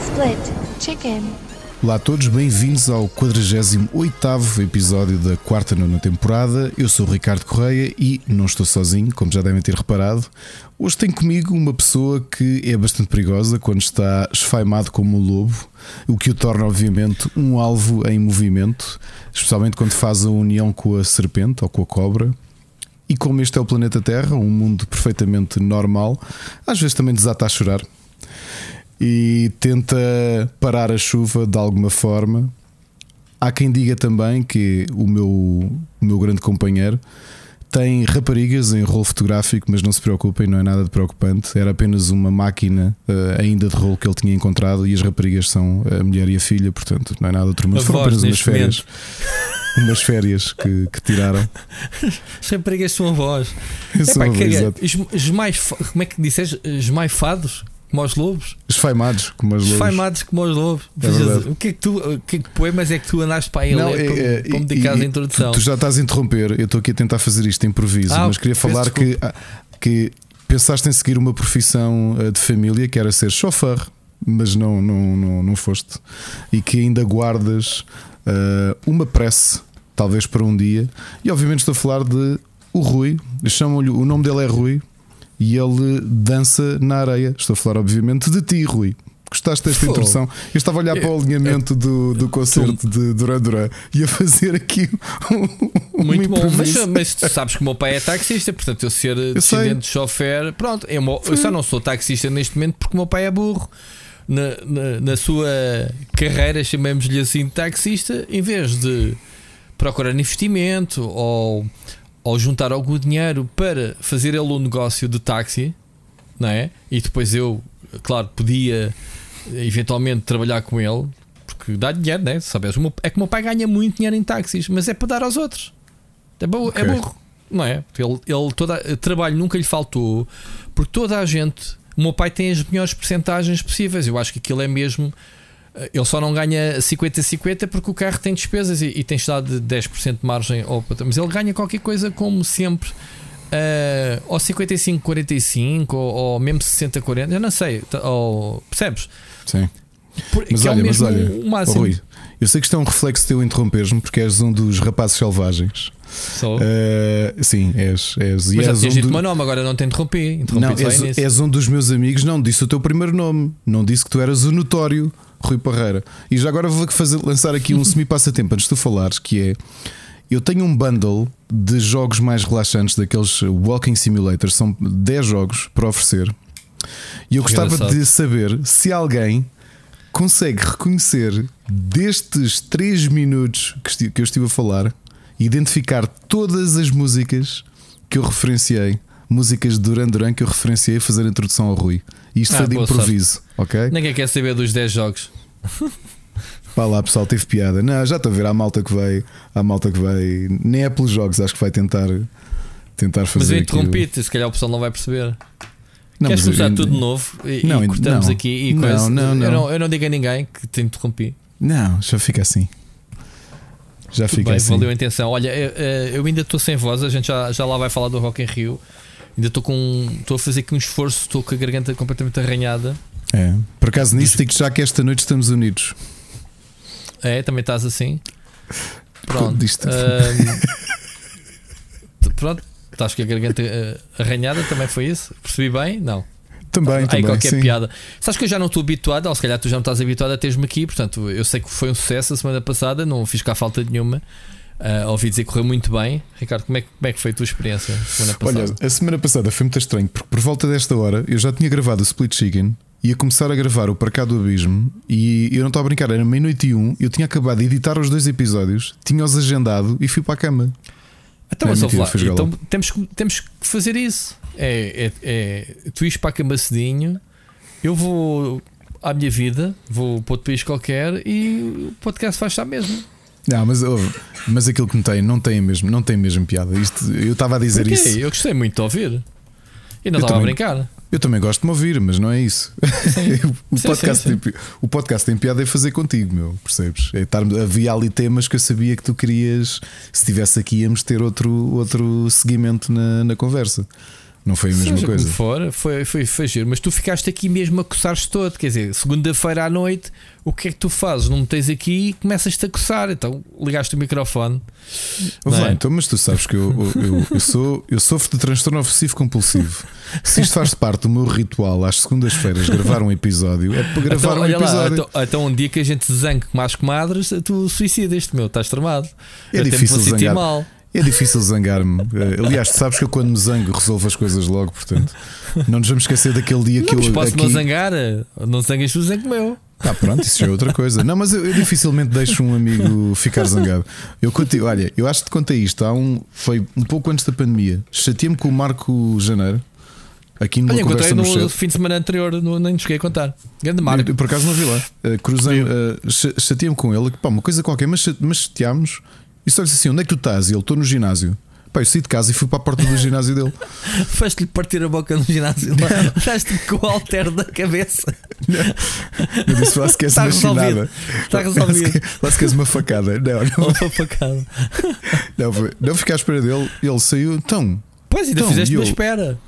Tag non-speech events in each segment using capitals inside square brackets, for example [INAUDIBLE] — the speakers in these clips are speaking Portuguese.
Split Chicken. Olá a todos, bem-vindos ao 48 episódio da quarta nona temporada. Eu sou o Ricardo Correia e não estou sozinho, como já devem ter reparado. Hoje tenho comigo uma pessoa que é bastante perigosa quando está esfaimado como um lobo, o que o torna, obviamente, um alvo em movimento, especialmente quando faz a união com a serpente ou com a cobra. E como este é o planeta Terra, um mundo perfeitamente normal, às vezes também desata a chorar e tenta parar a chuva de alguma forma. Há quem diga também que o meu, o meu grande companheiro tem raparigas em rolo fotográfico, mas não se preocupem, não é nada de preocupante. Era apenas uma máquina uh, ainda de rolo que ele tinha encontrado e as raparigas são a mulher e a filha, portanto não é nada outro mundo. Foram apenas umas férias. Umas férias que, que tiraram. [LAUGHS] As raparigas são avós. São exato. esma- esmaif- como é que disseste? Esmaifados? Como aos lobos? Esfaimados, como as lobos. Esfaimados como aos lobos. É o que é que tu, o que é que poemas é que tu andaste para aí Não, é- como, é- como e- e- a introdução? Tu, tu já estás a interromper, eu estou aqui a tentar fazer isto de improviso, Ah, mas queria falar que, ah, que pensaste em seguir uma profissão ah, de família que era ser chofer, mas não, não, não, não foste, e que ainda guardas ah, uma prece, talvez para um dia, e obviamente estou a falar de o Rui, chamam-lhe, o nome dele é Rui, e ele dança na areia. Estou a falar, obviamente, de ti, Rui. Gostaste desta introdução? Eu estava a olhar para o alinhamento do, do concerto de Duran Duran e a fazer aqui um, um Muito bom, mas, mas tu sabes que o meu pai é taxista, portanto eu ser sei. descendente de chofer, pronto, é uma- eu só não sou taxista neste momento porque o meu pai é burro. Na, na, na sua carreira, chamemos-lhe assim de taxista, em vez de procurar investimento ou, ou juntar algum dinheiro para fazer ele um negócio de táxi, não é? E depois eu, claro, podia eventualmente trabalhar com ele, porque dá dinheiro, né? Sabes? É que o meu pai ganha muito dinheiro em táxis, mas é para dar aos outros. É, bu- é Ok. burro, não é? Ele, ele toda, trabalho nunca lhe faltou, porque toda a gente. O meu pai tem as melhores percentagens possíveis. Eu acho que aquilo é mesmo. Ele só não ganha 50-50 porque o carro tem despesas e, e estado de 10% de margem. Mas ele ganha qualquer coisa como sempre. eh, ou 55-45 ou, ou mesmo 60-40, eu não sei. t- Ou, percebes? Sim. Por- Mas que é olha, mas olha, o Oh. Rui, eu sei que isto é um reflexo teu interromperes-me porque és um dos rapazes selvagens. Só. Eh, sim, és. és e mas já és tinhas um dito do- meu nome, agora não te interrompi. Interrompi Não, és, és um dos meus amigos. Não, disse o teu primeiro nome. Não disse que tu eras o notório Rui Parreira. E já agora vou fazer, lançar aqui um [LAUGHS] semi-passatempo antes de tu falares, que é. Eu tenho um bundle de jogos mais relaxantes, daqueles Walking Simulators, são 10 jogos para oferecer. E eu gostava Engraçado. de saber se alguém consegue reconhecer destes 3 minutos que eu estive a falar, identificar todas as músicas que eu referenciei, músicas de Duran Duran que eu referenciei a fazer a introdução ao Rui. E isto Ah, foi de improviso, ok? Ninguém quer saber dos 10 jogos. Vá lá, pessoal, teve piada. Não, já estou a ver a malta que vai, a malta que vai, nem é pelos jogos, acho que vai tentar, tentar fazer. Mas eu interrompi-te, se calhar o pessoal não vai perceber. Não, Queres eu começar ainda- tudo de novo e, Não, e cortamos não. aqui e Não, coisa. não, não. Eu, não, eu não digo a ninguém que te interrompi. Não, já fica assim. Já Tudo fica bem, assim. valeu a intenção. Olha, eu, eh, eu ainda estou sem voz, a gente já, já lá vai falar do Rock em Rio. Ainda estou com. Estou a fazer aqui um esforço, estou com a garganta completamente arranhada. É. Por acaso nisso digo já que esta noite estamos unidos. É, também estás assim. Pronto. T- [LAUGHS] pronto, estás com a garganta eh, arranhada, também foi isso? Percebi bem? Não. Também, Aí também. qualquer sim. piada. Sabes que eu já não estou habituado, ou se calhar tu já não estás habituado a teres-me aqui, portanto, eu sei que foi um sucesso a semana passada, não fiz cá falta nenhuma. Ah, ouvi dizer que correu muito bem. Ricardo, como é, que- como é que foi a tua experiência semana passada? Olha, a semana passada foi muito estranho porque por volta desta hora eu já tinha gravado o Split Chicken, ia começar a gravar o Para Cá do Abismo e eu não estava a brincar, era meia-noite e um. Eu tinha acabado de editar os dois episódios, tinha-os agendado e fui para a cama. então, é mentira, jogar então temos, que- temos que fazer isso. É, é, é, tu ires para a cama cedinho, eu vou à minha vida, vou para outro país qualquer e o podcast estar mesmo. Não, mas, mas aquilo que me tem, não tem mesmo, não tem mesmo piada. Isto, eu estava a dizer Porquê? isso. Eu gostei muito de ouvir. E não Eu estava a brincar. Eu também gosto de me ouvir, mas não é isso. [LAUGHS] o, Sim, podcast sim, sim. Tem, o podcast tem piada em fazer contigo, meu, percebes? É estar, havia ali temas que eu sabia que tu querias. Se estivesse aqui, íamos ter outro, outro seguimento na, na conversa. Não foi a mesma Seja coisa. como for, foi, foi, foi giro. Mas tu ficaste aqui mesmo a coçar-te todo. Quer dizer, segunda-feira à noite, o que é que tu fazes? Não me tens aqui e começas-te a coçar. Então ligaste o microfone. Lá, é? então, mas tu sabes que eu, eu, eu, sou, eu sofro de transtorno obsessivo compulsivo. Se isto faz parte do meu ritual às segundas-feiras gravar um episódio, é para gravar então, um olha lá, episódio. então, então um dia que a gente zangue com as comadres, tu suicidas-te, meu, estás tramado. É Eu difícil zangar. mal. É difícil zangar-me. Eh, Aliás, tu sabes que eu quando me zango resolvo as coisas logo, portanto, não nos vamos esquecer daquele dia que Não, mas eu posso aqui. zangar, não zangas tu, zango meu. Ah, pronto, isso já é outra coisa. Não, mas eu, eu dificilmente deixo um amigo ficar zangado. Eu conti, olha, eu acho que te contei isto. Há um, foi um pouco antes da pandemia. Chateei-me com o Marco Janeiro. Aqui numa Olha, encontrei conversa no no fim de semana anterior, no, nem cheguei a contar. Grande Marco. Eu, por acaso não vi lá. Uh, cruzei, uh, cha- chateei-me com ele. que, Pá, uma coisa qualquer, mas, mas chateámos. E só disse assim: onde é que tu estás? E ele: estou no ginásio. Pá, eu saí de casa e fui para a porta do ginásio dele. [LAUGHS] Foste-lhe partir a boca no ginásio. Daste-me [LAUGHS] com o alter da cabeça. Eu disse: lá se queres Está uma chinada. Está resolvido. Lá se queres uma facada. Não, [LAUGHS] não, para casa. não, foi- não fiquei à espera dele. Ele saiu. Então, Pois, ainda Então, fizeste e uma eu? espera.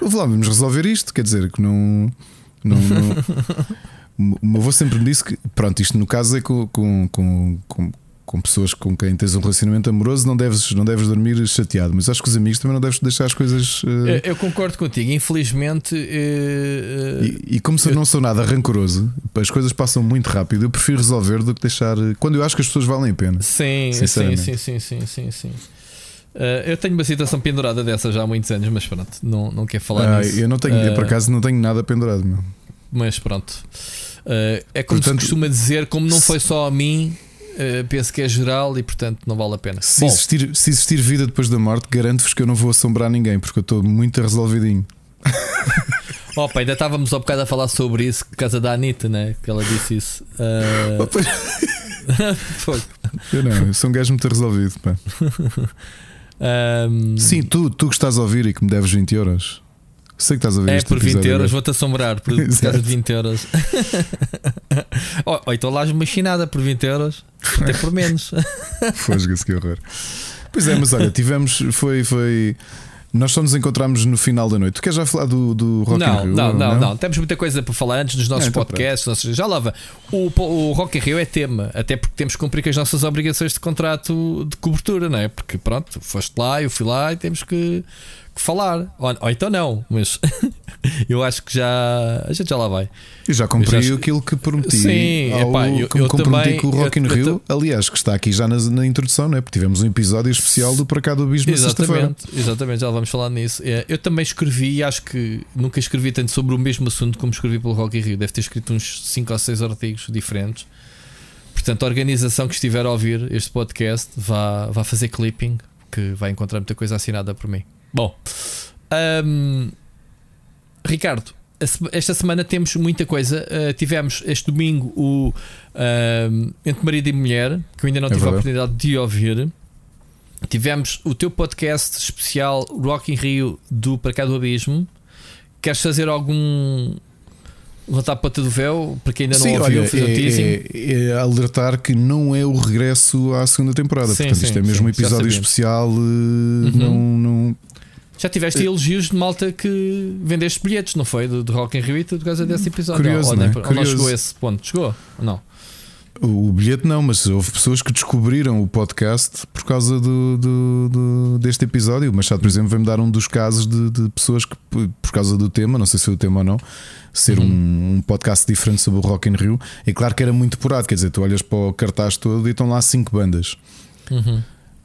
Lá, vamos resolver isto. Quer dizer, que não. não, não- o meu avô sempre me disse que, pronto, isto no caso é com, com, com, com, com pessoas com quem tens um relacionamento amoroso, não deves, não deves dormir chateado. Mas acho que os amigos também não deves deixar as coisas. eh, Eu, eu concordo contigo. Infelizmente, eh, e, e como se eu não sou nada rancoroso, as coisas passam muito rápido. Eu prefiro resolver do que deixar. Quando eu acho que as pessoas valem a pena. sim, sim, sim, sim, sim, sim, sim. Eh, eu tenho uma situação pendurada dessa já há muitos anos, mas pronto, não, não quero falar Ah, nisso. eu não tenho, eu por acaso não tenho nada pendurado, meu. Mas pronto. É como Portanto, se costuma dizer, como não foi só a mim, eh, penso que é geral e portanto não vale a pena. Se Bom, existir, se existir vida depois da morte, garanto-vos que eu não vou assombrar ninguém, porque eu estou muito resolvidinho. [LAUGHS] opa, ainda estávamos há bocado a falar sobre isso, por causa da Anitta, né? Que ela disse isso. [LAUGHS] Foi. Eu não, eu sou um gajo muito resolvido. Pá. [LAUGHS] Ahm, Sim, tu, tu que estás a ouvir e que me deves 20 euros. Sei que estás a ouvir É por 20 episódio euros, agora. vou-te assombrar por, por [LAUGHS] causa de 20 euros. ou, [LAUGHS] ou então lá uma chinada por 20 euros, até por menos. [LAUGHS] Fosga-se, que horror. Pois é, mas olha, tivemos. Foi. foi nós só nos encontramos no final da noite. Tu queres já falar do, do Rock in Não, Rio? não, não, não, Temos muita coisa para falar antes dos nossos então podcasts. nossos- já lá vai. O, o Rock in Rio é tema, até porque temos que cumprir com as nossas obrigações de contrato de cobertura, não é? Porque pronto, foste lá, eu fui lá e temos que, que falar. Ou, ou então não, mas [LAUGHS] eu acho que já a gente já lá vai. Eu já cumpri já- aquilo que prometi. Sim, ao, epá, eu- que me eu comprometi também- com o Rock in eu- eu Rio. Aliás, que está aqui já na, na introdução, não é? Porque tivemos um episódio especial do Para Cá do sexta-feira. Exatamente, exatamente, já vamos falar nisso. É, Eu também escrevi e acho que nunca escrevi tanto sobre o mesmo assunto como escrevi pelo Rock in Rio. Deve ter escrito uns 5 ou 6 artigos diferentes. Portanto, a organização que estiver a ouvir este podcast vá, vá fazer clipping, que vai encontrar muita coisa assinada por mim. Bom, hum, Ricardo, a esta semana temos muita coisa. Uh, tivemos este domingo o hum, Entre Marido e Mulher, que eu ainda não É tive a verdade. oportunidade de ouvir. Tivemos o teu podcast especial Rock in Rio do Para Cá do Abismo. Queres fazer algum. levantar a ponta do véu para quem ainda não Sim, ouviu? olha, um é, é, é alertar que não é o regresso à segunda temporada. Sim, Portanto, sim, isto é mesmo um episódio especial. eh, Uhum. Não, não, Já tiveste elogios de malta que vendeste bilhetes, não foi? Do, do Rock in Rio e tudo por causa desse episódio. Curioso, ou, não é? ou não chegou a esse ponto? Chegou? Ou Não. O bilhete não, mas houve pessoas que descobriram o podcast por causa do, do- do- deste episódio. O Machado, por exemplo, veio-me dar um dos casos de, de pessoas que, por causa do tema, não sei se foi o tema ou não, ser Uhum. um, um podcast diferente sobre o Rock in Rio. É claro que era muito porado, quer dizer, tu olhas para o cartaz todo e estão lá cinco bandas. Uhum.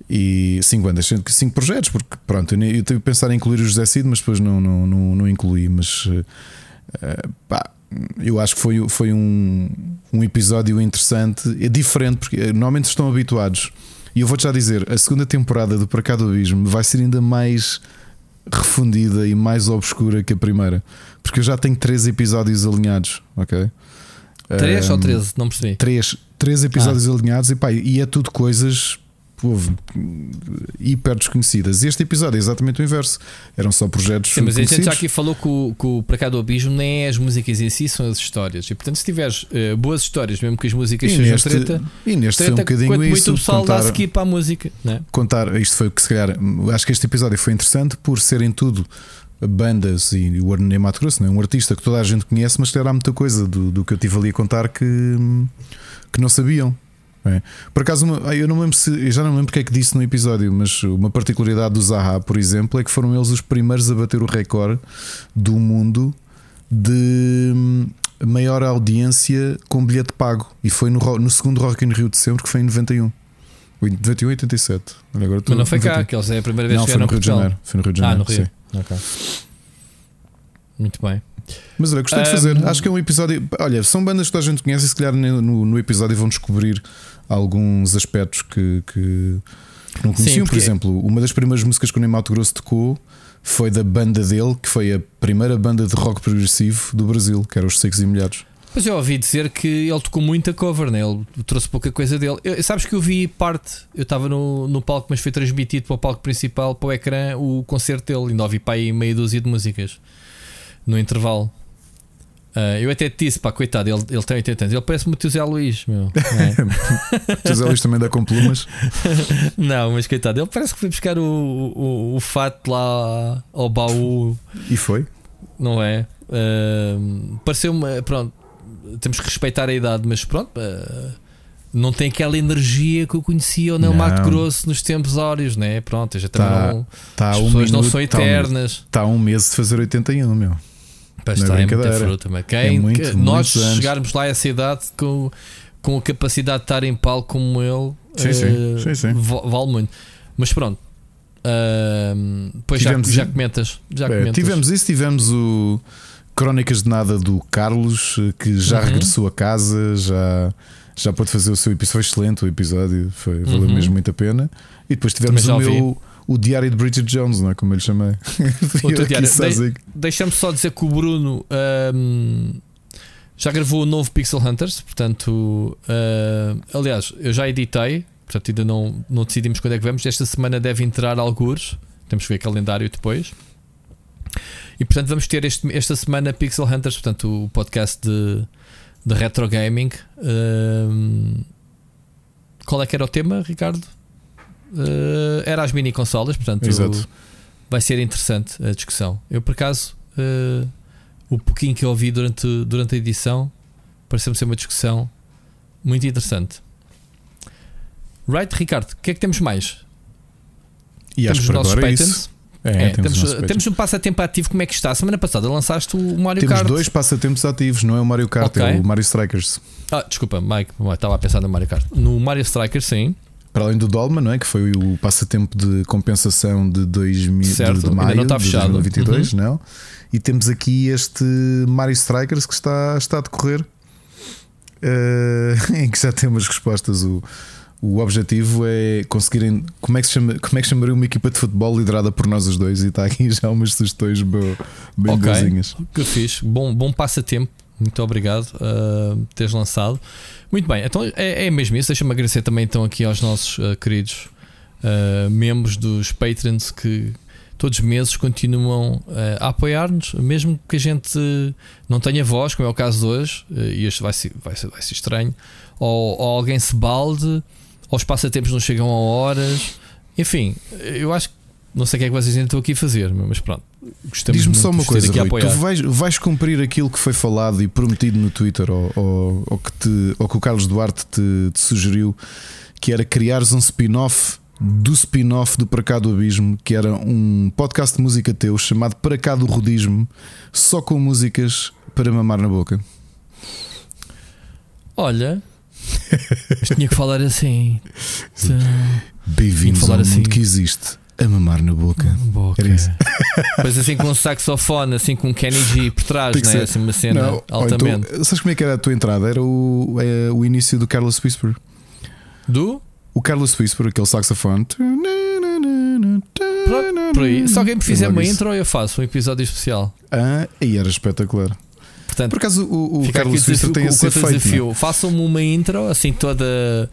E cinco bandas, sendo que cinco projetos, porque pronto, eu, tive a pensar em incluir o José Cid, mas depois não, não, não, não incluí. Mas eh, eh, pá, eu acho que foi, foi um, um episódio interessante, é diferente, porque eh, normalmente estão habituados. E eu vou-te já dizer: a segunda temporada do Para Cá do Abismo vai ser ainda mais refundida e mais obscura que a primeira, porque eu já tenho três episódios alinhados, ok? 3 ou Ahm, 13? Não percebi. três, três episódios alinhados e, pá, e é tudo coisas houve hiper desconhecidas. Este episódio é exatamente o inverso. Eram só projetos. Sim, mas a gente conhecidos. já aqui falou que o, que o Para Cá do Abismo nem é as músicas em si, são as histórias. E portanto, se tiveres eh, boas histórias, mesmo que as músicas E sejam neste, treta, e neste foi um treta bocadinho muito isso. o pessoal dá contar, skip à música. É? contar, isto foi o que se calhar. Acho que este episódio foi interessante por serem tudo bandas e o Arnei Mato Grosso, não é? um artista que toda a gente conhece, mas que há muita coisa do, do que eu tive ali a contar que, que não sabiam. É? Por acaso, ah, eu não me lembro se, já não lembro o que é que disse no episódio, mas uma particularidade do Zaha, por exemplo, é que foram eles os primeiros a bater o recorde do mundo de hum, maior audiência com bilhete pago. E foi no, no segundo Rock in Rio de sempre, que foi em 91. Ou em 91 87. Olha, agora Mas não foi cá, 91. que eles é a primeira vez Não, que foi no Rio de. Janeiro. Foi no Rio de Ah, Janeiro. no Rio. sim. Ok. Muito bem. Mas olha, gostei de fazer. Um, Acho que é um episódio. Olha, são bandas que a gente conhece e se calhar no, no episódio vão descobrir alguns aspectos que, que não Sim, conheciam. Por porque- exemplo, uma das primeiras músicas que o Ney Grosso tocou foi da banda dele, que foi a primeira banda de rock progressivo do Brasil, que era os Secos e Molhados. Mas eu ouvi dizer que ele tocou muita cover, né? ele trouxe pouca coisa dele. Eu- sabes que eu vi parte, eu estava no, no palco, mas foi transmitido para o palco principal, para o ecrã, o concerto dele. Ainda ouvi para aí meia dúzia de músicas no intervalo. Ah, eu até te disse, pá, coitado, ele, ele tem 80 anos, ele parece-me o teu Zé Luís, meu. não é? [LAUGHS] José Luís também dá com plumas. [LAUGHS] Não, mas coitado, ele parece que foi buscar o, o, o fato lá ao baú E foi. não é? Ahm, Pareceu-me, pronto, temos que respeitar a idade, mas pronto, ah, não tem aquela energia que eu conhecia o Nel Não. Mato Grosso nos tempos áureos, né? Pronto, já Tá, não, Está as um pessoas não minuto, são está a um- eternas. Está a um mês de fazer 81, meu. Pois está, é muita fruta, mas quem, É muito, que- nós chegarmos lá a essa idade com, com a capacidade de estar em palco como ele, Sim, sim, eh, sim, sim. va- vale muito. Mas pronto, ahm, depois já, Tivemos- já comentas. Já É, comentas. tivemos isso, tivemos o Crónicas de Nada do Carlos, eh, que já Uhum. regressou a casa, já, já pôde fazer o seu episódio. Foi excelente o episódio, foi, valeu Uhum. mesmo muito a pena. E depois tivemos o ouvi. O Diário de Bridget Jones, não é como eu lhe chamei? [LAUGHS] O teu Eu aqui diário. sozinho. Deixa-me só dizer que o Bruno ahm, já gravou o novo Pixel Hunters, portanto, ah, aliás, eu já editei, portanto, ainda não, não decidimos quando é que vamos. Esta semana deve entrar algures, temos que ver calendário depois. E portanto, vamos ter este- esta semana Pixel Hunters, portanto, o podcast de, de retro gaming. Ahm, qual é que era o tema, Ricardo? Ah, era as mini consolas, portanto, Exato. vai ser interessante a discussão. Eu, por acaso, eh, o pouquinho que eu ouvi durante, durante a edição pareceu-me ser uma discussão muito interessante. Right, Ricardo, o que é que temos mais? E temos os nossos é patents. É, É, temos, temos, temos um passatempo ativo, como é que está? A semana passada lançaste o Mario Temos Kart. dois passatempos ativos, não é o Mario Kart, Ok. é o Mario Strikers. Ah, desculpa, Mike, estava a pensar no Mario Kart. No Mario Striker, sim. Para além do Dolma, não é? que foi o passatempo de compensação de, 2000, Certo, de, de maio não está de fechado. Uhum. 2022, não? E temos aqui este Mario Strikers que está, está a decorrer, eh, [LAUGHS] em que já temos respostas. O, o objetivo é conseguirem. Como é, que se chama, como é que chamaria uma equipa de futebol liderada por nós os dois? E está aqui [LAUGHS] já umas sugestões bem, bem Ok. boazinhas. Que fixe. Bom, bom passatempo. Muito obrigado uh, por teres lançado. Muito bem, então é, é mesmo isso. Deixa-me agradecer também então aqui aos nossos uh, queridos uh, membros dos Patreons que todos os meses continuam a apoiar-nos, mesmo que a gente não tenha voz, como é o caso de hoje, e este vai ser, vai ser, vai ser estranho, ou, ou alguém se balde, ou os passatempos não chegam a horas. Enfim, eu acho que não sei o que é que vocês ainda estão aqui a fazer, mas pronto. Gostamos Diz-me só uma coisa, Rui, tu vais, vais cumprir aquilo que foi falado e prometido no Twitter ou, ou, ou que, te, ou que o Carlos Duarte te, te sugeriu, que era criares um spin-off do spin-off do Para Cá do Abismo, que era um podcast de música teu chamado Para Cá do Rodismo, só com músicas para mamar na boca. Olha, [LAUGHS] mas tinha que falar assim. Bem-vindos falar ao assim. mundo que existe a mamar na boca. boca. Era isso. [LAUGHS] Pois assim com um saxofone, assim com um Kenny G por trás, né? assim uma cena Não, ou altamente. Então, sabes como é que era a tua entrada? Era o, é, o início do Carlos Whisper. Do? O Carlos Whisper, aquele saxofone. Pronto, por aí. Se alguém me fizer uma isso. intro, eu faço um episódio especial. Ah, e era espetacular. Portanto, Por acaso o, o Carlos Whisper desafio, tem a o ser outro feito. desafio. Façam-me uma intro, assim toda,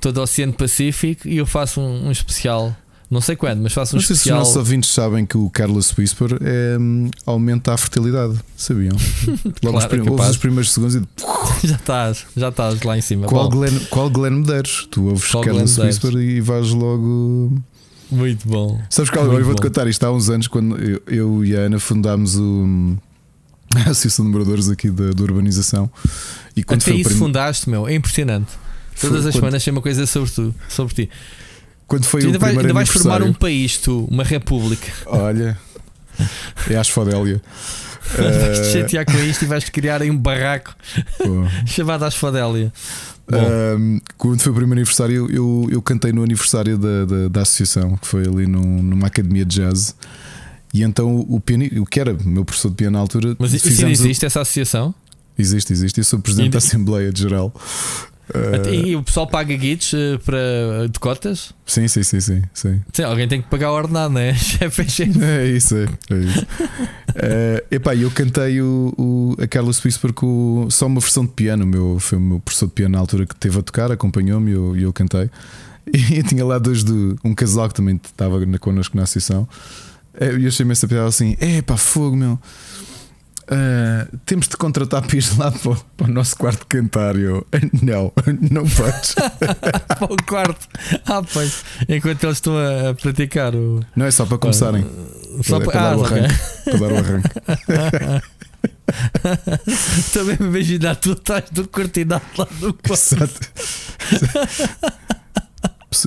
todo o Oceano Pacífico e eu faço um, um especial. Não sei quando, mas faço um Não sei se os especial. nossos ouvintes sabem que o Carlos Whisper é, aumenta a fertilidade. Sabiam? [LAUGHS] Logo os, Claro, prim- é os primeiros segundos e [LAUGHS] já estás, já estás lá em cima. qual Bom, Glenn, qual Glenn Medeiros? Tu ouves Qual Carlos? Whisper e vais logo. muito bom. Sabes qual? Muito Eu vou-te contar isto há uns anos, quando eu, eu e a Ana fundámos o, [LAUGHS] a Associação de Moradores aqui da, da Urbanização. E quando Até foi, isso prim- fundaste, meu, é impressionante. Foi Todas as quando- semanas tem uma coisa sobre tu, sobre ti. Quando foi Tu ainda, o vais, primeiro ainda vais formar um país, tu, uma república. Olha, é a Asfodélia. [LAUGHS] Vais te Eh, chatear com isto e vais criar aí um barraco [LAUGHS] chamado Asfodélia. Um, quando foi o primeiro aniversário, eu, eu cantei no aniversário da, da, da associação, que foi ali num- numa academia de jazz. E então o piano, o que era meu professor de piano na altura, mas isso fizemos o- existe, essa associação? existe, existe. Eu sou presidente da Assembleia de Geral. Uh, E o pessoal paga guides eh, para de cotas? sim, sim, sim, sim, sim. Sim, alguém tem que pagar o ordenado? Chefe é chefe. É isso, é, é isso. uh, epá, eu cantei o, o, a Carlos Whisper com só uma versão de piano. Meu, foi o meu professor de piano na altura que teve a tocar, acompanhou-me e eu, eu cantei. [LAUGHS] E tinha lá dois de um casal que também estava connosco na associação. Eh, E eu achei-me essa piada assim: é pá, fogo, meu. Uh, temos de contratar pias lá para, o- para o nosso quarto cantar. [LAUGHS] Eu, não, não podes. [LAUGHS] para o quarto. Ah, pois. Enquanto eles estão a, praticar o. Não é só para começarem, Só para, para, ah, dar o ok. arranque. Para dar o arranque. [LAUGHS] Também me imaginar tu estás do cortinado lá do quarto. Exato.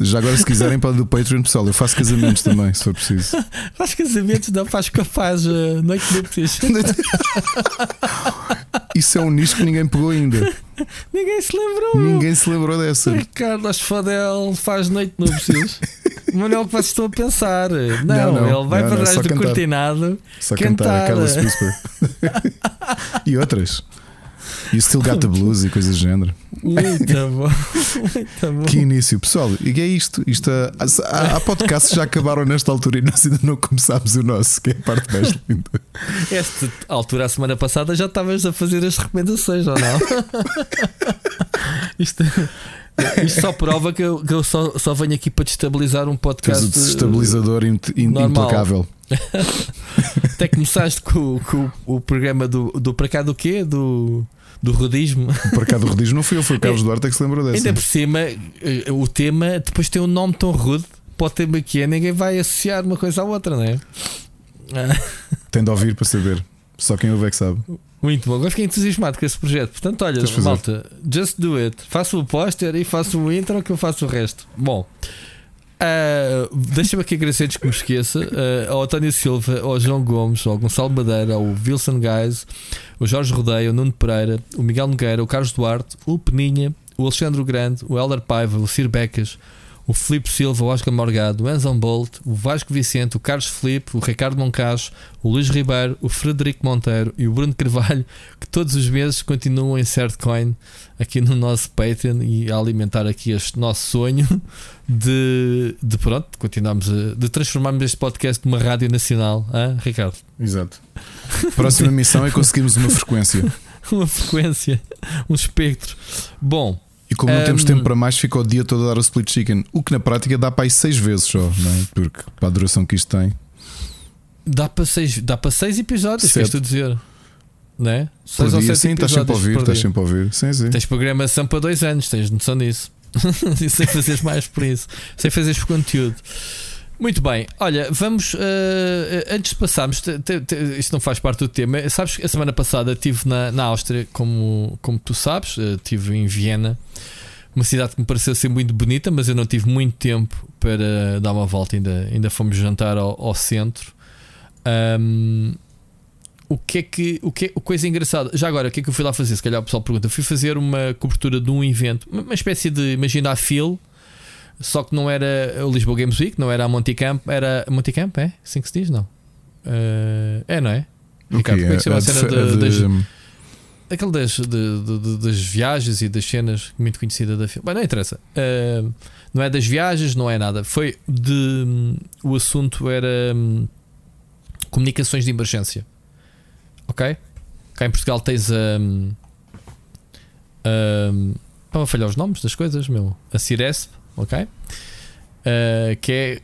Já agora, se quiserem, para do Patreon, pessoal, eu faço casamentos também, se for preciso. [LAUGHS] Faz casamentos, não faz capaz uh, noite de núpcias. [LAUGHS] Isso é um nicho que ninguém pegou ainda. Ninguém se lembrou. Ninguém se lembrou dessa. Ricardo Asfadel faz noite de núpcias. [LAUGHS] Mas não o que vocês estão a pensar. Não, Não, não. ele vai Não, para trás do cantar. cortinado. Só Cantar. cantar Carlos Whisper. e outras. E o Still Got the Blues e coisas do género. Muito bom. Muito [LAUGHS] bom. Que início, pessoal. E é isto. isto há, há, há podcasts que já acabaram nesta altura e nós ainda não começámos o nosso, que é a parte mais linda. Esta altura, a semana passada, já estavas a fazer as recomendações, ou não? [LAUGHS] isto, isto só prova que eu, que eu só, só venho aqui para destabilizar um Tens podcast. o desestabilizador in- normal. implacável. [LAUGHS] Até começaste com, o- com o programa do, do para cá do quê? Do, do rodismo. Para cá do rodízio não fui eu, foi o Carlos Duarte que se lembrou dessa. Ainda por cima, eh, o tema depois tem um nome tão rude para o tema que é, ninguém vai associar uma coisa à outra, não é? [LAUGHS] Tem de ouvir para saber. Só quem ouve é que sabe. Muito bom, agora fiquei entusiasmado com esse projeto. Portanto, olha, malta, just do it. Faço o póster e faço o intro que eu faço o resto. Bom, ah, deixa-me aqui agradecer antes que me esqueça ah, ao António Silva, ao João Gomes, ao Gonçalo Madeira, ao Wilson Guys, o Jorge Rodeio, o Nuno Pereira, o Miguel Nogueira, o Carlos Duarte, o Peninha, o Alexandre Grande, o Helder Paiva, o Cir Becas, o Filipe Silva, o Oscar Morgado, o Enzon Bolt, o Vasco Vicente, o Carlos Felipe, o Ricardo Moncacho, o Luís Ribeiro, o Frederico Monteiro e o Bruno Carvalho, que todos os meses continuam em Certcoin aqui no nosso Patreon e a alimentar aqui este nosso sonho de, de pronto, continuarmos a, de transformarmos este podcast numa rádio nacional, hã, Ricardo? Exato. Próxima missão é conseguirmos uma frequência. [LAUGHS] Uma frequência, um espectro. Bom, E como não temos Um, tempo para mais, fica o dia todo a dar o split chicken. O que na prática dá para aí seis vezes só, não é? Porque para a duração que isto tem. dá para seis, dá para seis episódios, queres tu dizer? É? Por Seis ou sete sim, estás sempre a ouvir, estás sempre a ouvir. Sim, sim. Tens programação para dois anos, tens noção disso. e sem fazeres mais por isso, sem fazeres conteúdo. Muito bem, olha, vamos eh, antes de passarmos, te- te- te- isto não faz parte do tema. Sabes que a semana passada estive na, na Áustria, como, como tu sabes, eh, estive em Viena, uma cidade que me pareceu ser muito bonita, mas eu não tive muito tempo para dar uma volta, ainda, ainda fomos jantar ao, ao centro. Ahm, o que é que, o que é, coisa engraçada, já agora, o que é que eu fui lá fazer? Se calhar o pessoal pergunta, fui fazer uma cobertura de um evento, uma, espécie de, imagina a Phil, só que não era o Lisboa Games Week, não era a Monticamp, era Monticamp, é? Assim que se diz? Não. Eh, é, não é? Ricardo, como é que se chama a A cena de- a das- de- Aquele das, de- das viagens e das cenas muito conhecida da Phil. Bem, não interessa. Eh, não é das viagens, não é nada. Foi de. hum, O assunto era hum, comunicações de emergência. Ok? Cá em Portugal tens a. hum, Estava a falhar os nomes das coisas, meu. A Ciresp, ok? Uh, que é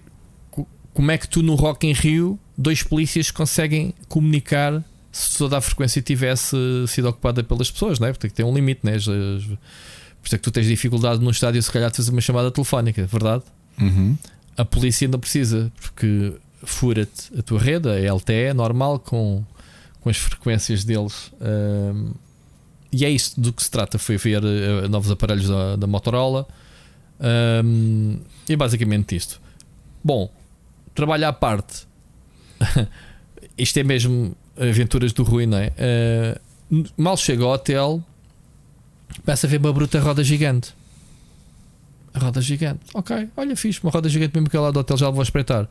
como é que tu no Rock em Rio dois polícias conseguem comunicar se toda a frequência tivesse sido ocupada pelas pessoas, não é? Porque tem um limite, né? As, as, por isso é que tu tens dificuldade no estádio se calhar de fazer uma chamada telefónica, verdade? Uhum. A polícia ainda precisa, porque fura-te a tua rede, a LTE, normal, com, com as frequências deles. Um, e é isto do que se trata. Foi ver uh, novos aparelhos da, da Motorola. Um, e basicamente isto. Bom, trabalho à parte. [LAUGHS] isto é mesmo aventuras do Rui, não é? Uh, mal chega ao hotel, começa a ver uma bruta roda gigante. A roda gigante, ok, olha, fiz uma roda gigante mesmo que lá do hotel já vou espreitar.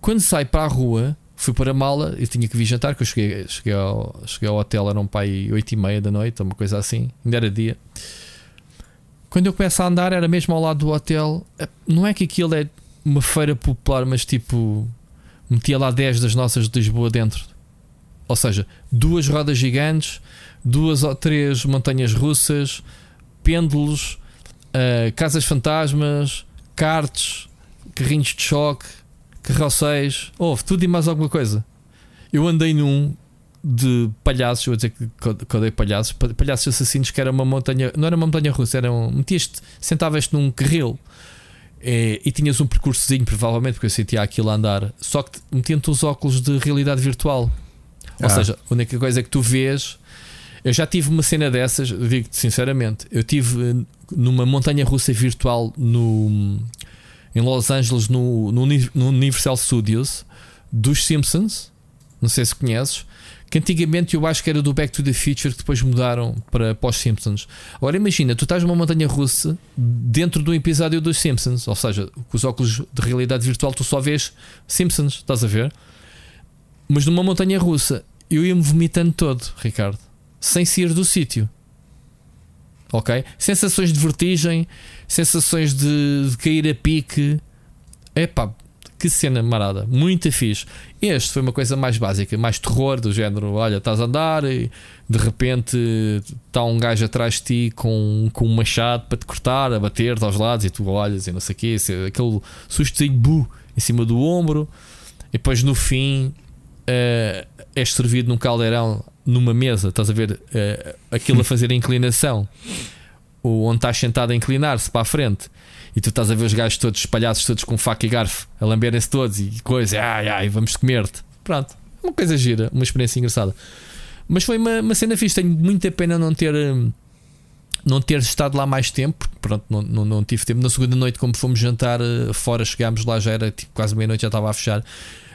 Quando sai para a rua, fui para a mala, eu tinha que vir jantar, que eu cheguei, cheguei, ao, cheguei ao hotel, era um pai 8 e meia da noite, uma coisa assim, ainda era dia. Quando eu começo a andar, era mesmo ao lado do hotel. Não é que aquilo é uma feira popular, mas tipo, metia lá 10 das nossas de Lisboa dentro. Ou seja, duas rodas gigantes, duas ou três montanhas russas, pêndulos, uh, casas fantasmas, karts, carrinhos de choque, carroceiros, houve tudo e mais alguma coisa. Eu andei num de palhaços, vou dizer que, odeio palhaços, palhaços assassinos, que era uma montanha, não era uma montanha russa, era um, metias-te, sentavas-te num carril é, e tinhas um percursozinho, provavelmente, porque eu sentia aquilo a andar, só que metiam-te os óculos de realidade virtual. Ou ah. seja, a única coisa que tu vês. Eu já tive uma cena dessas, digo-te sinceramente. Eu tive eh, numa montanha russa virtual no, em Los Angeles, no, no, no Universal Studios, dos Simpsons. Não sei se conheces que antigamente eu acho que era do Back to the Future que depois mudaram para pós-Simpsons. Agora imagina, tu estás numa montanha russa dentro do episódio dos Simpsons, ou seja, com os óculos de realidade virtual tu só vês Simpsons, estás a ver? Mas numa montanha russa eu ia-me vomitando todo, Ricardo, sem sair do sítio. Ok? Sensações de vertigem, sensações de, de cair a pique. Epá, que cena marada, muito fixe. Este foi uma coisa mais básica, mais terror, do género: olha, estás a andar e de repente está um gajo atrás de ti com, com um machado para te cortar, a bater-te aos lados e tu olhas e não sei o quê, aquele sustozinho bu em cima do ombro. E depois no fim uh, és servido num caldeirão, numa mesa, estás a ver uh, aquilo a fazer a inclinação, onde estás sentado a inclinar-se para a frente e tu estás a ver os gajos todos espalhados, todos com faca e garfo, a lamberem-se todos e coisa, ai ai, vamos comer-te. Pronto, uma coisa gira, uma experiência engraçada. Mas foi uma, uma cena fixe. Tenho muita pena não ter. Hum, não ter estado lá mais tempo, porque pronto, não, não, não tive tempo. Na segunda noite, como fomos jantar uh, fora, chegámos lá, já era tipo, quase meia-noite, já estava a fechar.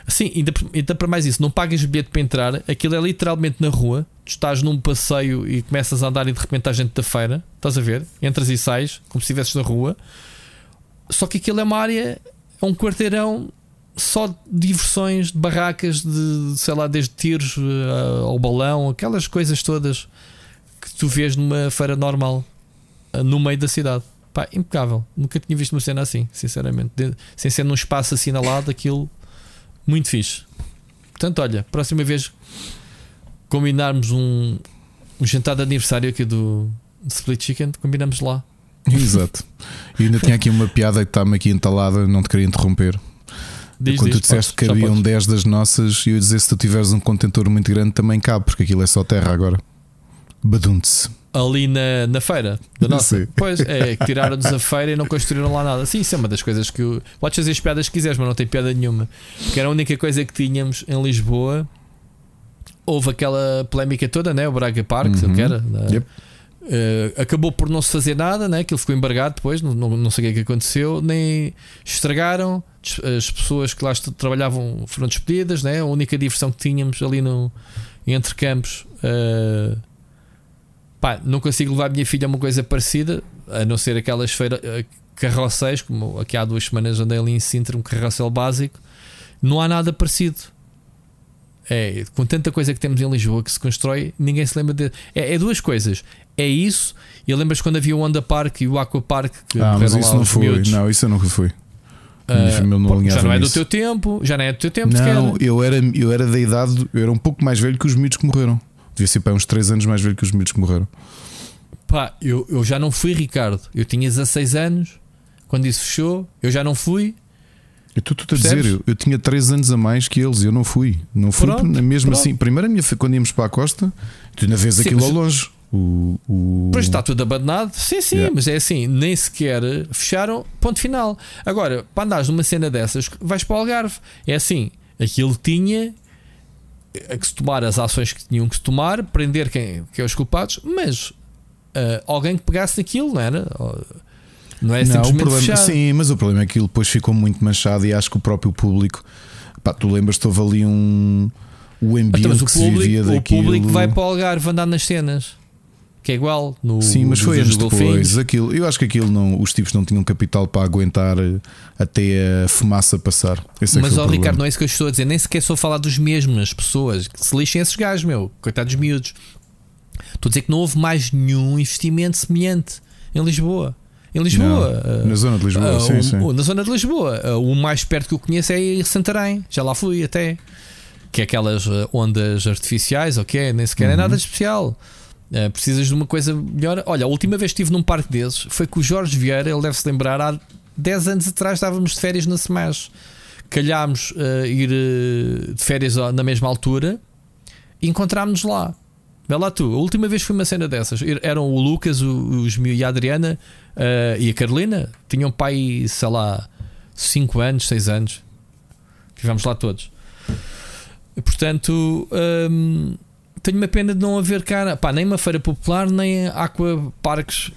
Assim, ainda, ainda para mais isso, não pagas bilhete para entrar, aquilo é literalmente na rua. Tu estás num passeio e começas a andar e de repente estás dentro da feira, estás a ver? Entras e sais, como se estivesses na rua. Só que aquilo é uma área, é um quarteirão só de diversões, de barracas, de sei lá, desde tiros uh, ao balão, aquelas coisas todas que tu vês numa feira normal uh, no meio da cidade. Pá, impecável. Nunca tinha visto uma cena assim, sinceramente. De, sem ser num espaço assinalado, aquilo muito fixe. Portanto, olha, próxima vez combinarmos um, um jantar de aniversário aqui do Split Chicken, combinamos lá. Exato. E ainda tinha aqui uma piada que está-me aqui entalada, não te queria interromper. Diz, Quando diz, tu disseste podes, que haviam 10 das nossas, e eu ia dizer se tu tiveres um contentor muito grande também cabe, porque aquilo é só terra agora. Badunte-se. Ali na, na feira da nossa. Sim. Pois é, que tiraram-nos a feira e não construíram lá nada. Sim, isso é uma das coisas que. Eu, podes fazer as piadas que quiseres, mas não tem piada nenhuma. Porque era a única coisa que tínhamos em Lisboa. Houve aquela polémica toda, né? O Braga Park, uhum. que era. Yep Uh, acabou por não se fazer nada, né? aquilo ficou embargado depois, não, não, não sei o que, é que aconteceu, nem estragaram. As pessoas que lá trabalhavam foram despedidas, né? a única diversão que tínhamos ali no, entre campos. Uh, pá, não consigo levar a minha filha a uma coisa parecida, a não ser aquelas feiras, uh, carrocéis, como aqui há duas semanas andei ali em Sintra, um carrossel básico. Não há nada parecido. É, com tanta coisa que temos em Lisboa que se constrói, ninguém se lembra de. É, é duas coisas. É isso. E lembras quando havia o Onda Park e o Aqua Park que ah, mas isso não foi. Miúdos. Não, isso eu nunca fui. Uh, não já não é do teu tempo, já não é do teu tempo. Não, eu era, eu era da idade, eu era um pouco mais velho que os miúdos que morreram. Devia ser para uns 3 anos mais velho que os miúdos que morreram. Pá, eu, eu já não fui, Ricardo. Eu tinha 16 anos quando isso fechou. Eu já não fui. Eu estou-te a dizer, eu, eu tinha 3 anos a mais que eles, eu não fui. Não fui Pronto, mesmo pronto. assim. Primeiro, a minha, quando íamos para a costa, tu ainda vês Sim, aquilo ao mas- longe. O, o... Pois está tudo abandonado. Sim, sim, Yeah. mas é assim, nem sequer fecharam, ponto final. Agora, para andares numa cena dessas, vais para o Algarve. É assim, aquilo tinha a que se tomar as ações que tinham que se tomar, prender quem, quem é os culpados, mas ah, alguém que pegasse naquilo, não era? Não é Não, o simplesmente problema, fechado. sim, mas o problema é que aquilo depois ficou muito manchado e acho que o próprio público, pá, tu lembras-te, houve ali um o ambiente Então, o que se vivia público, o daquilo. público vai para o Algarve andar nas cenas, que é igual. No, Sim, mas foi anos depois. golfinhos. Aquilo, eu acho que aquilo não, os tipos não tinham capital para aguentar eh, até a fumaça passar. Esse é que Mas, foi ó o Ricardo, problema. não é isso que eu estou a dizer. Nem sequer estou a falar dos mesmas pessoas. Que se lixem esses gajos, meu. Coitados miúdos. Estou a dizer que não houve mais nenhum investimento semelhante em Lisboa. Em Lisboa. Não, ah, na zona de Lisboa, ah, sim, o- sim. na zona de Lisboa. Ah, o mais perto que eu conheço é Santarém. Já lá fui até. Que é aquelas ondas artificiais, ok? Nem sequer é Uhum. nada de especial. Ah, precisas de uma coisa melhor. Olha, a última vez que estive num parque desses foi com o Jorge Vieira. Ele deve se lembrar. Há 10 anos atrás estávamos de férias na Smash calhámos a ir eh, de férias na mesma altura e encontrámos-nos lá. Vê lá tu, a última vez foi uma cena dessas. Er- Eram o Lucas, o, os e a Adriana e a Carolina. Tinham pai, sei lá, 5 anos, 6 anos. Estivemos lá todos. Portanto, hum, tenho uma pena de não haver cá, pá, nem uma feira popular, nem aqua parques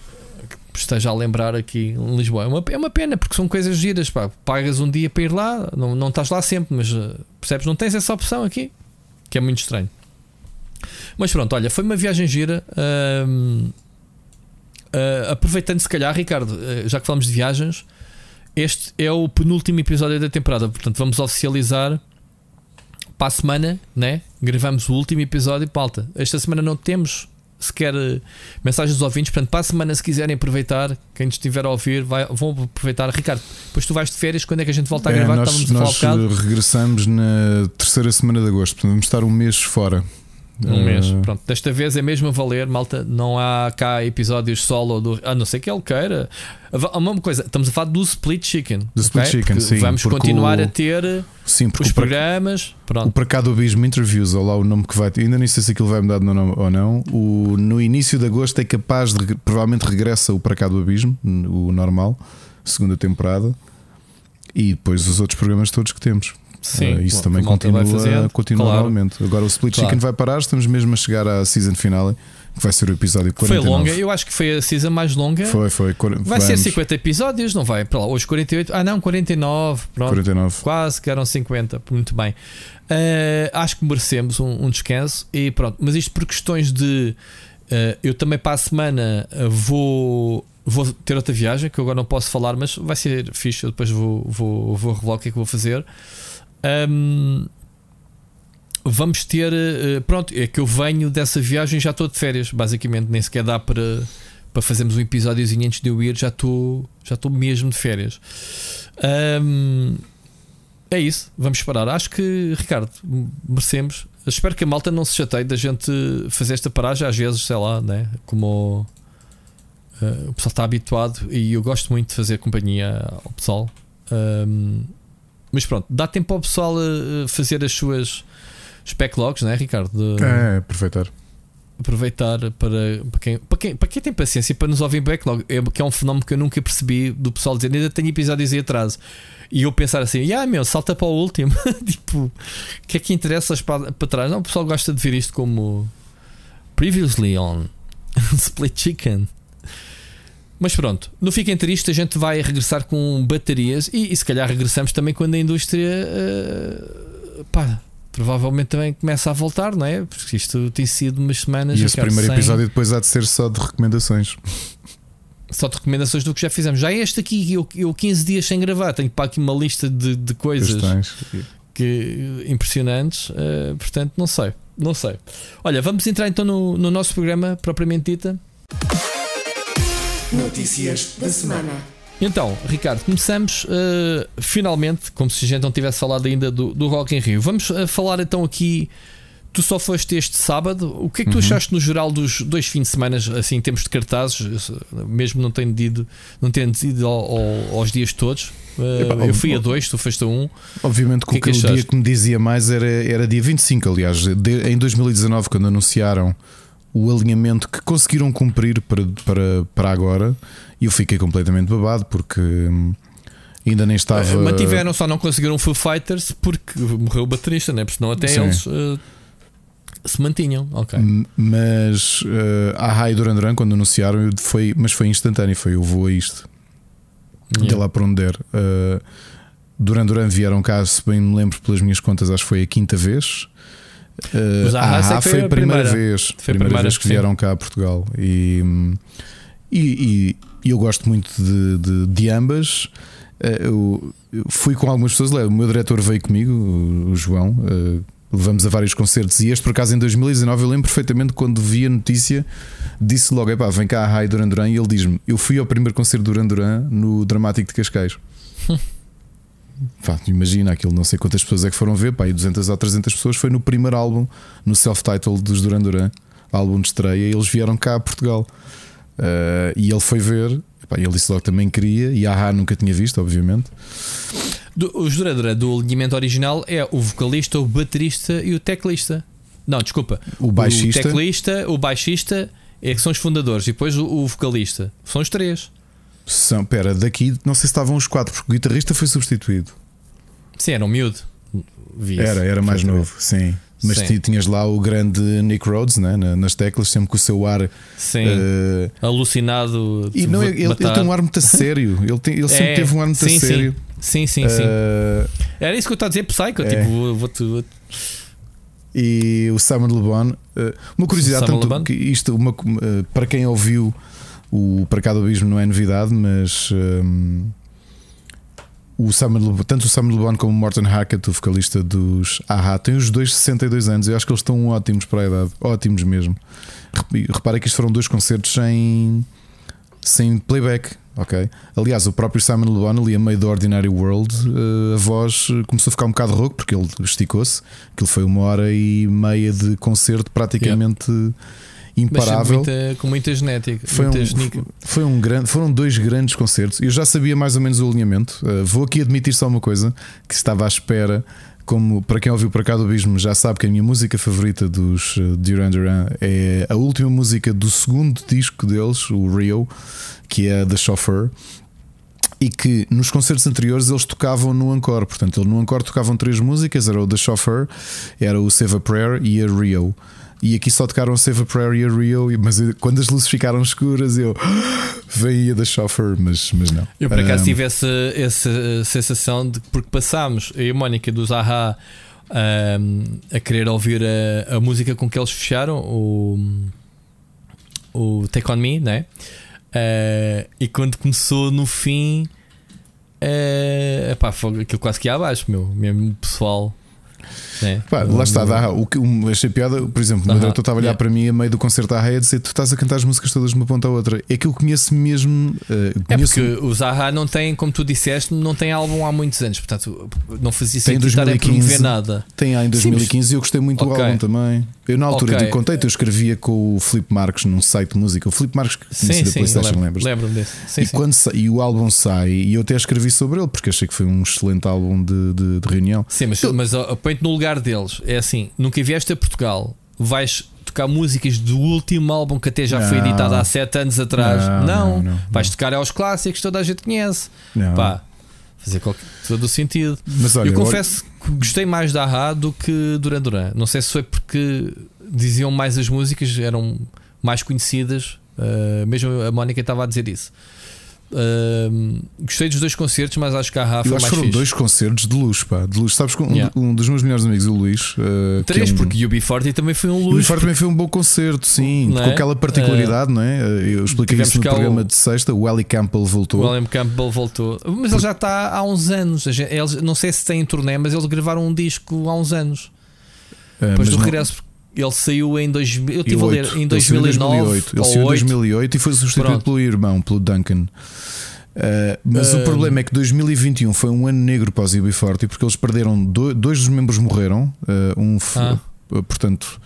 que esteja a lembrar aqui em Lisboa. É uma, é uma pena, porque são coisas giras. Pá. Pagas um dia para ir lá, não, não estás lá sempre, mas eh, percebes? Não tens essa opção aqui, que é muito estranho. Mas pronto, olha, foi uma viagem gira. hum, ah, aproveitando, se calhar, Ricardo, eh, já que falamos de viagens, este é o penúltimo episódio da temporada, portanto, vamos oficializar para a semana, né? Gravamos o último episódio, pauta. Esta semana não temos sequer eh, mensagens dos ouvintes, portanto, para a semana, se quiserem aproveitar, quem estiver a ouvir, vai, vão aproveitar. Ricardo, depois tu vais de férias, quando é que a gente volta a É, gravar? nós Estávamos a falar um nós bocado. eh, regressamos na terceira semana de agosto, portanto vamos estar um mês fora. Um Eh, mês. Pronto, desta vez é mesmo a valer, malta. Não há cá episódios solo do. A não ser que ele queira. A uma coisa, estamos a falar do Split Chicken. Do Split? Chicken, Porque sim, Vamos continuar o- a ter Sim, os o programas. o Pronto. para cá do Abismo Interviews, ou lá o nome que vai ter, ainda nem sei se aquilo vai mudar de nome ou não. O, no início de agosto é capaz de, provavelmente regressa o para cá do Abismo, o normal, segunda temporada, e depois os outros programas todos que temos. Sim, Eh, isso bom, também continua, fazendo, continua claro. normalmente. Agora o Split Claro. Chicken vai parar, estamos mesmo a chegar à season finale, que vai ser o episódio Foi 49. longa, eu acho que foi a season mais longa. Foi, foi. Vai ser vamos, 50 episódios, não vai? Para lá, hoje 48. Ah, não, 49. Pronto. 49. Quase que eram 50. Muito bem. Eh, acho que merecemos um, um descanso. E pronto. Mas isto por questões de. eh, eu também para a semana vou. Vou ter outra viagem que eu agora não posso falar, mas vai ser fixe. Eu depois vou, vou, vou revelar o que é que vou fazer. Ahm, vamos ter. eh, pronto, é que eu venho dessa viagem já estou de férias, basicamente. Nem sequer dá para, para fazermos um episódiozinho antes de eu ir. Já estou já estou mesmo de férias. Ahm, é isso, vamos parar. Acho que, Ricardo, merecemos. Espero que a malta não se chateie da gente fazer esta paragem. Às vezes, sei lá, né? como eh, o pessoal está habituado e eu gosto muito de fazer companhia ao pessoal. Ahm, mas pronto, dá tempo ao pessoal a fazer as suas backlogs, né, Ricardo? De É, aproveitar. aproveitar para, para, quem, para, quem, para quem tem paciência para nos ouvir backlog, é, que é um fenómeno que eu nunca percebi do pessoal dizer ainda tenho episódios em atraso. E eu pensar assim, ah meu, salta para o último. [LAUGHS] tipo, o que é que interessa para, para trás? Não, o pessoal gosta de ver isto como previously on [LAUGHS] Split Chicken. Mas pronto, não fiquem tristes, a gente vai regressar com baterias e, e se calhar regressamos também quando a indústria eh, pá, provavelmente também começa a voltar, não é? Porque isto tem sido umas semanas E esse primeiro sem- episódio depois há de ser só de recomendações. só de recomendações do que já fizemos. Já este aqui, eu, eu 15 dias sem gravar, tenho para aqui uma lista de, de coisas que, impressionantes, eh, portanto, não sei, não sei. Olha, vamos entrar então no, no nosso programa propriamente dita. Notícias da semana. Então, Ricardo, começamos eh, finalmente, como se a gente não tivesse falado ainda do, do Rock in Rio. Vamos eh, falar então aqui tu só foste este sábado. O que é que tu Uhum. achaste no geral dos dois fins de semana, assim, em termos de cartazes, mesmo não tendo ido, não tendo ido ao- ao- aos dias todos? Uh, Epá, eu fui a dois, tu foste a um. Obviamente que, O que é que que o dia que me dizia mais era, era dia 25, aliás, de- em 2019, quando anunciaram o alinhamento que conseguiram cumprir para, para, para agora, e eu fiquei completamente babado porque hum, ainda nem estava. Uh, mantiveram, só não conseguiram Foo Fighters porque morreu o baterista, né? porque senão até Sim. eles uh, se mantinham. Ok. M- Mas uh, a Rai Duran Duran, quando anunciaram, foi, mas foi instantâneo, foi eu vou a isto. de Yeah. lá para onde der. Uh, Duran Duran vieram cá, se bem me lembro pelas minhas contas, acho que foi a quinta vez. Uh, a sei Ahá que foi a primeira, vez, Foi a primeira primeira, vez que sim. vieram cá a Portugal. E, e, e- eu gosto muito de, de, de ambas. Uh, Eu, eu fui com algumas pessoas, o meu diretor veio comigo, o, João. uh, Levamos a vários concertos e este, por acaso, em 2019, eu lembro perfeitamente quando vi a notícia, disse logo: Epá, vem cá a Rai Duran Duran. E ele diz-me: Eu fui ao primeiro concerto do Duran Duran no Dramático de Cascais. [LAUGHS] Pá, imagina aquilo, não sei quantas pessoas é que foram ver, pá, e 200 ou 300 pessoas. Foi no primeiro álbum, no self-title dos Duran Duran, álbum de estreia. E eles vieram cá a Portugal Uh, e ele foi ver. Pá, ele disse logo que também queria, e a nunca tinha visto, obviamente. Do, os Duran Duran do alinhamento original é o vocalista, o baterista e o teclista. Não, desculpa. O baixista. O teclista, o baixista é que são os fundadores e depois o, o vocalista. São os três. São, pera, daqui não sei se estavam os quatro, porque o guitarrista foi substituído. Sim, era um miúdo. Era, era mais novo, sim. Mas Sim. ti- tinhas lá o grande Nick Rhodes né, na- nas teclas, sempre com o seu ar. Sim. eh, Alucinado. e não, ele, ele tem um ar muito sério. Ele, tem- ele [LAUGHS] sempre É, teve um ar muito sim, sério. Sim, sim, sim. Eh, Era isso que eu estava a dizer, Psycho. é. Tipo, vou- vou-te. vou-te- e o Simon Le Bon. eh, uma curiosidade, tanto que isto, uma, para quem ouviu o Para Cá do Abismo, não é novidade, mas ehm, o Bon- tanto o Simon Le Bon como o Morton Hackett, o vocalista dos Aha, têm os dois 62 anos. Eu acho que eles estão ótimos para a idade, ótimos mesmo. Rep- Repara que isto foram dois concertos sem, sem playback. Ok. Aliás, o próprio Simon Le Bon, ali a meio do Ordinary World, eh, a voz começou a ficar um bocado rouco porque ele esticou-se. Aquilo foi uma hora e meia de concerto praticamente Mas imparável. muita- com muita genética. Foi muita um, genica. foi um grande, foram dois grandes concertos. Eu já sabia mais ou menos o alinhamento. Uh, vou aqui admitir só uma coisa que estava à espera. Como para quem ouviu para cá do Abismo já sabe que a minha música favorita dos uh, Duran Duran é a última música do segundo disco deles, o Rio, que é The Chauffeur. E que nos concertos anteriores eles tocavam no Encore. Portanto, no Encore tocavam três músicas: era o The Chauffeur, era o Save a Prayer e a Rio. E aqui só tocaram Save a Prayer e a Rio, mas eu- quando as luzes ficaram escuras, eu [GASPS] veio a da Chauffeur, mas, mas não. Eu por acaso Um, tive essa, essa sensação de porque passámos, eu e a Mónica dos Aha um, a querer ouvir a, a música com que eles fecharam, o, o Take On Me, né? Uh, e quando começou no fim, uh, epá, foi aquilo quase que ia abaixo, meu, mesmo pessoal. Pá, lá está, dá, o que um, achei piada, por exemplo, o meu Aham, diretor estava a olhar yeah. para mim a meio do concerto à raia a dizer: Tu estás a cantar as músicas todas de uma ponta à outra. É que eu conheço mesmo. É conheço, porque os Aha não têm, como tu disseste, não tem álbum há muitos anos, portanto não fazia sentido estar a 2015. promover nada. Tem em Sim, 2015 e eu gostei muito do Ok. álbum também. Eu na altura Ok. eu contei-te, eu escrevia com o Filipe Marques num site de música. O Filipe Marques Sim, da sim, PlayStation, lembro, lembras? lembro-me desse. Sim, e, sim. Quando e o álbum sai, e eu até escrevi sobre ele, porque achei que foi um excelente álbum de, de- de reunião. Sim, mas, mas ó, põe-te no lugar deles. É assim: nunca vieste a Portugal, vais tocar músicas do último álbum que até já foi Não. editado há 7 anos atrás. Não, não, não, vais tocar aos clássicos que toda a gente conhece. Pá, fazer qualquer, todo o sentido. Mas olha, eu confesso que gostei mais da Aha do que Duran Duran. Não sei se foi porque diziam mais as músicas, eram mais conhecidas. Uh, mesmo a Mónica estava a dizer isso. Uh, gostei dos dois concertos, mas acho que a Aha Eu foi acho que foram fixe. dois concertos de luz, pá, de luz. Sabes que um, Yeah. um dos meus melhores amigos, o Luís, uh, Três, é um- porque UB40 também foi um E o luxo. Forte também foi um bom concerto, sim, Não com é? aquela particularidade, não é? Uh, Eu expliquei isso no cá o- programa de sexta. O Ellie Campbell voltou. O William Campbell voltou, mas ele já está há uns anos. Eles, não sei se tem em turnê, mas eles gravaram um disco há uns anos. Uh, Depois do regresso, ele saiu em 2000. Eu estive a ler 2008. em Ele saiu 2009 2008. Ele saiu em 8. 2008 e foi substituído Pronto. pelo irmão, pelo Duncan. Uh, mas o Um, problema é que 2021 foi um ano negro para os UB40 porque eles perderam do- dois dos membros morreram. Uh, um Ah. portanto,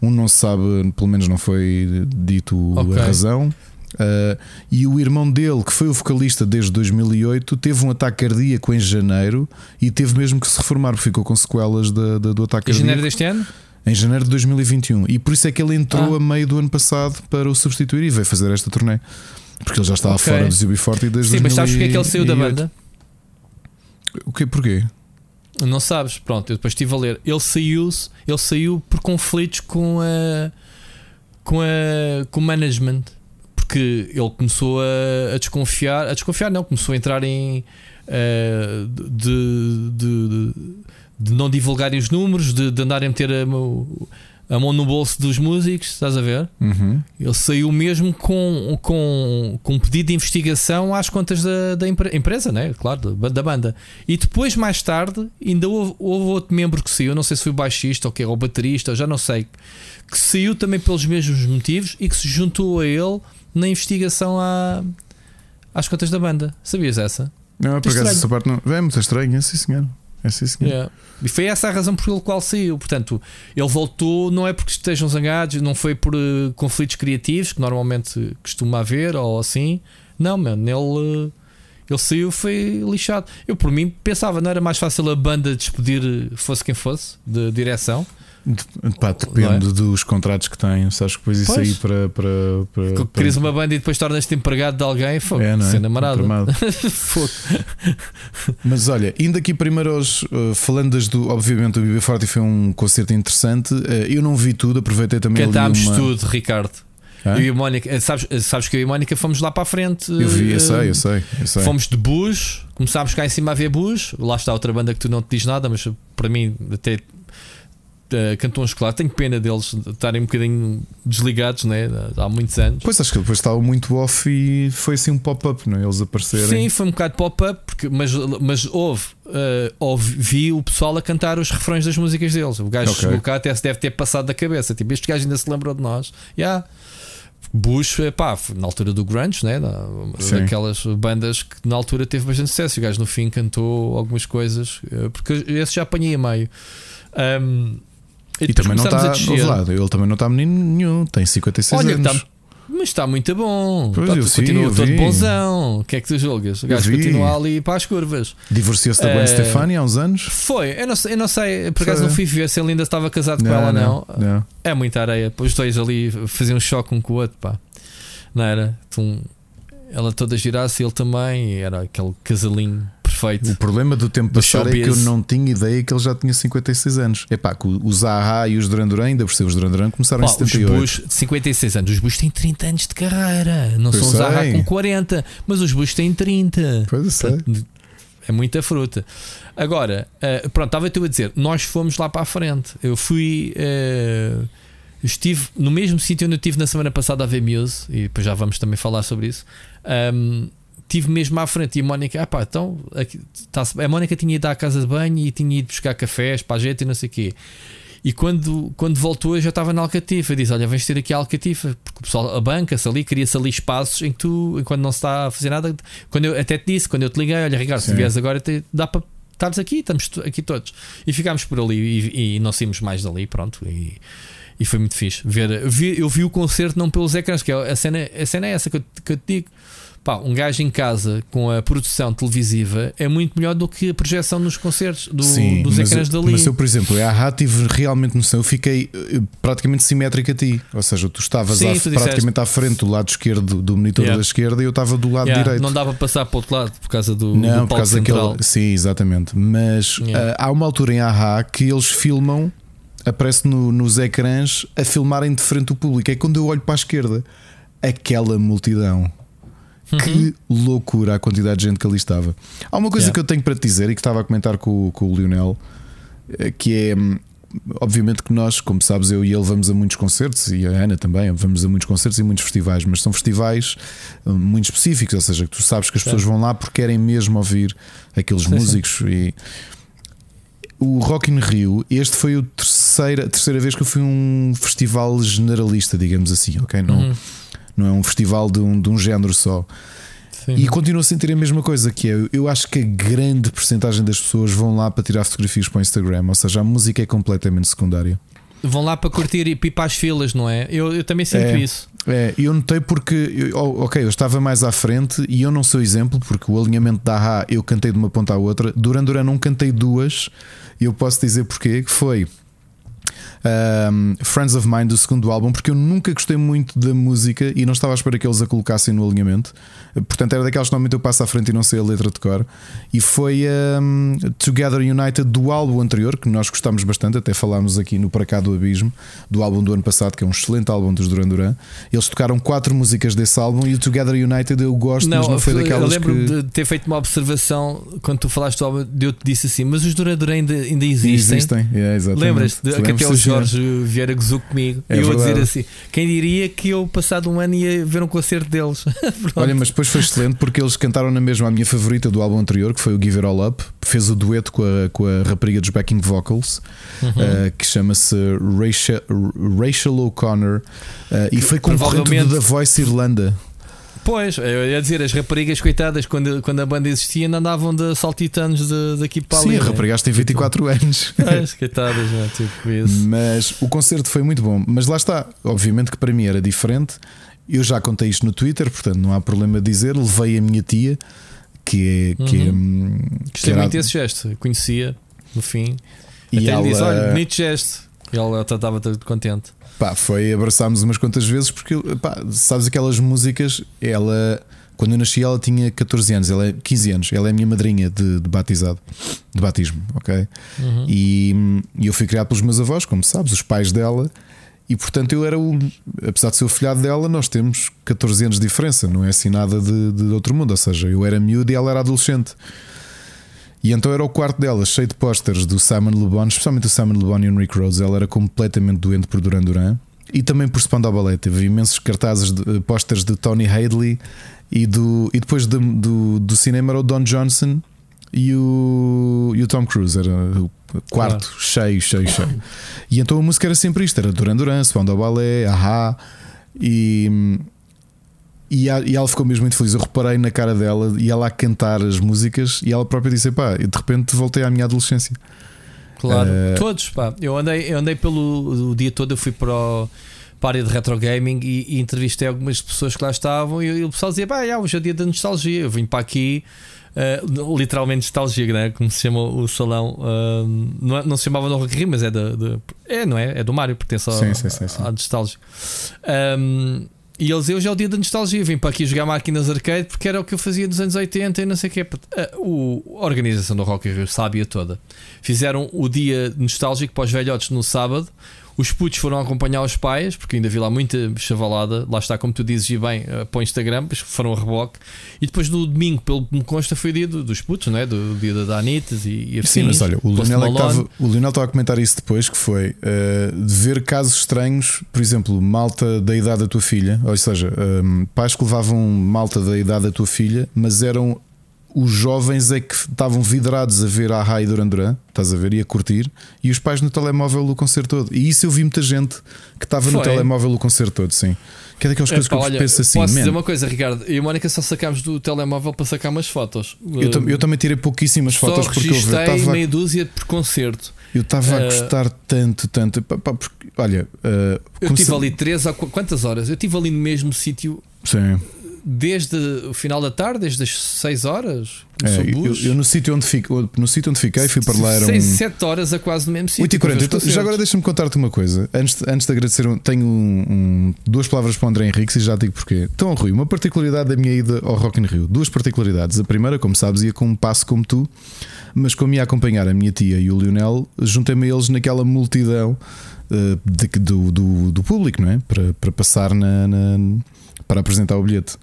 um não se sabe, pelo menos não foi dito Ok. a razão. Uh, e o irmão dele, que foi o vocalista desde 2008, teve um ataque cardíaco em janeiro e teve mesmo que se reformar, porque ficou com sequelas da- da- do ataque Em cardíaco janeiro deste ano? Em janeiro de 2021. E por isso é que ele entrou Ah. a meio do ano passado para o substituir e veio fazer esta turnê. Porque ele já estava Ok. fora do UB40 desde Sim, mas sabes porque é que ele 2008. saiu da banda? O quê? Porquê? Não sabes, pronto, eu depois estive a ler. Ele saiu, ele saiu por conflitos com a com a com o management, porque ele começou a, a desconfiar, a desconfiar não, começou a entrar em eh, de, de, de- de não divulgarem os números, de, de andarem a meter a, mão- a mão no bolso dos músicos, estás a ver? Uhum. Ele saiu mesmo com, com, com um pedido de investigação às contas da, da empre- empresa, né? claro, da, da banda. E depois, mais tarde, ainda houve, houve outro membro que saiu, não sei se foi o baixista ou, que, ou o baterista, já não sei, que saiu também pelos mesmos motivos e que se juntou a ele na investigação à, às contas da banda. Sabias essa? Não, por acaso essa parte não. É muito estranho, é sim, senhor. É sim. Yeah. E foi essa a razão pela qual saiu. Portanto, ele voltou, não é porque estejam zangados, não foi por eh, conflitos criativos, que normalmente costuma haver, ou assim. Não, mano, ele, eh, ele saiu, foi lixado. Eu, por mim, pensava, não era mais fácil a banda despedir, eh, fosse quem fosse, de direção. Pá, depende dos contratos que têm. Sabes que depois isso Pois. aí para. para, para, Crias uma banda e depois tornas-te empregado de alguém, foi É, não é? ser namorado. [LAUGHS] Mas olha, indo aqui primeiro aos. uh, falando das do. Obviamente, o BB40 foi um concerto interessante. Uh, eu não vi tudo, aproveitei também Cantámos uma... tudo, Ricardo. Eu e a Mónica, eh, sabes, sabes que eu e a Mónica fomos lá para a frente. Eu vi, eu sei, eu sei. Eu sei. Fomos de bus, começámos cá em cima a ver bus. Lá está outra banda que tu não te diz nada, mas para mim até uh, cantou um chocolate. Tenho pena deles estarem um bocadinho desligados né, há muitos anos. Pois acho que depois estava muito off e foi assim um pop-up, não é? Eles aparecerem. Sim, foi um bocado pop-up, porque- mas, mas houve, uh, houve, vi o pessoal a cantar os refrões das músicas deles. O gajo Ok. chegou cá até se deve ter passado da cabeça. Tipo, este gajo ainda se lembrou de nós. Yeah. Bush, eh, pá, na altura do Grunge, né? Daquelas bandas que na altura teve bastante sucesso. O gajo no fim cantou algumas coisas, eh, porque esse já apanhei a meio. Um, E também não está. lá, Ele também não está menino nenhum, tem 56 Olha, anos. tá- mas está muito bom. Pois, Tá- eu continua eu todo vi. bonzão. O que é que tu julgas? O gajo continua ali para as curvas. Divorciou-se da Gwen Eh, Stefani há uns anos. Foi, eu não, sei- eu não sei, por acaso não fui ver se ele ainda estava casado com ela, não. não. É muita areia. Os dois ali faziam um choque um com o outro, pá. Não era? Ela toda girasse, ele também, era aquele casalinho perfeito. O problema do tempo Do passar é que eu showbiz. não tinha ideia que ele já tinha 56 anos. É pá, que os Zaha e os Duran Duran, ainda por ser os Duran Duran, começaram Pá, em os 78. Bush de 56 anos, os Bush têm 30 anos de carreira, não Pois são os Zaha com 40, mas os Bush têm 30. Pois eu sei. É muita fruta. Agora, eh, pronto, estava eu a dizer, nós fomos lá para a frente. Eu fui. eh, estive no mesmo sítio onde eu estive na semana passada a ver Muse, e depois já vamos também falar sobre isso. Estive mesmo à frente e a Mónica, ah pá, então aqui, tá-se- a Mónica tinha ido à casa de banho e tinha ido buscar cafés para a gente e não sei o quê. E quando, quando voltou, eu já estava na Alcatifa. Diz: Olha, vens ter aqui a Alcatifa, porque o pessoal a banca-se ali, cria-se ali espaços em que tu, quando não se está a fazer nada. Quando eu até te disse, quando eu te liguei, olha, Ricardo, se Sim. vieres agora, te- dá para estarmos aqui, estamos aqui todos. E ficámos por ali e, e não saímos mais dali, pronto. E, e foi muito fixe. Ver, vi- eu vi o concerto não pelos ecrãs, que é a cena, a cena é essa que eu, que eu te digo. Pá, um gajo em casa com a produção televisiva é muito melhor do que a projeção nos concertos do- Sim, dos ecrãs dali. mas eu, por exemplo, a AHA tive realmente noção. Eu fiquei eh, praticamente simétrico a ti. Ou seja, tu estavas Sim, tu praticamente à frente do lado esquerdo do monitor Yeah. da esquerda e eu estava do lado Yeah, direito. Não dava para passar para o outro lado por causa do, Não, do por causa central. daquele. Sim, exatamente. Mas Yeah. ah, há uma altura em AHA que eles filmam, aparece no- nos ecrãs a filmarem de frente o público. É quando eu olho para a esquerda, aquela multidão. Uhum. Que loucura a quantidade de gente que ali estava. Há uma coisa Yeah. que eu tenho para te dizer e que estava a comentar com, o- com o Lionel, eh, que é. hum, Obviamente que nós, como sabes, eu e ele vamos a muitos concertos e a Ana também, vamos a muitos concertos e muitos festivais, mas são festivais hum, muito específicos, ou seja, que tu sabes que as pessoas vão lá porque querem mesmo ouvir aqueles Sim, sim. músicos e o Rock in Rio, este foi a terceira, terceira vez que eu fui a um festival generalista, digamos assim, ok? Não, Uhum. Não é um festival de um, de um género só. Sim. E continuo a sentir a mesma coisa, que é eu acho que a grande porcentagem das pessoas vão lá para tirar fotografias para o Instagram, ou seja, a música é completamente secundária. vão lá para curtir e pipar as filas, não é? Eu, eu também sinto É. isso. É, eu notei porque, eu- oh, ok, eu estava mais à frente e eu não sou exemplo, porque o alinhamento da AHA eu cantei de uma ponta à outra. Duran Duran não cantei duas, e eu posso dizer porquê, que foi um, Friends of Mine do segundo álbum, porque eu nunca gostei muito da música e não estava à espera que eles a colocassem no alinhamento. Portanto, era daquelas que normalmente eu passo à frente e não sei a letra de cor. E foi um, Together United do álbum anterior, que nós gostámos bastante, até falámos aqui no Para Cá do Abismo, do álbum do ano passado, que é um excelente álbum dos Duran Duran. Eles tocaram quatro músicas desse álbum e o Together United eu gosto, mas não foi eu daquelas lembro-me que. de ter feito uma observação quando tu falaste do álbum, eu te disse assim, mas os Duran Duran ainda, ainda existem. Existem, é, exatamente. Lembras-te que Lembro, até. Jorge Vieira gozou comigo É e eu a dizer assim: quem diria que eu, passado um ano, ia ver um concerto deles? [LAUGHS] Olha, mas depois foi excelente porque eles cantaram na mesma a minha favorita do álbum anterior, que foi o Give It All Up. Fez o dueto com a, com a rapariga dos backing vocals, Uhum. eh, que chama-se Rachel, Rachel O'Connor, eh, e foi concorrente do The Voice Irlanda. Pois, eu ia dizer, as raparigas coitadas, quando, quando a banda existia, ainda andavam de saltitanos de, daqui para Sim, ali. a rapariga acho que tem 24 anos. Pois, coitadas, não é? Tipo isso. Mas o concerto foi muito bom. Mas lá está, obviamente que para mim era diferente. Eu já contei isto no Twitter, portanto não há problema dizer. Levei a minha tia, que é. Que é, hum, que Gostei era- muito desse gesto, conhecia no fim. e Até ela, lhe disse: olha, bonito gesto. E ela estava contente. Pá, foi abraçámos umas quantas vezes porque, pá, sabes aquelas músicas, ela, quando eu nasci, ela tinha 14 anos, ela é 15 anos, ela é a minha madrinha de, de batizado, de batismo, ok? Uhum. E, e eu fui criado pelos meus avós, como sabes, os pais dela, e portanto eu era o, apesar de ser o filhado dela, nós temos 14 anos de diferença, não é assim nada de, de outro mundo, ou seja, eu era miúdo e ela era adolescente. E então era o quarto dela, cheio de pósteres do Simon Le Bon, especialmente o Simon Le Bon e o Rick Rose. Ela era completamente doente por Duran Duran e também por Spandau Ballet. Teve imensos cartazes, de, eh, pósteres de Tony Hadley e, do, e depois de- do, do cinema era o Don Johnson e o, e o Tom Cruise. Era o quarto cheio, cheio, cheio. E então a música era sempre isto: era Duran Duran, Spandau Ballet, Aha. E, e, a- e ela ficou mesmo muito feliz. Eu reparei na cara dela e ela a cantar as músicas e ela própria disse: pá, eu de repente voltei à minha adolescência. Claro, Eh, todos, pá. Eu andei, eu andei pelo o dia todo, eu fui para, o, para a área de retro gaming e, e entrevistei algumas pessoas que lá estavam e, e o pessoal dizia: pá, já, hoje é o dia da nostalgia. Eu vim para aqui, eh, literalmente nostalgia, né? como se chama o salão. ah, não, é- não se chamava no Rock Rio, mas é, da, da- é, não é? É do Mário, pertence ao, Sim, sim, sim, sim. à nostalgia. Ahm, e eles, hoje é o dia da nostalgia. Vim para aqui jogar máquinas arcade porque era o que eu fazia nos anos 80 e não sei o quê. Ah, o, a organização do Rock in Rio sabia toda. Fizeram o dia nostálgico para os velhotes no sábado. Os putos foram acompanhar os pais, porque ainda vi lá muita chavalada. Lá está, como tu dizes, e bem, eh, para o Instagram, foram a reboque. E depois no domingo, pelo que me consta, foi o dia do- dos putos, não é? Do, dia da Danitas e, e Sim, afins, mas olha, o Lionel, é estava, o Lionel estava a comentar isso depois, que foi eh, de ver casos estranhos, por exemplo, malta da idade da tua filha, ou seja, eh, pais que levavam malta da idade da tua filha, mas eram os jovens é que estavam vidrados a ver a Rai Duran Duran, estás a ver, e a curtir, e os pais no telemóvel o concerto todo. E isso eu vi muita gente que estava no telemóvel o concerto todo, sim. Que é daquelas coisas que eu olha, penso assim, posso man, dizer uma coisa, Ricardo? Eu e a Mónica só sacámos do telemóvel para sacar umas fotos. eu, tam- eu também tirei pouquíssimas fotos só porque eu estava meia dúzia por concerto. Eu estava a Eh, gostar tanto, tanto. pá, pá, porque, olha, eh, Eu estive ali três a qu- quantas horas? Eu estive ali no mesmo sítio Sim. Desde o final da tarde, desde as 6 horas. É, eu, eu no sítio onde fico, no sítio onde fiquei, fui para lá. Eram 6, 7 horas a quase no mesmo sítio. 8 e 40. para ver os Então, já agora deixa-me contar-te uma coisa. Antes, de- antes de agradecer, um- tenho um- um- duas palavras para o André Henriques e já digo porquê. Então, Rui, uma particularidade da minha ida ao Rock in Rio. Duas particularidades. A primeira, como sabes, ia com um passo como tu, mas como ia acompanhar a minha tia e o Lionel, juntei-me a eles naquela multidão eh, de- do, do, do público, não é? Para, para passar na, na- para apresentar o bilhete.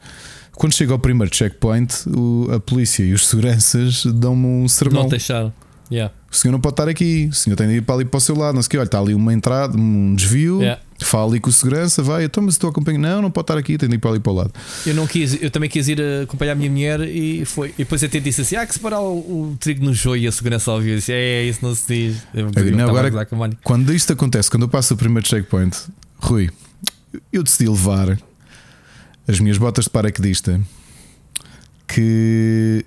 Quando chego ao primeiro checkpoint, o- a polícia e os seguranças dão-me um sermão. Não deixaram. Yeah. O senhor não pode estar aqui, o senhor tem de ir para ali para o seu lado. Não sei o que, olha, está ali uma entrada, um desvio. Yeah. Fala ali com o segurança, vai, então, mas estou acompanhando. Não, não pode estar aqui, tem de ir para ali para o lado. Eu não quis, eu também quis ir a acompanhar a minha mulher e foi. E depois até disse assim: ah, que separar o, o trigo no joio e a segurança ouviu. Eu disse: é, é, isso não se diz. Eu, eu não, estava agora- Mónica. Quando isto acontece, quando eu passo o primeiro checkpoint, Rui, eu decidi levar as minhas botas de paraquedista que,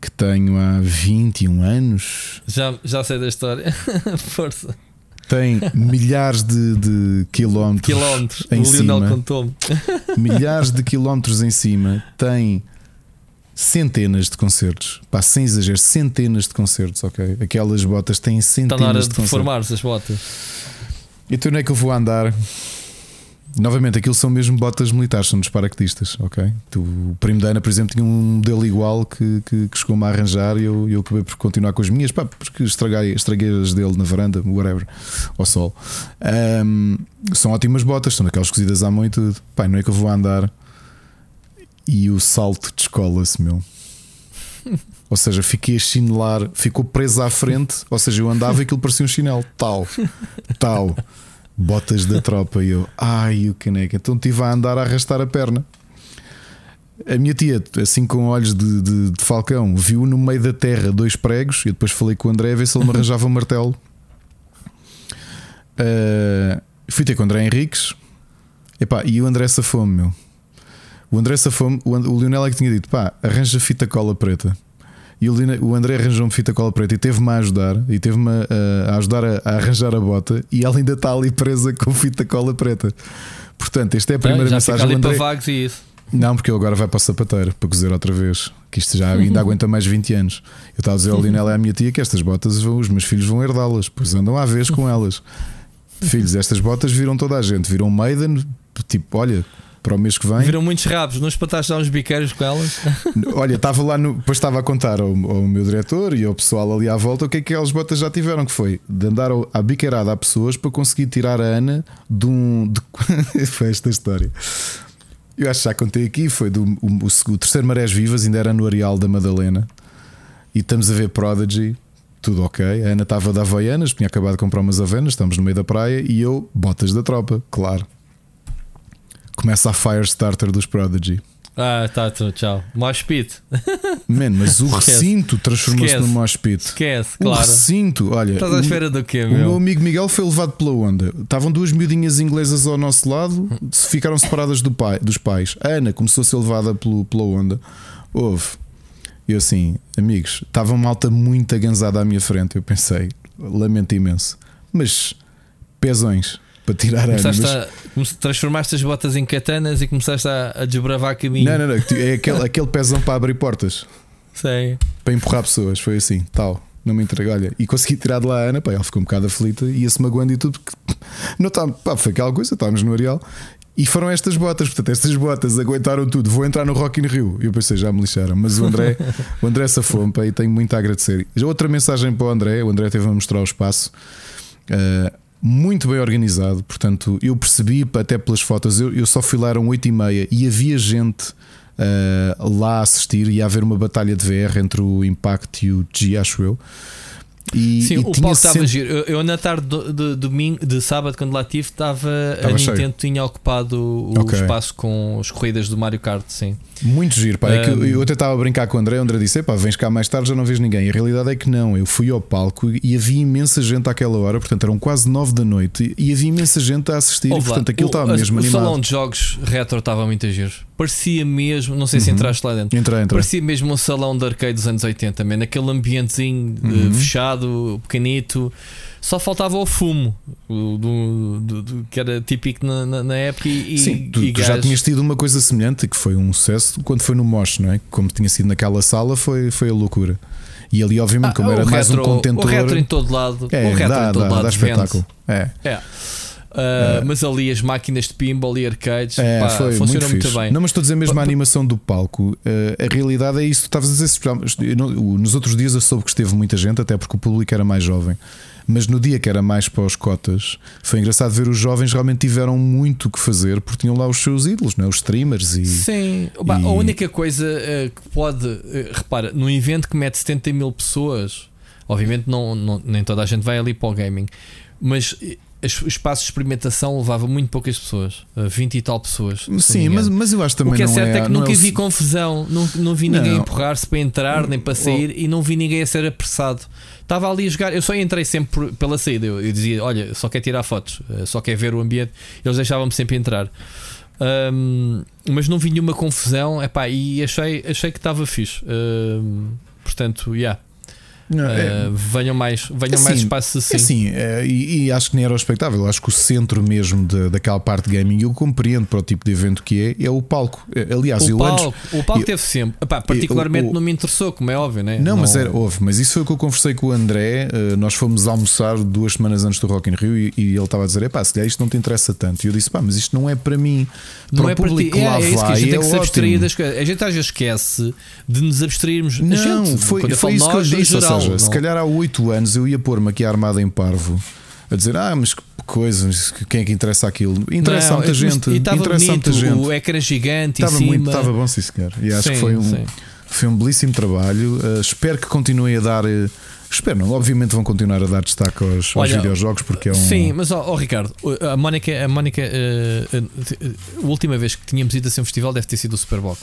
que tenho há 21 anos. Já, já sei da história. [LAUGHS] Força. tem milhares de, de quilómetros, Quilómetros. em o Lionel contou-me. [LAUGHS] milhares de quilómetros em cima, tem centenas de concertos. Pá, sem exagero, centenas de concertos, ok? Aquelas botas têm Está na hora centenas de de concertos. reformar-se as botas. Então onde é que eu vou andar? Novamente, aquilo são mesmo botas militares, são dos paraquedistas, ok? Tu, o primo da Ana, por exemplo, tinha um modelo igual que, que, que chegou-me a arranjar e eu, eu acabei por continuar com as minhas, pá, porque estraguei, estraguei as dele na varanda, whatever, ao sol. Ahm, são ótimas botas, são daquelas cozidas à mão e tudo. Pá, não é que eu vou andar e o salto descola-se, meu. [LAUGHS] Ou seja, fiquei a chinelar, ficou preso à frente, ou seja, eu andava e aquilo parecia um chinelo, tal, tal, botas da tropa. E eu, ai, o caneca. Então estive a andar a arrastar a perna. A minha tia, assim com olhos de, de- de falcão, viu no meio da terra dois pregos e depois falei com o André a ver se ele me arranjava um martelo. Ah, fui ter com o André Henriques Epá, e o André safou-me, meu. O André safou-me, o And- o Lionel é que tinha dito: pá, arranja fita cola preta. E o, André arranjou-me fita cola preta e teve-me a ajudar e teve-me a, a ajudar a, a arranjar a bota e ela ainda está ali presa com fita cola preta. Portanto, esta é a primeira já fica mensagem ali do para André. vagos e isso. Não, porque ele agora vai para o sapateiro para cozer outra vez. Que isto já [LAUGHS] ainda aguenta mais 20 anos. Eu estava a dizer ao Lionel e à minha tia que estas botas vão, os meus filhos vão herdá-las, pois andam à vez com elas. [LAUGHS] Filhos, estas botas viram toda a gente, viram Maiden, tipo, olha, para o mês que vem. Viram muitos rabos, não espataste dar uns biqueiros com elas. [LAUGHS] Olha, estava lá no. Depois estava a contar ao, ao meu diretor e ao pessoal ali à volta o que é que aquelas botas já tiveram, que foi de andar à biqueirada a pessoas para conseguir tirar a Ana de um. de- [LAUGHS] foi esta história. Eu acho que já contei aqui, foi do o, o- o terceiro Marés Vivas, ainda era no Areal da Madalena. E estamos a ver Prodigy, tudo ok. A Ana estava de Havaianas, tinha acabado de comprar umas Havaianas, estamos no meio da praia e eu, botas da tropa, claro. Começa a Firestarter dos Prodigy. Ah, tá, tchau. Mosh pit. Man, mas o [LAUGHS] Esquece. recinto transformou-se Esquece. num mosh pit. Esquece, O claro. recinto, olha. Estás à o- espera do quê, O meu meu? amigo Miguel foi levado pela onda. Estavam duas miudinhas inglesas ao nosso lado, ficaram separadas do pai, dos pais. A Ana começou a ser levada pelo, pela onda. Houve. Eu assim, amigos, estava uma malta muito aganzada à minha frente. Eu pensei, lamento imenso. Mas pesões para tirar. Começaste Mas- a, transformaste as botas em katanas e começaste a, a desbravar caminho. Não, não, não. É aquele, aquele pezão para abrir portas. Sei. para empurrar pessoas. Foi assim, tal. Não me entrega, olha. E consegui tirar de lá a Ana, pá, ela ficou um bocado aflita e ia-se magoando e tudo. [LAUGHS] Não está, pá, foi aquela coisa, estávamos no Areal. E foram estas botas, portanto, estas botas aguentaram tudo. Vou entrar no Rock in Rio. E eu pensei, já me lixaram. Mas o André, [LAUGHS] o André safou-me, pá, e tenho muito a agradecer. Já Outra mensagem para o André: o André teve a mostrar o espaço. Uh, muito bem organizado, portanto, eu percebi até pelas fotos. Eu, eu só fui lá, eram 8 e e havia gente uh, lá a assistir. e a haver uma batalha de VR entre o Impact e o G, acho eu. E, Sim, e o palco estava sempre- giro. Eu, eu na tarde do- de, domingo, de sábado, quando lá estive, estava a Estava cheio. Nintendo tinha ocupado o Ok. espaço com as corridas do Mario Kart, sim. Muito giro, pá. É que Um, eu até estava a brincar com o André. O André disse: pá, vens cá mais tarde, já não vês ninguém. E a realidade é que não. Eu fui ao palco e havia imensa gente àquela hora, portanto eram quase 9 da noite e havia imensa gente a assistir. E, portanto, aquilo o- estava mesmo O animado. salão de jogos retro estava muito giro. Parecia mesmo, não sei se Uhum. entraste lá dentro. Entra, entra. Parecia mesmo um salão de arcade dos anos 80, man. naquele ambientezinho eh, Uhum. fechado, pequenito. Só faltava o fumo, do, do- do- que era típico na, na- na época. E, Sim, tu, e tu já tinhas tido uma coisa semelhante que foi um sucesso quando foi no Mosh, não é? Como tinha sido naquela sala, foi, foi a loucura. E ali, obviamente, Ah, como era mais um retro- contentor. O retro em todo lado. é, o retro dá, em todo dá, lado. dá espetáculo. É. É. Uh, Mas ali as máquinas de pinball e arcades É, pá, foi muito, funcionam muito, fixe. bem. Não, mas estou a dizer mesmo a animação do palco. eh, a realidade é isso. Estavas a dizer. se- Nos outros dias eu soube que esteve muita gente, até porque o público era mais jovem. Mas no dia que era mais para os cotas, foi engraçado ver os jovens realmente tiveram muito o que fazer porque tinham lá os seus ídolos, não é? os streamers e. Sim, E- a única coisa eh, que pode, eh, repara, num evento que mete 70 mil pessoas, obviamente não, não- nem toda a gente vai ali para o gaming, mas eh, o espaço de experimentação levava muito poucas pessoas, eh, 20 e tal pessoas. Sim, mas, mas eu acho também o que é certo é, que não nunca o- vi confusão, não, não vi ninguém empurrar-se para entrar nem para sair e não vi ninguém a ser apressado. Estava ali a jogar, eu só entrei sempre pela saída. Eu, eu dizia: Olha, só quer tirar fotos, eh, só quer ver o ambiente. Eles deixavam-me sempre entrar. Ahm, mas não vi nenhuma confusão epá, e achei, achei que estava fixe. Ahm, portanto, yeah. Não, é- Eh, venham mais, venham Assim, mais espaços assim. É Assim, eh, e, e acho que nem era o espectável. Acho que o centro mesmo de- daquela parte de gaming, eu compreendo para o tipo de evento que é, é o palco. Eh, Aliás, o, eu palco, antes. o palco eu- teve sempre. Epá, particularmente o- não me interessou, como é óbvio, né? Não, mas era, houve, mas isso foi o que eu conversei com o André. nós fomos almoçar duas semanas antes do Rock in Rio e, e ele estava a dizer: pá, se calhar isto não te interessa tanto. E eu disse: pá, mas isto não é para mim. Para Não o é para ti. É, lá é isso que a vai, gente é tem que se abstrair das coisas. A gente às vezes esquece de nos abstrairmos. Não, gente, foi, eu foi isso que eu nós, disse. Seja, se não- calhar há 8 anos eu ia pôr-me aqui armado em parvo a dizer: ah, mas que coisa, mas quem é que interessa aquilo? Interessa Não, muita gente. E estava bonito, muita gente. o ecrã gigante Estava muito, estava bom, sim, senhor. E acho Sim, que foi um, sim. foi um belíssimo trabalho. Uh, espero que continuem a dar. uh, espero, não, obviamente vão continuar a dar destaque aos, aos Olha, videojogos porque é um. Sim, mas ó ó, Ricardo, a Mónica, a, Mónica eh, eh, a última vez que tínhamos ido a ser um festival deve ter sido o Super Bowl.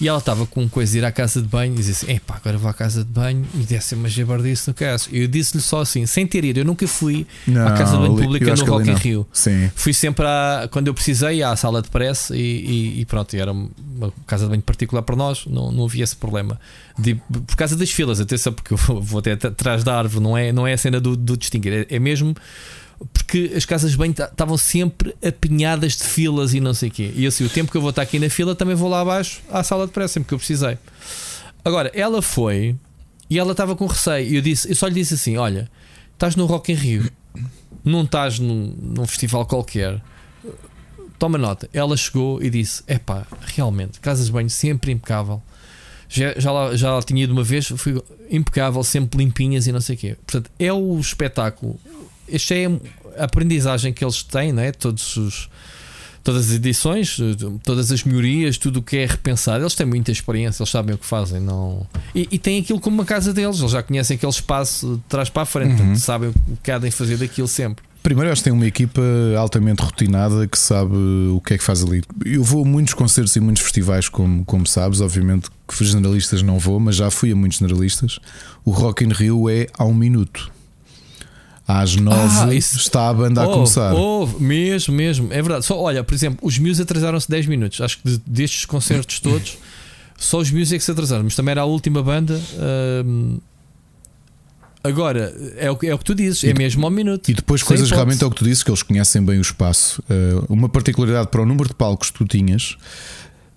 E ela estava com coisa de ir à casa de banho e dizia assim: Epá, agora vou à casa de banho e deve ser uma jabardice no caso. Eu disse-lhe só assim, sem ter ido, eu nunca fui Não, à casa de banho pública no Rock in. Rio. Sim. Fui sempre à, quando eu precisei à sala de pressa e, e- e pronto, era uma casa de banho particular para nós, não, não havia esse problema. De- por causa das filas, atenção, porque eu vou, até atrás da árvore, não é, não é a cena do, do distinguir, é, é mesmo porque as casas de banho ta- estavam sempre apinhadas de filas e não sei o quê. E assim, o tempo que eu vou estar aqui na fila também vou lá abaixo à sala de pressa, sempre que eu precisei. Agora, ela foi e ela estava com receio. E eu, disse, eu só lhe disse assim: Olha, estás no Rock in Rio, não estás num, num festival qualquer. Toma nota. Ela chegou e disse: Epá, realmente, casas de banho sempre impecável. Já, já, lá, já lá tinha ido uma vez, fui impecável, sempre limpinhas e não sei o quê. Portanto, é o espetáculo. Este é a aprendizagem que eles têm, né? Todos os, todas as edições, todas as melhorias, tudo o que é repensado. Eles têm muita experiência, eles sabem o que fazem. Não... E, e têm aquilo como uma casa deles, eles já conhecem aquele espaço de trás para a frente, Uhum. portanto, sabem o que há de fazer daquilo sempre. Primeiro, que tem uma equipa altamente rotinada que sabe o que é que faz ali. Eu vou a muitos concertos e muitos festivais, como, como sabes. Obviamente que generalistas não vou, mas já fui a muitos generalistas. O Rock in Rio é ao minuto. Às nove Ah, isso- está a banda a Houve, começar. houve, mesmo, mesmo, é verdade. Só olha, por exemplo, os Muse atrasaram-se 10 minutos. Acho que de- destes concertos todos, [LAUGHS] só os Muse é que se atrasaram, mas também era a última banda. hum, agora, é o, que- é o que tu dizes, é mesmo ao minuto. E depois coisas hipótese. realmente é o que tu dizes, que eles conhecem bem o espaço. Uh, uma particularidade para o número de palcos que tu tinhas.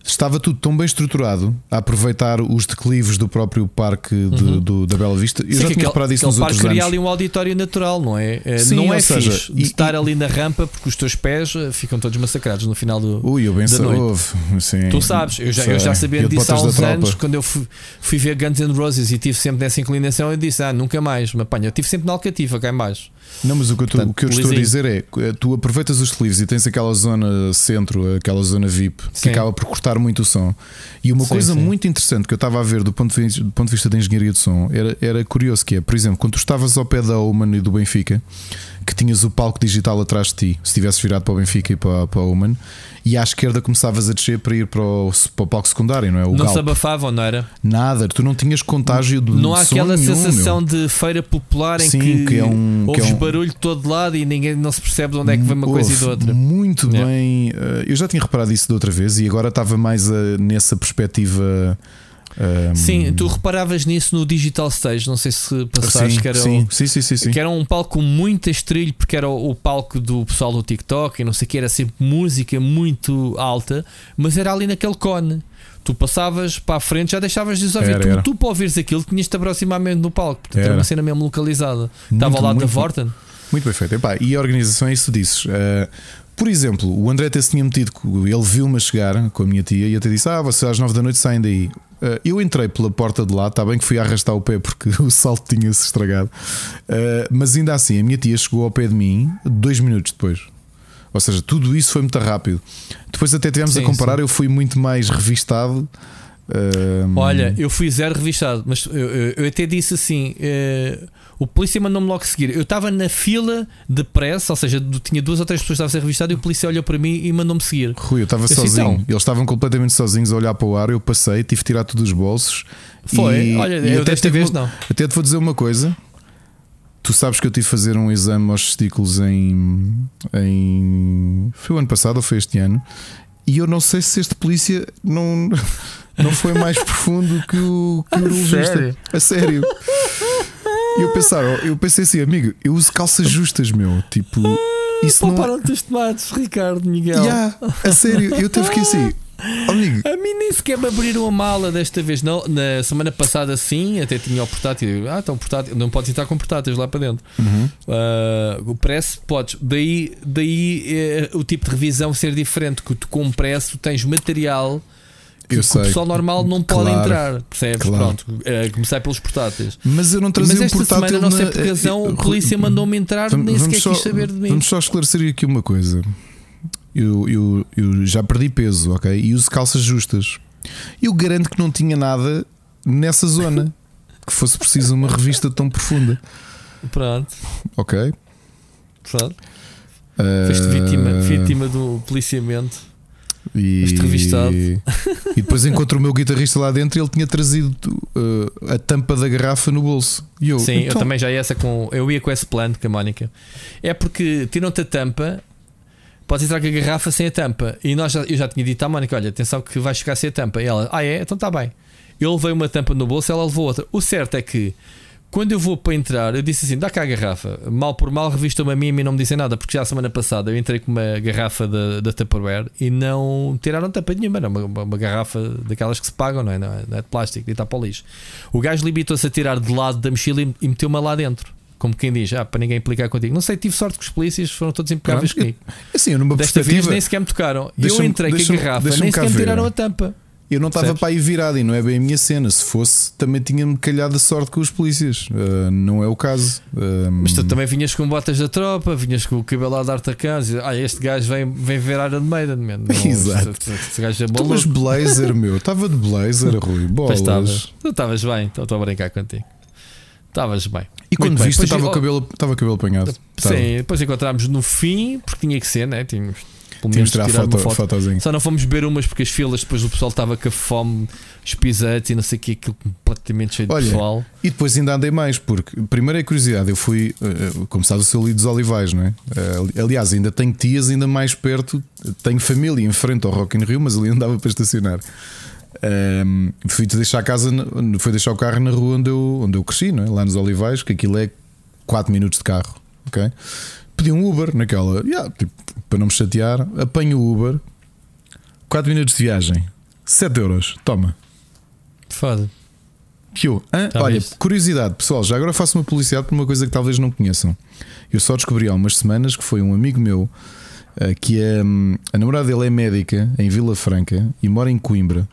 Estava tudo tão bem estruturado a aproveitar os declives do próprio parque de- do- da Bela Vista. Eu Uhum. Sim, já que tinha aquele- reparado isso nos parque outros cria anos. ali um auditório natural, não é? É, Sim, não é seja, fixe de e- estar ali na rampa porque os teus pés eh, ficam todos massacrados no final do. Ui, eu bem da noite. Sim, Tu sabes, eu já, eu já sabia Eu disso há uns anos, quando eu fui, fui ver Guns N' Roses e tive sempre nessa inclinação, eu disse: Ah, nunca mais me apanho. Eu tive sempre na Alcativa, cá em baixo. Não, mas o que Portanto, o que eu estou a dizer é que tu aproveitas os livros e tens aquela zona centro, aquela zona VIP, que Sim. acaba por cortar muito o som. E uma Sim, coisa sim. muito interessante que eu estava a ver do ponto de vista, do ponto de, vista da engenharia de som era, era curioso que é, por exemplo, quando tu estavas ao pé da Oman e do Benfica, que tinhas o palco digital atrás de ti, se tivesses virado para o Benfica e para, para a Oman, e à esquerda começavas a descer para ir para o, para o palco secundário, não é? O não Galp. se abafavam, não era? Nada, tu não tinhas contágio de Não há aquela nenhum, sensação meu. de feira popular em Sim, que, que é um- que ouves é um- barulho de todo lado e ninguém não se percebe de onde é que vem uma coisa e da outra. Muito Yeah. bem. eh, Eu já tinha reparado isso de outra vez e agora estava mais eh, nessa perspectiva. Eh, Sim, tu reparavas nisso no Digital Stage, não sei se passaste sim, que era o- sim, sim, sim, sim, sim. que era um palco com muito estrilho, porque era o, o palco do pessoal do TikTok e não sei o que, era sempre música muito alta, mas era ali naquele cone. Tu passavas para a frente, já deixavas de os ouvir. Era, tu, era. tu para ouvires aquilo tinhas de te aproximar mesmo do palco, portanto era Era. uma cena mesmo localizada. Muito, Estava ao lado da Vorten. Muito bem feito. Epá, e a organização é isso que disses. Eh, por exemplo, o André até se tinha metido, ele viu-me a chegar com a minha tia e até disse: Ah, vocês às nove da noite saem daí. Eh, eu entrei pela porta de lá, está bem que fui arrastar o pé porque [LAUGHS] o salto tinha-se estragado. Eh, mas ainda assim, a minha tia chegou ao pé de mim dois minutos depois. Ou seja, tudo isso foi muito rápido. Depois até tivemos Sim, a comparar, eu fui muito mais revistado. Eh, Olha, eu fui zero revistado, mas eu, eu- eu até disse assim: eh, o polícia mandou-me logo seguir. Eu estava na fila de pressa, ou seja, tinha duas ou três pessoas que estavam a ser revistadas e o polícia olhou para mim e mandou-me seguir. Rui, eu estava disse, sozinho. então. Eles estavam completamente sozinhos a olhar para o ar. Eu passei, tive que tirar tudo dos bolsos. Foi, E- olha, e eu até tive vez não. Até te vou dizer uma coisa. Tu sabes que eu tive de fazer um exame aos testículos em, em. Foi o ano passado ou foi este ano? E eu não sei se este polícia não, não foi mais profundo que o, que o [LAUGHS] urologista. sério? A sério. E eu, pensar, eu pensei assim, amigo, eu uso calças justas, meu. Tipo, isso não. Pouparam-te os tomates, Ricardo Miguel. Yeah, a sério, eu que ir assim. [LAUGHS] amigo, A mim nem sequer me abriram a mala desta vez. Não, na semana passada, sim, até tinha o portátil. Ah, então portátil. Não podes entrar com portáteis lá para dentro. Uhum. Ah, o preço, podes. Daí, daí eh, o tipo de revisão ser diferente. Que tu, com o preço, tu tens material Eu que sei. o pessoal normal não pode Claro. entrar. Percebes? Claro. Pronto. eh, começar pelos portáteis. Mas eu não trazia Mas um esta portátil semana, não sei por que razão, a polícia mandou-me entrar, Vamos- nem sequer só- quis saber de mim. Vamos só esclarecer aqui uma coisa. Eu, eu, eu já perdi peso, ok? E uso calças justas. Eu garanto que não tinha nada nessa zona [LAUGHS] que fosse preciso uma revista tão profunda, Pronto, ok? pronto. Ah, Foste vítima, vítima do policiamento. E, Foste revistado. [LAUGHS] e depois encontro o meu guitarrista lá dentro e ele tinha trazido ah, a tampa da garrafa no bolso. E eu, Sim, eu então, também já ia essa com. Eu ia com esse plano com a Mónica. É porque tiram-te a tampa, podes entrar com a garrafa sem a tampa. E nós já, eu já tinha dito à Mónica: olha, atenção que vais ficar sem a tampa. E ela, ah é? Então está bem. Eu levei uma tampa no bolso, ela levou outra. O certo é que quando eu vou para entrar, eu disse assim: dá cá a garrafa. Mal por mal, revistam-me a mim e a mim não me dizem nada, porque já a semana passada eu entrei com uma garrafa da, da Tupperware e não tiraram tampa nenhuma. Era uma, uma, uma garrafa daquelas que se pagam, não é? Não é, não é de plástico, e está para o lixo. O gajo limitou-se a tirar de lado da mochila e, e meteu-me lá dentro. Como quem diz, ah, para ninguém implicar contigo. Não sei, tive sorte que os polícias foram todos impecáveis comigo. assim, eu numa Desta vez nem sequer me tocaram. Eu entrei com a garrafa, nem sequer me tiraram a tampa. Eu não estava para aí virado e não é bem a minha cena. Se fosse, também tinha-me calhado a sorte com os polícias. Ah, não é o caso. Ah, Mas tu também vinhas com botas da tropa, vinhas com o cabelo a dar-te a casa. Ah, este gajo vem, vem ver Iron Maiden, man. [LAUGHS] Não, Exato. Este, este gajo é Tu, maluco. blazer, meu. Estava de blazer, [LAUGHS] Rui. Bolas. Tu estavas bem, estou a brincar contigo. Estavas bem. E quando Muito viste, estava o cabelo, cabelo apanhado. Sim, depois encontramos no fim, porque tinha que ser, né? Tínhamos pelo menos de tirar tirar foto, foto. Só não fomos beber umas porque as filas depois o pessoal estava com a fome, espisetes e não sei o que, aquilo completamente cheio de Olha, pessoal. E depois ainda andei mais, porque primeiro é curiosidade, eu fui, eh, como sabes, eu sou ali dos Olivais, não é? Eh, Aliás, ainda tenho tias ainda mais perto, tenho família em frente ao Rock in Rio, mas ali andava para estacionar. Ehm, fui deixar a casa, fui deixar o carro na rua onde eu, onde eu cresci, não é? lá nos Olivais, que aquilo é 4 minutos de carro, ok? Pedi um Uber naquela, yeah, tipo, para não me chatear, apanho o Uber, 4 minutos de viagem, 7 euros, toma. Foda. Que eu? Já olha, viste? curiosidade, pessoal, já agora faço uma publicidade por uma coisa que talvez não conheçam. Eu só descobri há umas semanas que foi um amigo meu eh, que é hum, a namorada dele é médica em Vila Franca e mora em Coimbra.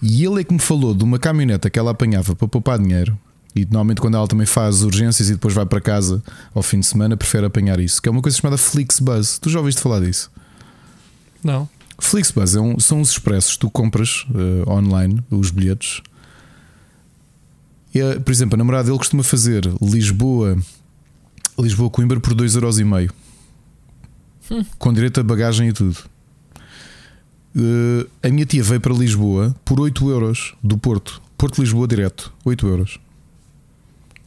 E ele é que me falou de uma caminhoneta que ela apanhava para poupar dinheiro. E normalmente, quando ela também faz urgências e depois vai para casa ao fim de semana, prefere apanhar isso. Que é uma coisa chamada Flixbus. Tu já ouviste falar disso? Não. Flixbus é um- são os expressos tu compras eh, online, os bilhetes. E, eh, por exemplo, a namorada dele costuma fazer Lisboa Lisboa Coimbra por 2,5€. Hum. Com direito a bagagem e tudo. Eh, a minha tia veio para Lisboa por 8 euros do Porto. Porto Lisboa direto, 8 euros.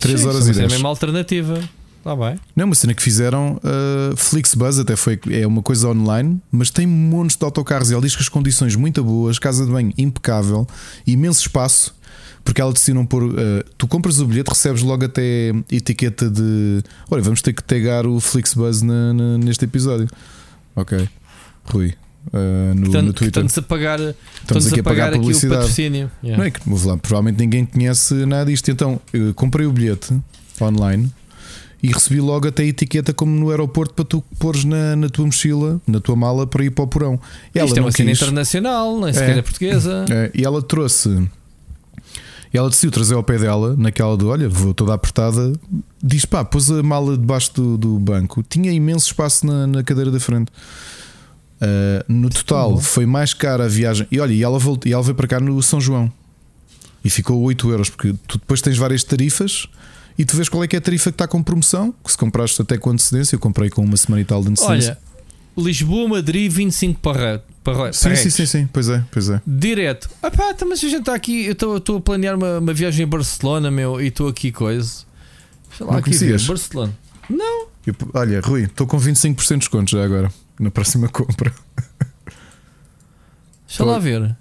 3 Sim, horas e é 10. a mesma alternativa. Está bem. Não, é uma cena que fizeram uh, Flixbus, até foi é uma coisa online, mas tem montes de autocarros. E ela diz que as condições muito boas, casa de banho impecável, imenso espaço, porque ela decidem pôr. uh, tu compras o bilhete, recebes logo até etiqueta de. Olha, vamos ter que tagar o Flixbus na, na- neste episódio. Ok, Rui, uh, no, no Portanto, Twitter. estamos a pagar, Estamos aqui a pagar pagar aqui o publicidade. patrocínio. Yeah. Não é que, vou lá, provavelmente ninguém conhece nada disto. Então, eu comprei o bilhete online e recebi logo até a etiqueta como no aeroporto para tu pôres na, na tua mochila, na tua mala para ir para o porão. Ela Isto é uma cena internacional, nem sequer É. é portuguesa. É, e ela trouxe. E ela decidiu trazer ao pé dela, naquela do olha, vou toda apertada. Diz pá, pôs a mala debaixo do, do banco, tinha imenso espaço na, na cadeira da frente. Ah, no total foi mais cara a viagem. E olha, e ela, voltou, e ela veio para cá no São João e ficou 8 euros, porque tu depois tens várias tarifas e tu vês qual é que é a tarifa que está com promoção. Que se compraste até com antecedência, eu comprei com uma semana e tal de antecedência. Olha, Lisboa, Madrid, 25 para, para, sim, sim, sim, sim, pois é, pois é. Direto. Ah pá, então, mas a gente está aqui. Eu estou- a planear uma, uma viagem a Barcelona, meu, e estou aqui coisa. Sei lá, Não aqui? Barcelona. Não. Eu- olha, Rui, estou com 25% de desconto já agora, na próxima compra. Deixa lá ver.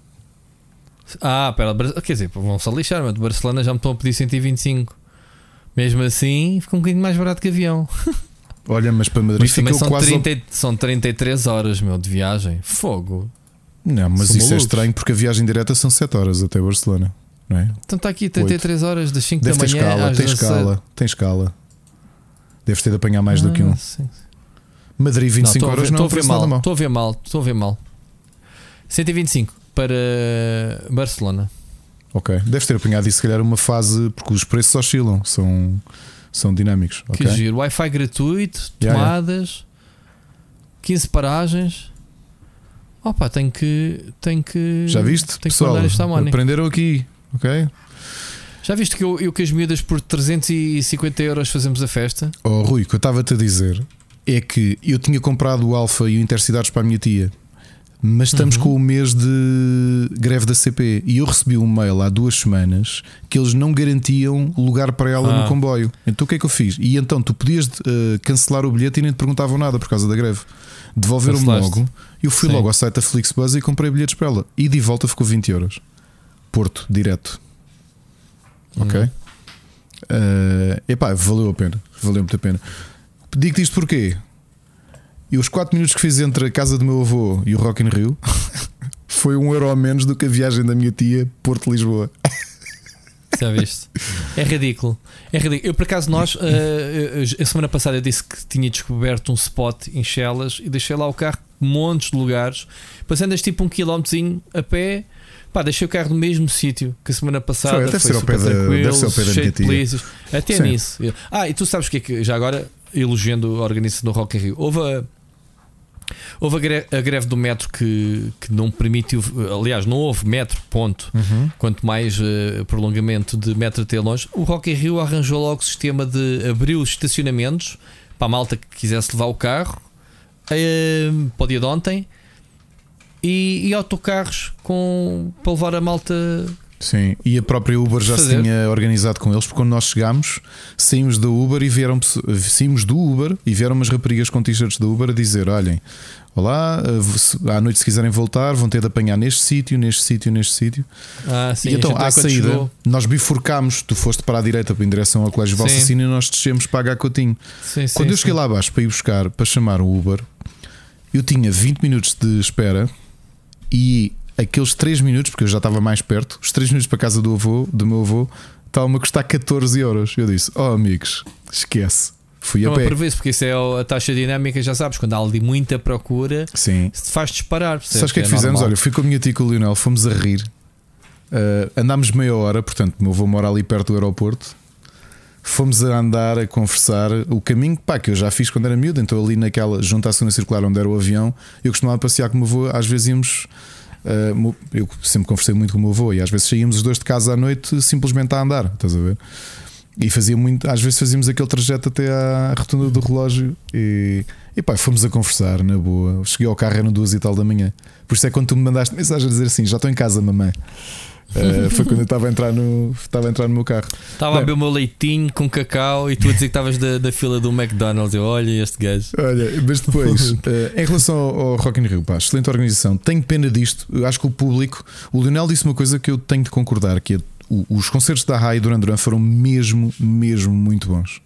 Ah, pera, quer dizer, vão-se a lixar, mas de Barcelona já me estão a pedir 125. Mesmo assim, fica um bocadinho mais barato que avião. [LAUGHS] Olha, mas para Madrid Mas ficou são, quase. ao- 30, são 33 horas, meu, de viagem. Fogo. Não, mas São isso é malucos. estranho porque a viagem direta são 7 horas até Barcelona. Não é? Então está aqui 33 horas das 5 Deve da manhã escala, tem 17. escala, tem escala. Deves ter de apanhar mais do que um. Ah, sim. Madrid 25 estou a ver- horas estou não a ver mal. Estou a ver mal, estou a ver mal. 125 para Barcelona. Ok. Deves ter apanhado isso, se calhar, uma fase, porque os preços oscilam, são, são dinâmicos. Que ok? giro. Wi-Fi gratuito, Yeah, yeah. tomadas, 15 paragens. Opa, tenho que. Tenho que Já viste? Que Pessoal, à Mónica. aprenderam aqui, ok? Já viste que eu, eu que as miúdas por 350 euros fazemos a festa? Oh, Rui, o que eu estava-te a dizer é que eu tinha comprado o Alfa e o Intercidades para a minha tia, mas estamos Uhum. com o mês de greve da CP e eu recebi um mail há duas semanas que eles não garantiam lugar para ela Ah. no comboio. Então o que é que eu fiz? E então tu podias eh, cancelar o bilhete e nem te perguntavam nada por causa da greve. Devolveram-me logo. Eu fui Sim. logo ao site da Flixbus e comprei bilhetes para ela. E de volta ficou 20 euros. Porto, direto. Ok? Eh, epá, valeu a pena. Valeu muito a pena. Digo-te isto porquê? E os 4 minutos que fiz entre a casa do meu avô e o Rock in Rio [LAUGHS] foi um euro a menos do que a viagem da minha tia Porto-Lisboa. [LAUGHS] Já viste? É ridículo. É ridículo. Eu, por acaso, nós, eh, a semana passada, eu disse que tinha descoberto um spot em Chelas e deixei lá o carro, montes de lugares. Depois andas tipo um quilómetrozinho a pé. Pá, deixei o carro no mesmo sítio que a semana passada. Foi, deve ser ao super pé da- deve ser ao pé da cheio minha de tia. polícias. Até Sim. nisso. Ah, e tu sabes o que é que, já agora, elogiando a organização do Rock in Rio, houve a. Houve a greve, a greve do metro que, que não permitiu, aliás, não houve metro, ponto. Quanto mais eh, prolongamento de metro até longe, o Rock in Rio arranjou logo o sistema de abrir os estacionamentos para a malta que quisesse levar o carro eh, para o dia de ontem e, e autocarros com, para levar a malta. Sim, e a própria Uber já se Fazer. tinha organizado com eles, porque quando nós chegámos, saímos da Uber e vieram saímos do Uber e vieram umas raparigas com t-shirts da Uber a dizer: olhem, olá, eh, se- à noite se quiserem voltar, vão ter de apanhar neste sítio, neste sítio, neste sítio. Ah, sim, e então, à saída, chegou- nós bifurcámos, tu foste para a direita em direção ao Colégio. Valsacino e nós descemos para a Gacotinho. Sim, sim, Quando eu sim. cheguei lá abaixo para ir buscar, para chamar o Uber, eu tinha 20 minutos de espera e aqueles 3 minutos, porque eu já estava mais perto, os 3 minutos para casa do avô, do meu avô, estavam-me a custar 14 euros. Eu disse: Oh, amigos, esquece. Fui a pé. aproveito, porque isso é a taxa dinâmica, já sabes, quando há ali muita procura, Sim. se te faz disparar. Sabes o que é que fizemos? normal. Olha, eu fui com a minha tia e com o Lionel, fomos a rir. Uh, andámos meia hora, portanto, meu avô mora ali perto do aeroporto. Fomos a andar, a conversar. O caminho pá, que eu já fiz quando era miúdo, então ali naquela, junto à segunda circular onde era o avião, eu costumava passear com o meu avô. Às vezes íamos. Mo- eu sempre conversei muito com o meu avô e às vezes saíamos os dois de casa à noite simplesmente a andar, estás a ver? E fazia muito, às vezes fazíamos aquele trajeto até à rotunda do relógio e, e pá, fomos a conversar na boa. Cheguei ao carro, eram duas e tal da manhã. Por isso é quando tu me mandaste mensagem a dizer assim: já estou em casa, mamãe. Eh, foi quando eu estava a entrar no, estava a entrar no meu carro. Estava a beber o meu leitinho com cacau e tu a dizer que estavas da, da fila do McDonald's. Eu, olha este gajo. Olha, mas depois, [LAUGHS] eh, em relação ao, ao Rock in Rio, pá, excelente organização. Tenho pena disto. Eu acho que o público, o Lionel disse uma coisa que eu tenho de concordar: que é, o- os concertos da Rai e Duran Duran foram mesmo, mesmo muito bons.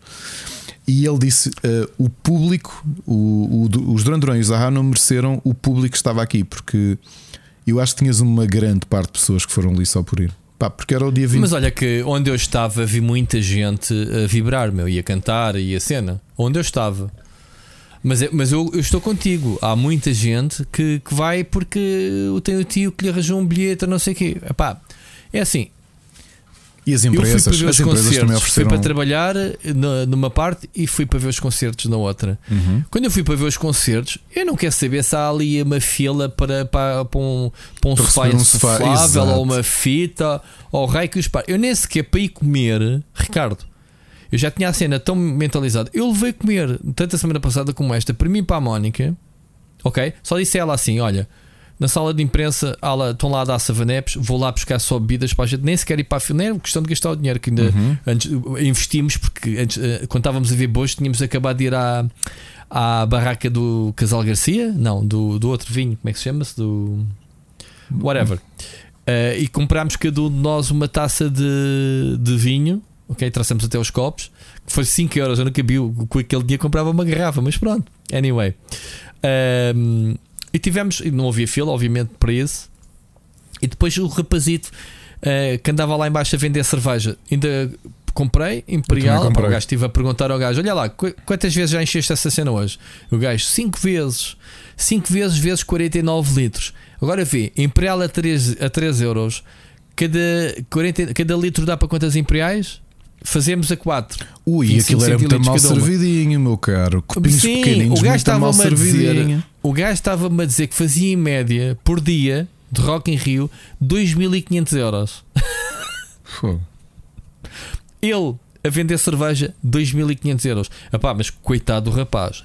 E ele disse: eh, o público, o, o- os Duran Duran e os Zaha não mereceram o público que estava aqui, porque eu acho que tinhas uma grande parte de pessoas que foram ali só por ir. Pá, porque era o dia 20. Mas olha que onde eu estava vi muita gente a vibrar, meu, e a cantar e a cena. Onde eu estava. Mas, é- mas eu, eu estou contigo. Há muita gente que, que vai porque tenho o tio que lhe arranjou um bilhete, não sei o quê. Epá, é assim, e as eu fui empresas, para ver as os empresas também concertos, fui ofereceram. para trabalhar numa parte e fui para ver os concertos na outra. Uhum. Quando eu fui para ver os concertos, eu não quero saber se há ali uma fila para, para, para um, para um Para sofá um insuflável exato. ou uma fita ou raio que os pá. Eu nem sequer para ir comer, Ricardo. Eu já tinha a cena tão mentalizada. Eu levei comer, tanto a semana passada como esta, para mim e para a Mónica. Ok? Só disse a ela assim: olha, na sala de imprensa lá- estão lá a dar savanepes, vou lá buscar só bebidas para a gente nem sequer ir para a fila. Nem é questão de gastar o dinheiro que ainda Uhum. antes, investimos, porque antes, eh, quando estávamos a ver boas, tínhamos acabado de ir à, à barraca do Casal Garcia, não, do, do outro vinho, como é que se chama-se? Do whatever. Eh, e comprámos cada um de nós uma taça de, de vinho ok? Traçamos até os copos, que foi 5 euros. Eu nunca vi, com aquele dia comprava uma garrafa, mas pronto, anyway. Um, e tivemos, e não havia fila, obviamente, para isso. E depois o rapazito uh, que andava lá embaixo a vender cerveja, ainda comprei Imperial. comprei. O gajo estive a perguntar ao gajo: Olha lá, qu- quantas vezes já encheste essa cena hoje? O gajo, 5 vezes, 5 vezes vezes 49 litros. Agora vê, Imperial a 3, a 3 euros, cada, 40, cada litro dá para quantas Imperiais? Fazemos a 4. Ui, 25 aquilo era muito mal servidinho, meu caro. Copinhos Sim, pequeninos, o gajo estava-me a dizer- servidinho. O gajo estava-me a dizer que fazia em média por dia de Rock in Rio 2.500 euros. Fogo. Ele a vender cerveja 2.500 euros. Epá, mas coitado do rapaz.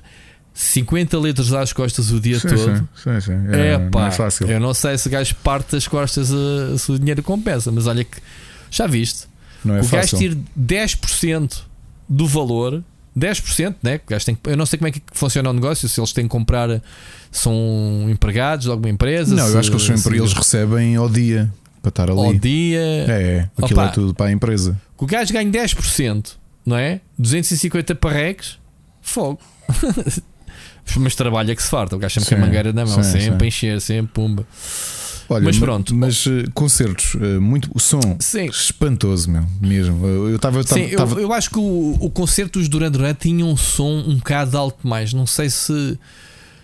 50 litros às costas o dia Sim, todo. sim, sim, sim. É, É, não é fácil. eu não sei se o gajo parte das costas a, se o dinheiro compensa, mas olha que já viste. Não é o gajo tira 10% do valor, 10%, né? que o gajo tem eu não sei como é que funciona o negócio, se eles têm que comprar, são empregados de alguma empresa. Não, eu se- acho que eles, são, eles recebem ao dia para estar ali. ao dia. É, é. Aquilo Opa. é tudo para a empresa. Que o gajo ganha 10%, não é? 250 parreques, fogo. [LAUGHS] Mas trabalha que se farta, o gajo sempre com a Sim, mangueira na mão, sim, sempre sim. a encher, sempre pumba. Olha, Mas ma- pronto. Mas eh, concertos, eh, muito, o som Sim. espantoso, meu, mesmo. Eu estava. Sim, eu, eu acho que o, o concerto dos Duran Duran tinha um som um bocado alto demais. Não sei se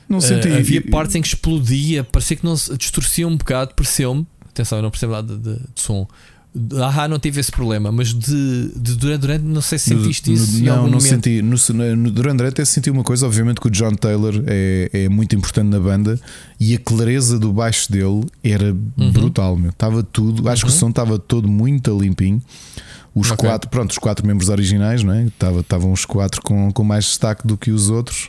Não senti. havia partes em que explodia, parecia que não se distorcia um bocado, pareceu-me. Atenção, eu não percebo nada de, de som. Ah, não tive esse problema, mas de, de Duran Duran não sei se No- sentiste no- isso em não, não momento. senti. No, no, no Duran Duran até senti uma coisa. Obviamente que o John Taylor é, é muito importante na banda e a clareza do baixo dele era Uhum. brutal. Meu. Estava tudo. Acho que o som estava todo muito limpinho. Os Ok. quatro, pronto, os quatro membros originais, não é? Estava- Estavam os quatro com, com mais destaque do que os outros.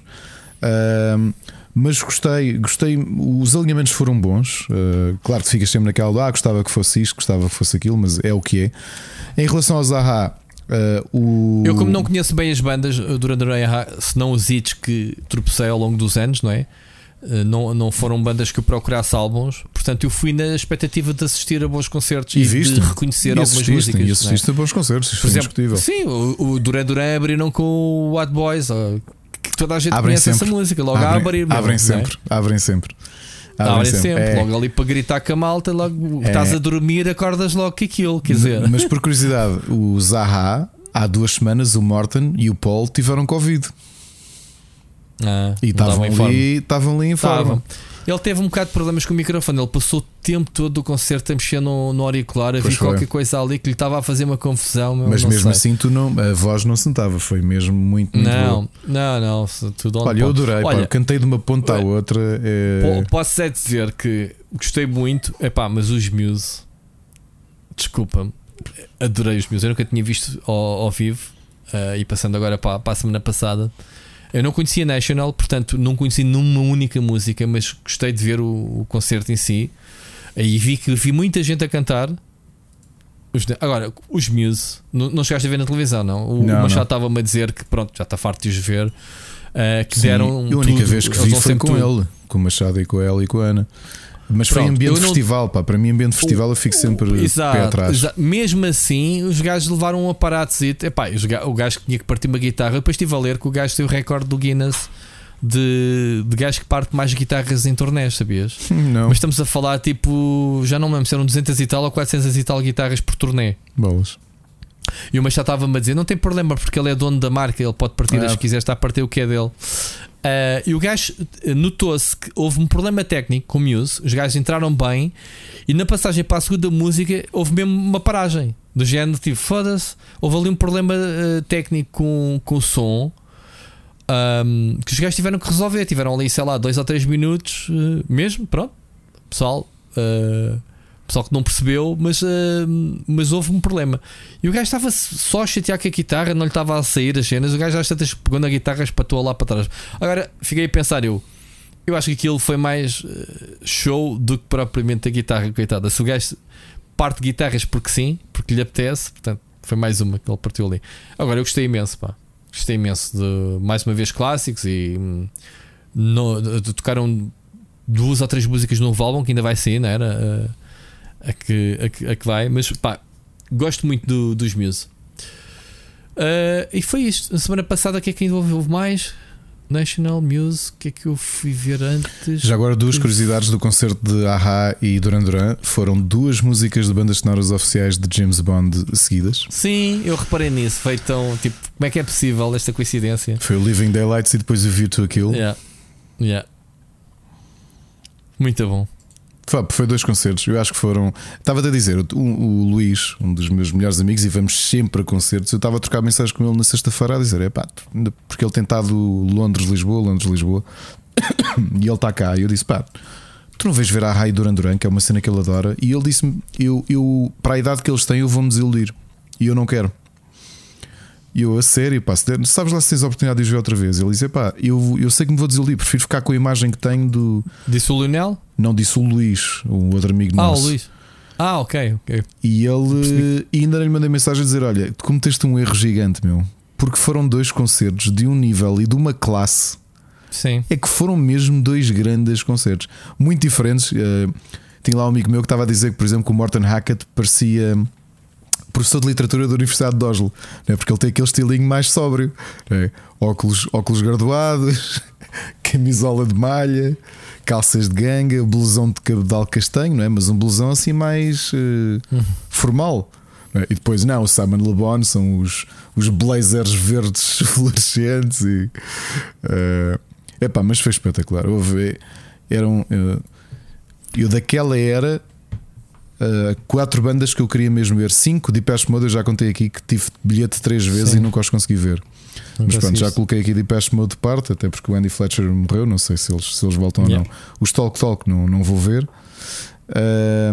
Mas gostei, gostei. Os alinhamentos foram bons. Ah, claro que ficas sempre naquela, ah, gostava que fosse isto, gostava que fosse aquilo, mas é o que é. Em relação ao Zaha, ah, o. Eu, como não conheço bem as bandas eh, Duran Duran, e Aha, senão os hits que tropecei ao longo dos anos, não é? Não, não foram bandas que eu procurasse álbuns, portanto eu fui na expectativa de assistir a bons concertos e, E de reconhecer e algumas músicas. E não é? assististe a bons concertos, isso Por foi exemplo, sim, o, o Duran Duran abriram com o What Boys, toda a gente Abrem conhece sempre. essa música, logo a abrem, abrir. meu, abrem não é? sempre, abrem sempre. Abrem sempre, É. logo ali para gritar com a malta, logo É. estás a dormir, acordas logo com aquilo, quer dizer. Mas por curiosidade, o Zaha, há duas semanas, o Morton e o Paul tiveram Covid Ah, e estavam ali, estavam ali em forma. Estavam. Ele teve um bocado de problemas com o microfone. Ele passou o tempo todo do concerto a mexer no, no auricular, ver qualquer coisa ali que lhe estava a fazer uma confusão. Mas não mesmo sei. assim, tu não, a voz não sentava, foi mesmo muito, muito Não, não, não. on Olha, eu adorei, pá, Olha, cantei de uma ponta à olha, outra. é- po- posso é dizer que gostei muito. Epá, mas os Muse, desculpa-me, adorei os Muse. Eu nunca tinha visto ao, ao vivo. eh, e passando agora para, para a semana passada, eu não conhecia National, portanto, não conheci numa única música, mas gostei de ver o, o concerto em si. Aí vi que vi muita gente a cantar. Os- agora, os Muse, não, não chegaste a ver na televisão, não? O, Não, o Machado estava-me a dizer que, pronto, já está farto de os ver. eh, que Sim, deram. a única tudo, vez que vi foi com tudo. ele, com o Machado e com ela e com a Ana. Mas foi Pronto, ambiente eu não- festival, pá. Para mim, ambiente festival, eu fico sempre Exato, pé atrás. exa- Mesmo assim, os gajos levaram um aparato. Epá, o gajo que tinha que partir uma guitarra. Depois estive a ler que o gajo tem o recorde do Guinness de, de gajo que parte mais guitarras em torneios, sabias? [LAUGHS] Não, Mas estamos a falar tipo, já não me lembro se eram 200 e tal ou 400 e tal guitarras por turnê. bolas. E o Machado estava-me a dizer: não tem problema, porque ele é dono da marca, ele pode partir Ah. as que quiser, está a partir o que é dele. Ah, e o gajo eh, notou-se que houve um problema técnico com o Muse, os gajos entraram bem e na passagem para a segunda música houve mesmo uma paragem. Do género, tipo, foda-se, houve ali um problema eh, técnico com, com o som. ahm, que os gajos tiveram que resolver, tiveram ali, sei lá, dois ou três minutos eh, mesmo, pronto, pessoal, eh, pessoal que não percebeu, mas, eh, mas houve um problema. E o gajo estava só a chatear com a guitarra, não lhe estava a sair as cenas. O gajo às tantas pegou na guitarra, espatou lá para trás. Agora fiquei a pensar, eu. Eu acho que aquilo foi mais eh, show do que propriamente a guitarra, coitada. Se o gajo parte guitarras porque sim, porque lhe apetece, portanto, foi mais uma que ele partiu ali. Agora eu gostei imenso, pá. Gostei imenso de mais uma vez clássicos e hum, no, de- de- tocaram duas ou três músicas no novo álbum que ainda vai sair, não era? A, a que, a, que, a que vai, mas pá, gosto muito do- dos Muse. Uh, e foi isto. Na semana passada, o que é que ainda houve, houve mais? National Muse, o que é que eu fui ver antes? Já agora, duas curiosidades do concerto de Aha e Duran Duran foram duas músicas de bandas sonoras oficiais de James Bond seguidas. Sim, eu reparei nisso. Foi tão tipo, como é que é possível esta coincidência? Foi o Living Daylights e depois o View to Kill. Yeah. Yeah. Muito bom. Foi dois concertos, eu acho que foram. Estava a dizer, o, o, Luís, um dos meus melhores amigos, e vamos sempre a concertos. Eu estava a trocar mensagens com ele na sexta-feira a dizer: é pá, porque ele tem estado Londres-Lisboa, Londres-Lisboa, [COUGHS] e ele está cá. E eu disse: pá, tu não vês ver a Rai Duran Duran, que é uma cena que ele adora. E ele disse-me: eu, eu, para a idade que eles têm, eu vou-me desiludir. E eu não quero. E eu, a sério, pá, sabes lá se tens a oportunidade de os ver outra vez? Ele disse: pá, eu, eu sei que me vou desiludir, prefiro ficar com a imagem que tenho do. Disse o Lionel? Não, disse o Luís, um outro amigo ah, nosso. Ah, o Luís. Ah, ok, ok. E ele e ainda lhe mandei mensagem a dizer: Olha, tu cometeste um erro gigante, meu, porque foram dois concertos de um nível e de uma classe. Sim. É que foram mesmo dois grandes concertos, muito diferentes. Uh, tinha lá um amigo meu que estava a dizer que, por exemplo, que o Morton Hackett parecia professor de literatura da Universidade de Oslo, né? porque ele tem aquele estilinho mais sóbrio, né? óculos, óculos graduados, [LAUGHS] camisola de malha, calças de ganga, blusão de cabedal castanho, não é? mas um blusão assim mais uh, uhum. formal. É? E depois, não, o Simon Le Bon são os, os blazers verdes [LAUGHS] fluorescentes. E, uh, epá, mas foi espetacular. Houve, eram, uh, eu daquela era Uh, quatro bandas que eu queria mesmo ver. Cinco de Depeche Mode eu já contei aqui que tive bilhete três vezes Sim. e nunca os consegui ver. Não Mas pronto, já coloquei aqui Depeche Mode de parte, até porque o Andy Fletcher morreu, não sei se eles, se eles voltam yeah. ou não. Os Talk Talk não, não vou ver.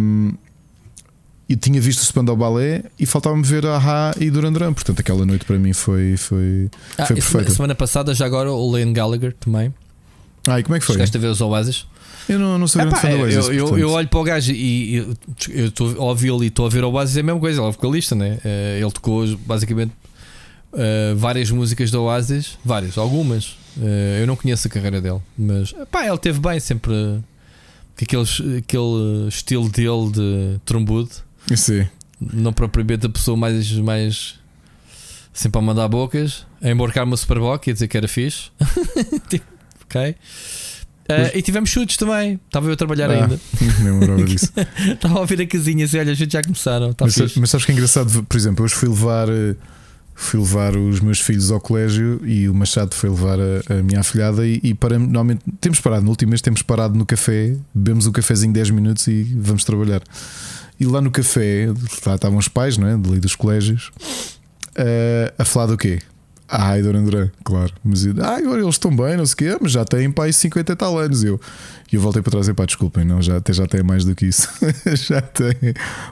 Um, e tinha visto o Spandau Ballet e faltava-me ver a Aha e Duran Duran. Portanto, aquela noite para mim foi, foi, ah, foi perfeita. Semana passada, já agora, o Lane Gallagher também. Ah, e como é que foi? Chegaste a ver os Oasis? Eu não, não sou grande fã do Oasis. Eu, eu, eu, olho para o gajo e eu estou a ouvi-lo e estou a ver o Oasis, é a mesma coisa, ele é vocalista, né? Eh, ele tocou basicamente uh, várias músicas do Oasis, várias, algumas. Uh, eu não conheço a carreira dele, mas pá, ele teve bem sempre aquele, aquele estilo dele de trombudo. Sim. Não propriamente a pessoa mais, mais sempre a mandar bocas, a embarcar uma Superbock e a dizer que era fixe. [LAUGHS] tipo, ok. Uh, e tivemos chutes também. Estava eu a trabalhar ah, ainda. [LAUGHS] Nem disso. [LAUGHS] Estava a ouvir a casinha assim, olha, os chutes já começaram. Tá mas, mas, sabes que é engraçado? Por exemplo, hoje fui levar, eh, fui levar os meus filhos ao colégio e o Machado foi levar a, a minha afilhada e, e paramos, normalmente temos parado, no último mês temos parado no café, bebemos o um cafezinho 10 minutos e vamos trabalhar. E lá no café, lá estavam os pais, não é? Dali dos colégios, uh, a falar do quê? Ai, Duran Duran, claro. Mas agora eles estão bem, não sei o quê, mas já têm pai 50 e tal anos. E eu, eu voltei para trás e pá, desculpem, não, já, até já tem mais do que isso. [LAUGHS] já tem.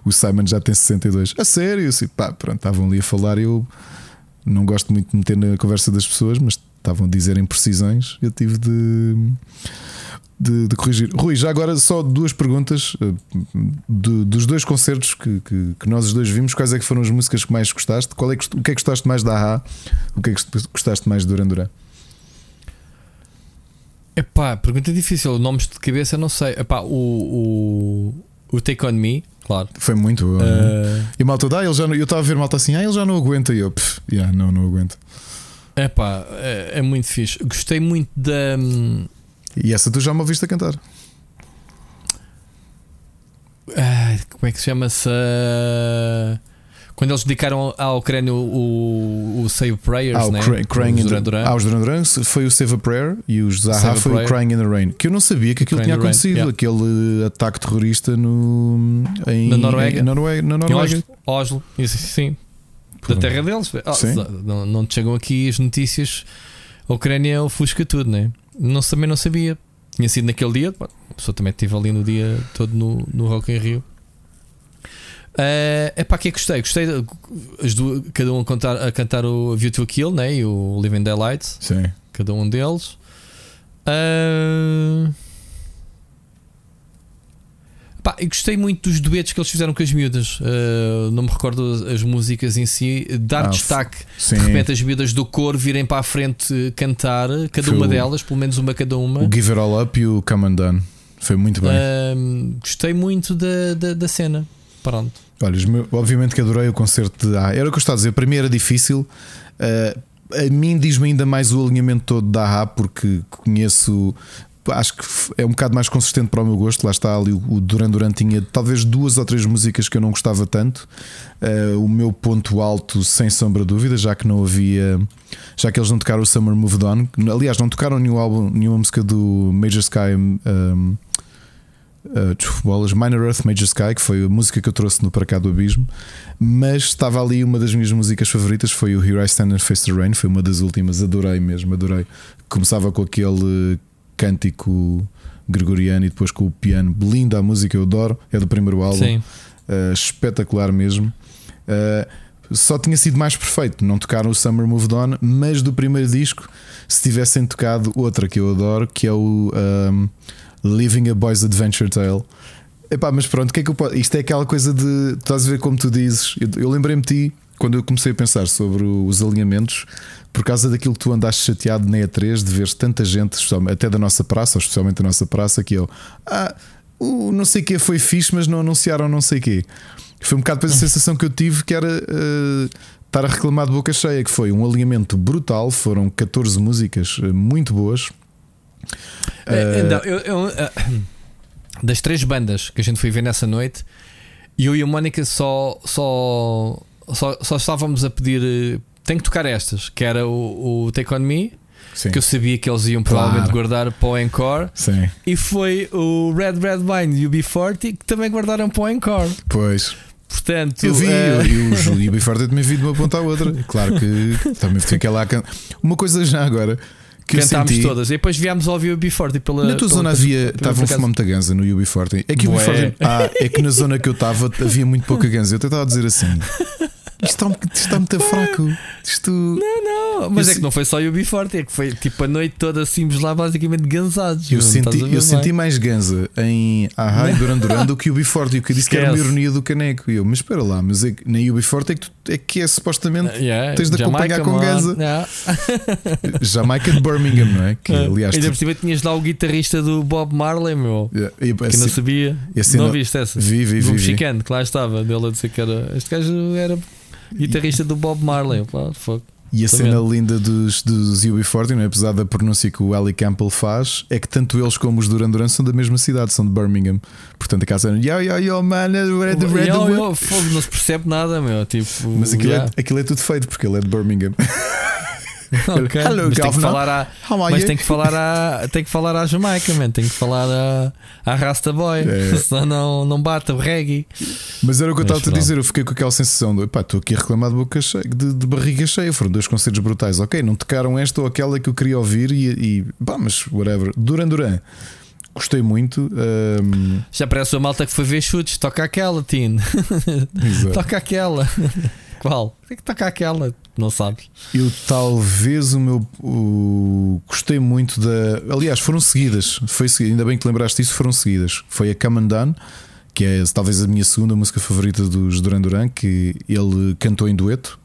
O Simon já tem 62. A sério, assim, pá, pronto, estavam ali a falar. Eu não gosto muito de meter na conversa das pessoas, mas estavam a dizer imprecisões. Eu tive de de, de, corrigir. Rui, já agora só duas perguntas eh, de, dos dois concertos que, que, que, nós os dois vimos. Quais é que foram as músicas que mais gostaste? Qual é que, o que é que gostaste mais da AHA? O que é que gostaste mais de Duran Duran? Epá, pergunta difícil. Nomes de cabeça não sei. Epá, o, o, o Take On Me, claro. Foi muito. Uh... E malta, ah, ele já, eu estava a ver malta assim, ah, ele já não aguenta. E eu, pff, yeah, não, não aguento. Epá, é, é muito fixe. Gostei muito da. Hum, e essa tu já me ouviste a cantar. Ah, como é que se chama-se? Uh, quando eles dedicaram à Ucrânia o, o Save Prayers, ah, o né? Crying os Duran Duran. Ah, os Duran Duran foi o Save a Prayer e os Zaha foi o Crying in the Rain. Que eu não sabia que aquilo tinha acontecido, yeah. aquele ataque terrorista no, em, na Noruega. Em, na Noruega, na Noruega. Oslo, Oslo. sim. Da terra deles. Oh, não, não te chegam aqui as notícias. A Ucrânia ofusca tudo, né? Não, também não sabia. Tinha sido naquele dia, a pessoa também esteve ali no dia todo no, no Rock in Rio. É uh, pá, que gostei. Gostei as duas, cada um a cantar, a cantar o View to a Kill né? e o Living Daylights. Sim. Cada um deles. Uh, Pá, eu gostei muito dos duetos que eles fizeram com as miúdas. Uh, não me recordo as músicas em si. Dar ah, destaque, sim. de repente, as miúdas do coro virem para a frente cantar, cada Foi uma o, delas, pelo menos uma cada uma. O Give It All Up e o Come Undone. Foi muito bem. Uh, gostei muito da, da, da, cena. Pronto. Olha, obviamente que adorei o concerto de A. Era o que eu estava a dizer. Para mim era difícil. Uh, a mim diz-me ainda mais o alinhamento todo da A, porque conheço. Acho que é um bocado mais consistente para o meu gosto. Lá está ali o Duran Duran tinha talvez duas ou três músicas que eu não gostava tanto. Uh, o meu ponto alto, sem sombra de dúvida, já que não havia. Já que eles não tocaram o Summer Moved On. Aliás, não tocaram nenhum álbum, nenhuma música do Major Sky. Um, uh, bolas, Minor Earth Major Sky, que foi a música que eu trouxe no Para Cá do Abismo, mas estava ali uma das minhas músicas favoritas, foi o Here I Stand and Face the Rain, foi uma das últimas, adorei mesmo, adorei. Começava com aquele cântico gregoriano e depois com o piano, linda a música, eu adoro, é do primeiro álbum, uh, espetacular mesmo. Uh, só tinha sido mais perfeito. Não tocaram o Summer Moved On, mas do primeiro disco, se tivessem tocado outra que eu adoro, que é o um, Living a Boy's Adventure Tale. Epá, mas pronto, que é que eu posso. Isto é aquela coisa de. Estás a ver como tu dizes. Eu, eu lembrei-me de ti quando eu comecei a pensar sobre os alinhamentos, por causa daquilo que tu andaste chateado na E3 de ver tanta gente, até da nossa praça, ou especialmente da nossa praça, que eu. Ah, o não sei que foi fixe, mas não anunciaram não sei o quê. Foi um bocado depois a sensação que eu tive que era. Uh, estar a reclamar de boca cheia, que foi um alinhamento brutal, foram 14 músicas eh, muito boas. Uh... Não, eu, eu, [CLEARS THROAT] das três bandas que a gente foi ver nessa noite, eu e a Mónica só, só, só, só estávamos a pedir. Tem que tocar estas, que era o, o Take On Me, Sim. que eu sabia que eles iam provavelmente claro. guardar para o Encore. Sim. E foi o Red Red Wine e o B40 que também guardaram para o Encore. Pois. Portanto, eu vi, uh... eu, eu, e o B40 também vi de uma ponta à outra. [LAUGHS] Claro que também fiquei lá. Uma coisa já agora que Cantámos senti... todas. E depois viemos ouvir o UB40 pela. Na tua pela, zona havia. Estava a fumar muita ganza no UB40. É que o UB40. Ah, é que na zona que eu estava havia muito pouca ganza. Eu tentava dizer assim. [LAUGHS] Isto está, está muito fraco. Isto... Não, não, mas eu é que não foi só o UB40, é que foi tipo a noite toda assim, lá basicamente gansados. Eu, senti, eu senti mais ganza em Ahá e Duran Duran do que o UB40. E o que eu disse que era uma ironia do caneco. E eu, mas espera lá, mas é, na UB40 é que, tu, é que é supostamente uh, yeah, tens de Jamaica, acompanhar com ganza. Yeah. [LAUGHS] Jamaica de Birmingham, não é? Que, uh, aliás, ainda por cima tinhas lá o guitarrista do Bob Marley, meu. Yeah, e, que assim, não sabia. Assim, não viste essa? Vi, vi, vi. O mexicano que lá estava, dele a dizer que era. Este gajo era guitarrista do Bob Marley. Pá, E a cena linda dos, dos UB40, é? apesar da pronúncia que o Ali Campbell faz, é que tanto eles como os Duran Duran são da mesma cidade, são de Birmingham. Portanto, a casa é yo, yo, yo, man, red, red, yo, yo, fogo, não se percebe nada, meu. Tipo, Mas aquilo, é, yeah. é, aquilo é tudo feito porque ele é de Birmingham. [LAUGHS] Okay. Hello, mas tem que falar a, mas tem que falar a, tem que falar à Jamaica, man. tem que falar a, a Rasta Boy, é. [LAUGHS] senão não, não bate o reggae. Mas era o que eu estava a dizer, eu fiquei com aquela sensação de estou aqui a reclamar de, boca cheia, de, de, barriga cheia. Foram dois concertos brutais, ok, não tocaram esta ou aquela que eu queria ouvir e, e pá, mas whatever. Duran Duran. Gostei muito. Um... Já parece a malta que foi ver chutes. Toca aquela, Tino. [LAUGHS] toca aquela. [LAUGHS] Qual? Tem que tocar aquela não sabes? Eu talvez o meu. O, gostei muito da. Aliás, foram seguidas. Foi, ainda bem que lembraste isso, foram seguidas. Foi a Come and Done, que é talvez a minha segunda música favorita dos Duran Duran, que ele cantou em dueto.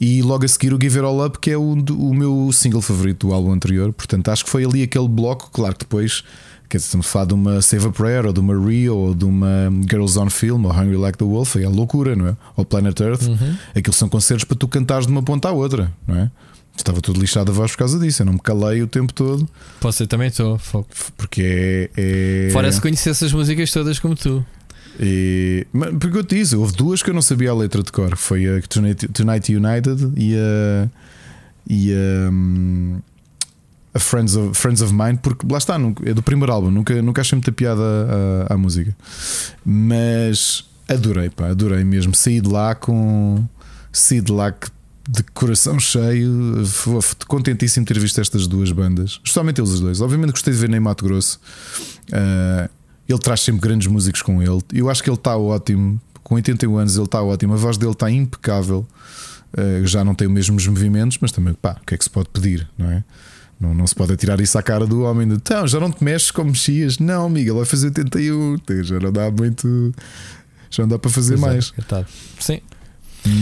E logo a seguir o Give It All Up, que é o, o meu single favorito do álbum anterior. Portanto, acho que foi ali aquele bloco. Claro que depois Quer dizer, estamos a falar de uma Save a Prayer, ou de uma Rio, ou de uma Girls on Film, ou Hungry Like the Wolf, é a loucura, não é? Ou Planet Earth. Uhum. Aquilo são concertos para tu cantares de uma ponta à outra, não é? Estava tudo lixado a voz por causa disso. Eu não me calei o tempo todo. Você também estou. Porque é. é... Fora se conhecer essas músicas todas como tu. E, porque eu te disse, houve duas que eu não sabia a letra de cor. Foi a Tonight, United e a. E a. Um, a Friends of, Friends of Mine, porque lá está, é do primeiro álbum, nunca, nunca achei muita piada à, à música. Mas adorei, pá, adorei mesmo. Saí de lá com. Saí de lá de coração cheio, contentíssimo ter visto estas duas bandas, justamente eles dois. Obviamente gostei de ver nem Mato Grosso. Uh, ele traz sempre grandes músicos com ele. Eu acho que ele está ótimo. Com 81 anos, ele está ótimo. A voz dele está impecável. Uh, já não tem os mesmos movimentos, mas também, pá, o que é que se pode pedir, não é? Não, não se pode atirar isso à cara do homem. De, então, já não te mexes como mexias. Não, amiga, vai fazer 81. Já não dá muito. Já não dá para fazer mais. É, Sim.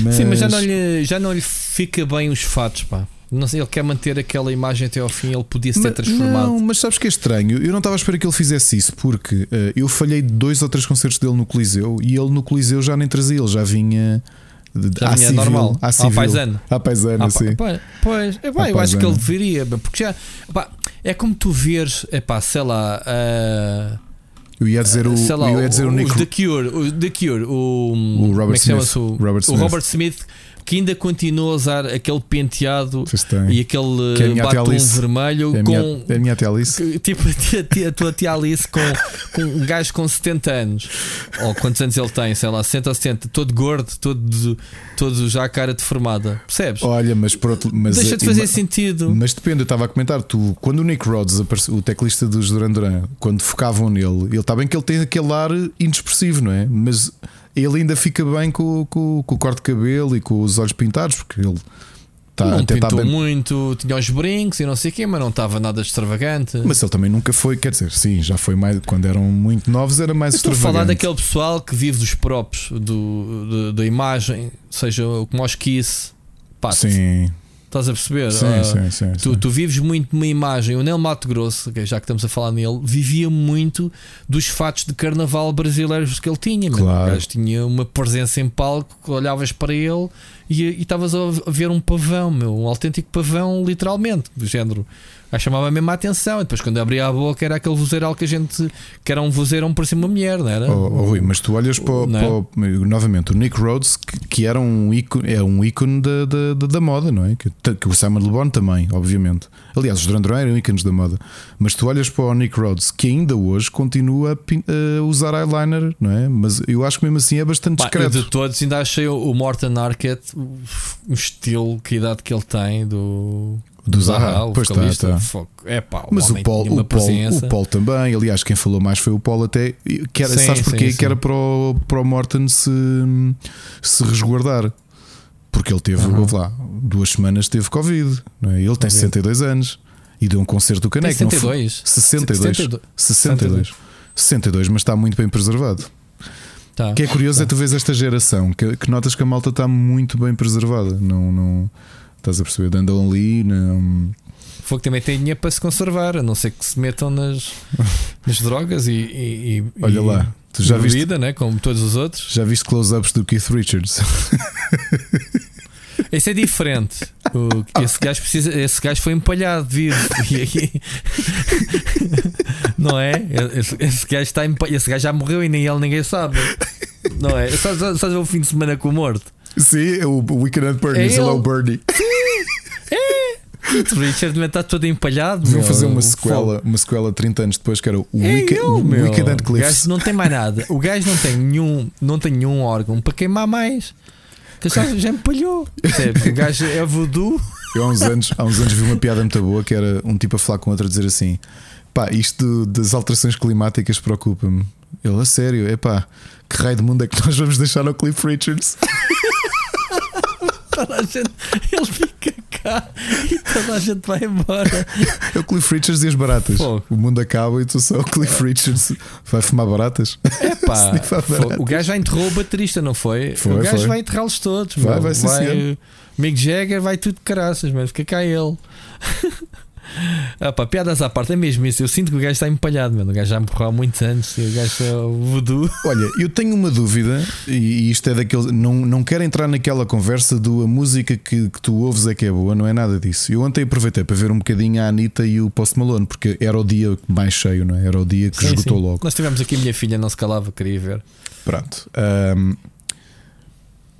Mas... Sim, mas já não, lhe, já não lhe fica bem os fatos, pá. Não sei, ele quer manter aquela imagem até ao fim, ele podia se ter Mas- transformado. Não, mas sabes que é estranho? Eu não estava a esperar que ele fizesse isso porque eh, eu falhei dois ou três concertos dele no Coliseu e ele no Coliseu já nem trazia, ele já vinha. De, Já vinha civil, normal, à ao civil, paisano. À paisana, Ah, pá, sim. pá, pois, é, pá, eu acho que ele deveria, porque já pá, é como tu veres, é pá, sei lá, ah, Eu ia dizer o, lá, eu ia dizer o, Nick The Cure, o The Cure, o, O Robert é Smith. O, Robert o Smith. Robert Smith, que ainda continua a usar aquele penteado e aquele Que é tia batom vermelho É com é a minha tia Alice. Tipo [LAUGHS] a, tia, a tua tia Alice com, com um gajo com 70 anos, ou quantos anos ele tem, sei lá, 60 ou 70, todo gordo, todo, todo já a cara deformada, percebes? Olha, mas por outro mas, Deixa de eh, fazer ma- sentido. Mas depende, eu estava a comentar, tu, quando o Nick Rhodes, apareceu, o teclista dos Duran Duran, quando focavam nele, ele está bem que ele tem aquele ar inexpressivo, não é? Mas ele ainda fica bem com, com, com o corte de cabelo e com os olhos pintados, porque ele está não pintou bem. muito, tinha os brincos e não sei o quê, mas não estava nada extravagante. Mas ele também nunca foi, quer dizer, sim, já foi mais. Quando eram muito novos, era mais Eu Estou a falar extravagante. daquele pessoal que vive dos próprios, do, do- da imagem, seja os Kiss. Pá, Sim, estás a perceber? sim, Ah, sim, sim, Tu, sim. tu vives muito uma imagem. O Nel Mato Grosso, que já que estamos a falar nele, vivia muito dos fatos de carnaval brasileiros que ele tinha. Claro. Tinha uma presença em palco olhavas para ele e e estavas a ver um pavão, meu, um autêntico pavão, literalmente, do género. Aí chamava mesmo a atenção. E depois, quando abria a boca, era aquele vozeirão que a gente. que era um vozeirão por cima de uma mulher, não era? Oh, oh, Rui, mas tu olhas para, o- é? para o- novamente o Nick Rhodes, que, que era um ícone, é um ícone da, da, da- da moda, não é? Que, que o Simon Le Bon também, obviamente. Aliás, os Duran Duran eram ícones da moda. Mas tu olhas para o Nick Rhodes, que ainda hoje continua a, pin- a usar eyeliner, não é? Mas eu acho que mesmo assim é bastante discreto. de todos ainda achei o Morton Arquette o o estilo, que idade que ele tem do, Do Zaha. o Pois tá, vocalista. tá. Fogo. É pá, o Mas o Paul, o, Paul, o Paul também, aliás, quem falou mais foi o Paul até. Que era, Sim, sabes porquê? sim, Que era sim. para o, para o Morton se, se resguardar. Porque ele teve, Uhum. lá, duas semanas teve Covid. Não é? Ele tem 62 anos e deu um concerto do Caneco. não foi? 62. 62. 62. 62. 62, mas está muito bem preservado. Tá. O que é curioso é tu vês esta geração que, que notas que a malta está muito bem preservada. Não, não estás a perceber? Andam ali, não. Fogo também tem dinheiro para se conservar, a não ser que se metam nas, nas drogas e, e, e- Olha lá, tu já viste, bebida, né? como todos os outros. já viste close-ups do Keith Richards? [LAUGHS] Esse é diferente. O- esse, gajo precisa, esse gajo foi empalhado vivo. [LAUGHS] Não é? Esse, esse gajo está empa- esse gajo já morreu e nem ele ninguém sabe. Não é? Só, só, só o fim de semana com o morto. Sim, o o Weekend at Bernie's, É ele é o. Bernie. Richard também está todo empalhado. Vão fazer uma sequela, uma sequela 30 anos depois que era o É Weekend, ele, meu. Weekend at O Cliffs. gajo não tem mais nada. O gajo não tem nenhum, não tem nenhum órgão para queimar mais. Que já, já empalhou. O gajo é voodoo. Eu há uns, anos, há uns anos vi uma piada muito boa que era um tipo a falar com outro a dizer assim: pá, isto das alterações climáticas preocupa-me. Ele, a sério, é pá, que raio de mundo é que nós vamos deixar no Cliff Richards? Toda a gente, ele fica cá e toda a gente vai embora. É o Cliff Richards e as baratas. Fogo. O mundo acaba e tu só o Cliff Richards vai fumar baratas. Snifar [LAUGHS] foi- baratas. o gajo já enterrou o baterista, não foi? Foi, o gajo foi. vai enterrá-los todos. Vai, meu. vai, senhor. Mick Jagger vai tudo de caraças, mas fica cá ele. Ah, pá, piadas à parte, é mesmo isso. Eu sinto que o gajo está empalhado, mano. O gajo já morreu há muitos anos e o gajo é o voodoo. Olha, eu tenho uma dúvida, e isto é daquele. Não, não quero entrar naquela conversa do a música que, que tu ouves é que é boa, não é nada disso. Eu ontem aproveitei para ver um bocadinho a Anitta e o Post Malone, porque era o dia mais cheio, não é? Era o dia que Sim, esgotou sim. logo. Nós tivemos aqui a minha filha, não se calava, queria ver. Pronto. Ahm,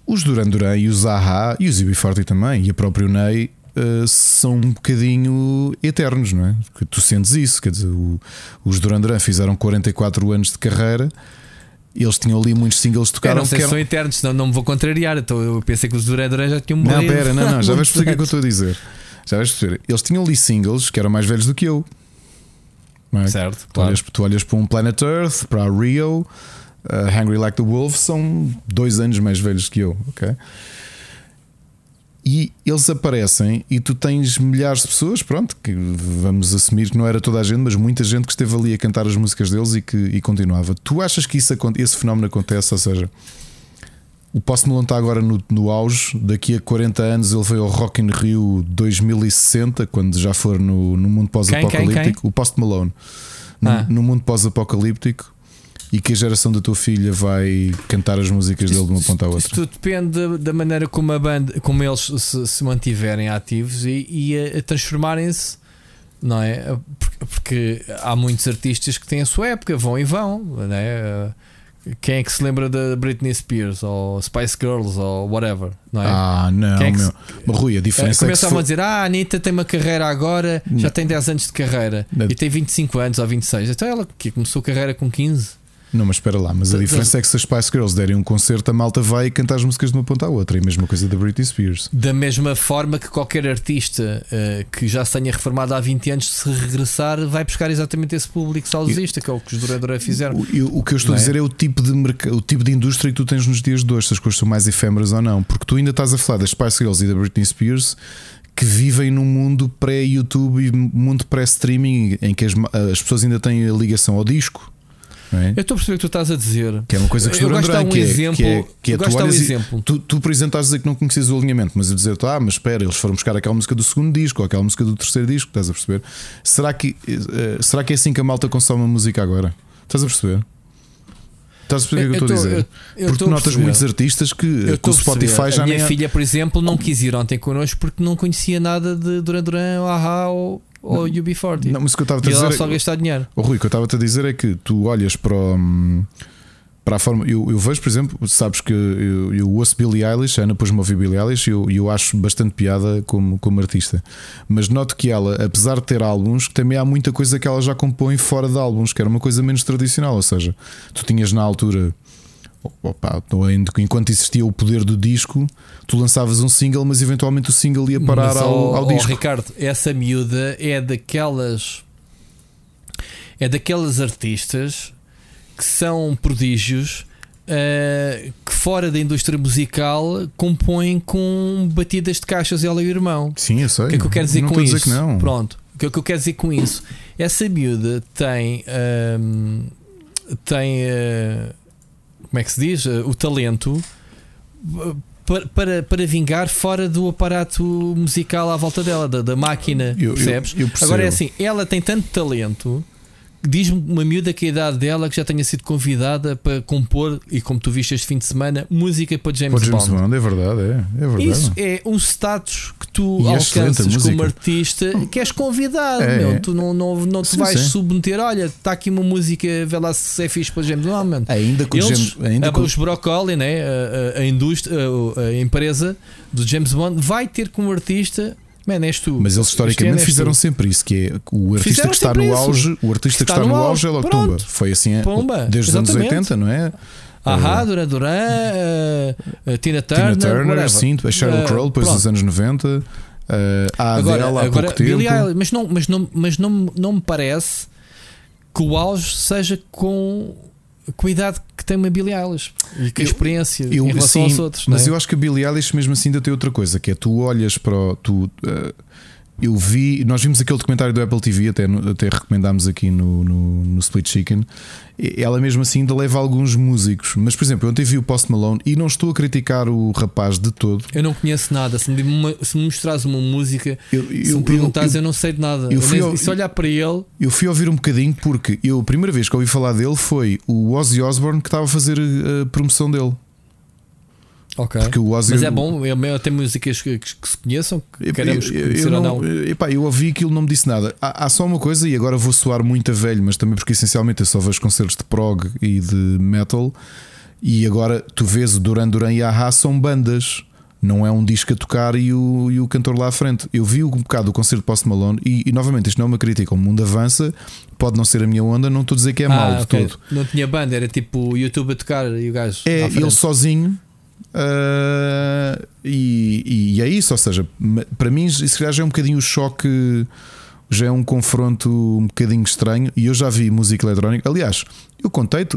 os Duran Duran e os Zaha e os UB40 também, e a próprio Ney. Ah, são um bocadinho eternos, não é? Porque tu sentes isso, quer dizer, o- os Duran Duran fizeram 44 anos de carreira, eles tinham ali muitos singles Eu tocaram não sei se são eternos, senão não me vou contrariar. Então eu pensei que os Duran Duran já tinham Não, morrido. pera, não, não, já vais perceber o que é que eu [LAUGHS] estou a dizer. Já vais perceber. Eles tinham ali singles que eram mais velhos do que eu. Não é? Certo, Tu, claro. olhas, tu olhas para um Planet Earth, para a Rio, uh, Hungry Like the Wolf, são dois anos mais velhos que eu, ok? E eles aparecem e tu tens milhares de pessoas, pronto, que vamos assumir que não era toda a gente, mas muita gente que esteve ali a cantar as músicas deles e que e continuava. Tu achas que isso, esse fenómeno acontece? Ou seja, O Post Malone está agora no, no auge. Daqui a 40 anos ele veio ao Rock in Rio 2060, quando já for no, no mundo pós-apocalíptico. O Post Malone. No, Ah. no mundo pós-apocalíptico. E que a geração da tua filha vai cantar as músicas dele de uma ponta à outra. tudo depende da- maneira como a banda, como eles se, se mantiverem ativos e, e transformarem-se, não é? Porque, há muitos artistas que têm a sua época, vão e vão, não é? Quem é que se lembra da Britney Spears ou Spice Girls ou whatever, não é? Ah, não, Quem é meu. Mas, Rui, a diferença é, que se Começavam for... a dizer: Ah, a Anitta tem uma carreira agora, já Não. tem 10 anos de carreira Não. e tem 25 anos ou 26. Então ela que começou a carreira com 15. Não, mas espera lá, mas a diferença é que se as Spice Girls derem um concerto, a malta vai cantar as músicas de uma ponta à outra. É a mesma coisa da Britney Spears. Da mesma forma que qualquer artista eh, que já se tenha reformado há 20 anos, se regressar, vai buscar exatamente esse público saudosista, que é o que os Duran fizeram. O, eu- o que eu estou a é? dizer é o tipo, de merc- o tipo de indústria que tu tens nos dias de hoje, se as coisas são mais efêmeras ou não. Porque tu ainda estás a falar das Spice Girls e da Britney Spears que vivem num mundo pré-YouTube e mundo pré-streaming em que as, as pessoas ainda têm a ligação ao disco. É? Eu estou a perceber o que tu estás a dizer. Que é uma coisa que eu gosto de dar Duran, um que, é, que é, que é tu um e- exemplo. Tu, tu, por exemplo, estás a dizer que não conheces o alinhamento, mas eu dizer, ah, mas espera, eles foram buscar aquela música do segundo disco ou aquela música do terceiro disco, estás a perceber? Será que, eh, será que é assim que a malta consome a música agora? Estás a perceber? Estás a perceber o que eu estou a dizer? eu- eu Porque notas muitos artistas que, o Spotify já A minha nem. é- filha, por exemplo, não quis ir ontem connosco porque não conhecia nada de Duran Duran, ou Aha ou, ou UB40. Não, mas o que eu estava a e ela dizer só é, gastar dinheiro. Oh, Rui, o que eu estava a dizer é que tu olhas para, o, hum, para a forma. Eu, eu vejo, por exemplo, sabes que eu, eu ouço Billie Eilish, a Ana pôs-me a ouvir Billie Eilish e eu, eu acho bastante piada como, como artista. Mas noto que ela, apesar de ter álbuns, também há muita coisa que ela já compõe fora de álbuns, que era uma coisa menos tradicional. Ou seja, tu tinhas na altura. Opa, enquanto existia o poder do disco, tu lançavas um single, mas eventualmente o single ia parar Mas, ao, ao disco. Ricardo, essa miúda é daquelas. É daquelas artistas que são prodígios eh, que fora da indústria musical compõem com batidas de caixas ela e o irmão. Sim, eu sei. O que é que eu quero dizer não com isso? dizer não. Pronto. O que é que eu quero dizer com isso? Essa miúda tem. ahm, tem. ah, como é que se diz? Ah, o talento ah, para, para, para vingar fora do aparato musical à volta dela, da, da máquina. Eu- eu- percebes? eu percebo. Agora é assim: ela tem tanto talento. Diz-me uma miúda que a idade dela que já tenha sido convidada para compor, e como tu viste este fim de semana, música para James, Para James Bond. Bond, é verdade, é, é verdade. Isso é um status que tu E é alcanças como artista que és convidado, É, meu. é. Tu não, não, não te Sim, vais sim. submeter. Olha, está aqui uma música, vê lá se é fixe para James Bond, mano. Ainda que o Eles, James, ainda que o- os Broccoli, né? a, a, a indústria, a, a empresa do James Bond, vai ter como artista, man, és tu. mas eles historicamente fizeram tu. sempre isso, que é o artista Fizeram que está no isso. auge, o artista que está, no auge é logo pronto. tumba. Foi assim é, Pumba, desde os anos exatamente. 80, não é? Ahá, Eh, Duran Duran, eh, eh, Tina Turner, Tina Turner, whatever. sim, a Sheryl Eh, Crow, depois pronto. dos anos 90, eh, a Agora, Adele há agora pouco tempo. Billie Eilish, mas, não, mas, não, mas não, não me parece que o auge seja com a cuidado que tem uma Billie Eilish e que Eu- experiência Eu, em relação sim, aos outros. mas é? eu acho que a Billie Eilish mesmo assim ainda tem outra coisa, que é tu olhas para o, tu, eh, eu vi, nós vimos aquele documentário do Apple TV, até, até recomendámos aqui no, no, no Split Chicken. Ela mesmo assim ainda leva alguns músicos, mas por exemplo, eu ontem vi o Post Malone e não estou a criticar o rapaz de todo. Eu não conheço nada. Se me, se me mostrares uma música, Eu, se eu- me perguntares, eu, eu- não sei de nada. eu fui nem- se olhar para ele, eu fui ouvir um bocadinho porque eu, a primeira vez que ouvi falar dele foi o Ozzy Osbourne que estava a fazer eh, a promoção dele. Ok. Porque o Ozzy Mas é bom, é, tem músicas que, que- que se conheçam, que queremos eu, eu ou não, não. epá, eu ouvi aquilo, não me disse nada. Há, há só uma coisa, e agora vou soar muito a velho, mas também porque essencialmente eu só vejo concertos de prog e de metal. E agora tu vês o Duran Duran e a Aha são bandas, não é um disco a tocar e o, e o cantor lá à frente. Eu vi um bocado o concerto de Post Malone e, e novamente isto não é uma crítica. O mundo avança, pode não ser a minha onda, não estou a dizer que é mau de Ah, ok. todo. Não tinha banda, era tipo o YouTube a tocar e o gajo. É ele sozinho. Ah, e, e é isso, ou seja, para mim, isso já é um bocadinho o choque, já é um confronto um bocadinho estranho. E eu já vi música eletrónica. Aliás, eu contei-te,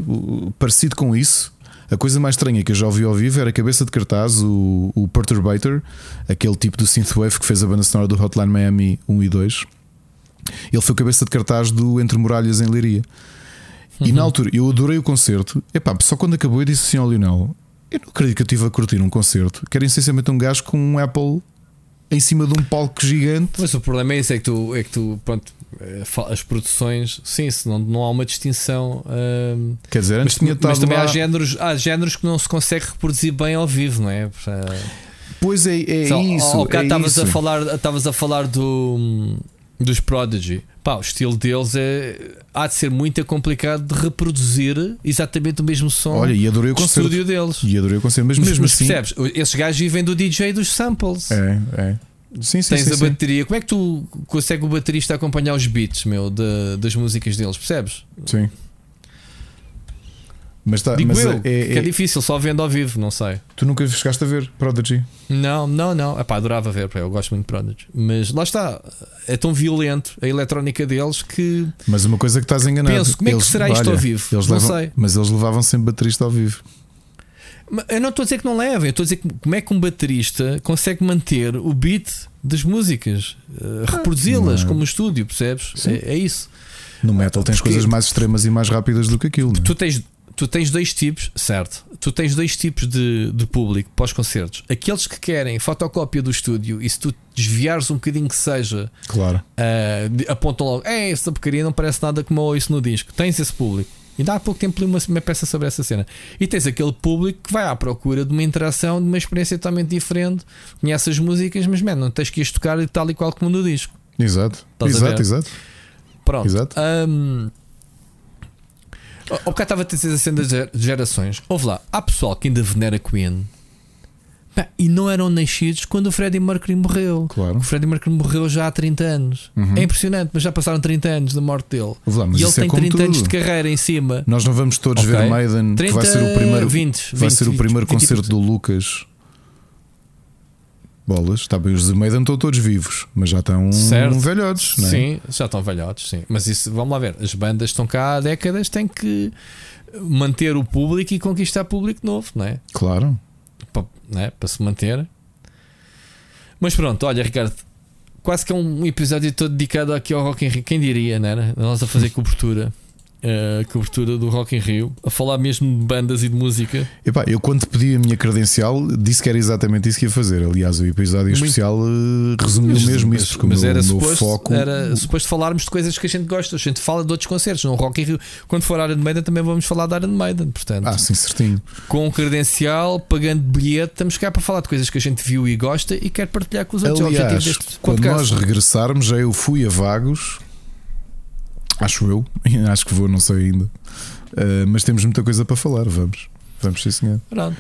parecido com isso. A coisa mais estranha que eu já ouvi ao vivo era a cabeça de cartaz, o, o Perturbator, aquele tipo do synthwave que fez a banda sonora do Hotline Miami 1 e 2. Ele foi o cabeça de cartaz do Entre Muralhas em Leiria. E Uhum. na altura eu adorei o concerto. Epá, só quando acabou eu disse assim ao Lionel: Eu não acredito que eu estive a curtir um concerto. Quero essencialmente um gajo com um Apple em cima de um palco gigante. Mas o problema é isso: é que tu, é que tu pronto, eh, as produções, sim, se não, há uma distinção. hum, Quer dizer, antes mas, tinha mas também lá. há géneros, há géneros que não se consegue reproduzir bem ao vivo, não é? Pois é, é Só, isso. Ao é estavas a falar, estavas a falar do, dos Prodigy. Pá, o estilo deles é, há de ser muito complicado de reproduzir exatamente o mesmo som Olha, e adorei o do concerto. estúdio deles. E adorei o concerto, mas Mas, mesmo mas assim. percebes? Esses gajos vivem do DJ dos samples. É, é. Sim, sim, Tens sim, a sim. bateria. Como é que tu consegue o baterista acompanhar os beats, meu, de- das músicas deles? Percebes? Sim. Mas, tá, Digo mas eu, é- que é- é difícil, só vendo ao vivo, não sei. tu nunca chegaste a ver Prodigy? Não, não, não. Epá, adorava ver, eu gosto muito de Prodigy. Mas lá está, é tão violento a eletrónica deles que Mas uma coisa que estás enganado. Penso, como é que será isto ao vivo? Eles Não levam, sei. Mas eles levavam sempre baterista ao vivo. Eu não estou a dizer que não levem, eu estou a dizer que- como é que um baterista consegue manter o beat das músicas, eh, reproduzi-las não é? como um estúdio, percebes? É, é isso. No metal tens Porque- coisas mais extremas e mais rápidas do que aquilo. não é? Tu tens, tu tens dois tipos, certo? Tu tens dois tipos de, de público para os concertos. Aqueles que querem fotocópia do estúdio e se tu desviares um bocadinho que seja, Claro. de- apontam logo: é, essa porcaria não parece nada como eu ouço no disco. Tens esse público. Ainda há pouco tempo li uma, uma peça sobre essa cena. E tens aquele público que vai à procura de uma interação, de uma experiência totalmente diferente. Conhece as músicas, mas man, não tens que as tocar tal e qual como no disco. Exato. Estás exato, exato. Pronto. Exato. Hum, Ao bocado estava a dizer a cena das ger- gerações. Houve lá, há pessoal que ainda venera Queen e não eram nascidos quando o Freddie Mercury morreu. Claro. O Freddie Mercury morreu já há 30 anos. Uhum. É impressionante, mas já passaram 30 anos da morte dele. Lá, e ele é tem como 30 anos tudo. de carreira em cima. Nós não vamos todos Ok. ver Maiden, que vai ser o primeiro, 20, vai 20, ser o 20, primeiro 20, concerto do Lucas. Bolas, está bem, os de Maiden estão todos vivos, mas já estão Certo. velhotes, não é? Sim, já estão velhotes, sim. Mas isso, vamos lá ver, as bandas estão cá há décadas, têm que manter o público e conquistar público novo, não é? Claro. para, né, para se manter. Mas pronto, olha, Ricardo, quase que é um episódio todo dedicado aqui ao Rock in Rio. Quem diria, não era? Nós a fazer cobertura. Eh, cobertura do Rock in Rio, a falar mesmo de bandas e de música. Epá, eu quando pedi a minha credencial disse que era exatamente isso que ia fazer. Aliás, o episódio Muito- especial eh, resumiu Mas- mesmo mas- isso, porque mas o meu, era meu suposto, foco. era suposto falarmos de coisas que a gente gosta. A gente fala de outros concertos, no Rock in Rio. Quando for Iron Maiden, também vamos falar de Iron Maiden. Portanto, Ah, sim, certinho. com credencial, pagando bilhete, estamos cá para falar de coisas que a gente viu e gosta e quer partilhar com os outros. Aliás, quando nós regressarmos, já eu fui a Vagos, acho eu, [LAUGHS] acho que vou, não sei ainda. Uh, mas temos muita coisa para falar, vamos. Vamos, sim, senhor. Pronto.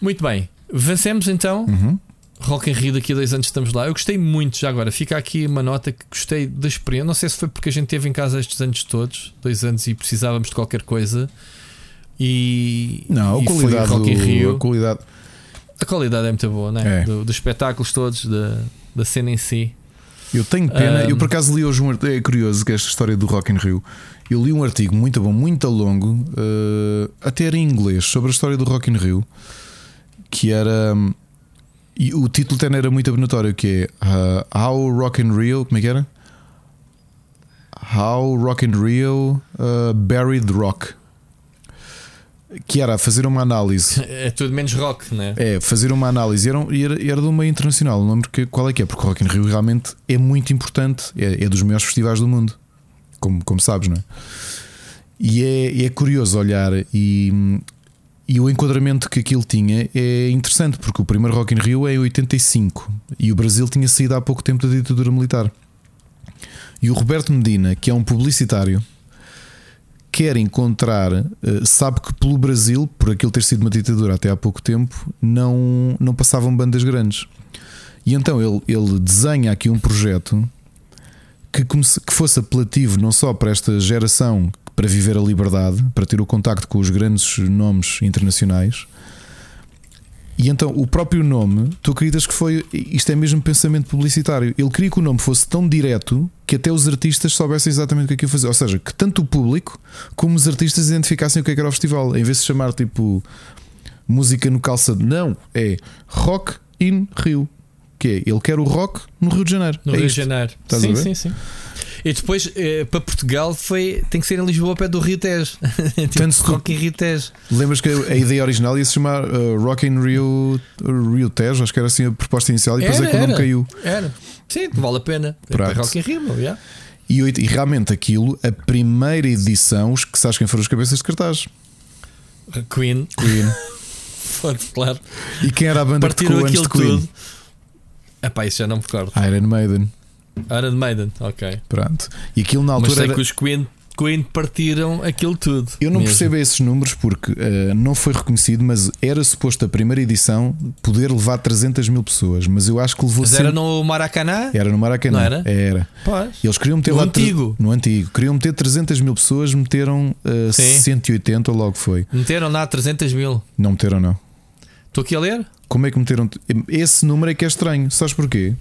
Muito bem. Vencemos então. Uhum. Rock in Rio daqui a dois anos estamos lá. Eu gostei muito já agora. Fica aqui uma nota que gostei da experiência. Não sei se foi porque a gente teve em casa estes anos todos, dois anos e precisávamos de qualquer coisa. E, Não, e a qualidade, foi Rock in Rio. a qualidade. A qualidade é muito boa, né? É. Do- dos espetáculos todos, da, da cena em si. Eu tenho pena, Um, eu por acaso li hoje um artigo, é curioso que esta história do Rock in Rio. Eu li um artigo muito bom, muito longo, uh, até era em inglês, sobre a história do Rock in Rio, que era. hum, E o título até era muito abonatório, que é uh, How Rock in Rio. Como é que era? How Rock in Rio uh, Buried Rock. Que era fazer uma análise É tudo menos rock, né? é, fazer uma análise. Era, era, era de uma internacional. Não lembro que, qual é que é, porque o Rock in Rio realmente é muito importante. É, é dos maiores festivais do mundo, como, como sabes, não é? E é, é curioso olhar e, e o enquadramento que aquilo tinha é interessante, porque o primeiro Rock in Rio é em 85 e o Brasil tinha saído há pouco tempo da ditadura militar. E o Roberto Medina, que é um publicitário, quer encontrar, eh, sabe que pelo Brasil, por aquilo ter sido uma ditadura até há pouco tempo, não, não passavam bandas grandes. E então ele, ele desenha aqui um projeto que, que fosse apelativo não só para esta geração, para viver a liberdade, para ter o contacto com os grandes nomes internacionais. E então o próprio nome, tu acreditas que foi. Isto é mesmo pensamento publicitário. Ele queria que o nome fosse tão direto que até os artistas soubessem exatamente o que é que ia fazer. Ou seja, que tanto o público como os artistas identificassem o que é que era o festival. Em vez de chamar tipo música no calçado, não, é Rock in Rio. Que é, ele quer o rock no Rio de Janeiro. No é Rio de isto. Janeiro. Estás sim, sim, sim. E depois eh, para Portugal foi, tem que ser em Lisboa, ao pé do Rio Tejo. [LAUGHS] tipo, Tanto Rock in Rio Tejo. Lembras que a ideia original ia se chamar uh, Rock in Rio, Rio Tejo? Acho que era assim a proposta inicial e depois é que o nome caiu. Era. Sim, vale a pena. É Pronto. para Rock in Rio, meu, yeah. E, oito- e realmente aquilo, a primeira edição, os que sabes quem foram os cabeças de cartaz? Queen. Queen. [LAUGHS] Foda-se, claro. E quem era a banda que Partiram tocou antes aquilo de Queen? tudo. Epá, isso já não me recordo. Iron Maiden. Iron Maiden, ok. Pronto. E aquilo na Mas altura sei era- que os Queen, Queen partiram aquilo tudo. Eu não mesmo. percebo esses números porque eh, não foi reconhecido, mas era suposto a primeira edição poder levar 300 mil pessoas, mas eu acho que levou Mas cento- era no Maracanã? Era no Maracanã. Não era? Era. Pois. Eles queriam meter No lá. antigo? No antigo. Queriam meter 300 mil pessoas, meteram eh, Sim. 180 ou logo foi. Meteram lá 300 mil. Não meteram, não. Estou aqui a ler? Como é que meteram? Esse número é que é estranho. Sabes porquê?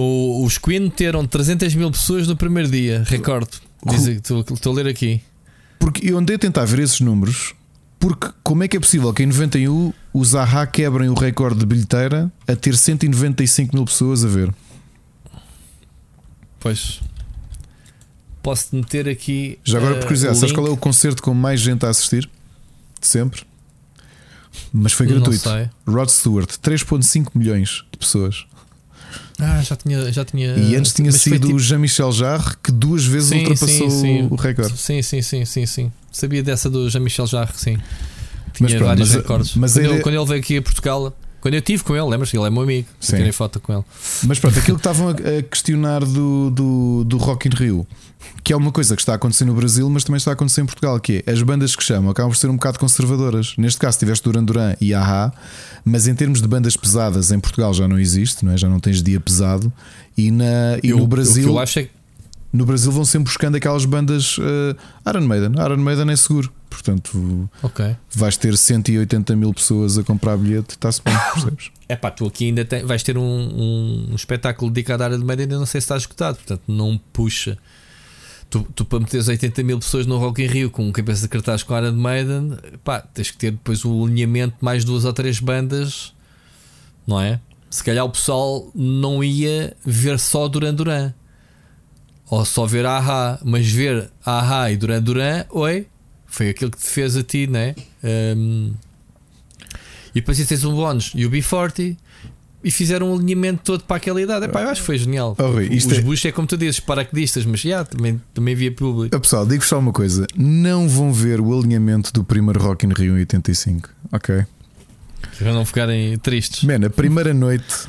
O- os Queen meteram 300 mil pessoas no primeiro dia, recorde. Estou a ler aqui. Porque eu andei a tentar ver esses números. Porque como é que é possível que em 91 os Zaha quebrem o recorde de bilheteira a ter 195 mil pessoas a ver? Pois. Posso meter aqui. Já agora, eh, por curiosidade, o sabes qual é o concerto com mais gente a assistir? De sempre. Mas foi gratuito. Rod Stewart, 3,5 milhões de pessoas. Ah, já tinha. Já tinha E antes tinha mas sido o tipo- Jean-Michel Jarre que duas vezes Sim, ultrapassou sim, sim. o recorde. Sim, sim, sim, sim, sim. Sabia dessa do Jean-Michel Jarre, sim. Mas Tinha pronto, vários mas- recordes. mas quando, a ele, ideia- quando ele veio aqui a Portugal, quando eu estive com ele, lembras? Ele é meu amigo. Sim. Tirei foto com ele. Mas pronto, aquilo que estavam a, a questionar do, do, do Rock in Rio, que é uma coisa que está a acontecer no Brasil, mas também está a acontecer em Portugal, que é as bandas que chamam acabam por ser um bocado conservadoras. Neste caso tiveste Duran Duran e Aha, mas em termos de bandas pesadas em Portugal já não existe, não é? já não tens dia pesado. E, na, e Eu- no Brasil eu acho é que no Brasil vão sempre buscando aquelas bandas uh, Iron Maiden. Iron Maiden é seguro, portanto Ok. vais ter 180 mil pessoas a comprar bilhete, está-se bem, [COUGHS] percebes? É pá, tu aqui ainda tem- vais ter um, um, um espetáculo dedicado à de média, ainda não sei se está escutado, portanto não puxa. Tu, tu para meteres 80 mil pessoas no Rock in Rio com um cabeça de cartaz com de Maiden, pá, tens que ter depois o alinhamento de mais duas ou três bandas, não é? Se calhar o pessoal não ia ver só Duran Duran ou só ver Aha, mas ver Aha e Duran Duran, oi, foi aquilo que te fez a ti, não é? Hum, e depois tens um bónus e o B40 e fizeram um alinhamento todo para aquela idade. Epá, eu acho que foi genial. Oh, Rui, Os é- buchos é como tu dizes, paraquedistas, mas já, também, também via público. Ah, Pessoal, digo-vos só uma coisa: não vão ver o alinhamento do primeiro Rock in Rio em 85, ok? Para não ficarem tristes. Man, a primeira noite,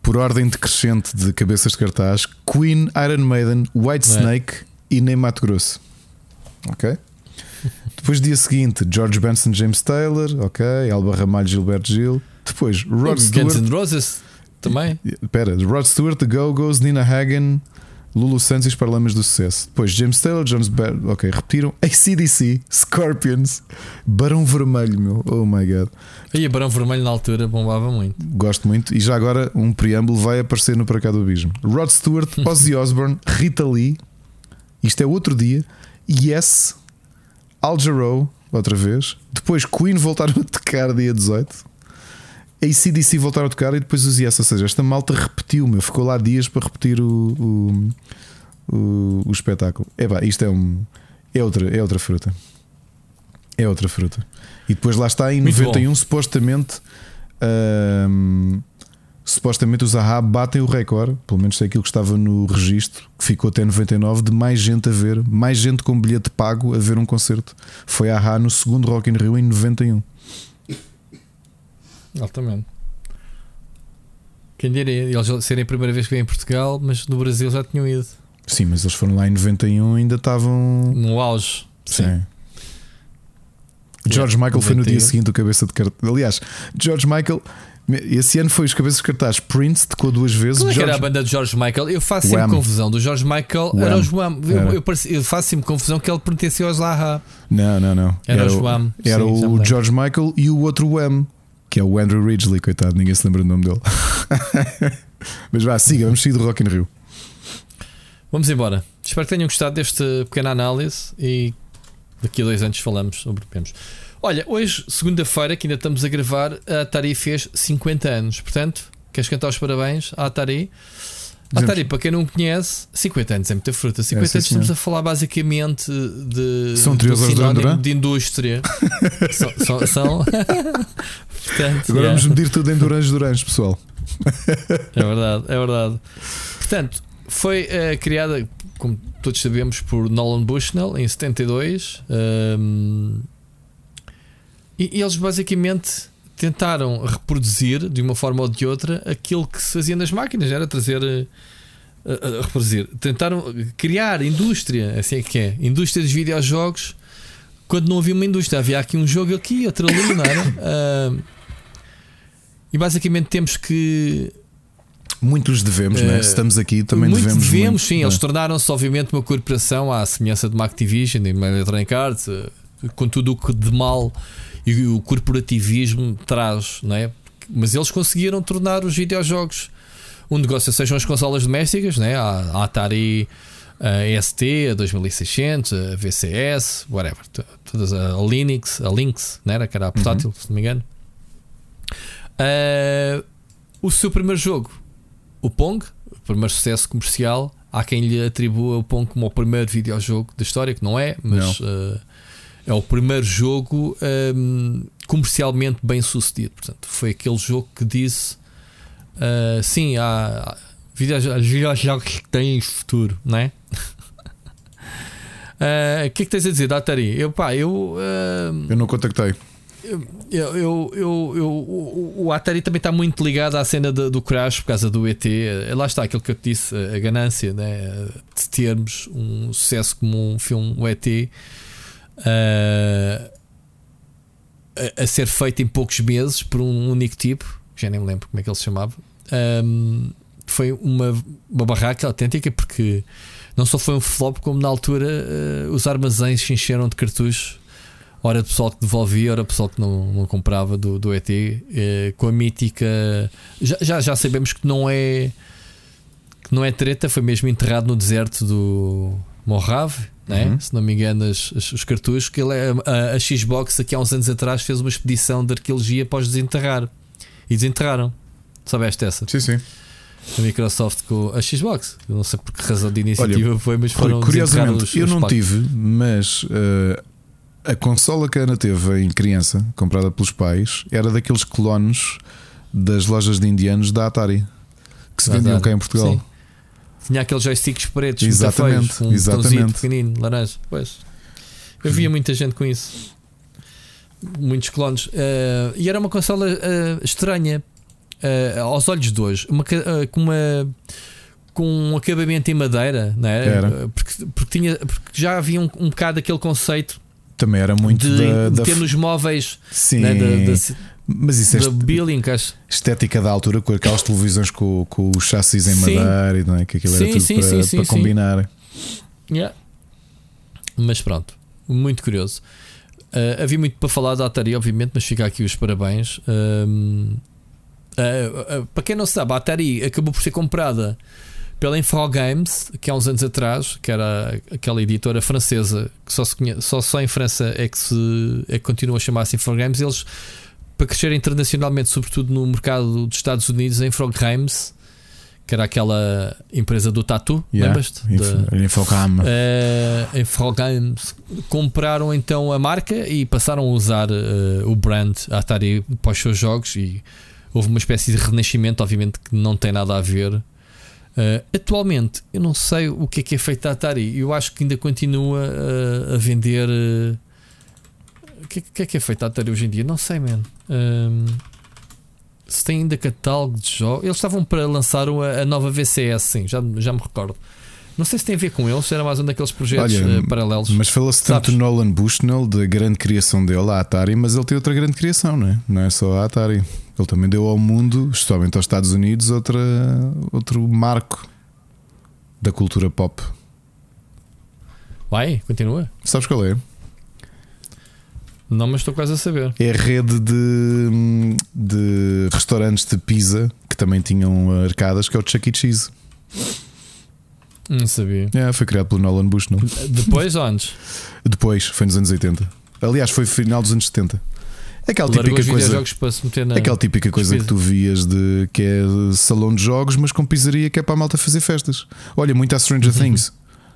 por ordem decrescente de cabeças de cartaz, Queen, Iron Maiden, White É. Snake e nem Mato Grosso, ok? Depois, dia seguinte, George Benson, James Taylor, ok? Alba Ramalho, Gilberto Gil. Depois, Rod Guns Stewart. N' Roses também. Espera, Rod Stewart, The Go-Go's, Nina Hagen, Lulu Santos e os Paralamas do Sucesso. Depois James Taylor, Jones Bar ok, repetiram. ACDC, Scorpions, Barão Vermelho, meu. Oh my god. E Barão Vermelho na altura bombava muito. Gosto muito. E já agora um preâmbulo vai aparecer no Para Cá do Abismo. Rod Stewart, [LAUGHS] Ozzy Osbourne, Rita Lee. Isto é outro dia. Yes, Al Jarreau, outra vez. Depois Queen voltaram a tocar dia 18. ACDC voltaram a tocar e depois os Yes. Ou seja, esta malta repetiu, meu. Ficou lá dias para repetir o, o, o, o espetáculo. É pá, isto é um. É outra, é outra fruta. É outra fruta. E depois lá está em Muito 91, supostamente. ahm, supostamente os AHA batem o recorde, pelo menos é aquilo que estava no registro, que ficou até 99, de mais gente a ver, mais gente com bilhete pago a ver um concerto. Foi a AHA no segundo Rock in Rio em 91. Altamente. Quem diria? Eles serem a primeira vez que vêm em Portugal, mas no Brasil já tinham ido. Sim, mas eles foram lá em 91 ainda estavam. No auge. Sim. George Michael foi no dia 91. seguinte o cabeça de cartaz. Aliás, George Michael, esse ano foi os cabeças de cartaz. Prince tocou duas vezes. Qual é que era a George- banda de George Michael? Eu faço sempre Wham. confusão. Do George Michael era Wham. os Wham. Eu, Era. eu faço sempre confusão que ele pertencia aos Zaha. Não, não, não. Era os o, Wham. era Sim, o. George Michael e o outro Wham, que é o Andrew Ridgely, coitado, ninguém se lembra do nome dele. [LAUGHS] Mas vá, siga, vamos seguir do Rock in Rio. Vamos embora. Espero que tenham gostado desta pequena análise e daqui a dois anos falamos sobre Pemos. Olha, hoje, segunda-feira, que ainda estamos a gravar, a Atari fez 50 anos. Portanto, queres cantar os parabéns à Atari? Atari, para quem não conhece, 50 anos é muita fruta. 50 É, sim, anos estamos senhor. a falar basicamente de, São sinónimo Duran? de indústria. [LAUGHS] são. são, são- [LAUGHS] Portanto, Agora yeah, vamos medir tudo em Durange Durange, pessoal. [LAUGHS] é verdade, é verdade. Portanto, foi eh, criada, como todos sabemos, por Nolan Bushnell em 72. hum, e, e eles basicamente tentaram reproduzir de uma forma ou de outra aquilo que se fazia nas máquinas, era trazer. eh, a- a reproduzir. Tentaram criar indústria, assim é que é, indústria dos videojogos quando não havia uma indústria. Havia aqui um jogo aqui, outro ali, não era? [COUGHS] Ah, e basicamente temos que Muitos devemos, né? Eh, Se estamos aqui, também muito devemos. devemos, muito, sim. né? Eles tornaram-se, obviamente, uma corporação à semelhança de uma Activision e uma Electronic Arts, eh, com tudo o que de mal e o corporativismo traz, não é? Mas eles conseguiram tornar os videojogos um negócio, sejam as consolas domésticas, né? a, Atari a ST, a 2600, a VCS, whatever, todas a, Linux, a Lynx, né? era que era a portátil, se não me engano. Ah, o seu primeiro jogo, o Pong, o primeiro sucesso comercial. Há quem lhe atribua o Pong como o primeiro videojogo da história, que não é, mas ah, é o primeiro jogo ahm, comercialmente bem sucedido. Portanto, foi aquele jogo que disse: ah, sim, há, há videojogos, que têm futuro, não é? [LAUGHS] Ah, O que é que tens a dizer da Atari? Eu, pá, eu. ahm, Eu não contactei. eu, eu, eu, eu- o, o Atari também está muito ligado à cena do, do Crash por causa do ET. Eh, Lá está aquilo que eu te disse, a, a ganância né, de termos um sucesso como um filme, o ET, eh, a, a ser feito em poucos meses por um único tipo, já nem me lembro como é que ele se chamava. Ahm, foi uma, uma barraca autêntica porque não só foi um flop, como na altura eh, os armazéns se encheram de cartuchos Ora pessoal que devolvia, ora pessoal que não, não comprava do, do ET, eh, com a mítica. Já, já, já sabemos que não é que não é treta, foi mesmo enterrado no deserto do Mojave, né? Uhum. se não me engano, as- as- os cartuchos. Que ele é, a, a Xbox, aqui há uns anos atrás, fez uma expedição de arqueologia para os desenterrar e desenterraram. Soubeste essa? Sim, sim. A Microsoft com a Xbox. Eu não sei por que razão de iniciativa foi, mas foram desenterrar curiosamente, os- eu os não packs. tive, mas eh, a consola que a Ana teve em criança, comprada pelos pais, era daqueles clones das lojas de indianos da Atari que se vendiam cá em Portugal. sim. Tinha aqueles joysticks pretos, Exatamente, feios, um exatamente. pequenino, laranja. Pois. Eu via muita gente com isso. Muitos clones. Eh, e era uma consola eh, estranha eh, aos olhos de hoje. Uma, com uma. Com um acabamento em madeira, não é? Era. Porque, porque, tinha, porque já havia um, um bocado aquele conceito Também era muito de, da, de da- ter nos móveis Sim, né, da, da, mas isso é da est- Billing, acho. estética da altura com aquelas televisões com, com os chassis em Sim. madeira e não é? que aquilo era Sim, tudo sim, para, para combinar. Yeah. Mas pronto, muito curioso. Uh, havia muito para falar da Atari, obviamente, mas fica aqui os parabéns. Uh, uh, para quem não sabe, a Atari acabou por ser comprada pela Infogames, que há uns anos atrás, que era aquela editora francesa que só, se conhece, só, só em França é que, se, é que continua a chamar-se Infogames. Eles, para crescer internacionalmente, sobretudo no mercado dos Estados Unidos, a Infogames, que era aquela empresa do Tatu, Yeah, lembras-te? Info- Da- Infogram. eh, em Games compraram então a marca e passaram a usar eh, o brand Atari para os seus jogos e houve uma espécie de renascimento, obviamente que não tem nada a ver. Eh, atualmente eu não sei o que é que é feito da Atari, eu acho que ainda continua a vender. O que, é- que é que é feito da Atari hoje em dia? Não sei, man. Ehm, se tem ainda catálogo de jogos. Eles estavam para lançar a, a nova VCS, sim, já, já me recordo. Não sei se tem a ver com eles, se era mais um daqueles projetos Olha, eh, paralelos. Mas fala-se tanto Sabes? Nolan Bushnell da grande criação dele, a Atari, mas ele tem outra grande criação, não é? Não é só a Atari. Ele também deu ao mundo, especialmente aos Estados Unidos, outra, outro marco da cultura pop. Vai, continua. Sabes qual é? Não, mas estou quase a saber. É a rede de, de restaurantes de pizza que também tinham arcadas, que é o Chuck E. Cheese. Não sabia. É, foi criado pelo Nolan Bushnell. Depois ou antes? Depois, foi nos anos 80. Aliás, foi final dos anos 70. É aquela Largou típica coisa. para se meter na. Aquela típica coisa que tu vias de que é salão de jogos, mas com pizzaria que é para a malta fazer festas. Olha, muito a Stranger Things.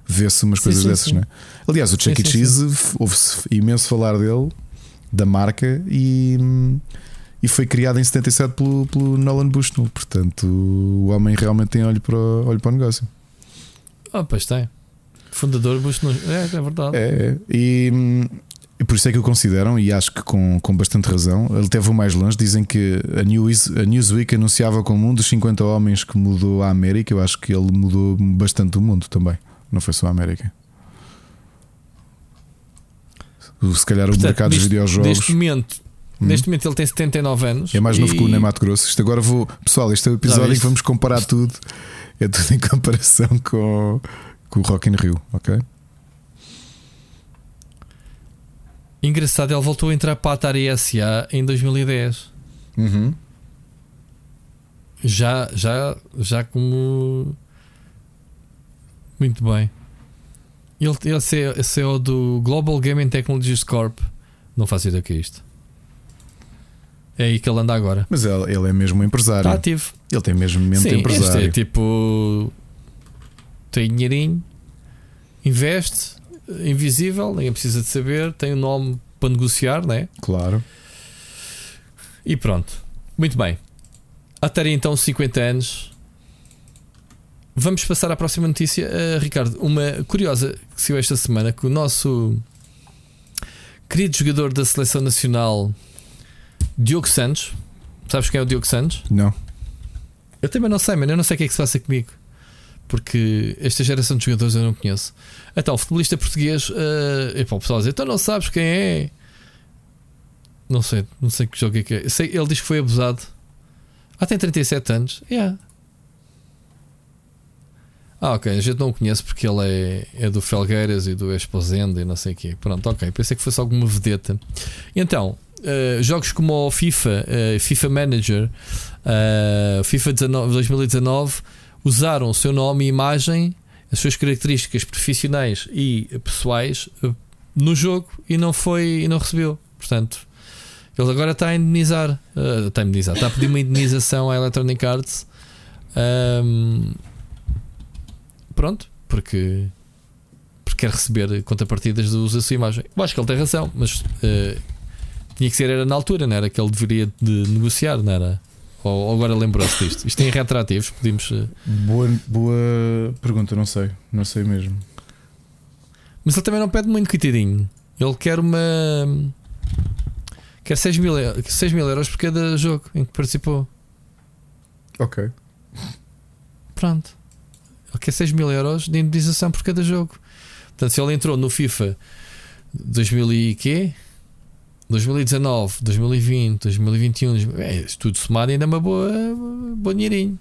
Vê-se umas Sim, coisas sim, dessas, sim. não é? Aliás, o Chuck E. Cheese ouve-se imenso falar dele, da marca, e, e foi criado em 77 pelo, pelo Nolan Bushnell. Portanto, o homem realmente tem olho para, o- olho para o negócio. Ah, pois tem. Fundador Bush no... É, é verdade. É, é. E, e por isso é que o consideram, e acho que com, com bastante razão. Ele teve o mais longe. Dizem que a, News, a Newsweek anunciava como um dos 50 homens que mudou a América. Eu acho que ele mudou bastante o mundo também. Não foi só a América. O- Se calhar o Portanto, mercado dos videojogos Neste momento, Hum. neste momento ele tem 79 anos. é mais novo e... que o Ney Mato Grosso. Isto agora vou. Pessoal, este é o episódio em que vamos comparar tudo. É tudo em comparação com, com o Rock in Rio, ok? Engraçado, ele voltou a entrar para a Atari SA em 2010. Uhum. Já, já, já como. Muito bem. Ele, ele é CEO do Global Gaming Technologies Corp. Não faço ideia do que é isto. É aí que ele anda agora. Mas ele, ele é mesmo um empresário. Está ativo. Ele tem mesmo mente Sim, este empresário. é tipo. Tem dinheirinho, investe, invisível, ninguém precisa de saber, tem o nome para negociar, né? Claro. E pronto. Muito bem. Atari então 50 anos. Vamos passar à próxima notícia. Uh, Ricardo, uma curiosa que saiu esta semana que o nosso querido jogador da seleção nacional Diogo Santos. Sabes quem é o Diogo Santos? Não. Eu também não sei, mano. Eu não sei o que é que se passa comigo. Porque esta geração de jogadores eu não conheço. Então, o futebolista português. Uh, epá, o pessoal diz: então não sabes quem é? Não sei, não sei que jogo é que é. Sei, ele diz que foi abusado. Ah, tem 37 anos. Yeah. Ah, ok. A gente não o conhece porque ele é, é do Felgueiras e do Exposende e não sei o quê. Pronto, ok. Pensei que fosse alguma vedeta. Então, uh, jogos como o FIFA, uh, FIFA Manager, uh, FIFA 19, 2019 usaram o seu nome e imagem, as suas características profissionais e pessoais no jogo e não foi e não recebeu. Portanto, ele agora está a indenizar, está a indenizar, está a pedir uma indenização à Electronic Arts. Um, pronto, porque, porque quer receber contrapartidas do uso da sua imagem. Eu acho que ele tem razão, mas uh, tinha que ser era na altura, não era que ele deveria de negociar, não era? Ou agora lembrou-se disto? Isto tem retroativos, podemos. uh, Boa, boa pergunta, não sei. Não sei mesmo. Mas ele também não pede muito, coitadinho. Ele quer uma. Quer 6 mil, eu- 6 mil euros por cada jogo em que participou. Ok. Pronto. Ele quer 6 mil euros de indemnização por cada jogo. Portanto, se ele entrou no FIFA 2000 e quê? 2019, 2020, 2021, 2000, é, tudo somado ainda é uma boa, bom dinheirinho.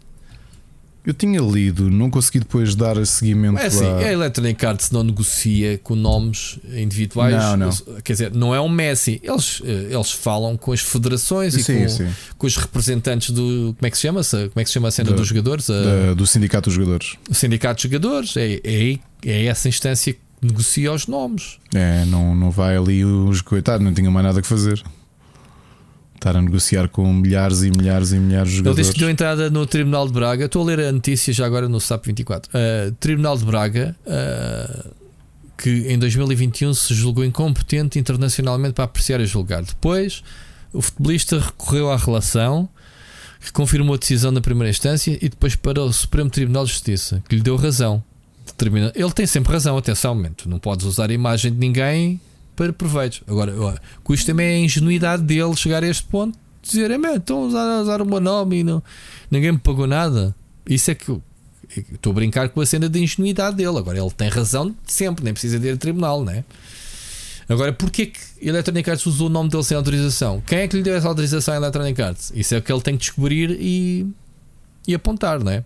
Eu tinha lido, não consegui depois dar seguimento É assim, a- a Electronic Arts não negocia com nomes individuais. Não, não. Quer dizer, não é um Messi. Eles, eh, eles falam com as federações e Sim, com, sim. com os representantes do. Como é que se chama? -se? Como é que se chama a cena Da- dos jogadores? A- do Sindicato dos Jogadores. o sindicato de jogadores. É, é, é essa instância que negocia os nomes. É, não, não vai ali os coitados, não tinha mais nada que fazer. Estar a negociar com milhares e milhares e milhares de Ele jogadores. disse que deu entrada no Tribunal de Braga. Estou a ler a notícia já agora no SAP 24. Uh, Tribunal de Braga, uh, que em 2021 se julgou incompetente internacionalmente para apreciar e julgar. Depois, o futebolista recorreu à relação, que confirmou a decisão na primeira instância, e depois para o Supremo Tribunal de Justiça, que lhe deu razão. Ele tem sempre razão, atenção, tu não podes usar a imagem de ninguém para proveitos. Agora, com isto também é a ingenuidade dele chegar a este ponto dizer, é, estão a usar, o meu nome e não, ninguém me pagou nada. Isso é que eu eu estou a brincar com a cena da ingenuidade dele. Agora ele tem razão sempre, nem precisa de ir a tribunal, né? Agora, porquê que Electronic Arts usou o nome dele sem autorização? Quem é que lhe deu essa autorização à Electronic Arts? Isso é o que ele tem que descobrir e, e apontar, não é?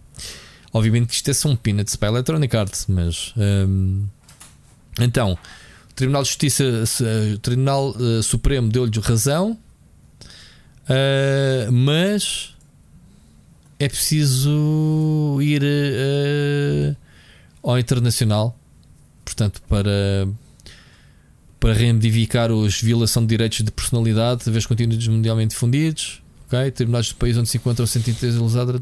Obviamente que isto é só um peanuts para a Electronic Arts, mas hum, então Tribunal de Justiça, o Tribunal eh, Supremo deu-lhe razão, ah, mas é preciso ir eh, ao internacional, portanto, para para reivindicar os violação de direitos de personalidade, de conteúdos mundialmente difundidos. Ok? Tribunais do país onde se encontra o 103 ilusada.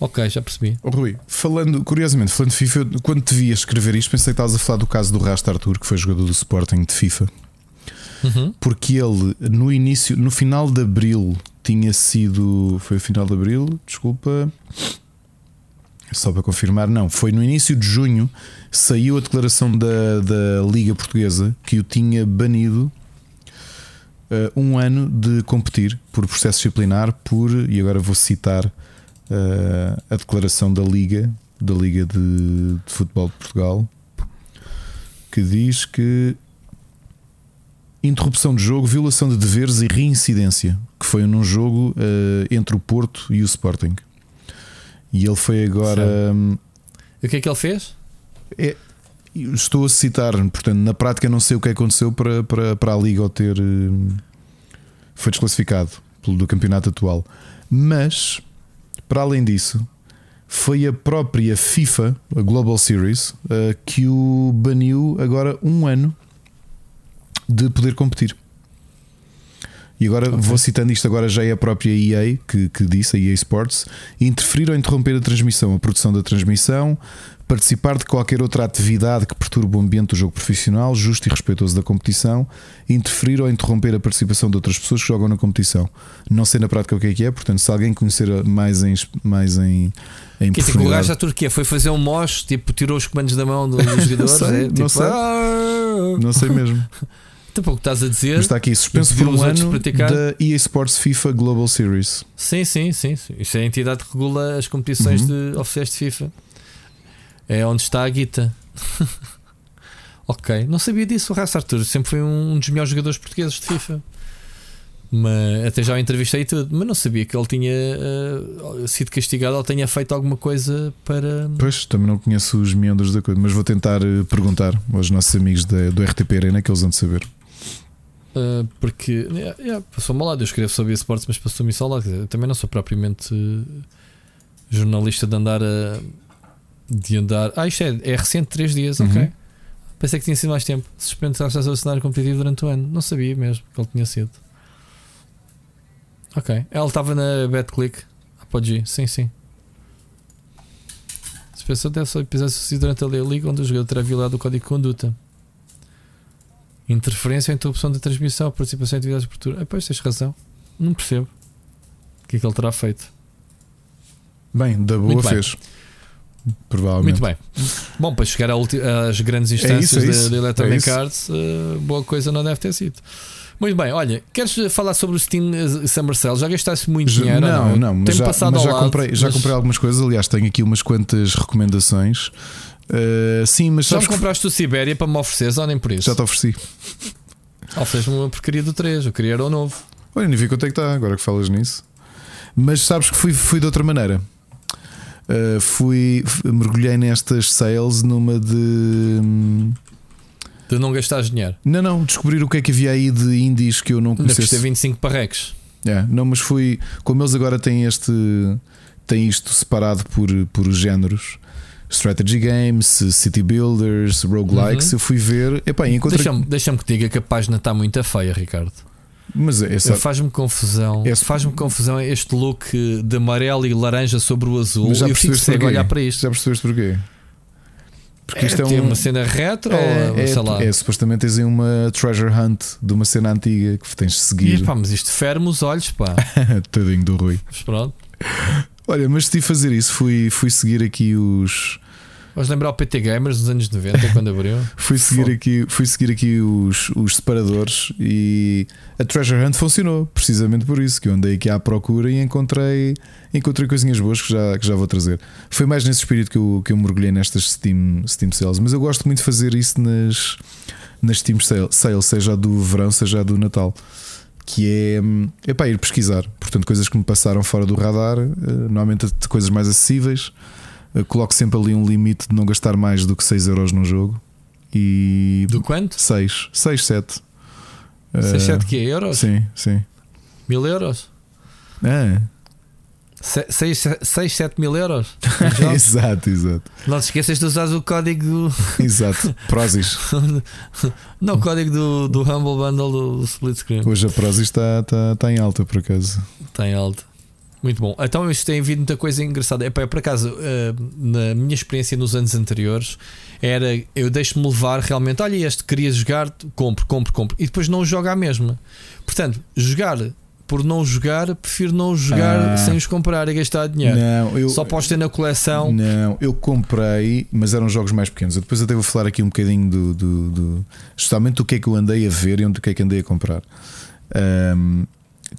Ok, já percebi. Oh, Rui, falando, curiosamente, falando de FIFA, eu, quando te vi a escrever isto, pensei que estavas a falar do caso do Rasta Arthur, que foi jogador do Sporting de FIFA, Uhum. porque ele no início, no final de abril, tinha sido. Foi o final de abril, desculpa. Só para confirmar, não, foi no início de junho saiu a declaração da, da Liga Portuguesa que o tinha banido eh, um ano de competir por processo disciplinar, por, e agora vou citar eh, a declaração da Liga, da Liga de, de Futebol de Portugal, que diz que interrupção de jogo, violação de deveres e reincidência, que foi num jogo eh, entre o Porto e o Sporting. E ele foi agora. E o que é que ele fez? é- estou a citar, portanto, na prática não sei o que aconteceu para, para, para a Liga ao ter. hum, Foi desclassificado pelo do campeonato atual. Mas, para além disso, foi a própria FIFA, a Global Series, eh, que o baniu agora um ano de poder competir. E agora Ok. vou citando isto, agora já é a própria EA que, que disse, a EA Sports, interferir ou interromper a transmissão, a produção da transmissão, participar de qualquer outra atividade que perturbe o ambiente do jogo profissional, justo e respeitoso da competição, interferir ou interromper a participação de outras pessoas que jogam na competição. Não sei na prática o que é que é, portanto, se alguém conhecer mais em, mais em, em Que tipo, o gajo da Turquia foi fazer um mosh, tipo, tirou os comandos da mão dos [LAUGHS] jogadores. sei, é, não tipo, sei. "Ah!" Não sei mesmo. [LAUGHS] Tipo, o que estás a dizer? Mas está aqui suspenso por um ano praticar? da EA Sports FIFA Global Series. Sim, sim, sim. Isso é a entidade que regula as competições Uhum. de oficiais de FIFA. É onde está a guita. [LAUGHS] ok, não sabia disso. O Raça Arthur sempre foi um dos melhores jogadores portugueses de FIFA. Mas até já o entrevistei e tudo, mas não sabia que ele tinha eh, sido castigado ou tenha feito alguma coisa para. Pois, também não conheço os meandros da coisa, mas vou tentar eh, perguntar aos nossos amigos da- do RTP Arena que eles vão de saber. Uh, porque yeah, yeah, passou-me ao lado. Eu escrevo sobre esportes, mas passou-me isso ao lado. Dizer, também não sou propriamente jornalista de andar a. De andar. Ah, isto é, é recente, 3 dias, ok. Uhum. Pensei que tinha sido mais tempo. Suspenso ao cenário competitivo durante o ano. Não sabia mesmo que ele tinha sido. Ok. Ele estava na BetClick. Ah, pode ir, sim, sim. Suspensão deve ser episódio durante a liga onde o jogador terá violado o código de conduta. Interferência ou interrupção da transmissão, participação em atividades de abertura. Ah, pois tens razão. Não percebo. O que é que ele terá feito? Bem, da boa Muito bem. fez. Provavelmente. Muito bem. Bom, para chegar às grandes instâncias é isso. da É Electronic isso. Arts, eh, boa coisa não deve ter sido. Muito bem, olha, queres falar sobre o Steam eh, Summer Sale? Já gastaste muito dinheiro? ou não, não, mas já, mas já lado, comprei, já mas comprei algumas coisas. Aliás, tenho aqui umas quantas recomendações. Uh, sim, mas Já me compraste o Sibéria para me ofereceres ou nem por isso? já te ofereci. [LAUGHS] Ofereces-me uma porcaria do 3, eu queria era o novo. Olha, nem vi quanto é que está, agora que falas nisso. Mas sabes que fui, fui de outra maneira. Uh, fui, mergulhei nestas sales numa de. De não gastares dinheiro. Não, não, descobrir o que é que havia aí de indies que eu não Ainda custei conhecesse. 25 parreques. É, não, mas fui. Como eles agora têm este. têm isto separado por, por géneros. Strategy Games, City Builders, Roguelikes, Uhum. eu fui ver. Epá, encontrei. Deixa-me deixa que diga que a página está muito feia, Ricardo. Mas é, é só- Faz-me confusão. Esse- Faz-me confusão este look de amarelo e laranja sobre o azul. mas já eu fico cego a olhar para isto. Já percebeste porquê? Porque É, isto é tem um. uma cena retro é, ou é, sei lá. é, supostamente tens uma treasure hunt de uma cena antiga que tens de E, seguir. pá, mas isto ferme os olhos, pá. [LAUGHS] Tadinho do Rui. Mas pronto. Olha, mas decidi fazer isso. Fui, fui seguir aqui os. Vais lembrar o PT Gamers dos anos 90, quando abriu? [LAUGHS] Fui seguir aqui, fui seguir aqui os, os separadores e a Treasure Hunt funcionou, precisamente por isso, que eu andei aqui à procura e encontrei, encontrei coisinhas boas que já, que já vou trazer. Foi mais nesse espírito que eu, que eu mergulhei nestas Steam, Steam Sales, mas eu gosto muito de fazer isso nas, nas Steam Sale- Sales, seja a do verão, seja a do Natal. Que é, hum, é para ir pesquisar, portanto, coisas que me passaram fora do radar, eh, normalmente de coisas mais acessíveis. Eh, Coloco sempre ali um limite de não gastar mais do que 6 euros num jogo e Do quanto? 6, 6, 7. 6, 7 que é? Euros? Sim, sim. Mil euros? É, 6, 7 mil euros. [LAUGHS] exato, exato. Não te esqueças de usar o código. [LAUGHS] [LAUGHS] exato, Prozis. Não, o código do, do Humble Bundle do Split Screen. Hoje a Prozis está, está, está em alta, por acaso. Está em alta. Muito bom. Então isto tem havido muita coisa engraçada. Epá, por acaso, uh, na minha experiência nos anos anteriores, era eu deixo-me levar realmente. Olha, este queria jogar, compro, compro, compro. E depois não joga a mesma. Portanto, jogar por não jogar, prefiro não jogar ah, sem os comprar e gastar dinheiro. Não, eu, Só posso ter na coleção. Não, eu comprei, mas eram jogos mais pequenos. Eu depois até vou falar aqui um bocadinho do, do, do justamente do que é que eu andei a ver e onde que é que andei a comprar. Um,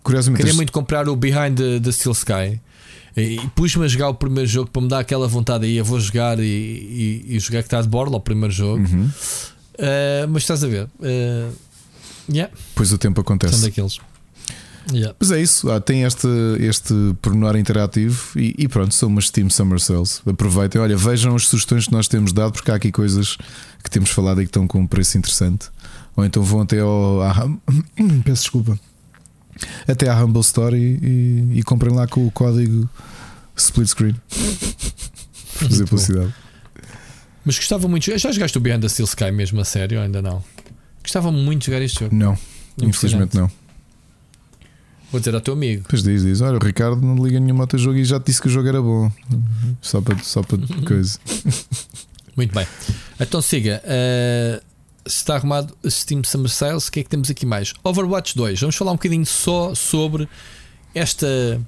curiosamente, queria muito comprar o Behind the, the Steel Sky. E, e pus-me a jogar o primeiro jogo para me dar aquela vontade aí. Eu vou jogar e, e, e jogar que está de borla o primeiro jogo. Uhum. Uh, mas estás a ver, uh, yeah. Pois o tempo acontece. São daqueles. Yeah. Mas é isso, ah, tem este, este pormenor interativo e, e, pronto, são umas Steam Summer Sales. Aproveitem, olha, vejam as sugestões que nós temos dado, porque há aqui coisas que temos falado e que estão com um preço interessante. Ou então vão até ao. À, [COUGHS] peço desculpa. Até à Humble Store e, e, e comprem lá com o código split screen. [LAUGHS] Fazer publicidade. Mas gostava muito. Já jogaste o Behind the Steel Sky mesmo a sério? Ainda não? Gostava muito de jogar este jogo. Não, infelizmente não. Vou dizer ao teu amigo. Pois diz, diz: Olha, o Ricardo não liga nenhum outro jogo e já te disse que o jogo era bom. Só para, só para [LAUGHS] coisa. Muito bem. Então siga. Uh, se está arrumado Steam Summer Sales, o que é que temos aqui mais? Overwatch 2. Vamos falar um bocadinho só sobre esta.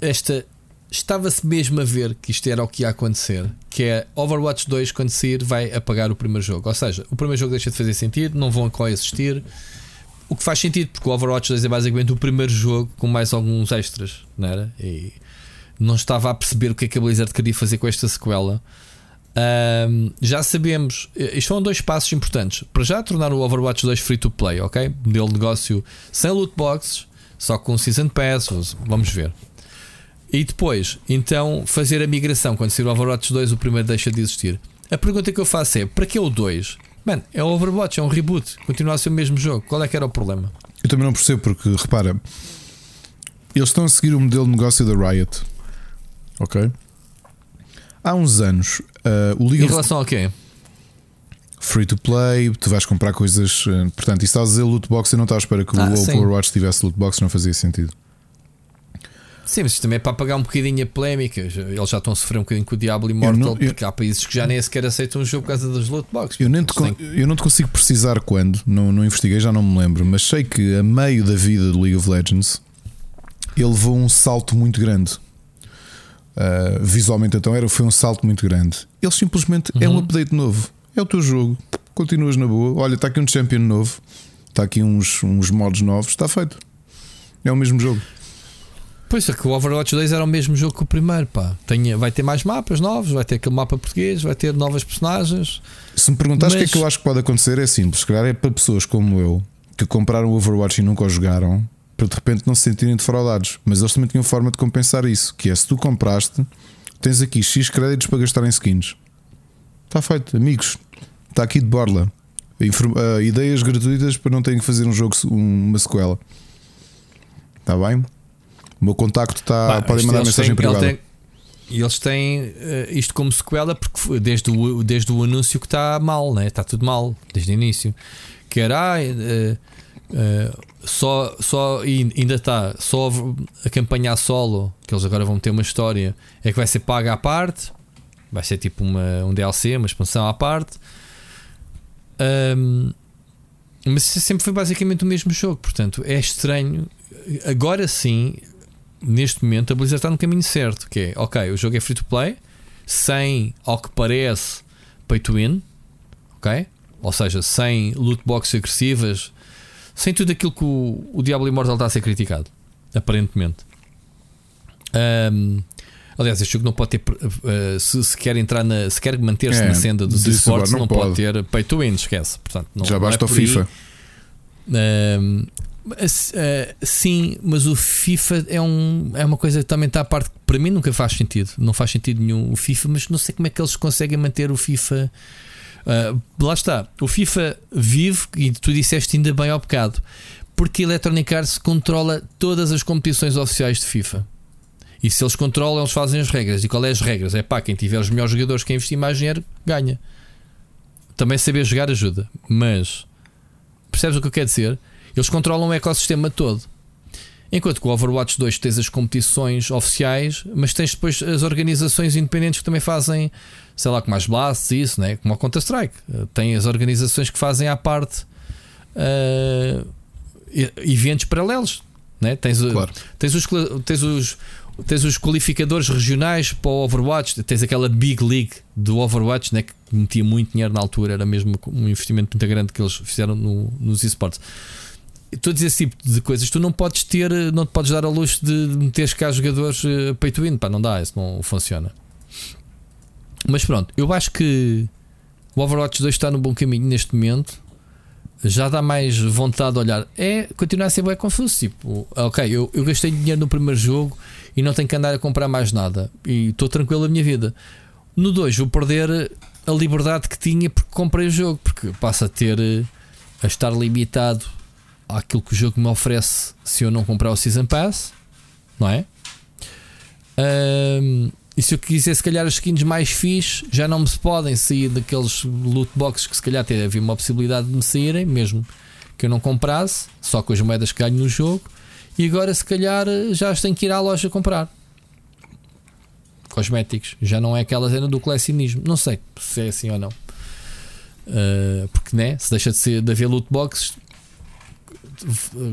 Esta. Estava-se mesmo a ver que isto era o que ia acontecer. Que é Overwatch 2, quando sair, vai apagar o primeiro jogo. Ou seja, o primeiro jogo deixa de fazer sentido, não vão coexistir. O que faz sentido, porque o Overwatch 2 é basicamente o primeiro jogo com mais alguns extras, não era? E não estava a perceber o que é que a Blizzard queria fazer com esta sequela. Um, já sabemos, isto são dois passos importantes. Para já tornar o Overwatch 2 free to play, ok? Modelo de negócio sem loot boxes, só com Season Pass, vamos ver. E depois, então, fazer a migração. Quando sair o Overwatch 2, o primeiro deixa de existir. A pergunta que eu faço é: para que o 2? Mano, é o Overwatch, é um reboot, continua a ser o mesmo jogo. Qual é que era o problema? Eu também não percebo, porque repara, eles estão a seguir o modelo de negócio da Riot, ok? Há uns anos, uh, o League Em relação of... ao quê? Free to play, tu vais comprar coisas. Uh, portanto, e estás a dizer loot box, eu não estava à espera que ah, o Overwatch tivesse loot box, não fazia sentido. Sim, mas também é para apagar um bocadinho a polémica. Eles já estão a sofrer um bocadinho com o Diablo Immortal, não, eu, porque há países que já nem sequer aceitam o jogo por causa das loot boxes. Eu, nem te, eu não te consigo precisar quando, não, não investiguei, já não me lembro, mas sei que a meio da vida do League of Legends ele levou um salto muito grande. Uh, visualmente, então, era, foi um salto muito grande. Ele simplesmente uhum. é um uhum. update novo. É o teu jogo, continuas na boa. Olha, está aqui um champion novo, está aqui uns, uns modos novos, está feito. É o mesmo jogo. Pois é que o Overwatch 2 era o mesmo jogo que o primeiro, pá. Tem, vai ter mais mapas novos, vai ter aquele mapa português, vai ter novas personagens. Se me perguntares o Mas... que é que eu acho que pode acontecer, é simples. Se calhar é para pessoas como eu que compraram o Overwatch e nunca o jogaram, para de repente não se sentirem defraudados. Mas eles também tinham forma de compensar isso, que é se tu compraste, tens aqui X créditos para gastar em skins. Está feito, amigos. Está aqui de borla. Uh, ideias gratuitas para não terem que fazer um jogo, uma sequela. Está bem? O meu contacto está. Podem mandar mensagem têm, privada. E eles têm uh, isto como sequela porque desde o, desde o anúncio que está mal, né? está tudo mal desde o início. Que era uh, uh, só, só ainda está só a campanha a solo, que eles agora vão ter uma história, é que vai ser paga à parte, vai ser tipo uma, um DLC, uma expansão à parte. Um, mas sempre foi basicamente o mesmo jogo, portanto é estranho. Agora sim, neste momento a Blizzard está no caminho certo, que é ok, o jogo é free to play, sem, ao que parece, pay to win, ok? Ou seja, sem loot boxes agressivas, sem tudo aquilo que o, o Diablo Immortal está a ser criticado, aparentemente. Um, aliás, este jogo não pode ter, uh, se, se, quer entrar na, se quer manter-se é, na senda dos esportes, não, não pode. pode. ter pay to win, esquece. Portanto, não, Já basta é o FIFA. Um, sim, mas o FIFA é, um, é uma coisa que também está à parte que para mim nunca faz sentido. Não faz sentido nenhum o FIFA, mas não sei como é que eles conseguem manter o FIFA. Uh, lá está, o FIFA vive, e tu disseste ainda bem ao bocado, porque a Electronic Arts controla todas as competições oficiais de FIFA. E se eles controlam, eles fazem as regras. E qual é as regras? É pá, quem tiver os melhores jogadores, quem investir mais dinheiro, ganha. Também saber jogar ajuda. Mas percebes o que eu quero dizer? Eles controlam o ecossistema todo. Enquanto que o Overwatch 2 tens as competições oficiais, mas tens depois as organizações independentes que também fazem, sei lá, como as Blasts e isso, né? como a Counter-Strike. Tem as organizações que fazem à parte uh, eventos paralelos. Né? Tens, claro. tens, os, tens, os, tens os qualificadores regionais para o Overwatch, tens aquela Big League do Overwatch né? que metia muito dinheiro na altura, era mesmo um investimento muito grande que eles fizeram no, nos esportes a dizer esse tipo de coisas, tu não podes ter, não te podes dar a luxo de meteres cá jogadores uh, pay to win, pá, não dá, isso não funciona. Mas pronto, eu acho que o Overwatch 2 está no bom caminho neste momento. Já dá mais vontade de olhar. É, continuar a ser bem confuso. Tipo, ok, eu, eu gastei dinheiro no primeiro jogo e não tenho que andar a comprar mais nada. E estou tranquilo na minha vida. No 2 vou perder a liberdade que tinha porque comprei o jogo. Porque passa a ter a estar limitado àquilo que o jogo me oferece se eu não comprar o Season Pass, não é? Um, e se eu quiser, se calhar, as skins mais fixe já não me podem sair daqueles loot boxes que se calhar até havia uma possibilidade de me saírem, mesmo que eu não comprasse, só com as moedas que ganho no jogo. E agora, se calhar, já as tenho que ir à loja comprar. Cosméticos, já não é aquela cena do colecionismo. Não sei se é assim ou não. Uh, porque né, se deixa de, ser, de haver loot boxes,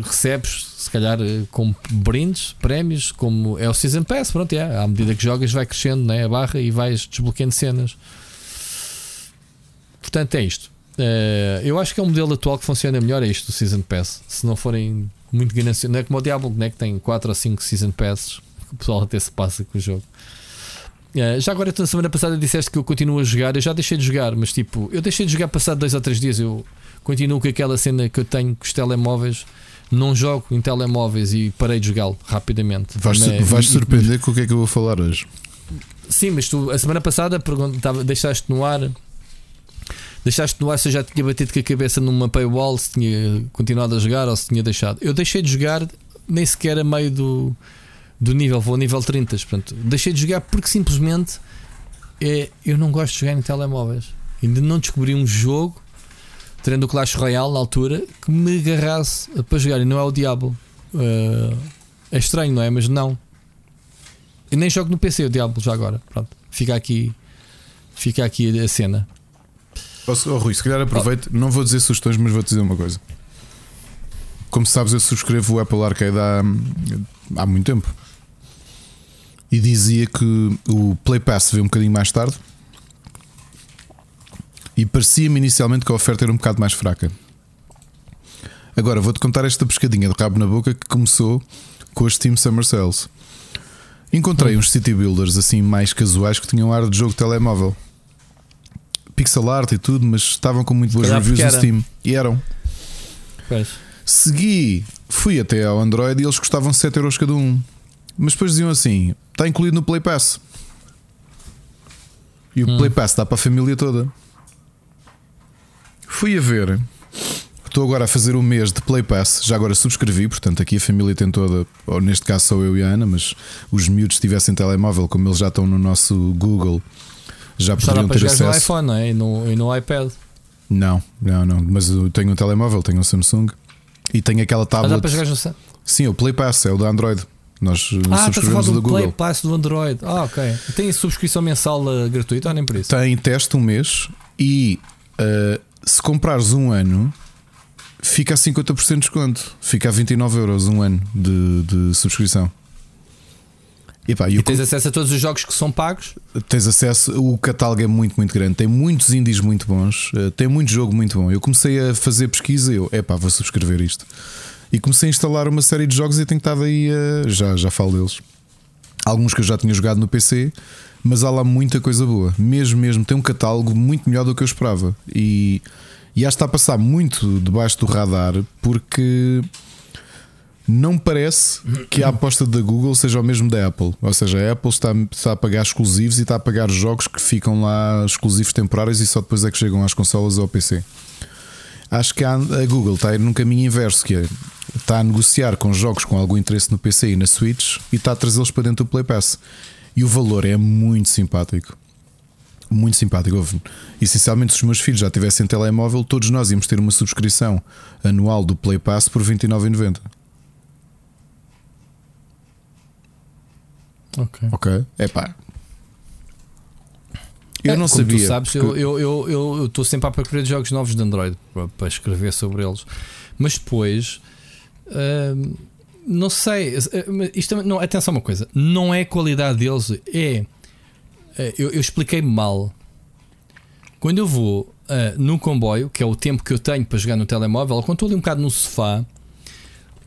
recebes, se calhar, eh, como brindes, prémios, como é o Season Pass. Pronto, é. À medida que jogas, vai crescendo né, a barra e vais desbloqueando cenas. Portanto, é isto. Uh, eu acho que é um modelo atual que funciona melhor. É isto, o Season Pass. Se não forem muito gananciosos, não é como o Diablo, né, que tem 4 ou 5 Season Passes, o pessoal até se passa com o jogo. Uh, já agora, na semana passada, disseste que eu continuo a jogar. Eu já deixei de jogar, mas tipo, eu deixei de jogar passado 2 ou 3 dias. Eu continuo com aquela cena que eu tenho com os telemóveis. Não jogo em telemóveis e parei de jogá-lo rapidamente. Vais, mas, vais surpreender com o que é que eu vou falar hoje. Sim, mas tu a semana passada perguntava, deixaste no ar. Deixaste no ar se eu já tinha batido com a cabeça numa paywall, se tinha continuado a jogar ou se tinha deixado. Eu deixei de jogar nem sequer a meio do, do nível, vou ao nível 30. Portanto, deixei de jogar porque simplesmente é, eu não gosto de jogar em telemóveis. Ainda não descobri um jogo tendo o Clash Royale na altura, que me agarrasse para jogar. E não é o Diablo. Uh, é estranho, não é? Mas não. Eu nem jogo no PC o Diablo já agora. Pronto. Fica aqui, fica aqui a cena. Posso, oh, Rui, se calhar aproveito. Oh. Não vou dizer sugestões, mas vou-te dizer uma coisa. Como sabes, eu subscrevo o Apple Arcade há, há muito tempo. E dizia que o Play Pass veio um bocadinho mais tarde e parecia-me inicialmente que a oferta era um bocado mais fraca. Agora vou-te contar esta pescadinha de rabo na boca que começou com as Steam Summer Sales. Encontrei uns city builders assim mais casuais que tinham ar de jogo de telemóvel. Pixel art e tudo, mas estavam com muito boas reviews no Steam. E eram. Pois. Segui, fui até ao Android e eles custavam 7 euros cada um. Mas depois diziam assim: está incluído no Play Pass. E o hum. Play Pass dá para a família toda. Fui a ver. Estou agora a fazer um mês de Play Pass. Já agora subscrevi, portanto, aqui a família tem toda, ou neste caso sou eu e a Ana, mas os miúdos se tivessem telemóvel, como eles já estão no nosso Google, já poderiam ter acesso. no iPhone não é? e, no, e no iPad. Não, não, não. Mas eu tenho um telemóvel, tenho um Samsung e tenho aquela tablet. Ah, dá para jogar no... Sim, o Play Pass é o da Android. Nós uh, ah, subscrevemos o do Google. Play Pass do Android. Ah, ok. Tem subscrição mensal uh, gratuita ou nem por isso? Tem teste um mês e uh, se comprares um ano, fica a 50% de desconto. Fica a 29 euros um ano de, de subscrição. E, pá, e tens acesso a todos os jogos que são pagos? Tens acesso, o catálogo é muito, muito grande. Tem muitos indies muito bons, eh, tem muito jogo muito bom. Eu comecei a fazer pesquisa e eu, é pá, vou subscrever isto. E comecei a instalar uma série de jogos e tenho estado aí, a, já, já falo deles. Alguns que eu já tinha jogado no PC, mas há lá muita coisa boa. Mesmo, mesmo, tem um catálogo muito melhor do que eu esperava. E, e acho que está a passar muito debaixo do radar porque não parece que a aposta da Google seja o mesmo da Apple. Ou seja, a Apple está, está a pagar exclusivos e está a pagar jogos que ficam lá exclusivos temporários e só depois é que chegam às consolas ou ao PC. Acho que a, a Google está a ir num caminho inverso, que é está a negociar com jogos com algum interesse no PC e na Switch e está a trazê-los para dentro do Play Pass. E o valor é muito simpático. Muito simpático. Houve, essencialmente, se os meus filhos já tivessem telemóvel, todos nós íamos ter uma subscrição anual do Play Pass por 29,90. Ok. Ok? É pá. Eu É, não como sabia. Tu sabes, porque- eu estou eu, eu, sempre à procura de jogos novos de Android para, para escrever sobre eles. Mas depois, hum, não sei. Isto, não, atenção, uma coisa: não é a qualidade deles, é. eh, Eu, eu expliquei mal. Quando eu vou eh, no comboio, que é o tempo que eu tenho para jogar no telemóvel, quando estou ali um bocado no sofá.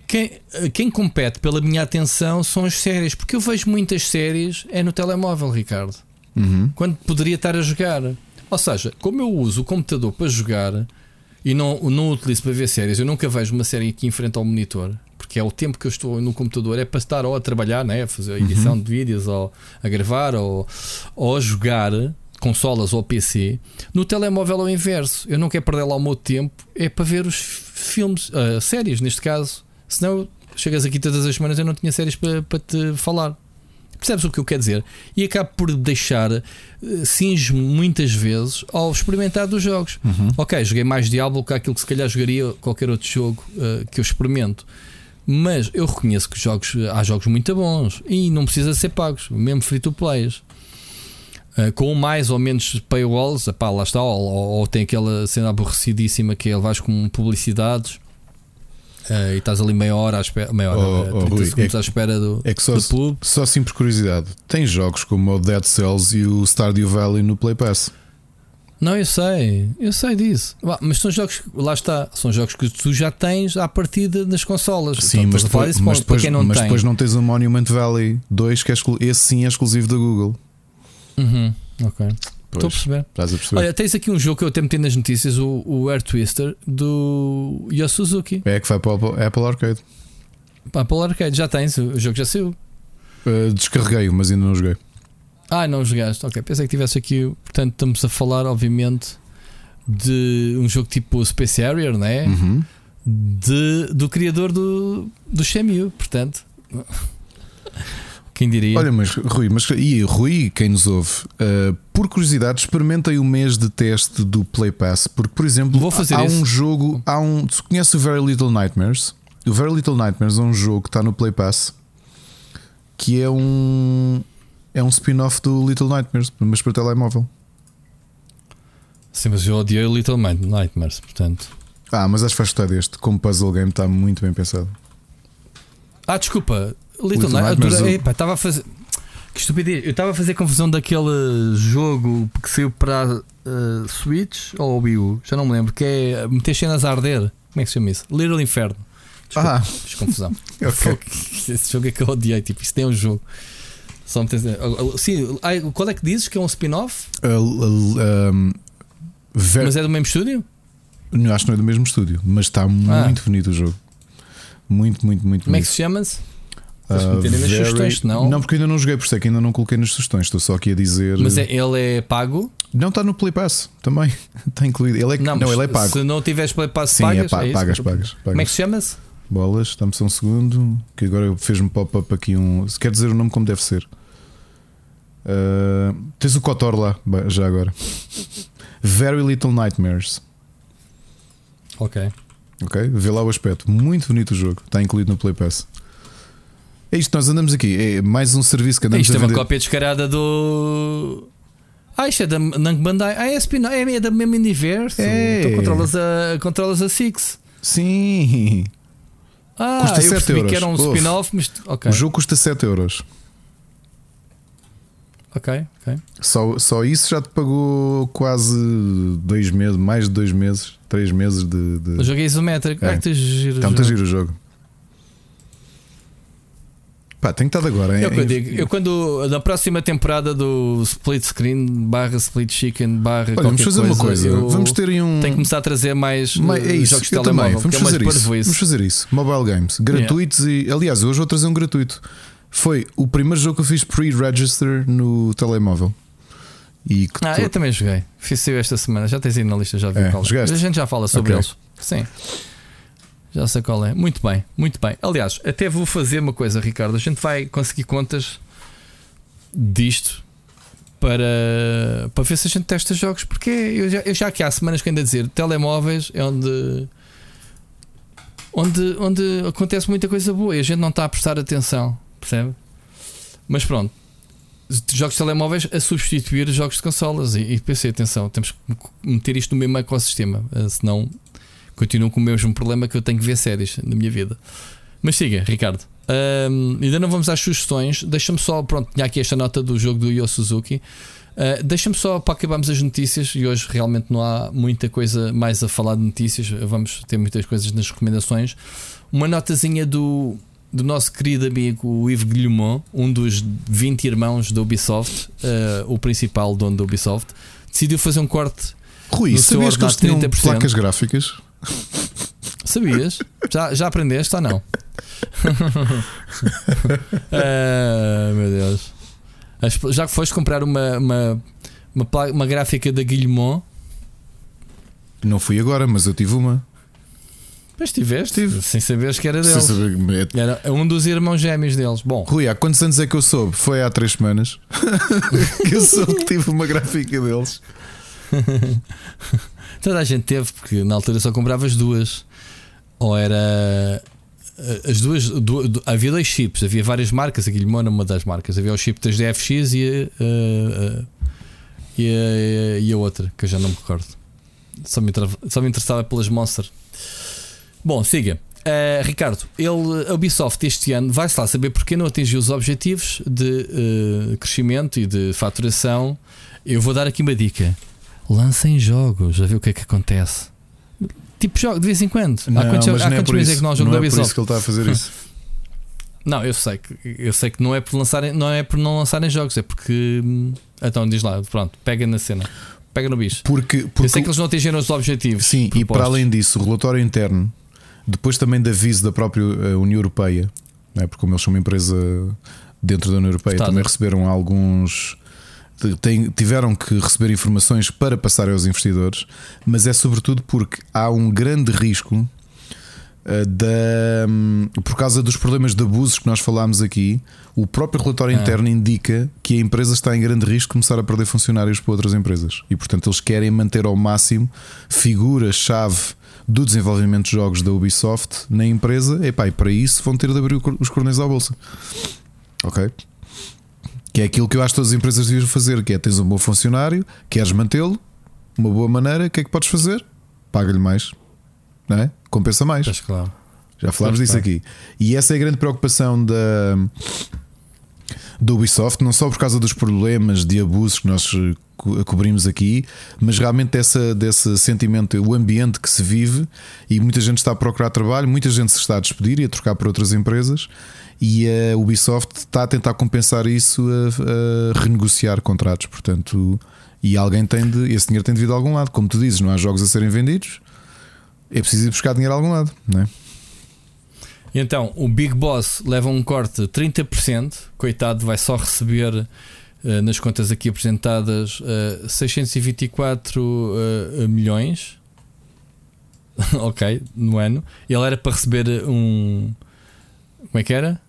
Quem, eh, quem compete pela minha atenção são as séries, porque eu vejo muitas séries é no telemóvel, Ricardo Uhum. quando poderia estar a jogar. Ou seja, como eu uso o computador para jogar e não, não utilizo para ver séries, eu nunca vejo uma série aqui em frente ao monitor, porque é o tempo que eu estou no computador, é para estar ou a trabalhar, né? a fazer a edição de vídeos, ou a gravar, ou, ou a jogar consolas ou PC. No telemóvel é o inverso. Eu não quero perder lá o meu tempo, é para ver os filmes, ah, séries neste caso. Senão chegas aqui todas as semanas eu não tinha séries para, para te falar. Percebes o que eu quero dizer? E acabo por deixar cinge muitas vezes ao experimentar dos jogos. Ok, joguei mais Diablo que aquilo que se calhar jogaria qualquer outro jogo eh, que eu experimento. Mas eu reconheço que jogos, há jogos muito bons e não precisa ser pagos, mesmo free to plays. Eh, com mais ou menos paywalls, epá, lá está, ou, ou- tem aquela cena aborrecidíssima que é vais com publicidades eh, e estás ali meia hora à espera, meia hora, Oh, oh, 30 Rui, segundos é- à espera do, É que só, do só assim por curiosidade, tem jogos como o Dead Cells e o Stardew Valley no Play Pass. Não, eu sei, eu sei disso. Mas são jogos, lá está, são jogos que tu já tens à partida das consolas. Sim, Então, mas depois, mas, para depois, não mas tem. depois não tens o Monument Valley 2, que é esse sim é exclusivo da Google. Uhum, ok, estou a perceber. estás a perceber? Olha, tens aqui um jogo que eu até meti nas notícias, o, o Air Twister do Yo Suzuki. É que vai para o Apple Arcade. Pá, Apple Arcade, já tens, o jogo já saiu. Uh, Descarreguei-o, mas ainda não joguei. Ah, não jogaste, ok. Pensei que tivesse aqui, portanto, estamos a falar, obviamente, de um jogo tipo Space Harrier, né? Uhum. de, do criador do, do Shenmue, portanto. [LAUGHS] Quem diria? Olha, mas Rui, mas, e Rui, quem nos ouve, uh, por curiosidade, experimentem o mês de teste do Play Pass, porque, por exemplo, Vou fazer há isso. um jogo, há um. Tu conheces o Very Little Nightmares? O Very Little Nightmares é um jogo que está no Play Pass que é um. É um spin-off do Little Nightmares, mas para telemóvel. Sim, mas eu odiei Little Night- Nightmares, portanto. Ah, mas acho que vais gostar deste. Como puzzle game está muito bem pensado. Ah, desculpa. Little, Little Nightmares. Estava a fazer. Que estupidez. Eu estava a fazer confusão daquele jogo que saiu para uh, Switch ou Wii U, já não me lembro, que é meter cenas a arder. Como é que se chama isso? Little Inferno. Desculpa, Ah, fiz confusão. [LAUGHS] ok. Fogo, [LAUGHS] Esse jogo é que eu odiei. Tipo, isso nem é um jogo. Só meter... Sim, ai, qual é que dizes que é um spin-off? Uh, uh, um, ver- Mas é do mesmo estúdio? Não, Acho que não é do mesmo estúdio, mas está muito bonito o jogo. Muito, muito, muito Como é que bonito. se chama-se? Tens Uh, very- sugestões, senão- Não, porque ainda não joguei, por isso é que ainda não coloquei nas sugestões. Estou só aqui a dizer. Mas é, ele é pago? Não está no Play Pass também. [LAUGHS] Está incluído. Ele é, não, mas ele é pago. Se não tiveres Play Pass, Sim, pagas. é pa- é isso? pagas, pagas, Como é pagas. que se chama-se? Bolas, dá-me só um segundo. Que agora fez-me pop-up aqui um. Se quer dizer o nome como deve ser. Uh, tens o Cotor lá, já agora. Very Little Nightmares. Ok. Ok? Vê lá o aspecto. Muito bonito o jogo. Está incluído no Play Pass. É isto, nós andamos aqui. É mais um serviço que andamos Isto é uma cópia descarada do. Ah, isto é da Namco Bandai. Ah, é, spin é, é da mesmo universo. É. Então controlas a, controlas a Six. Sim. Ah, Custa eu 7 percebi que euros. era um spin-off, mas. Ok. O jogo custa 7 euros. Ok, ok. Só, só isso já te pagou quase dois meses, mais de dois meses, três meses de. de... O jogo é isométrico. É. Ah, que tens giro. Está muito a giro o jogo. Pá, tem que estar agora. É o que eu digo. Eu quando na próxima temporada do split screen barra split chicken barra Olha, vamos fazer uma coisa. Vamos ter aí um. tenho que começar a trazer mais Ma- eh, é isso, jogos de telemóvel. também. Vamos é fazer isso. parvoíce. Vamos fazer isso. Mobile games, gratuitos e. Aliás, hoje vou trazer um gratuito. Foi o primeiro jogo que eu fiz pre-register no telemóvel. E Ah, to- eu também joguei. Fiz esta semana. Já tens aí na lista, já vi É, qual. jogaste? A gente já fala sobre Ok. eles. Sim. Já sei qual é. Muito bem, muito bem. Aliás, até vou fazer uma coisa, Ricardo. A gente vai conseguir contas disto para, para ver se a gente testa jogos. Porque eu já, eu já aqui há semanas que ainda a dizer telemóveis é onde, onde, onde acontece muita coisa boa e a gente não está a prestar atenção, percebe? Mas pronto, jogos de telemóveis a substituir jogos de consolas e, e PC. Atenção, temos que meter isto no mesmo ecossistema, eh, senão continuo com o mesmo problema que eu tenho que ver séries na minha vida. Mas siga, Ricardo. Um, ainda não vamos às sugestões. Deixa-me só, pronto, tinha aqui esta nota do jogo do Yo Suzuki. Uh, Deixa-me só para acabarmos as notícias e hoje realmente não há muita coisa mais a falar de notícias. Vamos ter muitas coisas nas recomendações. Uma notazinha do, do nosso querido amigo Yves Guillemot, um dos 20 irmãos da Ubisoft, uh, o principal dono da Ubisoft, decidiu fazer um corte. Rui, no seu sabias que eles tinham 30%. placas gráficas? Sabias? Já, já aprendeste ou não? ah, [LAUGHS] meu Deus. Já que foste comprar uma, uma, uma, uma gráfica da Guillemot, Não fui agora, mas eu tive uma. Mas tiveste, Tive. sem saberes que era deles. saber- Era um dos irmãos gêmeos deles. Bom, Rui, há quantos anos é que eu soube? Foi há três semanas [LAUGHS] que eu soube que tive uma gráfica deles. [LAUGHS] toda a gente teve, porque na altura só compravas duas. Ou era. eh, As duas. du- du- havia dois chips, havia várias marcas. A era uma das marcas. Havia o chip 3DFX e a, eh, eh, e, a, e a outra, que eu já não me recordo. Só me, só me interessava pelas Monster. Bom, siga. Eh, Ricardo, ele, a Ubisoft este ano vai-se lá saber porque não atingiu os objetivos de eh, crescimento e de faturação. Eu vou dar aqui uma dica: lancem jogos, a ver o que é que acontece. Tipo jogo, de vez em quando. há quantos, mas há não é quantos meses é que não jogo não da é por Ubisoft? isso que ele está a fazer isso. [LAUGHS] [LAUGHS] Não, eu sei que eu sei que não é por lançarem, não é por não lançarem jogos, é porque hum, então diz lá, pronto, pega na cena, pega no bicho. Porque, Eu porque sei que eles não atingiram os objetivos. Sim, e para propostos. além disso, o relatório interno, depois também de aviso da própria eh, União Europeia, não é? porque como eles são uma empresa dentro da União Europeia, Estado. também receberam alguns. tiveram que receber informações para passar aos investidores, mas é sobretudo porque há um grande risco eh, da, hum, por causa dos problemas de abusos que nós falámos aqui, o próprio relatório Ah. interno indica que a empresa está em grande risco de começar a perder funcionários para outras empresas e, portanto, eles querem manter ao máximo figuras-chave do desenvolvimento de jogos da Ubisoft na empresa. Epá, e para isso vão ter de abrir os corneios à bolsa, ok? Que é aquilo que eu acho que todas as empresas deviam fazer: que é tens um bom funcionário, queres mantê-lo, uma boa maneira, o que é que podes fazer? Paga-lhe mais, não é? Compensa mais. Pois claro. Já falámos disso aqui. E essa é a grande preocupação da, da Ubisoft, não só por causa dos problemas de abusos que nós co- cobrimos aqui, mas realmente dessa, desse sentimento, o ambiente que se vive e muita gente está a procurar trabalho, muita gente se está a despedir e a trocar por outras empresas. E a Ubisoft está a tentar compensar isso a, a renegociar contratos, portanto, e alguém tem de, esse dinheiro tem de vir de algum lado. Como tu dizes, não há jogos a serem vendidos, é preciso ir buscar dinheiro a algum lado, não é? Então, o Big Boss leva um corte de 30%, coitado, vai só receber nas contas aqui apresentadas eh, 624 eh, milhões. [LAUGHS] ok, no ano. Ele era para receber um. Como é que era?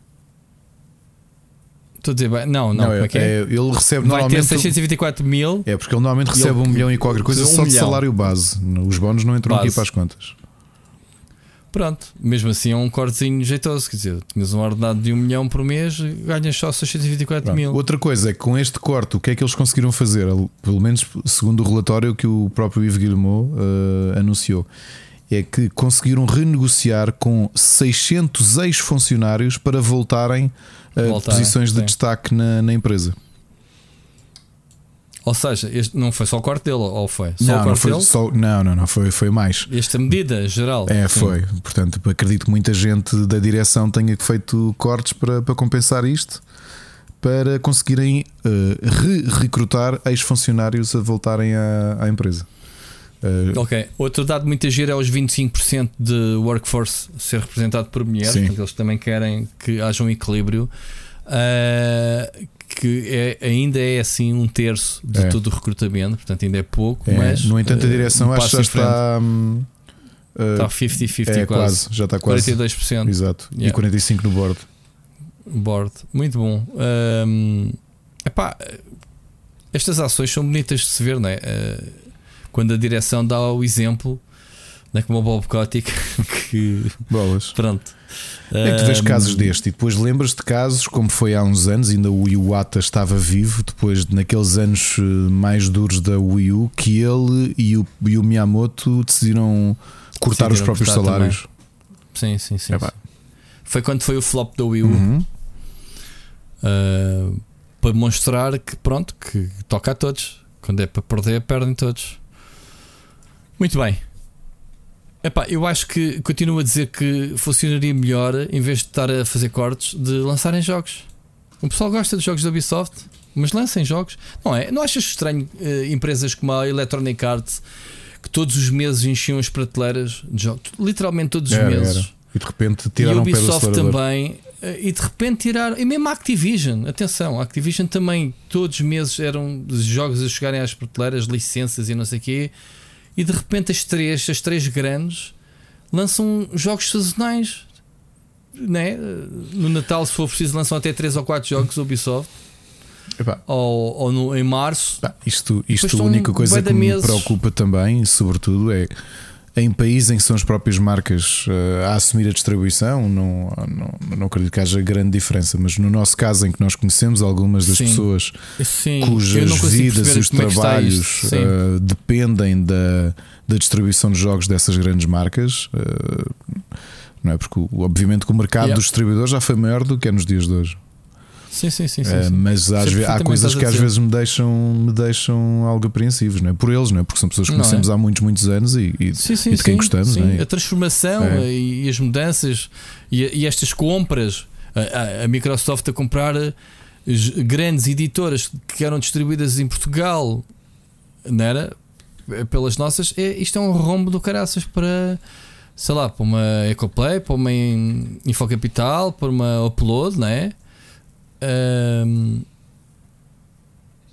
Estou a dizer, bem- não, não, é que é? ele recebe Vai normalmente. 624 mil. É porque ele normalmente Ele- recebe um milhão e qualquer coisa um só de milhão. salário base. Os bónus não entram Base. aqui para as contas. Pronto, mesmo assim é um cortezinho jeitoso. Quer dizer, tinhas um ordenado de um milhão por mês, ganhas só 624 Pronto. mil. Outra coisa é que com este corte, o que é que eles conseguiram fazer? Pelo menos segundo o relatório que o próprio Yves Guillemot eh, anunciou, é que conseguiram renegociar com 600 ex-funcionários para voltarem a Voltarem, posições de sim. destaque na, na empresa. Ou seja, este não foi só o corte dele, ou foi? Só o Não, não corte foi dele? só, não, não, não, foi, foi mais. Esta medida geral. É, Sim. foi. Portanto, acredito que muita gente da direção tenha feito cortes para, para compensar isto, para conseguirem eh, re-recrutar ex-funcionários a voltarem à, à empresa. Eh, Ok. Outro dado muito giro é os 25% de workforce ser representado por mulheres. Eles também querem que haja um equilíbrio. ah, que é, ainda é assim um terço de É. todo o recrutamento, portanto ainda é pouco, é, mas no entanto, a ah, direção um acho que está, hum, Uh, Está 50-50 é quase. quase, já está quase. 42% Exato. E Yeah. 45 no board. board. Muito bom. Ahm, epá, estas ações são bonitas de se ver, não é? Ah, quando a direção dá o exemplo, não é como o Bob Kotick, [LAUGHS] que Bolas. pronto. É que tu vês casos deste e depois lembras de casos como foi há uns anos, ainda o Iwata estava vivo, depois naqueles anos eh, mais duros da Wii U, que ele e o, e o Miyamoto decidiram cortar os Decidiram próprios cortar salários. Sim, sim, sim. Epá. sim. Foi quando foi o flop da Wii U. Uhum. Uh, para mostrar que pronto, que toca a todos. Quando é para perder, perdem todos. Muito bem. Epá, eu acho que continuo a dizer que funcionaria melhor em vez de estar a fazer cortes de lançarem jogos. O pessoal gosta de jogos da Ubisoft, mas lancem jogos. Não é? Não achas estranho eh, empresas como a Electronic Arts que todos os meses enchiam as prateleiras de jogos? Literalmente todos os Era, meses. era. E de repente E a tiraram do Ubisoft também. eh, E de repente tirar. E mesmo a Activision, atenção, a Activision também, todos os meses eram jogos a chegarem às prateleiras, licenças e não sei o quê. E de repente as três, as três grandes, lançam jogos sazonais. Né? No Natal, se for preciso, lançam até 3 ou 4 jogos Ubisoft. Epá, Ou, ou no, em março. pá, isto, isto a única coisa que me meses. preocupa também, sobretudo, é em países em que são as próprias marcas eh, a assumir a distribuição, não, não, não acredito que haja grande diferença, mas no nosso caso, em que nós conhecemos algumas das Sim. pessoas Sim, cujas vidas e os é trabalhos eh, dependem da, da distribuição de jogos dessas grandes marcas. eh, não é? Porque, obviamente, que o mercado Yeah. dos distribuidores já foi maior do que é nos dias de hoje. Sim, sim, sim, sim, Eh, sim. mas às Sei ve- há coisas que às vezes me deixam, me deixam algo apreensivos, não é? Por eles, não é? Porque são pessoas que Não é? conhecemos há muitos, muitos anos e, e- Sim, sim, e de quem gostamos, é? A transformação É. e, as mudanças e, e estas compras, a, a- Microsoft a comprar eh, grandes editoras que eram distribuídas em Portugal, não era? Eh, Pelas nossas, é, isto é um rombo do caraças para, sei lá, para uma Ecoplay, para uma In- Infocapital, para uma Upload, não é?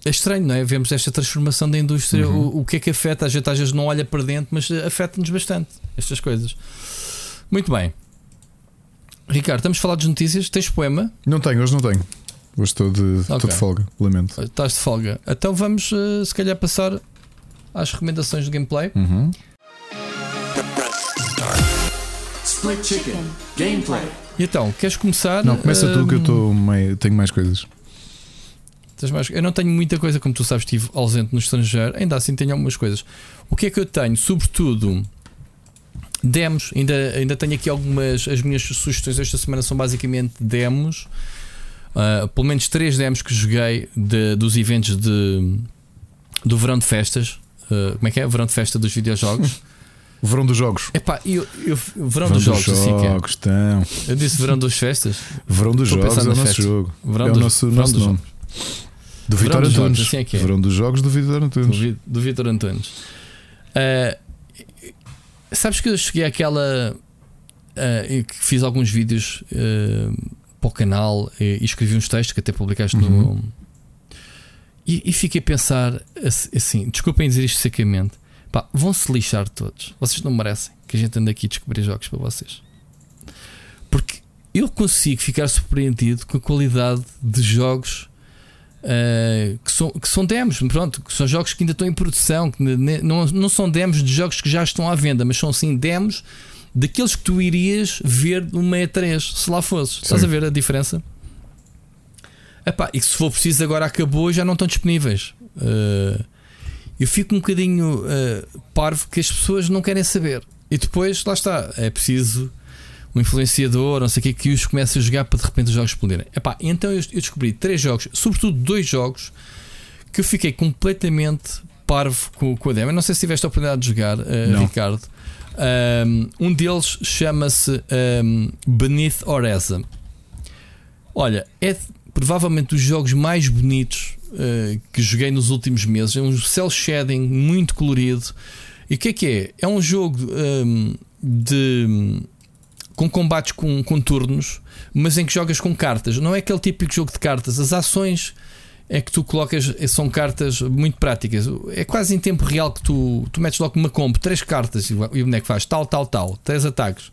É estranho, não é? Vemos esta transformação da indústria. Uhum. O, o que é que afeta? A gente às vezes não olha para dentro, mas afeta-nos bastante estas coisas. Muito bem, Ricardo, estamos a falar de notícias. Tens poema? Não tenho, hoje não tenho. Hoje estou de, estou Ok. de folga, lamento. Estás de folga. Então vamos, eh, se calhar, passar às recomendações do gameplay. Uhum. Split Chicken. Gameplay. Então, queres começar? Não, começa tu que eu estou meio, tenho mais coisas. tens mais- Eu não tenho muita coisa, como tu sabes, estive ausente no estrangeiro. Ainda assim, tenho algumas coisas. O que é que eu tenho? Sobretudo, demos. Ainda, ainda tenho aqui algumas. As minhas sugestões esta semana são basicamente demos. Ah, pelo menos três demos que joguei de- dos eventos de, do verão de festas. Ah, como é que é? Verão de festa dos videojogos. [LAUGHS] Verão dos jogos. Epá, eu, eu, verão, dos jogos, assim que é. jogos, então. Eu disse verão das festas. Verão dos Estou jogos é o nosso jogo. Verão é o dos- nosso, verão nosso nome. Do Verão Vitor jogos, Antunes. assim é é. Verão dos jogos do Vitor do, Antunes. Do Vitor Antunes. Ah, sabes que eu cheguei àquela. e que fiz alguns vídeos ah, para o canal e, e escrevi uns textos que até publicaste no. Uhum. E, e fiquei a pensar ass- assim: desculpem dizer isto secamente, pá, vão-se lixar todos. Vocês não merecem que a gente ande aqui a descobrir jogos para vocês. Porque eu consigo ficar surpreendido com a qualidade de jogos Uh, que, são, que são demos, pronto, que são jogos que ainda estão em produção, que não, não são demos de jogos que já estão à venda, mas são sim demos daqueles que tu irias ver numa E3, se lá fosses. Estás Sim. a ver a diferença? Epá, e que se for preciso agora acabou e já não estão disponíveis. Uh, eu fico um bocadinho uh, parvo que as pessoas não querem saber. E depois, lá está, é preciso um influenciador, não sei o que, que os comece a jogar para de repente os jogos explodirem. Epá, então eu, descobri três jogos, sobretudo dois jogos, que eu fiquei completamente parvo com, com a demo. Eu não sei se tiveste a oportunidade de jogar, Não. Ricardo. Um, um deles chama-se um, Beneath Oreza. Olha, é provavelmente dos jogos mais bonitos eh, que joguei nos últimos meses. É um cel shading muito colorido. E o que é que é? É um jogo um, de com combates com, com turnos, mas em que jogas com cartas. Não é aquele típico jogo de cartas. As ações é que tu colocas, são cartas muito práticas. É quase em tempo real que tu, tu metes logo uma combo, três cartas e o boneco faz tal, tal, tal, três ataques.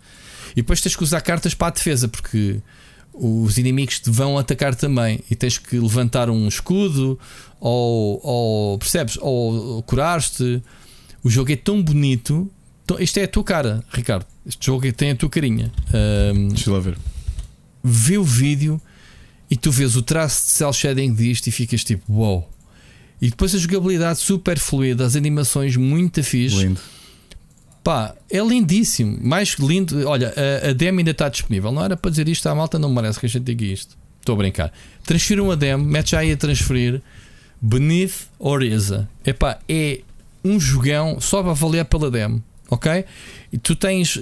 E depois tens que usar cartas para a defesa, porque os inimigos te vão atacar também e tens que levantar um escudo ou, ou percebes? Ou curar-te. O jogo é tão bonito. Tão, isto é a tua cara, Ricardo. Este jogo tem a tua carinha. Um, Deixa lá ver. Vê o vídeo e tu vês o traço de cel shading disto e ficas tipo, wow. E depois a jogabilidade super fluida, as animações muito fixe. Lindo. Pá, é lindíssimo. Mais lindo. Olha, a, a demo ainda está disponível. Não era para dizer isto à malta, não merece que a gente diga isto. Estou a brincar. Transfiram a demo, mete já aí a transferir. Beneath Oreza. Epá, é um jogão só para avaliar pela demo. Ok? E tu tens.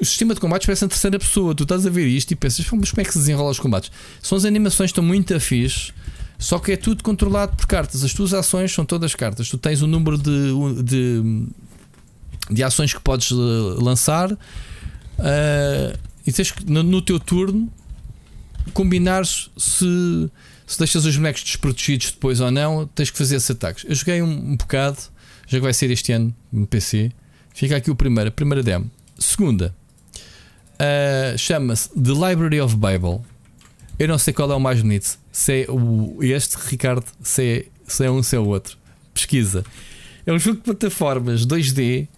O sistema de combates parece a terceira pessoa. Tu estás a ver isto e pensas, mas como é que se desenrola os combates? São as animações estão muito afins. Só que é tudo controlado por cartas. As tuas ações são todas cartas. Tu tens o um número de, de, de, ações que podes lançar uh, e tens que, no, no teu turno, combinares se, se deixas os bonecos desprotegidos depois ou não. Tens que fazer esses ataques. Eu joguei um, um bocado, já que vai ser este ano no PC. Fica aqui o primeiro, a primeira demo. Segunda, Uh, Chama-se The Library of Bible. Eu não sei qual é o mais bonito. Se é o, este, Ricardo, se é, se é um, se é o outro. Pesquisa. É um jogo de plataformas 2D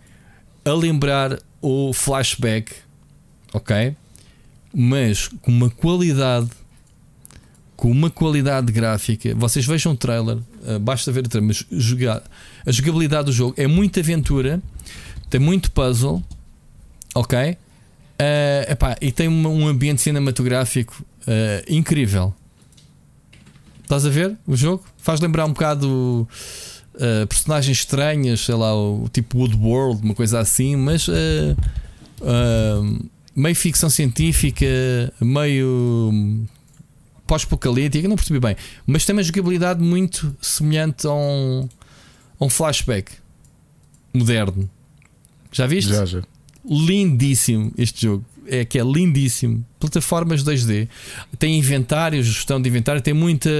a lembrar o flashback, ok? Mas com uma qualidade, com uma qualidade gráfica. Vocês vejam o trailer, uh, basta ver o trailer, mas jogar, a jogabilidade do jogo é muita aventura, tem muito puzzle, ok? Uh, epá, e tem uma, um ambiente cinematográfico uh, incrível. Estás a ver o jogo? Faz lembrar um bocado uh, personagens estranhas, sei lá, o tipo Woodworld, uma coisa assim, mas meio ficção científica, meio pós-apocalíptica, não percebi bem, mas tem uma jogabilidade muito semelhante a um, a um flashback moderno. Já viste? Já, já lindíssimo este jogo. É que é lindíssimo. Plataformas 2D. Tem inventário, gestão de inventário, tem muita.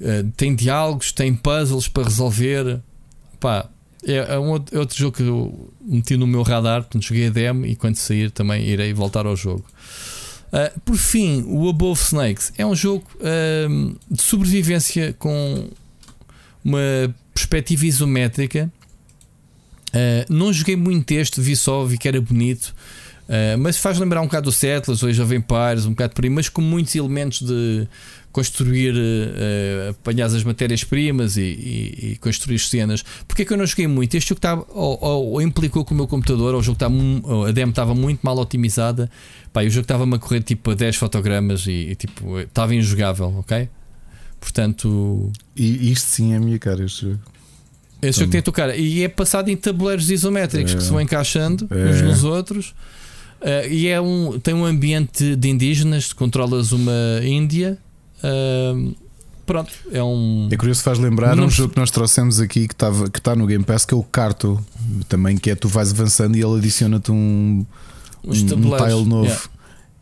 Uh, tem diálogos, tem puzzles para resolver. Pá, é, é um outro, é outro, jogo que eu meti no meu radar. Portanto, joguei a demo e quando sair também irei voltar ao jogo. Uh, por fim, o Above Snakes é um jogo uh, de sobrevivência com uma perspectiva isométrica Uh, não joguei muito este, vi só, vi que era bonito. Uh, mas faz lembrar um bocado do Settlers ou Jovem Pares, um bocado por aí, mas com muitos elementos de construir, uh, apanhar as matérias-primas e, e, e, construir cenas. Porque é que eu não joguei muito? Este jogo estava, ou, ou, ou, implicou com o meu computador, ou o jogo estava, a demo estava muito mal otimizada, pá, e o jogo estava-me a correr tipo a 10 fotogramas e, e tipo, estava injogável, ok? Portanto. E isto sim é a minha cara, este jogo. Esse jogo tem a tua cara. E é passado em tabuleiros isométricos é. que se vão encaixando é. uns nos outros. Uh, e é um, tem um ambiente de indígenas, controlas uma Índia. Uh, pronto, é um. É curioso, faz lembrar Não... um jogo que nós trouxemos aqui que está que tá no Game Pass, que é o Carto. Também que é tu vais avançando e ele adiciona-te um, um, um tile novo. Yeah.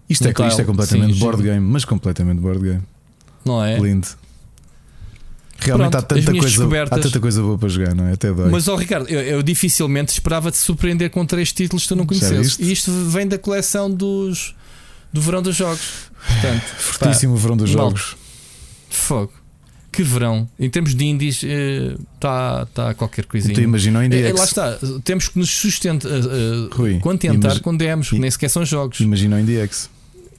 Isto, um é, tile, isto é completamente sim, board game, mas completamente board game. Não é? Lindo. Realmente Pronto, há, tanta coisa, há tanta coisa boa para jogar, não é? Até dói. Mas, ó oh, Ricardo, eu, eu dificilmente esperava-te surpreender com três títulos que tu não conhecesses. E isto vem da coleção dos do verão dos jogos. Portanto, [SIGHS] Fortíssimo pá, verão dos mal. jogos. Fogo. Que verão. Em termos de indies, está eh, tá qualquer coisinha. Tu imaginou o Indiex? Eh, lá está. Temos que nos sustentar, uh, contentar com demos, nem sequer são jogos. Imagina o IndieX.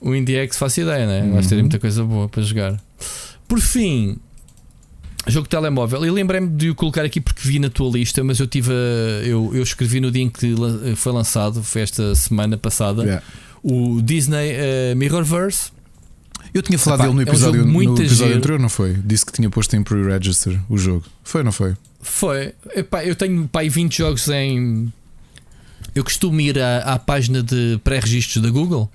O IndieX faz ideia, né? Uhum. Vais ter muita coisa boa para jogar. Por fim, Jogo de telemóvel. Eu lembrei-me de o colocar aqui porque vi na tua lista, mas eu tive. A, eu, eu escrevi no dia em que foi lançado, foi esta semana passada, yeah. o Disney uh, Mirrorverse. Eu tinha falado Epá, dele no episódio, é um no episódio anterior, não foi? Disse que tinha posto em pre-register o jogo. Foi ou não foi? Foi. Epá, eu tenho pá, 20 jogos em. Eu costumo ir à, à página de pré-registros da Google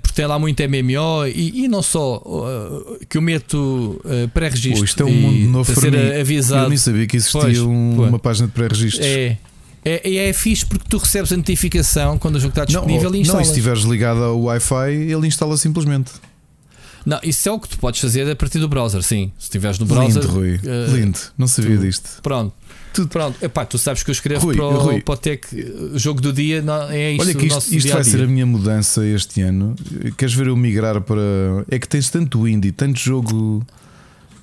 porque tem lá muito MMO e, e não só uh, que eu meto uh, pré-registro. Isto é um mundo novo para, ser avisado. Eu nem sabia que existia pois, um, uma página de pré-registros. É. É, é fixe porque tu recebes a notificação quando o jogo está disponível não, e instalas. Não, e se estiveres ligado ao Wi-Fi, ele instala simplesmente. Não, isso é o que tu podes fazer a partir do browser, sim. Se estiveres no browser. Lindo, Rui. eh, Lindo. Não sabia tu- disto. Pronto. Tudo- Pronto. Epá, tu sabes que eu escrevo Rui, para, o, Rui. para o Tech. O jogo do dia não, é isto. Olha que isto, isto vai ser a minha mudança este ano. Queres ver eu migrar para. É que tens tanto indie, tanto jogo.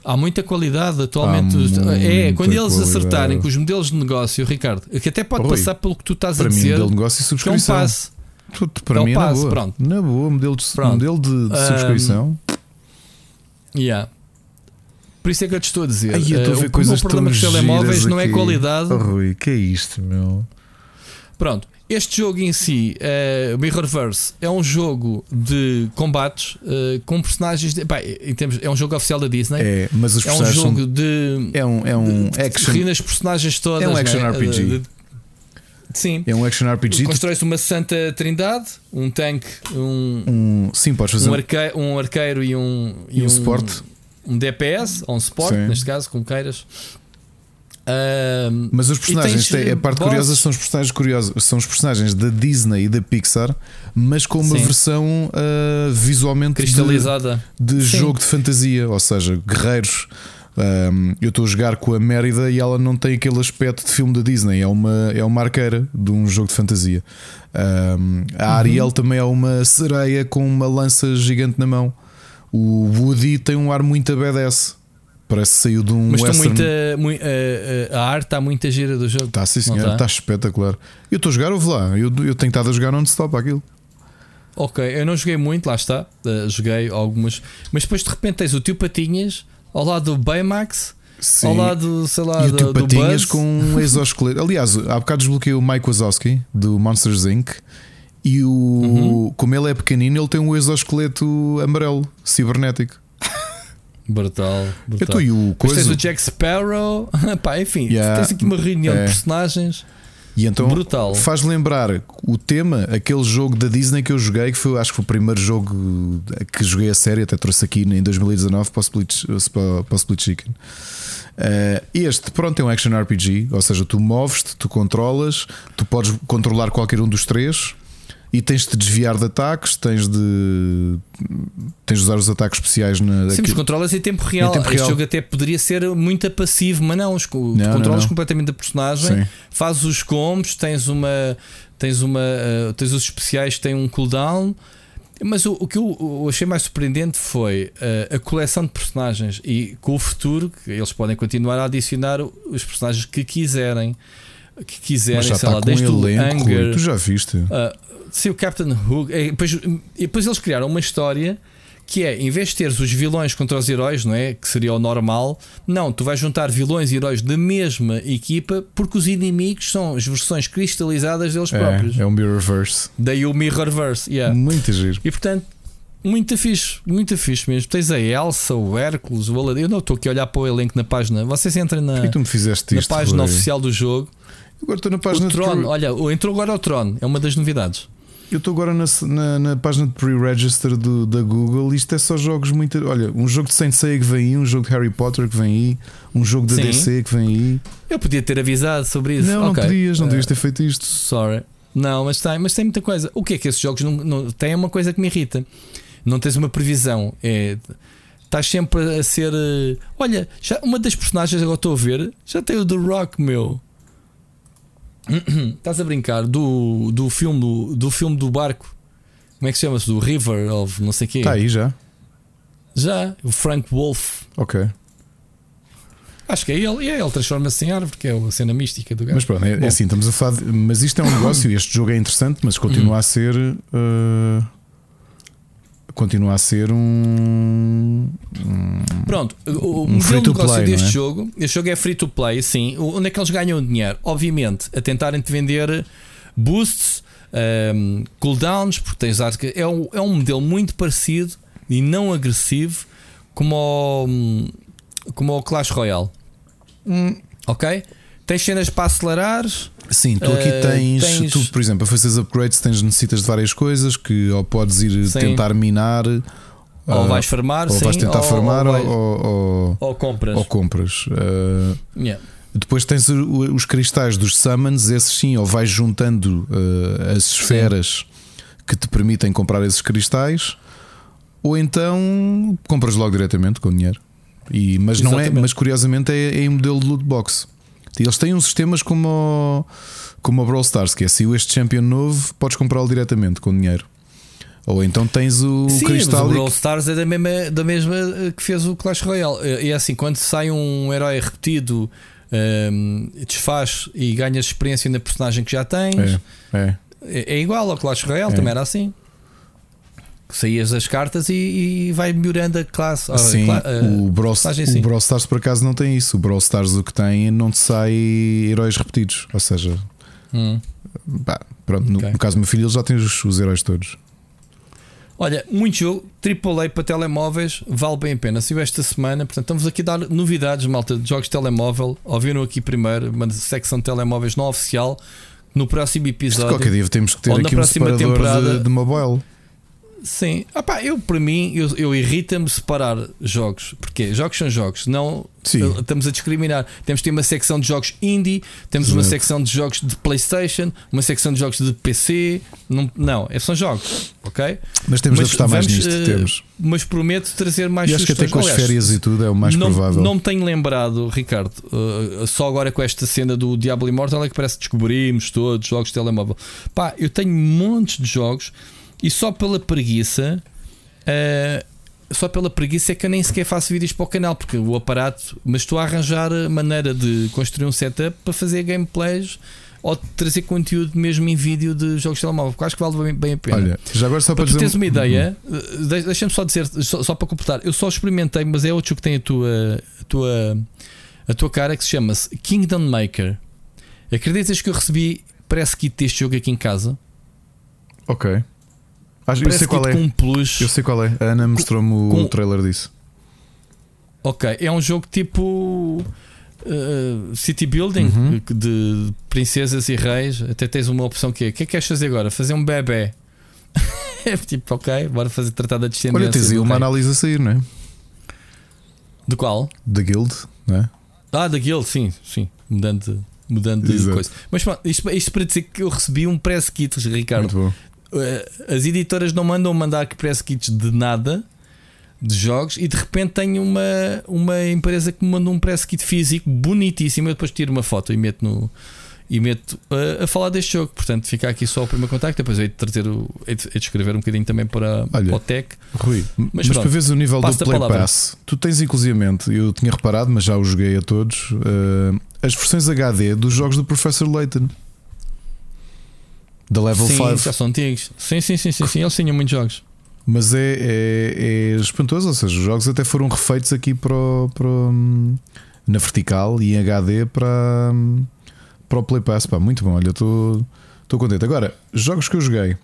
Há muita qualidade atualmente. É, muita quando eles qualidade. acertarem com os modelos de negócio, Ricardo, que até pode Rui, passar pelo que tu estás a Para mim, dizer. modelo de negócio e que é um subscrição. passe. Tudo para É um mim é na boa. pronto. Na boa, modelo de, Pronto. modelo de, de subscrição. Yeah. Por isso é que eu te estou a dizer. Ai, eu estou a eh, ver o coisas meu problema tão com os telemóveis não é qualidade. Oh, Rui, que é isto, meu? Pronto, este jogo em si, eh, Mirrorverse, é um jogo de combates eh, com personagens. De, pá, em termos, é um jogo oficial da Disney. É, mas os É um jogo são. de. É um, é um de- action. de nas personagens todas. É um action né? RPG. Eh, de- sim. É um action RPG. Constrói-se uma santa trindade, um tanque, um, Um, sim, podes fazer um, um, arque- um arqueiro e um. e um suporte. Um DPS, ou um suporte, neste caso, como queiras. Mas os personagens, tens, a parte bosses. curiosa são os personagens curiosos, são os personagens da Disney e da Pixar, mas com uma Sim. versão ah, visualmente de- cristalizada. de, Sim. jogo de fantasia, ou seja, guerreiros. Ahm, eu estou a jogar com a Mérida e ela não tem aquele aspecto de filme da Disney, é uma, é uma arqueira de um jogo de fantasia. Ahm, a Ariel Uhum. também é uma sereia com uma lança gigante na mão. O Woody tem um ar muito a badass, parece que saiu de um Mas western. muita, mui- a, a- a arte está muita gira do jogo. Está sim, Não senhor, tá? está espetacular. Eu estou a jogar, ouve lá. Eu, eu tenho estado a jogar non-stop aquilo. Ok, eu não joguei muito, lá está. uh, joguei algumas. Mas depois de repente tens o tio Patinhas ao lado do Baymax, Sim. ao lado, sei lá, e do, do Patinhas Buzz. com um [LAUGHS] exoesqueleto. Aliás, há bocado desbloqueei o Mike Wazowski do Monsters Inc. E o, Uhum. como ele é pequenino, ele tem um exoesqueleto amarelo, cibernético. Brutal. Eu brutal. estou e o Depois tens coisa. o Jack Sparrow. [LAUGHS] Pá, enfim, Yeah. tens aqui uma reunião É. de personagens. E então Brutal. faz lembrar o tema, aquele jogo da Disney que eu joguei, que foi, acho que foi o primeiro jogo que joguei a série, até trouxe aqui em 2019 para o Split, para o Split Chicken. Eh, este, pronto, é um action RPG, ou seja, tu moves-te, tu controlas, tu podes controlar qualquer um dos três e tens de desviar de ataques, tens de tens de usar os ataques especiais na Sim, mas aquilo- controlas em tempo real. tempo este real. jogo até poderia ser muito passivo, mas não. os- não, controlas não. completamente a personagem, Sim. fazes os combos, tens uma. Tens uma. uh, tens os especiais que têm um cooldown. Mas o, o que eu, eu achei mais surpreendente foi uh, a coleção de personagens e com o futuro que eles podem continuar a adicionar os personagens que quiserem. Que quiserem, Mas já sei está lá, com desde o Anger. tu já viste? Uh, sim, o Captain Hook. E depois, e depois eles criaram uma história que é, em vez de teres os vilões contra os heróis, não é? Que seria o normal, não, tu vais juntar vilões e heróis da mesma equipa porque os inimigos são as versões cristalizadas deles próprios. É, é um Mirrorverse. Daí o Mirrorverse. Yeah. Muito giro. E portanto, muito fixe, muito fixe mesmo. Tens a Elsa, o Hércules, o Aladdin. Eu não estou aqui a olhar para o elenco na página. Vocês entrem na, me fizeste na isto? página Rui? oficial do jogo. Agora estou na página o de Tron, olha, entrou agora o Tron, é uma das novidades. Eu estou agora na, na, na página de pre-register da Google. Isto é só jogos muito. Olha, um jogo de Saint Seiya que vem aí, um jogo de Harry Potter que vem aí, um jogo da Sim. DC que vem aí. Eu podia ter avisado sobre isso. Não, Ok. não podias, não Eh, devias ter feito isto. Sorry. Não, mas tem, mas tem muita coisa. O que é que esses jogos não, não têm uma coisa que me irrita? Não tens uma previsão. É, estás sempre a ser. eh, Olha, já, uma das personagens agora estou a ver já tem o The Rock, meu. [CLEARS THROAT] Estás a brincar do, do filme do, do filme do barco. Como é que se chama-se? Do River of não sei o quê. Está Tá aí já. Já, o Frank Wolf. Ok. Acho que é ele. E é ele transforma-se em árvore, que é a cena mística do gajo. Mas pronto, é, é assim, estamos a falar. de- mas isto é um negócio. Este jogo é interessante, mas continua a ser. eh, continua a ser um. um- Pronto, o, Um modelo free de to negócio play, deste é? jogo, este jogo é free to play, sim. Onde é que eles ganham dinheiro? Obviamente, a tentarem-te vender boosts, um, cooldowns, porque tens arte. É um, é um modelo muito parecido e não agressivo como o, como o Clash Royale. Hum. Ok? Tens cenas para acelerar. Sim, tu aqui Eh, tens, tens- Tu, por exemplo, a fazer upgrades tens necessitas de várias coisas que ou podes ir Sim. tentar minar, ou ah, vais farmar, ou sim, vais tentar ou, farmar ou, ou, ou- compras. ou compras. Ah, Yeah. depois tens os cristais dos summons, esses sim, ou vais juntando ah, as esferas que te permitem comprar esses cristais, ou então compras logo diretamente com dinheiro. E, mas não é, mas curiosamente é, é em modelo de loot box. Eles têm uns sistemas como o, como o Brawl Stars, que é se este champion novo, podes comprá-lo diretamente com dinheiro. Ou então tens o Sim, mas cristal o e- Brawl Stars é da mesma, da mesma eh, que fez o Clash Royale. E é assim, quando sai um herói repetido, ehm, desfaz e ganhas experiência na personagem que já tens. É, é. É, é igual ao Clash Royale, É. também era assim. Saías as cartas e, e vai melhorando a classe. Sim, a o, Brawl, o. Brawl Stars por acaso não tem isso. O Brawl Stars o que tem não te sai heróis repetidos. Ou seja, Hum. pá, pronto, no, Ok. no caso do meu filho, ele já tem os, os heróis todos. Olha, muito jogo, AAA para telemóveis, vale bem a pena. Saiu esta semana, portanto, estamos aqui a dar novidades, malta, de jogos de telemóvel. Ouviram aqui primeiro, uma secção de telemóveis não oficial. No próximo episódio. qualquer dia temos que ter aqui um próxima separador temporada- de, de mobile. Sim, ah pá, eu para mim, eu, eu irrita-me separar jogos, porque jogos são jogos, não Sim. eh, estamos a discriminar. Temos de ter uma secção de jogos indie, temos uma secção de jogos de PlayStation, uma secção de jogos de PC. Não, não é- são jogos, ok? Mas temos de Mas apostar mais vamos, nisto. eh, temos. Mas prometo trazer mais E acho que até com as férias e tudo é o mais não, provável. Não me tenho lembrado, Ricardo, uh, só agora com esta cena do Diablo Immortal é que parece que descobrimos todos jogos de telemóvel. Pá, eu tenho montes de jogos e só pela preguiça, uh, só pela preguiça é que eu nem sequer faço vídeos para o canal, porque o aparato, mas estou a arranjar maneira de construir um setup para fazer gameplays ou trazer conteúdo mesmo em vídeo de jogos de telemóvel, porque acho que vale bem, bem a pena. Olha, já agora só para, Para tu teres uma ideia, eh, de- deixa-me só dizer, só, só para completar, eu só experimentei, mas é outro jogo que tem a tua, a tua, a tua cara que se chama-se Kingdom Maker. Acreditas que eu recebi press kit deste jogo aqui em casa? Ok. Acho, eu sei qual kit é. um plus. Eu sei qual é. A Ana mostrou-me o com- trailer disso. Ok, é um jogo tipo uh, City Building Uhum. de princesas e reis. Até tens uma opção que é: o que é que queres fazer agora? Fazer um bebê. [LAUGHS] é tipo, ok, bora fazer tratar da descendência. Olha, tens aí uma análise a sair, não é? De qual? Da Guild, não é? Ah, da Guild, sim, sim. Mudando de, mudando de Exato. coisa. Mas pronto, isto, isto para dizer que eu recebi um press kit, Ricardo. Eh, As editoras não mandam mandar press kits de nada de jogos e de repente tenho uma, uma empresa que me manda um press kit físico bonitíssimo. Eu depois tiro uma foto e meto no. E meto eh, a falar deste jogo, portanto fica aqui só o primeiro contacto. Depois hei de trazer o, hei de, hei de escrever um bocadinho também para, Olha, para o Tech. Rui, mas, pronto, para veres o nível do a Play. Pass, tu tens inclusivamente, eu tinha reparado, mas já o joguei a todos, eh, as versões HD dos jogos do Professor Layton. Da Level sim, 5. já são antigos. Sim, sim, sim, sim, sim. Eles tinham muitos jogos. Mas é, é, é espantoso, ou seja, os jogos até foram refeitos aqui para, para o- na vertical e em HD para, para o Play Pass. Pá, muito bom, olha, estou contente. Agora, jogos que eu joguei.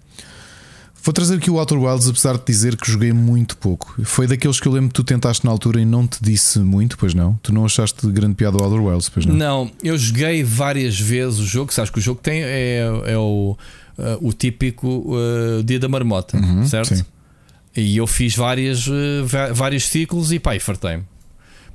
Vou trazer aqui o Outer Wilds, apesar de dizer que joguei muito pouco. Foi daqueles que eu lembro que tu tentaste na altura e não te disse muito, pois não? Tu não achaste grande piada o Outer Wilds, pois não? Não, eu joguei várias vezes o jogo. Sabes que o jogo tem é, é o, uh, o típico uh, dia da marmota, Uhum, certo? sim. E eu fiz várias, uh, vários ciclos e pá, e fartei-me.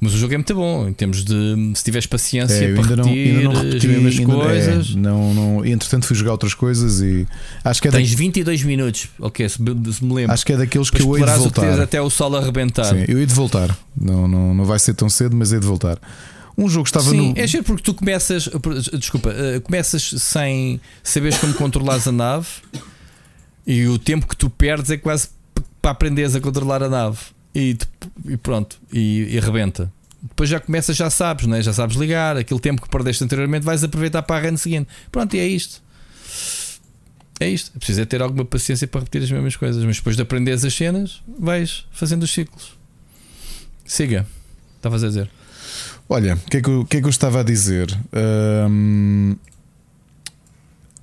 Mas o jogo é muito bom em termos de se tiveres paciência É, para ainda não, repetir ainda não as repeti mesmas ainda- é, coisas. não, não, entretanto fui jogar outras coisas e acho que é, da- Tens 22 minutos, ok, se me, se me lembro. acho que é daqueles que eu hei de o voltar. até o sol arrebentar. Sim, eu hei de voltar. Não, não, não vai ser tão cedo, mas hei de voltar. Um jogo que estava Sim, no. é giro porque tu começas, desculpa, eh, começas sem saberes como controlares a nave e o tempo que tu perdes é quase para aprenderes a controlar a nave e, e pronto, e, e arrebenta. Depois já começas, já sabes, né? já sabes ligar, aquele tempo que perdeste anteriormente vais aproveitar para a run seguinte. Pronto, e é isto. É isto. É preciso é ter alguma paciência para repetir as mesmas coisas, mas depois de aprenderes as cenas, vais fazendo os ciclos. Siga, estavas a dizer. Olha, o que, é que, que é que eu estava a dizer? Ahm,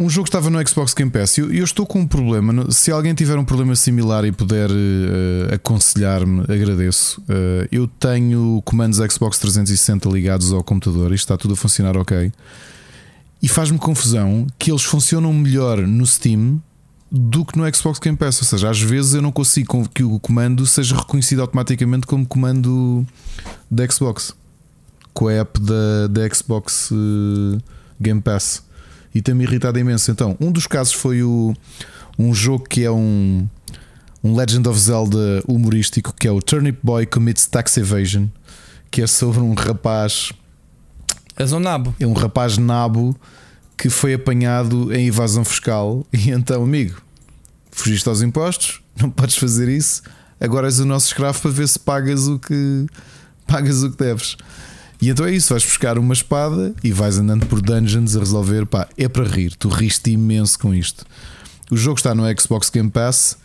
Um jogo estava no Xbox Game Pass. Eu, eu estou com um problema. Se alguém tiver um problema similar e puder eh, aconselhar-me, agradeço. Eh, eu tenho comandos Xbox 360 ligados ao computador e está tudo a funcionar ok. E faz-me confusão que eles funcionam melhor no Steam do que no Xbox Game Pass. Ou seja, às vezes eu não consigo que o comando seja reconhecido automaticamente como comando da Xbox com a app da, da Xbox eh, Game Pass e tem-me irritado imenso. Então, um dos casos foi o, um jogo que é um, um Legend of Zelda humorístico que é o Turnip Boy Commits Tax Evasion, que é sobre um rapaz, És um nabo. é um rapaz nabo que foi apanhado em evasão fiscal e então, amigo, fugiste aos impostos, não podes fazer isso, agora és o nosso escravo para ver se pagas o que pagas o que deves. E então é isso, vais buscar uma espada e vais andando por dungeons a resolver. Pá, é para rir, tu riste imenso com isto. O jogo está no Xbox Game Pass.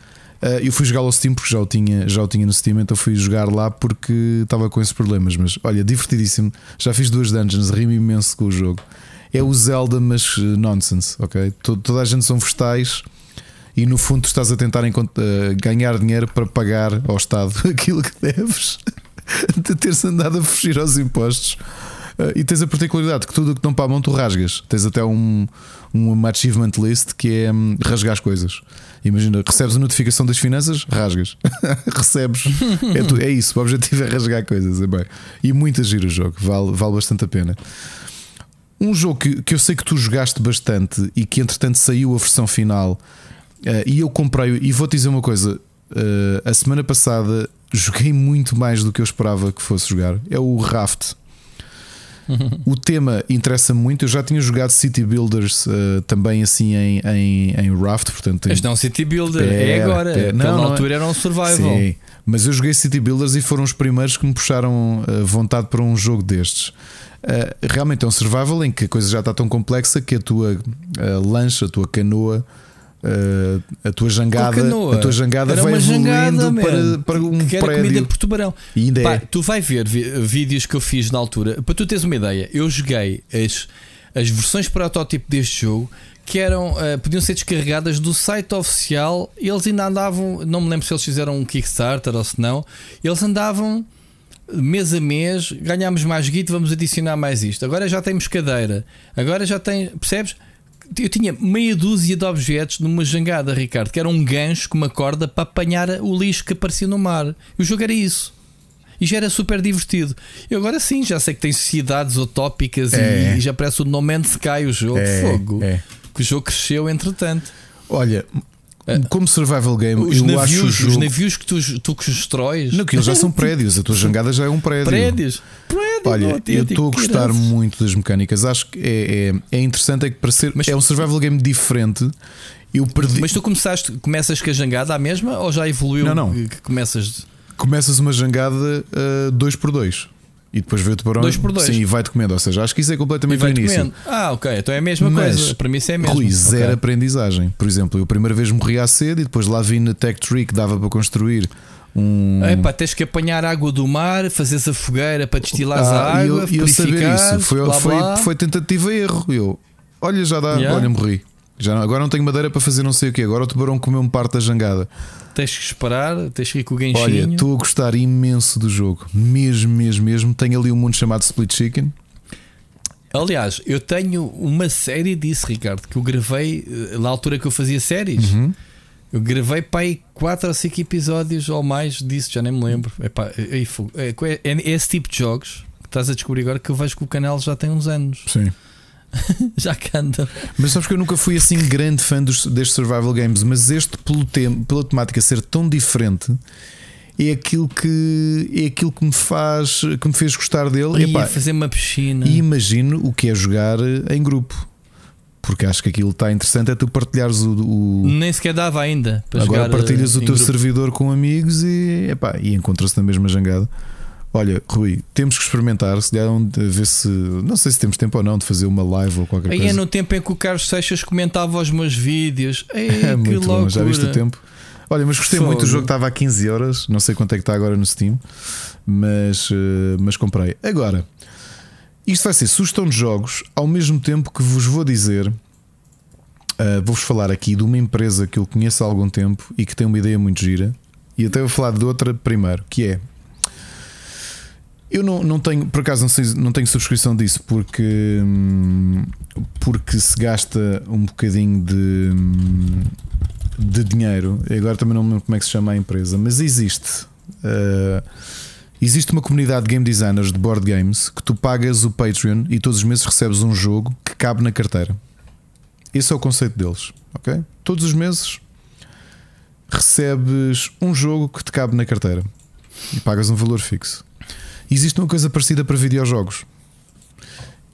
Uh, eu fui jogar ao Steam porque já o, tinha, já o tinha no Steam, então fui jogar lá porque estava com esses problemas. Mas olha, divertidíssimo. Já fiz duas dungeons, rimo imenso com o jogo. É o Zelda, mas uh, nonsense, ok? Toda a gente são vegetais e no fundo estás a tentar uh, ganhar dinheiro para pagar ao Estado [LAUGHS] aquilo que deves [LAUGHS] de ter-se andado a fugir aos impostos. Uh, e tens a particularidade que tudo o que não mão tu rasgas. Tens até um, uma achievement list que é hum, rasgar as coisas. Imagina, recebes a notificação das finanças, rasgas. [LAUGHS] recebes. É, tu- é isso, o objetivo é rasgar coisas. É bem. E muito agir o jogo, vale, vale bastante a pena. Um jogo que, que eu sei que tu jogaste bastante e que entretanto saiu a versão final eh, e eu comprei. E vou-te dizer uma coisa: eh, a semana passada joguei muito mais do que eu esperava que fosse jogar. É o Raft. [LAUGHS] O tema interessa muito. Eu já tinha jogado City Builders eh, também assim em, em, em Raft, portanto. Este não é um City Builder, é Pera, agora. pera. Não, Não, na é. altura era um survival. Sim, mas eu joguei City Builders e foram os primeiros que me puxaram a vontade para um jogo destes. Uh, realmente é um survival em que a coisa já está tão complexa que a tua uh, lancha, a tua canoa, uh, a tua jangada, a tua jangada Era vai uma jangada, para, para um que era comida prédio. por tubarão. E ainda Pá, é. Tu vai ver vídeos que eu fiz na altura. Para tu teres uma ideia, eu joguei as, as versões protótipo deste jogo que eram eh, podiam ser descarregadas do site oficial. E eles ainda andavam, não me lembro se eles fizeram um Kickstarter ou se não. Eles andavam mês a mês, ganhámos mais guito, vamos adicionar mais isto. Agora já temos cadeira. Agora já tem, percebes? Eu tinha meia dúzia de objetos numa jangada, Ricardo, que era um gancho com uma corda para apanhar o lixo que aparecia no mar. E o jogo era isso. E já era super divertido. E agora sim, já sei que tem sociedades utópicas e- É. e, já parece o No Man's Sky o jogo. É, Fogo. é. Que o jogo cresceu entretanto. Olha, como survival game, Os eu acho o navios, jogo. os navios que tu, tu constróis. Não, que eles já são prédios, a tua jangada já é um prédio. prédios. Prédio, Olha, eu estou a gostar muito das mecânicas. Acho que é, é, é interessante é que para ser Mas- é um survival game diferente. Eu perdi. Mas tu começaste, começas com a jangada à mesma ou já evoluiu? Não, não. Que começas. Começas uma jangada 2x2 e depois vê o tubarão. Dois por dois. Sim, e vai-te comendo. Ou seja, acho que isso é completamente o vai início. comendo. Ah, ok. Então é a mesma Mas, coisa. Para mim isso é mesmo. Rui, zero Ok. aprendizagem. Por exemplo, eu a primeira vez morri à sede e depois lá vi na Tech Tree que dava para construir um. Epá, tens que apanhar água do mar, fazeres a fogueira para destilares Ah, a e água, eu, e eu saber purificares, isso. Foi, blá, foi, blá. foi tentativa e erro. Eu, olha, já dá, Yeah. olha, morri. Já não- agora não tenho madeira para fazer não sei o que. Agora o tubarão comeu-me parte da jangada. Tens que esperar, tens que ir com o ganchinho. Olha, estou a gostar imenso do jogo. Mesmo, mesmo, mesmo. Tenho ali um mundo chamado Split Chicken. Aliás, eu tenho uma série disso, Ricardo, que eu gravei eh, na altura que eu fazia séries. Uhum. Eu gravei para aí 4 ou 5 episódios ou mais disso, já nem me lembro. Epá, é, é, é, é esse tipo de jogos que estás a descobrir agora que eu vejo que o canal já tem uns anos. Sim. [LAUGHS] Já anda. Mas sabes que eu nunca fui assim grande fã dos, destes survival games, mas este, pelo tema, pela temática ser tão diferente, é aquilo que é aquilo que me faz que me fez gostar dele. Ia Epá, fazer uma piscina. e imagino o que é jogar em grupo. Porque acho que aquilo está interessante é tu partilhares o, o- Nem sequer dava ainda. Agora partilhas eh, o em teu grupo. servidor com amigos e, epá, e encontram-se na mesma jangada. Olha, Rui, temos que experimentar, se der um, de ver se. Não sei se temos tempo ou não de fazer uma live ou qualquer Aí é coisa. no tempo em que o Carlos Seixas comentava os meus vídeos. Ei, [LAUGHS] É que muito loucura. bom, já viste o tempo? Olha, mas gostei muito, o Fogo. jogo estava a 15 euros, não sei quanto é que está agora no Steam, mas, eh, mas comprei. Agora, isto vai ser sugestão de jogos, ao mesmo tempo que vos vou dizer, eh, vou-vos falar aqui de uma empresa que eu conheço há algum tempo e que tem uma ideia muito gira, e até vou falar de outra primeiro, que é. Eu não, não tenho, por acaso, não, sei, não tenho subscrição disso porque, hum, porque se gasta um bocadinho de, hum, de dinheiro. Agora também não me lembro como é que se chama a empresa, mas existe. Uh, existe uma comunidade de game designers de board games que tu pagas o Patreon e todos os meses recebes um jogo que cabe na carteira. Esse é o conceito deles, ok? Todos os meses recebes um jogo que te cabe na carteira e pagas um valor fixo. Existe uma coisa parecida para videojogos,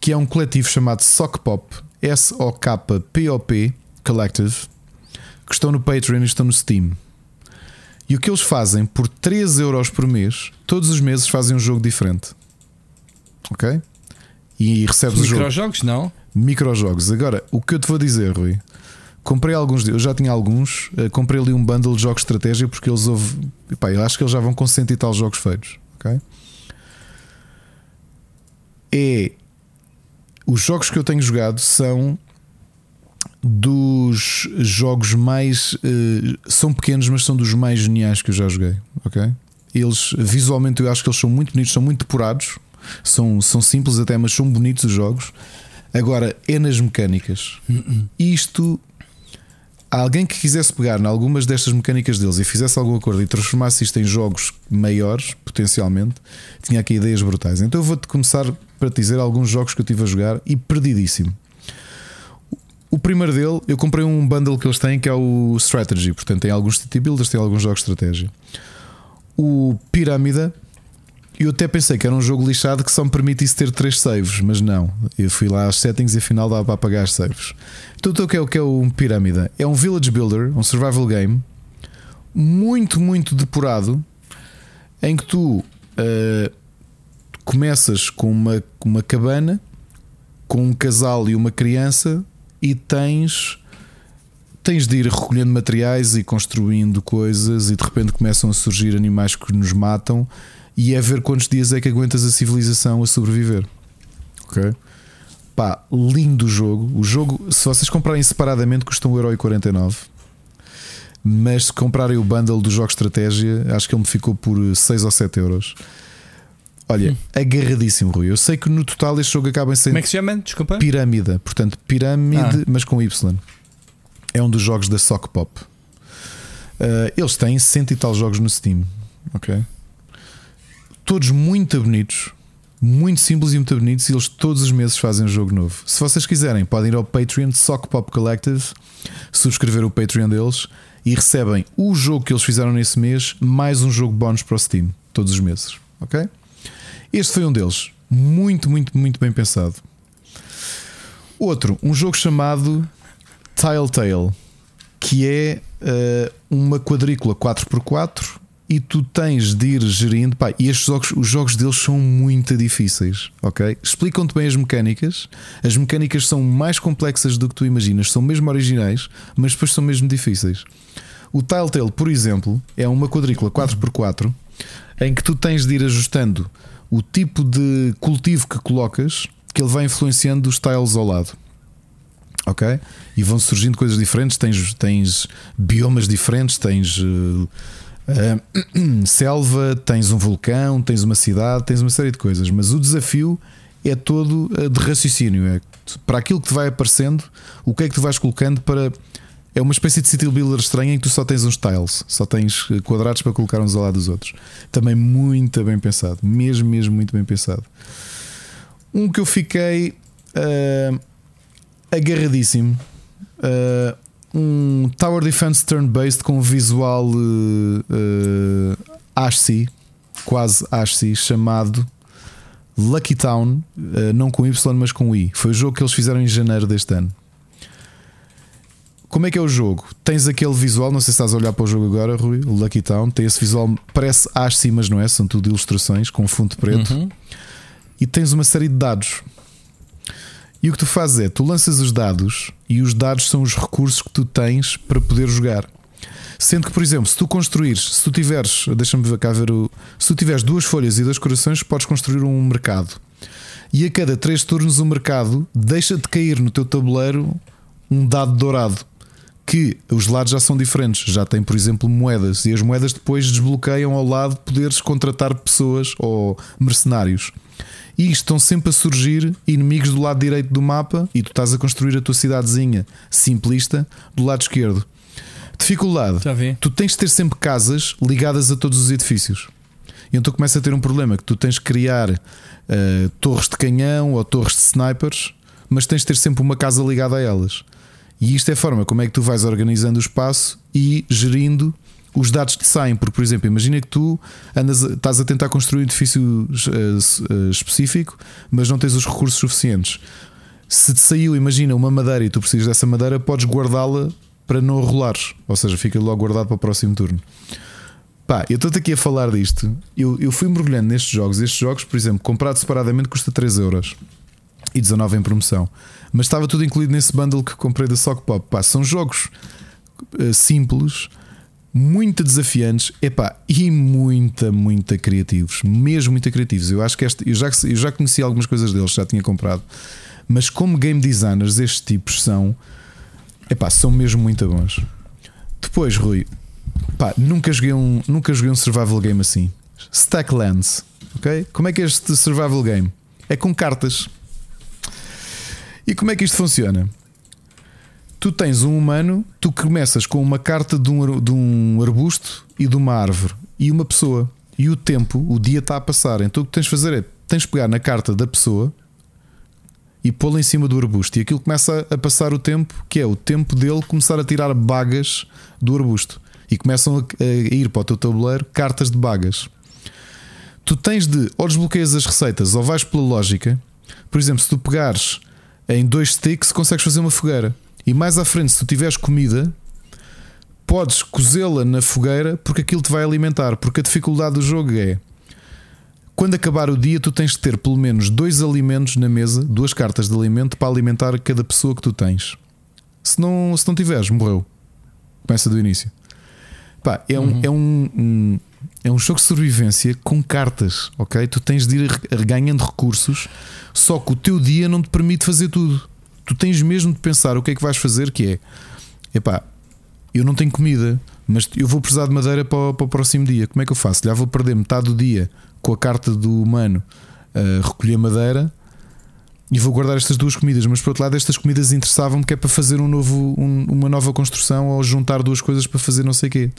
que é um coletivo chamado Sockpop, S-O-K-P-O-P Collective, que estão no Patreon e estão no Steam. E o que eles fazem por 3 euros por mês, todos os meses fazem um jogo diferente. Ok? E recebes o jogo. Microjogos, não? Microjogos. Agora, o que eu te vou dizer, Rui, comprei alguns, eu já tinha alguns, eh, comprei ali um bundle de jogos de estratégia porque eles houve, epá, eu acho que eles já vão com cento e tal jogos feitos, ok? É os jogos que eu tenho jogado são dos jogos mais eh, são pequenos, mas são dos mais geniais que eu já joguei, ok? Eles visualmente eu acho que eles são muito bonitos, são muito depurados, são, são simples até, mas são bonitos os jogos. Agora é nas mecânicas. Isto alguém que quisesse pegar em algumas destas mecânicas deles e fizesse algum acordo e transformasse isto em jogos maiores, potencialmente, tinha aqui ideias brutais. Então eu vou-te começar para te dizer alguns jogos que eu estive a jogar e perdidíssimo. O primeiro dele, eu comprei um bundle que eles têm que é o Strategy, portanto tem alguns city builders, tem alguns jogos de estratégia. O Pirâmida, eu até pensei que era um jogo lixado que só me permitisse ter três saves, mas não. Eu fui lá às settings e afinal dava para apagar as saves. Então o que é o que é um Pirâmida? É um village builder, um survival game, muito, muito depurado, em que tu uh, começas com uma, uma cabana, com um casal e uma criança e tens tens de ir recolhendo materiais e construindo coisas e de repente começam a surgir animais que nos matam e é ver quantos dias é que aguentas a civilização a sobreviver. Ok? Pá, lindo jogo. O jogo, se vocês comprarem separadamente, custa 1,49€. Mas se comprarem o bundle do jogo estratégia, acho que ele me ficou por 6 ou 7 euros. Olha, agarradíssimo, Rui. Eu sei que no total este jogo acaba em ser Como é que se chama? Desculpa. pirâmide, portanto, pirâmide, Ah. mas com Y. É um dos jogos da Sock Pop. Uh, eles têm cento e tal jogos no Steam, ok? Todos muito bonitos, muito simples e muito bonitos. E eles todos os meses fazem um jogo novo. Se vocês quiserem, podem ir ao Patreon de Sock Pop Collective, subscrever o Patreon deles e recebem o jogo que eles fizeram nesse mês, mais um jogo bónus para o Steam, todos os meses, ok? Este foi um deles, muito, muito, muito bem pensado. Outro, um jogo chamado Telltale, que é eh, uma quadrícula 4x4 e tu tens de ir gerindo. Pá, e estes jogos, os jogos deles são muito difíceis, ok? Explicam-te bem as mecânicas. As mecânicas são mais complexas do que tu imaginas, são mesmo originais, mas depois são mesmo difíceis. O Telltale, por exemplo, é uma quadrícula 4x4 em que tu tens de ir ajustando o tipo de cultivo que colocas, que ele vai influenciando os tiles ao lado. Ok? E vão surgindo coisas diferentes. Tens, tens biomas diferentes, tens uh, [CLEARS THROAT] selva, tens um vulcão, tens uma cidade, tens uma série de coisas. Mas o desafio é todo uh, de raciocínio. É para aquilo que te vai aparecendo, o que é que tu vais colocando para. É uma espécie de city builder estranha em que tu só tens uns tiles, só tens eh, quadrados para colocar uns ao lado dos outros. Também muito bem pensado, mesmo, mesmo muito bem pensado. Um que eu fiquei uh, agarradíssimo. Uh, um Tower Defense turn-based com visual uh, uh, ASCII, quase ASCII, chamado Lucky Town, uh, não com Y, mas com I. Foi o jogo que eles fizeram em janeiro deste ano. Como é que é o jogo? Tens aquele visual, não sei se estás a olhar para o jogo agora, Rui, o Lucky Town, tem esse visual, parece ASCII, mas não é, são tudo ilustrações com fundo preto. Uhum. E tens uma série de dados. E o que tu fazes é, tu lanças os dados e os dados são os recursos que tu tens para poder jogar. Sendo que, por exemplo, se tu construires, se tu tiveres, deixa-me ver cá ver o. Se tu tiveres duas folhas e dois corações, podes construir um mercado. E a cada três turnos o mercado deixa de cair no teu tabuleiro um dado dourado. Que os lados já são diferentes, já tem, por exemplo, moedas, e as moedas depois desbloqueiam ao lado poderes contratar pessoas ou mercenários. E estão sempre a surgir inimigos do lado direito do mapa e tu estás a construir a tua cidadezinha simplista do lado esquerdo. Dificuldade: tu tens de ter sempre casas ligadas a todos os edifícios. E então começa a ter um problema que tu tens que criar uh, torres de canhão ou torres de snipers, mas tens de ter sempre uma casa ligada a elas. E isto é a forma como é que tu vais organizando o espaço e gerindo os dados que saem. Porque, por exemplo, imagina que tu andas, estás a tentar construir um edifício eh, eh, específico, mas não tens os recursos suficientes. Se te saiu, imagina, uma madeira e tu precisas dessa madeira, podes guardá-la para não rolares. Ou seja, fica logo guardado para o próximo turno. Pá, eu estou-te aqui a falar disto. Eu, eu fui mergulhando nestes jogos. Estes jogos, por exemplo, comprado separadamente custa 3 euros e 19 em promoção. Mas estava tudo incluído nesse bundle que comprei da Sock Pop. Pá, são jogos eh, simples, muito desafiantes epá, e muita, muita criativos. Mesmo muito criativos. Eu acho que este, eu, já, eu já conheci algumas coisas deles, já tinha comprado. Mas como game designers, estes tipos são, epá, são mesmo muito bons. Depois, Rui, pá, nunca joguei um, nunca joguei um survival game assim. Stacklands, ok? Como é que é este survival game? É com cartas. E como é que isto funciona? Tu tens um humano, tu começas com uma carta de um, de um arbusto e de uma árvore e uma pessoa. E o tempo, o dia está a passar. Então o que tens de fazer é tens de pegar na carta da pessoa e pô-la em cima do arbusto. E aquilo começa a passar o tempo, que é o tempo dele começar a tirar bagas do arbusto. E começam a, a ir para o teu tabuleiro cartas de bagas. Tu tens de ou desbloqueias as receitas ou vais pela lógica. Por exemplo, se tu pegares em dois sticks, consegues fazer uma fogueira. E mais à frente, se tu tiveres comida, podes cozê-la na fogueira porque aquilo te vai alimentar. Porque a dificuldade do jogo é quando acabar o dia, tu tens de ter pelo menos dois alimentos na mesa, duas cartas de alimento para alimentar cada pessoa que tu tens. Se não, se não tiveres, morreu. Começa do início. Pá, é, um, é um, um- é um jogo de sobrevivência com cartas, ok? Tu tens de ir ganhando recursos, só que o teu dia não te permite fazer tudo. Tu tens mesmo de pensar o que é que vais fazer, que é epá, eu não tenho comida, mas eu vou precisar de madeira para, para o próximo dia. Como é que eu faço? Já vou perder metade do dia com a carta do humano a recolher madeira e vou guardar estas duas comidas. Mas por outro lado, estas comidas interessavam-me que é para fazer um novo, um- uma nova construção ou juntar duas coisas para fazer não sei o quê.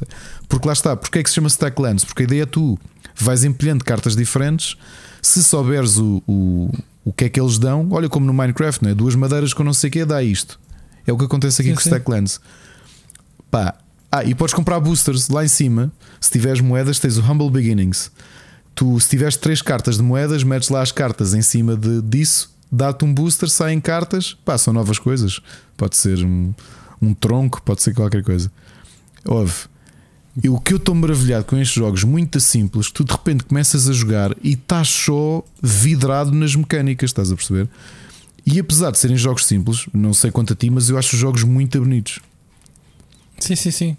Porque lá está, porque é que se chama Stacklands? Porque a ideia é tu vais empilhando cartas diferentes. Se souberes o, o, o que é que eles dão, olha como no Minecraft, não é? duas madeiras com não sei o quê, dá isto. É o que acontece aqui Sim, com sim. Stacklands. Pá. Ah, e podes comprar boosters lá em cima. Se tiveres moedas, tens o Humble Beginnings. Tu, se tiveres três cartas de moedas, metes lá as cartas em cima de, disso, dá-te um booster, saem cartas, pá, são novas coisas. Pode ser um, um tronco, pode ser qualquer coisa. Ouve. E o que eu estou maravilhado com estes jogos muito simples, tu de repente começas a jogar e estás só vidrado nas mecânicas, estás a perceber? E apesar de serem jogos simples, não sei quanto a ti, mas eu acho os jogos muito bonitos. Sim, sim, sim.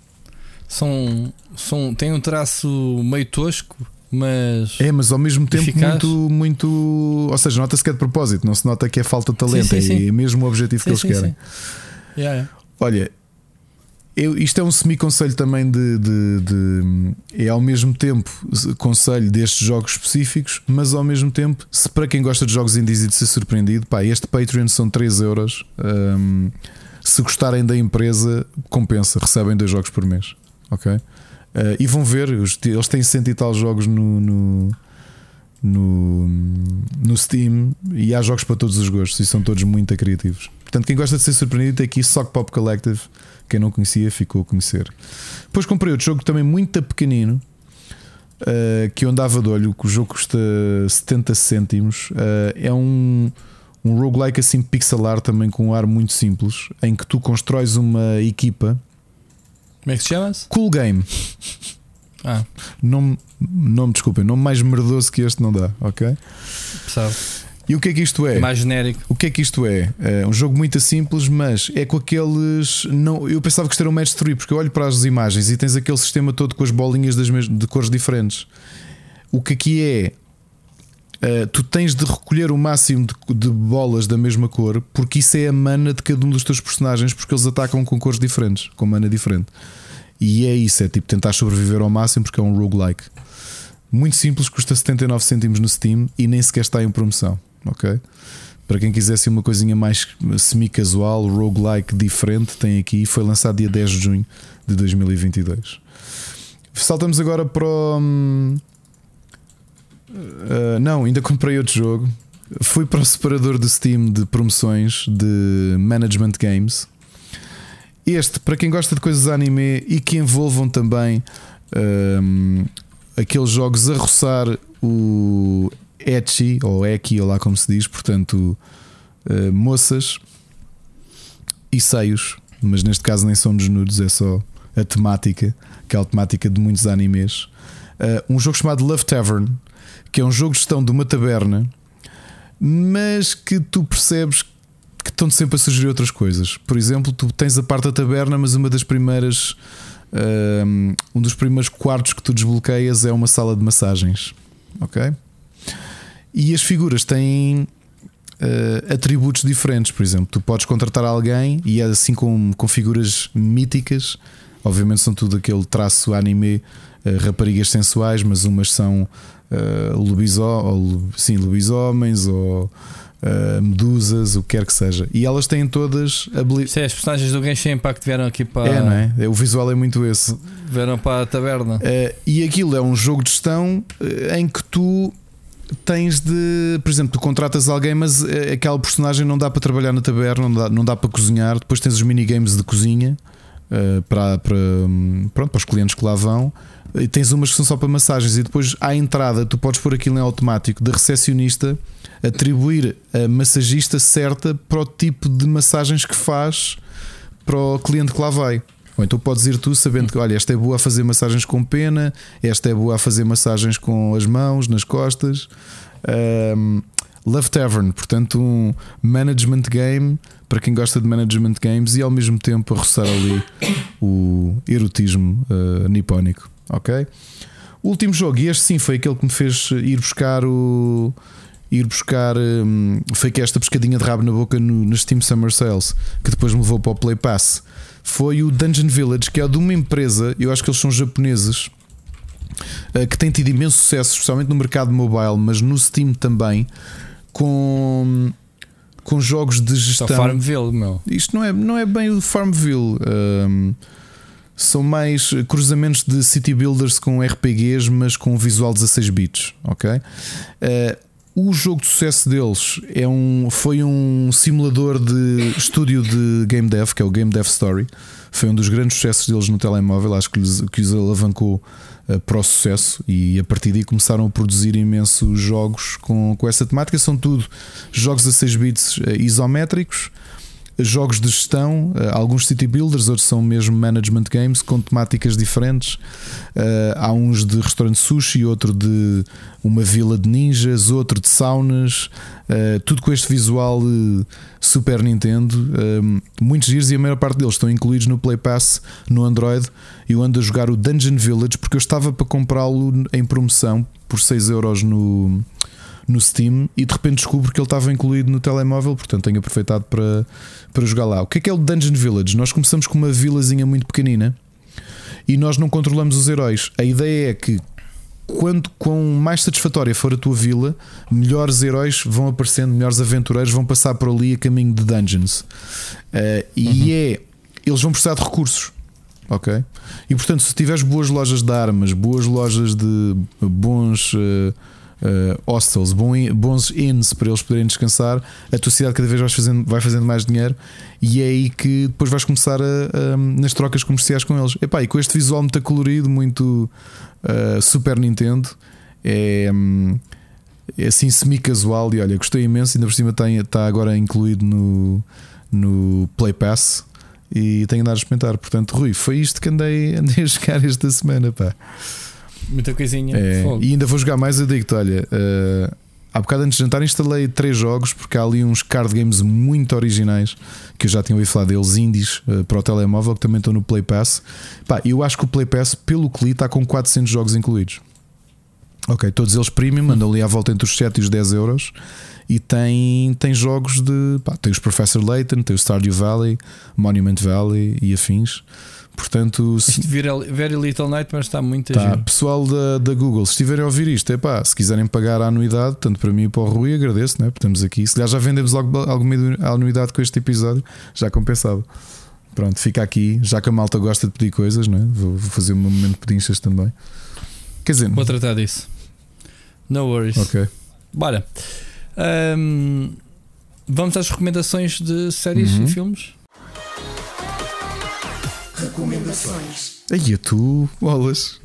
São, são, tem um traço meio tosco, mas. É, mas ao mesmo tempo Eficaz. muito, muito. Ou seja, nota-se que é de propósito, não se nota que é falta de talento, Sim, sim, é sim. mesmo o objetivo que Sim, eles sim, querem. Yeah, yeah. Olha, eu- isto é um semi-conselho também de, de- de- É ao mesmo tempo conselho destes jogos específicos, mas ao mesmo tempo, se para quem gosta de jogos indies e de ser surpreendido, pá, este Patreon são 3 euros. hum, se gostarem da empresa, compensa, recebem dois jogos por mês. Ok? Uh, e vão ver, eles têm 100 e tal jogos no, no, no, no Steam e há jogos para todos os gostos e são todos muito criativos. Portanto, quem gosta de ser surpreendido tem aqui Sock Pop Collective. Quem não conhecia ficou a conhecer. Depois comprei outro jogo também muito pequenino uh, que eu andava de olho. Que o jogo custa 70 cêntimos. Uh, é um, um roguelike assim pixelar também com um ar muito simples em que tu constróis uma equipa. Como é que se chama-se? Cool game. [LAUGHS] Ah, Nome, nome, desculpem, nome mais merdoso que este não dá, ok? sabe. E o que é que isto é? Mais genérico. O que é que isto é? É um jogo muito simples, mas é com aqueles. Não, eu pensava que isto era um match 3, porque eu olho para as imagens e tens aquele sistema todo com as bolinhas das mes- de cores diferentes. O que aqui é. Eh, tu tens de recolher o máximo de, de bolas da mesma cor, porque isso é a mana de cada um dos teus personagens, porque eles atacam com cores diferentes, com mana diferente. E é isso, é tipo tentar sobreviver ao máximo, porque é um roguelike. Muito simples, custa 79 cêntimos no Steam e nem sequer está em promoção. Ok? Para quem quisesse uma coisinha mais semi-casual, roguelike diferente, tem aqui. Foi lançado dia 10 de junho de 2022. Saltamos agora para o. ah, não, ainda comprei outro jogo. Fui para o separador do Steam de promoções de Management Games. Este, para quem gosta de coisas anime e que envolvam também hum, aqueles jogos a roçar o Echi ou Eki, ou lá como se diz, portanto, uh, moças e seios, mas neste caso nem são desnudos, é só a temática, que é a temática de muitos animes. Uh, um jogo chamado Love Tavern, que é um jogo de gestão de uma taberna, mas que tu percebes que estão sempre a sugerir outras coisas. Por exemplo, tu tens a parte da taberna, mas uma das primeiras. Um dos primeiros quartos que tu desbloqueias é uma sala de massagens. Ok? E as figuras têm uh, atributos diferentes. Por exemplo, tu podes contratar alguém e é assim com, com figuras míticas. Obviamente são tudo aquele traço anime, raparigas sensuais, mas umas são uh, lobisó, sim, lobisomens ou uh, medusas, o que quer que seja. E elas têm todas habilidades. É, as personagens do Genshin Impact vieram aqui para. É, não é? é? O visual é muito esse. Vieram para a taberna. Uh, e aquilo é um jogo de gestão em que tu tens de, por exemplo, tu contratas alguém, mas aquela personagem não dá para trabalhar na taberna, não dá, não dá para cozinhar. Depois tens os minigames de cozinha uh, para, para, pronto, para os clientes que lá vão. E tens umas que são só para massagens, e depois à entrada tu podes pôr aquilo em automático de recepcionista atribuir a massagista certa para o tipo de massagens que faz para o cliente que lá vai. Ou então podes ir tu sabendo que, olha, esta é boa a fazer massagens com pena, esta é boa a fazer massagens com as mãos, nas costas. Um, Love Tavern, portanto, um management game para quem gosta de management games e ao mesmo tempo a roçar ali o erotismo uh, nipónico. Ok? O último jogo, e este sim foi aquele que me fez ir buscar o ir buscar. Um, foi que esta pescadinha de rabo na boca no, no Steam Summer Sales, que depois me levou para o Play Pass. Foi o Dungeon Village, que é de uma empresa, eu acho que eles são japoneses, uh, que tem tido imenso sucesso, especialmente no mercado mobile, mas no Steam também, com. Com jogos de gestão. Só Farmville, meu. Isto não é, não é bem o Farmville. Um, são mais cruzamentos de city builders com RPGs, mas com visual 16 bits, ok? Uh, o jogo de sucesso deles é um, foi um simulador de estúdio de game dev, que é o Game Dev Story. Foi um dos grandes sucessos deles no telemóvel, acho que, lhes, que os alavancou para o sucesso. E a partir daí começaram a produzir imensos jogos com, com essa temática. São tudo jogos a 6 bits uh, isométricos jogos de gestão, eh, alguns city builders, outros são mesmo management games com temáticas diferentes. Eh, há uns de restaurante sushi, outro de uma vila de ninjas, outro de saunas, eh, tudo com este visual Super Nintendo. muitos giros e a maior parte deles estão incluídos no Play Pass no Android. Eu ando a jogar o Dungeon Village porque eu estava para comprá-lo em promoção por 6€ euros no no Steam e de repente descubro que ele estava incluído no telemóvel, portanto tenho aproveitado para, para jogar lá. O que é que é o Dungeon Village? Nós começamos com uma vilazinha muito pequenina e nós não controlamos os heróis. A ideia é que quando com mais satisfatória for a tua vila, melhores heróis vão aparecendo, melhores aventureiros vão passar por ali a caminho de dungeons. Uh, e uhum. é eles vão precisar de recursos. Ok? E portanto, se tiveres boas lojas de armas, boas lojas de bons uh, uh, hostels, bons inns para eles poderem descansar, a tua cidade cada vez vai fazendo, vai fazendo mais dinheiro e é aí que depois vais começar a, a, nas trocas comerciais com eles. Epá, e com este visual muito colorido, muito uh, Super Nintendo, é, é assim semi-casual. E olha, gostei imenso. Ainda por cima está, está agora incluído no, no Play Pass e tenho andado a experimentar. Portanto, Rui, foi isto que andei, [LAUGHS] andei a jogar esta semana. Pá. Muita coisinha. É, e ainda vou jogar mais. Eu digo-te: olha, uh, há bocado antes de jantar instalei três jogos porque há ali uns card games muito originais que eu já tinha ouvido falar deles, indies, uh, para o telemóvel, que também estão no Play Pass. Pá, eu acho que o Play Pass, pelo que li, está com 400 jogos incluídos. Ok, todos eles premium, andam ali à volta entre os 7 e os 10 euros. E tem, tem jogos de. Pá, tem os Professor Layton, tem o Stardew Valley, Monument Valley e afins. Portanto, se, Very Little Nightmares está muito tá, Pessoal da, da Google, se estiverem a ouvir isto, é pá, se quiserem pagar a anuidade, tanto para mim e para o Rui, agradeço, né? Porque estamos aqui. Se já vendemos logo alguma anuidade com este episódio, já compensava. Pronto, fica aqui. Já que a malta gosta de pedir coisas, né? vou, vou fazer um momento de pedinchas também. Quer dizer, vou tratar disso. No worries. Ok. Bora. Um, vamos às recomendações de séries uhum. e filmes. Recomendações. Aí é tu, bolas.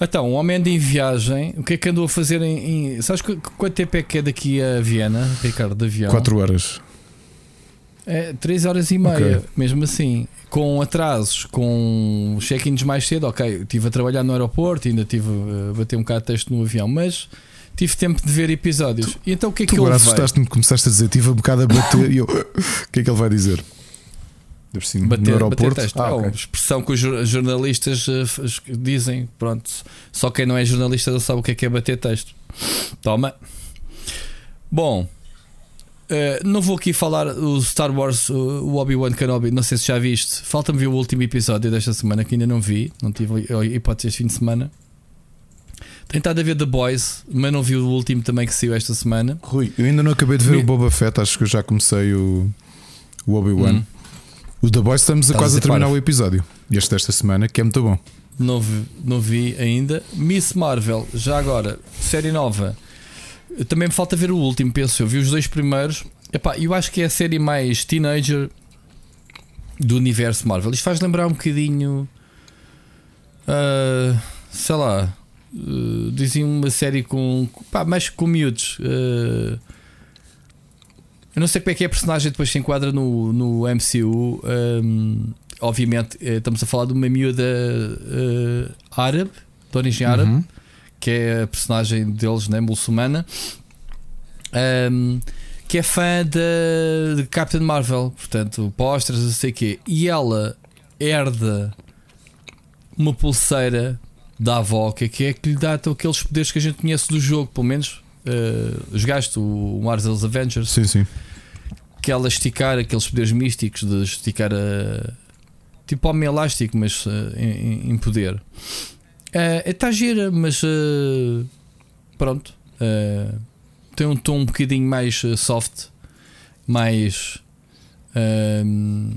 Então, um homem anda em viagem. O que é que andou a fazer em. em- sabes qu- quanto tempo é que é daqui a Viena, Ricardo, de avião? 4 horas. É 3 horas e meia, Ok. mesmo assim. Com atrasos, com check-ins mais cedo. Ok, estive a trabalhar no aeroporto, ainda estive a bater um bocado de texto no avião, mas tive tempo de ver episódios. e então o que é Tu que ele veio? assustaste-me, começaste a dizer, tive um bocado a bater e eu. [LAUGHS] O que é que ele vai dizer? Deve ser no Bater, bater aeroporto. texto. Ah, é ok. uma expressão que os jor- jornalistas eh, dizem. Pronto, só quem não é jornalista não sabe o que é que é bater texto. Toma. Bom, eh, não vou aqui falar o Star Wars, o Obi-Wan Kenobi. Não sei se já viste. Falta-me ver o último episódio desta semana que ainda não vi. Não tive hipótese este fim de semana. Tenho estado a ver The Boys, mas não vi o último também que saiu esta semana. Rui, eu ainda não acabei de ver Me- o Boba Fett, acho que eu já comecei o, o Obi-Wan. Hum. O The Boys estamos a quase a terminar o episódio. Este desta semana, que é muito bom. Não vi, não vi ainda. Miss Marvel, já agora, série nova. Também me falta ver o último, penso eu. Vi os dois primeiros. Epá, eu acho que é a série mais teenager do universo Marvel. Isto faz lembrar um bocadinho. ah, sei lá. ah, dizem uma série com. Pá, mais com miúdos. ah, eu não sei como é que é a personagem depois se enquadra no, no MCU. ahm, obviamente, eh, estamos a falar de uma miúda eh, árabe, de origem árabe, Uhum. que é a personagem deles, né, muçulmana, ahm, que é fã de, de Captain Marvel, portanto, posters, não sei o quê. E ela herda uma pulseira da avó, que é que é que lhe dá então, aqueles poderes que a gente conhece do jogo, pelo menos. Eh, jogaste o Marvel's Avengers Sim, sim. que ela esticar aqueles poderes místicos de esticar a tipo homem elástico, mas eh, em, em poder. Está gira, mas eh, pronto. eh, tem um tom um bocadinho mais eh, soft, mais ehm,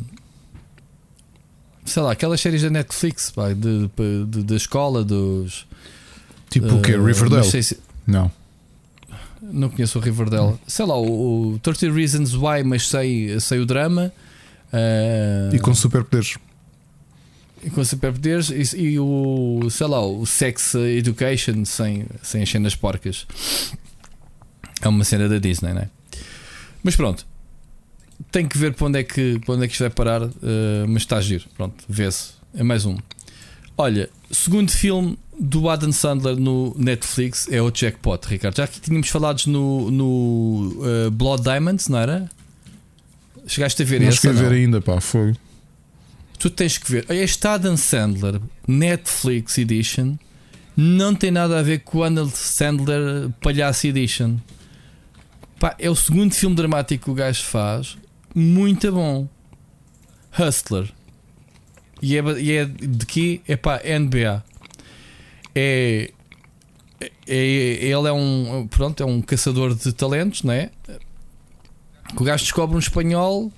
sei lá, aquelas séries da Netflix pá, de, de- de- da escola dos Tipo o quê? eh, Riverdale? não sei se- Não. Não conheço o Riverdale. Sei lá, o, o 30 Reasons Why, mas sei, sei o drama. eh, E com superpoderes. e com superpoderes e, e o, sei lá, o Sex Education sem, sem as cenas porcas. É uma cena da Disney, não é? Mas pronto, tem que ver para onde é que, para onde é que isto vai parar, eh, mas está a giro. Pronto, vê-se. É mais um. Olha, segundo filme do Adam Sandler no Netflix é o Jackpot, Ricardo. Já que tínhamos falados no, no eh, Blood Diamonds, não era? Chegaste a ver Não cheguei ver ainda, pá, foi. Tu tens que ver. Este Adam Sandler Netflix Edition não tem nada a ver com o Adam Sandler Palhaço Edition. Pá, é o segundo filme dramático que o gajo faz. Muito bom. Hustler. E é, e é de quê? É pá, NBA. É, é, é- ele é um, pronto, é um caçador de talentos, não é? O gajo descobre um espanhol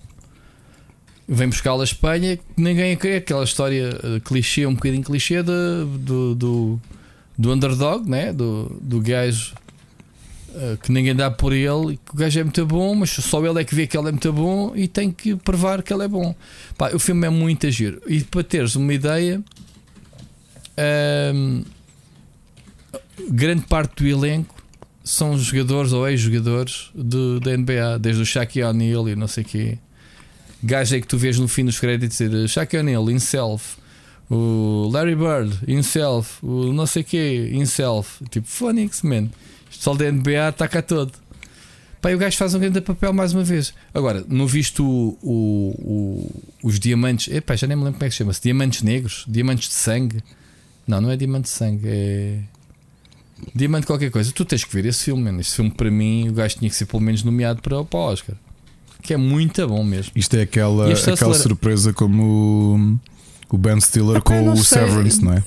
vem buscá-la à Espanha, ninguém a quer. Aquela história eh, clichê, um bocadinho clichê de- do, do, do underdog, né? do, do gajo eh, que ninguém dá por ele, que o gajo é muito bom, mas só ele é que vê que ele é muito bom e tem que provar que ele é bom. Pá, o filme é muito giro. E para teres uma ideia, ahm, grande parte do elenco são jogadores ou ex-jogadores do- da NBA, desde o Shaquille O'Neal e não sei o quê gajo é que tu vês no fim dos créditos dizer Shaquille O'Neal, Inself, o Larry Bird, Inself, o não sei quê, Inself, tipo Phonics, man. O da NBA está cá todo. E o gajo faz um grande papel mais uma vez. Agora, não viste o, o- o- os diamantes, epá, já nem me lembro como é que chama-se, diamantes negros, diamantes de sangue. Não, não é diamante de sangue, é. Diamante qualquer coisa. Tu tens que ver esse filme, man. Esse filme para mim, o gajo tinha que ser pelo menos nomeado para, para o Oscar. Que é muito bom mesmo. Isto é aquela, aquela Hustler- surpresa como o, o Ben Stiller Epá, com o sei. Severance, não é?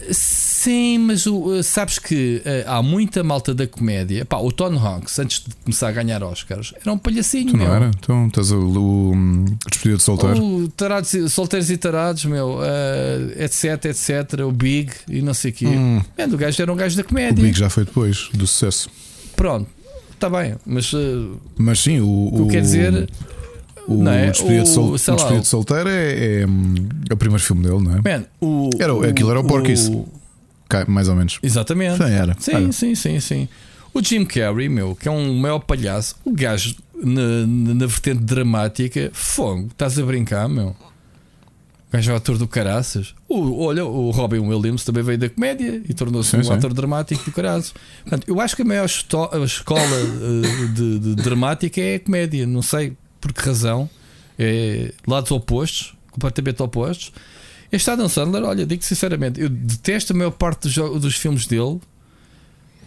Sim, mas o, uh, sabes que uh, há muita malta da comédia. Pá, o Tom Hanks, antes de começar a ganhar Oscars, era um palhacinho. Tu não meu. era? Então estás o, o, um, despedido de solteiro. O tarados, solteiros e tarados, meu, uh, etc, etc. O Big e não sei o quê. Hum, Man, o gajo era um gajo da o comédia. Big já foi depois do sucesso. Pronto, está bem, mas uh, Mas sim, o. o que quer dizer, O não é? Despedida de, Sol, O- o Despedida de Solteiro é, é, hum, é o primeiro filme dele, não é? Man, o, Era o- aquilo era o Porky's. Mais ou menos. Exatamente. Sim, era. Sim, Era. sim, sim, sim. O Jim Carrey, meu, que é um maior palhaço, o gajo na, na, vertente dramática, fogo, estás a brincar, meu. O gajo é o ator do caraças. O, olha, o Robin Williams também veio da comédia e tornou-se um sim. ator dramático do caraças. Portanto, eu acho que a maior a escola eh, de, de dramática é a comédia. Não sei por que razão. É lados opostos, completamente opostos. Este Adam Sandler, olha, digo sinceramente, eu detesto a maior parte dos, dos filmes dele.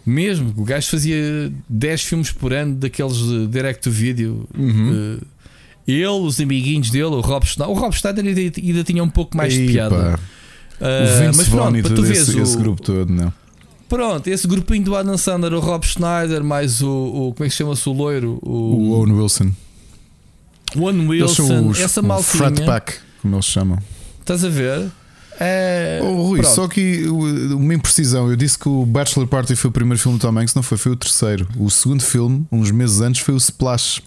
Mesmo, o gajo fazia 10 filmes por ano daqueles de direct to video. Uhum. Eh, ele, os amiguinhos dele, o Rob Schneider. O Rob Schneider ainda, ainda tinha um pouco mais de piada. Vince mas pronto, para tu veres esse, o, esse grupo todo, não. Pronto, esse grupinho do Adam Sandler, o Rob Schneider, mais o, o como é que chama-se o loiro? O O, Owen Wilson. o Owen Wilson, essa maltinha. Frat Pack, como eles chamam. Estás a ver? É, Oh, Rui, pronto. só que uma imprecisão. Eu disse que o Bachelor Party foi o primeiro filme do Tom Hanks, não foi, foi o terceiro. O segundo filme, uns meses antes, foi o Splash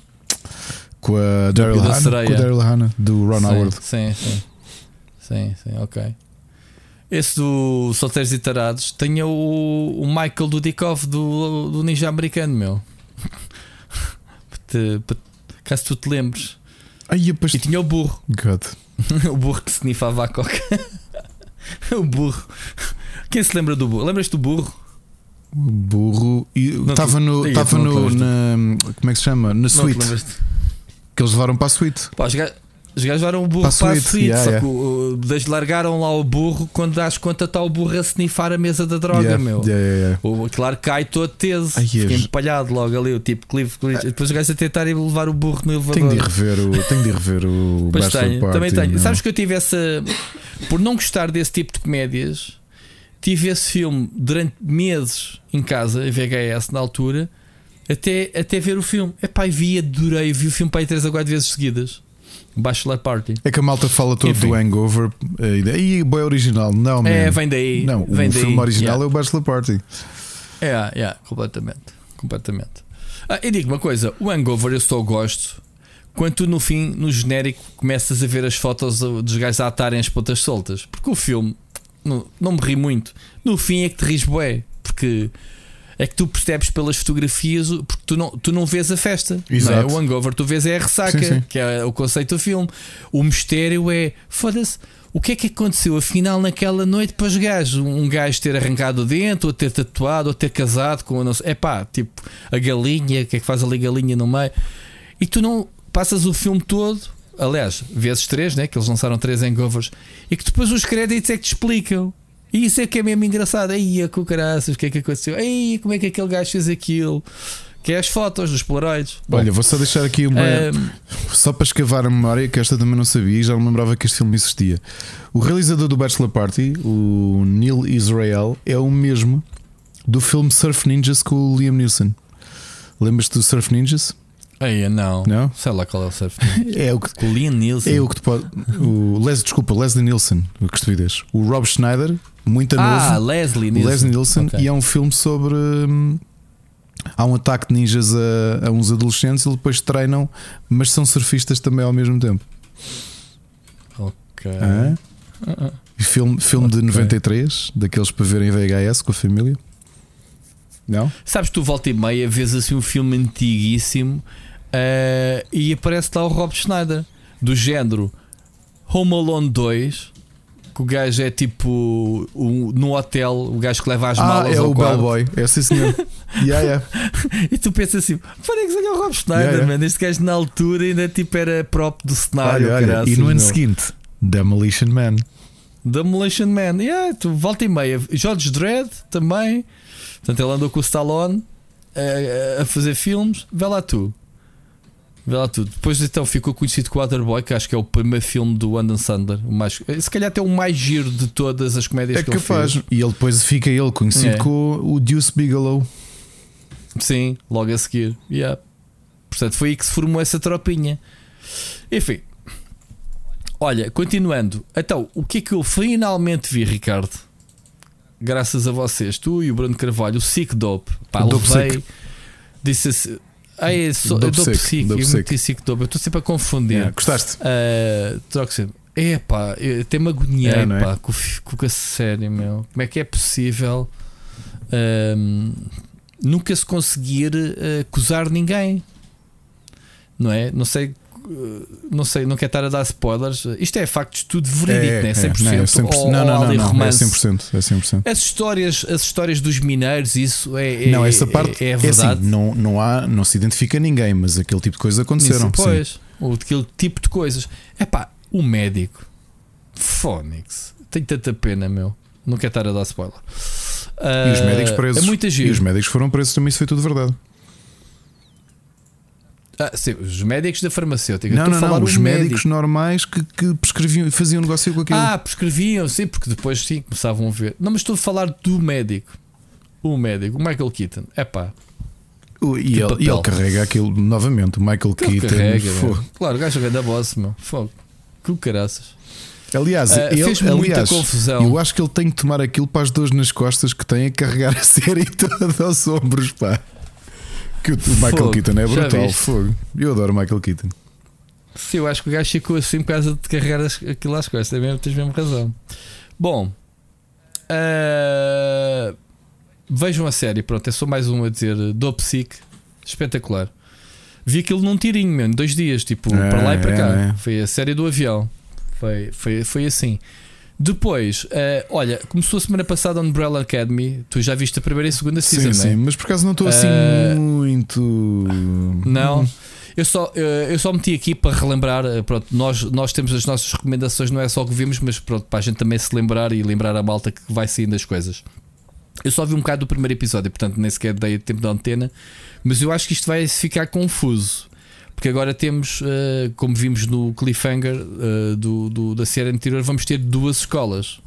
com a Daryl da Hannah, com a Daryl Hannah do Ron sim, Howard. Sim, sim. Sim, sim, ok. Esse do Solteiros e Tarados tinha o, o Michael Dudikoff do, do Ninja Americano, meu. [LAUGHS] Para te- para- Caso tu te lembres. Ai. E tinha o burro. God. [LAUGHS] o burro que snifava a coca. [LAUGHS] o burro. Quem se lembra do burro? Lembras-te do burro? O burro. Estava no. Estava no. Na, como é que se chama? Na Não te suite. lembras-te? Que eles levaram para a suite. Pá, os gajos os gajos levaram o burro Para para a suíte, yeah, só yeah. que desde largaram lá o burro, quando dás conta está o burro a snifar a mesa da droga, Yeah, meu. O, claro, cai todo teso, Ai, és- empalhado logo ali, o tipo Cliff Cliff. Depois os gajos a tentarem levar o burro no elevador. Tenho de rever o. Tenho de rever o [LAUGHS] Pois tenho, Party. também tenho. não. Sabes que eu tive essa. Por não gostar desse tipo de comédias, tive esse filme durante meses em casa, em VHS, na altura, até, até ver o filme. Epá, vi, adorei, vi o filme para aí 3 a 4 vezes seguidas. Bachelor Party. É que a malta fala todo Enfim. do hangover. E boy original. Não, É, vem daí. Não, vem o daí. filme original yeah. é o Bachelor Party. É, é, completamente. Completamente. Ah, e digo uma coisa: o hangover eu só gosto quando tu no fim, no genérico, começas a ver as fotos dos gajos a atarem as pontas soltas. Porque o filme não, não me ri muito. No fim é que te ris bué. Porque é que tu percebes pelas fotografias, porque tu não, tu não vês a festa. Não é? Exato. O hangover, tu vês é a ressaca, Sim, sim. que é o conceito do filme. O mistério é foda-se. O que é que aconteceu afinal naquela noite para os gajos? Um gajo ter arrancado o dente, ou ter tatuado, ou ter casado com. É pá, tipo a galinha, o que é que faz ali a galinha no meio? E tu não passas o filme todo, aliás, vezes três, né? Que eles lançaram três hangovers, e que depois os créditos é que te explicam. E isso é que é mesmo engraçado. Aí, com caraças, o que é que aconteceu? Aí, como é que aquele gajo fez aquilo? Que é as fotos dos Polaroids. Bom, Olha, vou só deixar aqui uma. ahm, Só para escavar a memória, que esta também não sabia e já não me lembrava que este filme existia. O realizador do Bachelor Party, o Neil Israel, é o mesmo do filme Surf Ninjas com o Liam Neeson. Lembras-te do Surf Ninjas? aí, não. Não? Sei lá qual é o surf. [LAUGHS] É o que. Com o Liam Nielsen. É o que te pode. O Les, desculpa, Leslie Nielsen, que estupidez. O Rob Schneider, muito ah, novo. Leslie Nielsen. Leslie Nielsen, Ok. e é um filme sobre. hum, há um ataque de ninjas a, a uns adolescentes e depois treinam, mas são surfistas também ao mesmo tempo. Ok. Ah, ah. E Filme, filme de Ok. 93, daqueles para verem VHS com a família. Não? Sabes, tu volta e meia vês assim um filme antiguíssimo eh, e aparece lá o Rob Schneider, do género Home Alone 2, que o gajo é tipo o- no hotel, o gajo que leva as Ah, malas é ao o quarto. Bellboy. É sim, senhor. yeah, yeah. [LAUGHS] E tu pensas assim, para que é o Rob Schneider, Yeah, yeah. man? Este gajo na altura ainda tipo era próprio do cenário. Olha, olha. E no ano seguinte, Demolition Man. Demolition Man, yeah, tu volta e meia. George Dredd também. Portanto, ele andou com o Stallone eh, a fazer filmes. Vê lá tu. Vê lá tu. Depois então ficou conhecido com o Waterboy, que acho que é o primeiro filme do Adam Sandler. O mais, eh, se calhar até o mais giro de todas as comédias É que ele capaz. fez. E ele depois fica ele conhecido É. com o Deuce Bigelow. Sim, logo a seguir. Yeah. Portanto, foi aí que se formou essa tropinha. Enfim. Olha, continuando. Então, o que é que eu finalmente vi, Ricardo? Graças a vocês, tu e o Bruno Carvalho, o Sick Dope. Pá, O Dope levei. Disse assim, Ah, é só, Dope Sick, Sick. Dope Eu estou sempre a confundir. Yeah, Gostaste? Uh, troco sempre. É pá, até me agoniei É, é? pá, com, o fi- com a série, meu. Como é que é possível ahm, nunca se conseguir uh, acusar ninguém? Não é? Não sei. Não sei, não quero estar a dar spoilers. Isto é factos tudo verídico, não é? 100%. não, é 100%. ou, não, ou não, ali não, não, é romance. 100%. É 100%. As histórias, as histórias dos mineiros, isso é, é não, essa parte é, é, é assim, verdade. não, não, há, não se identifica ninguém, mas aquele tipo de coisas aconteceram. Isso, sim. pois, ou aquele tipo de coisas. É pá, o médico, Fónix, tenho tanta pena, meu. Não quero estar a dar spoiler. E os Ah, médicos presos. É muita e os médicos foram presos também, isso foi tudo verdade. Ah, sim, os médicos da farmacêutica. não, não, não. Os médico. médicos normais que, que prescreviam, faziam negócio com aquilo. Ah, prescreviam, sim, porque depois sim começavam a ver. Não, mas estou a falar do médico. O médico, o Michael Keaton. É pá, e, ele, e ele carrega aquilo novamente. O Michael ele Keaton. carrega. fogo. meu. Claro, o gajo é da boss, meu. Fogo. Que caraças. Aliás, Ah, ele, muita aliás confusão. eu acho que ele tem que tomar aquilo para as dores nas costas que tem a carregar a série [LAUGHS] toda aos ombros, pá. Que o, Michael Fogo, Keaton é brutal. Fogo. Eu adoro Michael Keaton. Sim, eu acho que o gajo ficou assim por causa de carregar as- aquilo às costas. É mesmo, tens mesmo razão. Bom, ah, vejam a série. Pronto, é só mais um a dizer Dope Sick. Espetacular. Vi aquilo num tirinho, mesmo, dois dias, tipo, É, para lá e para é, cá. é. Foi a série do avião. Foi, foi, foi assim. Depois, ah, olha, começou a semana passada a Umbrella Academy. Tu já viste a primeira e a segunda season, sim, é? sim, mas por acaso não estou assim Ah, muito. Não. Eu só, eh, eu só meti aqui para relembrar. Pronto, nós, nós temos as nossas recomendações, não é só o que vimos, mas pronto, para a gente também se lembrar e lembrar a malta que vai saindo as coisas. Eu só vi um bocado do primeiro episódio, portanto nem sequer dei tempo da antena, mas eu acho que isto vai ficar confuso. Porque agora temos, eh, como vimos no cliffhanger eh, do, do- da série anterior, vamos ter duas escolas,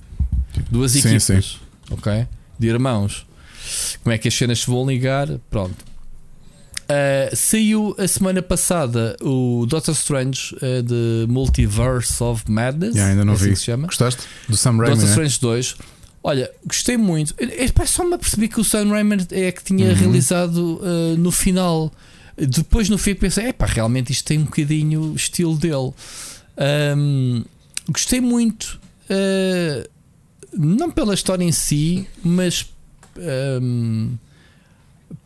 duas Sim, equipas, ok? De irmãos. Como é que as cenas se vão ligar? Pronto. Uh, saiu a semana passada o Doctor Strange uh, de Multiverse of Madness. Yeah, ainda não é assim vi. se chama. Gostaste? Do Sam Raimi, Doctor né? Strange 2. Olha, gostei muito. É, pá, só me apercebi que o Sam Raimi é que tinha Uhum. realizado uh, no final. Depois no fim pensei, é pá, realmente isto tem um bocadinho estilo dele. Um, gostei muito. uh, não pela história em si, mas um,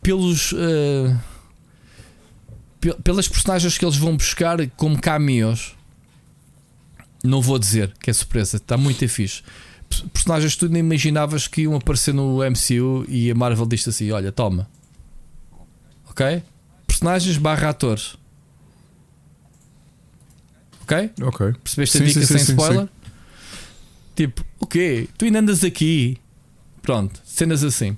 pelos. uh, pe- pelas personagens que eles vão buscar como cameos. Não vou dizer que é surpresa, está muito fixe. Personagens que tu nem imaginavas que iam aparecer no MCU e a Marvel diz assim: Olha, toma, ok? Personagens barra atores, ok? Ok. Percebeste Sim, a dica sim, sem sim, sim, spoiler? Tipo, o quê? Tu ainda andas aqui? Pronto, cenas assim.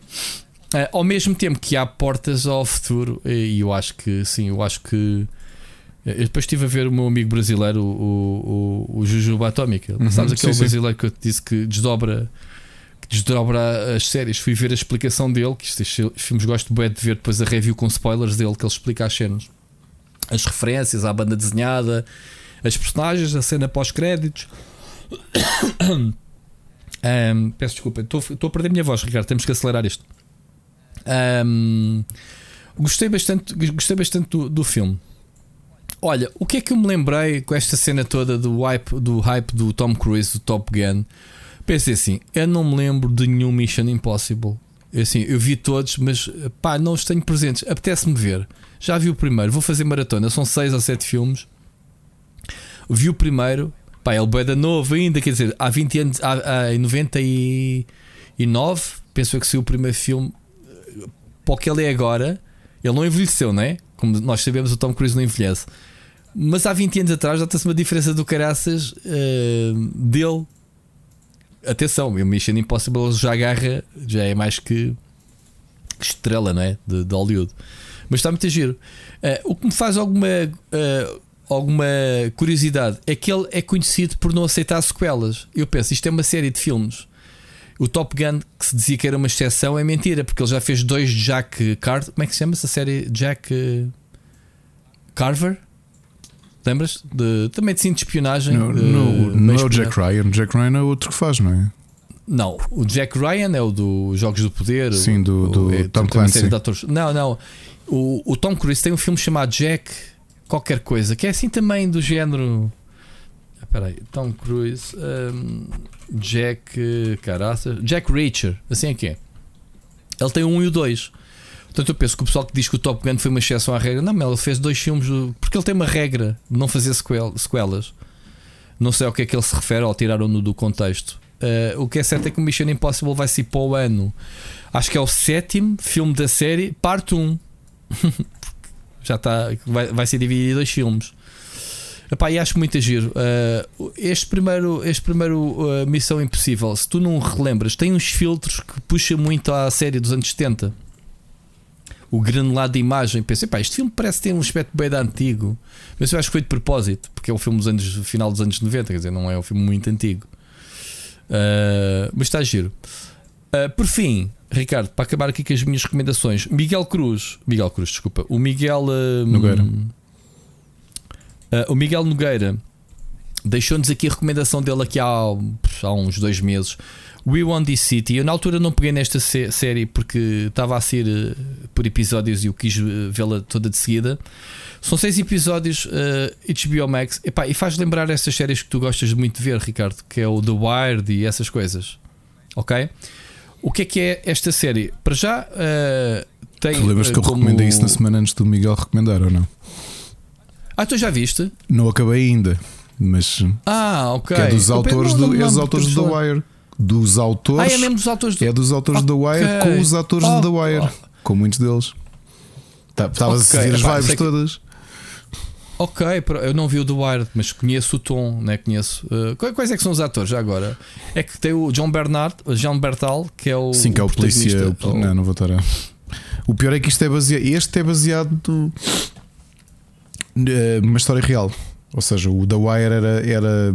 Ah, ao mesmo tempo que há portas ao futuro, e eu acho que sim, eu acho que. Eu depois estive a ver o meu amigo brasileiro, o, o, o Jujuba Atómica. Uhum, Sabes aquele sim, sim. brasileiro que eu te disse que desdobra, que desdobra as séries? Fui ver a explicação dele, que estes filmes gosto bem de ver depois a review com spoilers dele, que ele explica as cenas, as referências à banda desenhada, as personagens, a cena pós-créditos. [COUGHS] Ahm, peço desculpa, estou a perder a minha voz, Ricardo. Temos que acelerar isto. Ahm, gostei bastante, gostei bastante do, do filme. Olha, o que é que eu me lembrei com esta cena toda do hype do, hype do Tom Cruise, do Top Gun? Pensei assim, eu não me lembro de nenhum Mission Impossible. Assim, eu vi todos, mas pá, não os tenho presentes. Apetece-me ver. Já vi o primeiro, vou fazer maratona. São seis ou sete filmes. Vi o primeiro, pá, ele é da novo ainda, quer dizer, há 20 anos, há, há, em 99, penso que saiu o primeiro filme. Para o que ele é agora, ele não envelheceu, não é? Como nós sabemos, o Tom Cruise não envelhece. Mas há 20 anos atrás já tem-se uma diferença do caraças eh, dele. Atenção, o Mission Impossible já agarra, já é mais que, estrela, não é? De, de Hollywood. Mas está muito a giro. Eh, o que me faz alguma, eh, alguma curiosidade é que ele é conhecido por não aceitar sequelas. Eu penso, isto é uma série de filmes. O Top Gun, que se dizia que era uma exceção, é mentira, porque ele já fez dois Jack Carter. Como é que se chama essa série? Jack eh, Carver? Lembras? De, também de sim de espionagem. Não, de- não, meio não é o. Jack Ryan. Jack Ryan é outro que faz, não é? Não, o Jack Ryan é o do Jogos do Poder. Sim, do- o- do é, Tom Clancy. de. Não, não. O, o Tom Cruise tem um filme chamado Jack qualquer coisa, que é assim também do género. Ah, Espera aí, Tom Cruise, hum, Jack, caraças, Jack Reacher, assim é que é. Ele tem o um e o dois. Portanto, eu penso que o pessoal que diz que o Top Gun foi uma exceção à regra, não, mas ele fez dois filmes, porque ele tem uma regra de não fazer sequel- sequelas. Não sei ao que é que ele se refere, ou tiraram-no do contexto. Eh, o que é certo é que o Mission Impossible vai ser para o ano. Acho que é o sétimo filme da série, parte 1. [LAUGHS] Já está, vai, vai ser dividido em dois filmes. Epá, e acho muito giro. Uh, este primeiro, este primeiro uh, Missão Impossível, se tu não relembras, tem uns filtros que puxa muito à série dos anos 70. O granulado de imagem. Pensei, pá, este filme parece ter um aspecto bem da antigo. Mas eu acho que foi de propósito, porque é um filme dos anos, final dos anos 90, quer dizer, não é um filme muito antigo. Uh, mas está giro. Uh, por fim, Ricardo, para acabar aqui com as minhas recomendações, Miguel Cruz, Miguel Cruz, desculpa, o Miguel uh, Nogueira. o Miguel Nogueira deixou-nos aqui a recomendação dele aqui há, há uns dois meses. We Want This City. Eu na altura não peguei nesta sé- série porque estava a ser uh, por episódios e eu quis uh, vê-la toda de seguida. São seis episódios, uh, HBO Max, Epá, e faz lembrar essas séries que tu gostas muito de ver, Ricardo, que é o The Wired e essas coisas. Ok? O que é que é esta série? Para já uh, tem. Tu lembras que eu como- recomendei isso na semana antes do Miguel recomendar ou não? Ah, tu já viste? Não acabei ainda, mas Ah, ok. que é dos Eu autores não- do, não é dos autores do The. Wire. Dos Ah, autores. é mesmo dos autores do. é dos autores do The Wire com os atores do The Wire. Oh. Com muitos deles. Tá- Estavas Ok, a seguir as epá, vibes que- todas. Ok, eu não vi o The Wire, mas conheço o tom, né? Conheço. Uh, quais- é que são os atores já agora? É que tem o John Bernard, o Jean Bertal, que é o. Sim, que é o polícia. o- Não, não vou estar a. O pior é que isto é baseado. Este é baseado no- numa história real. Ou seja, o The Wire era, era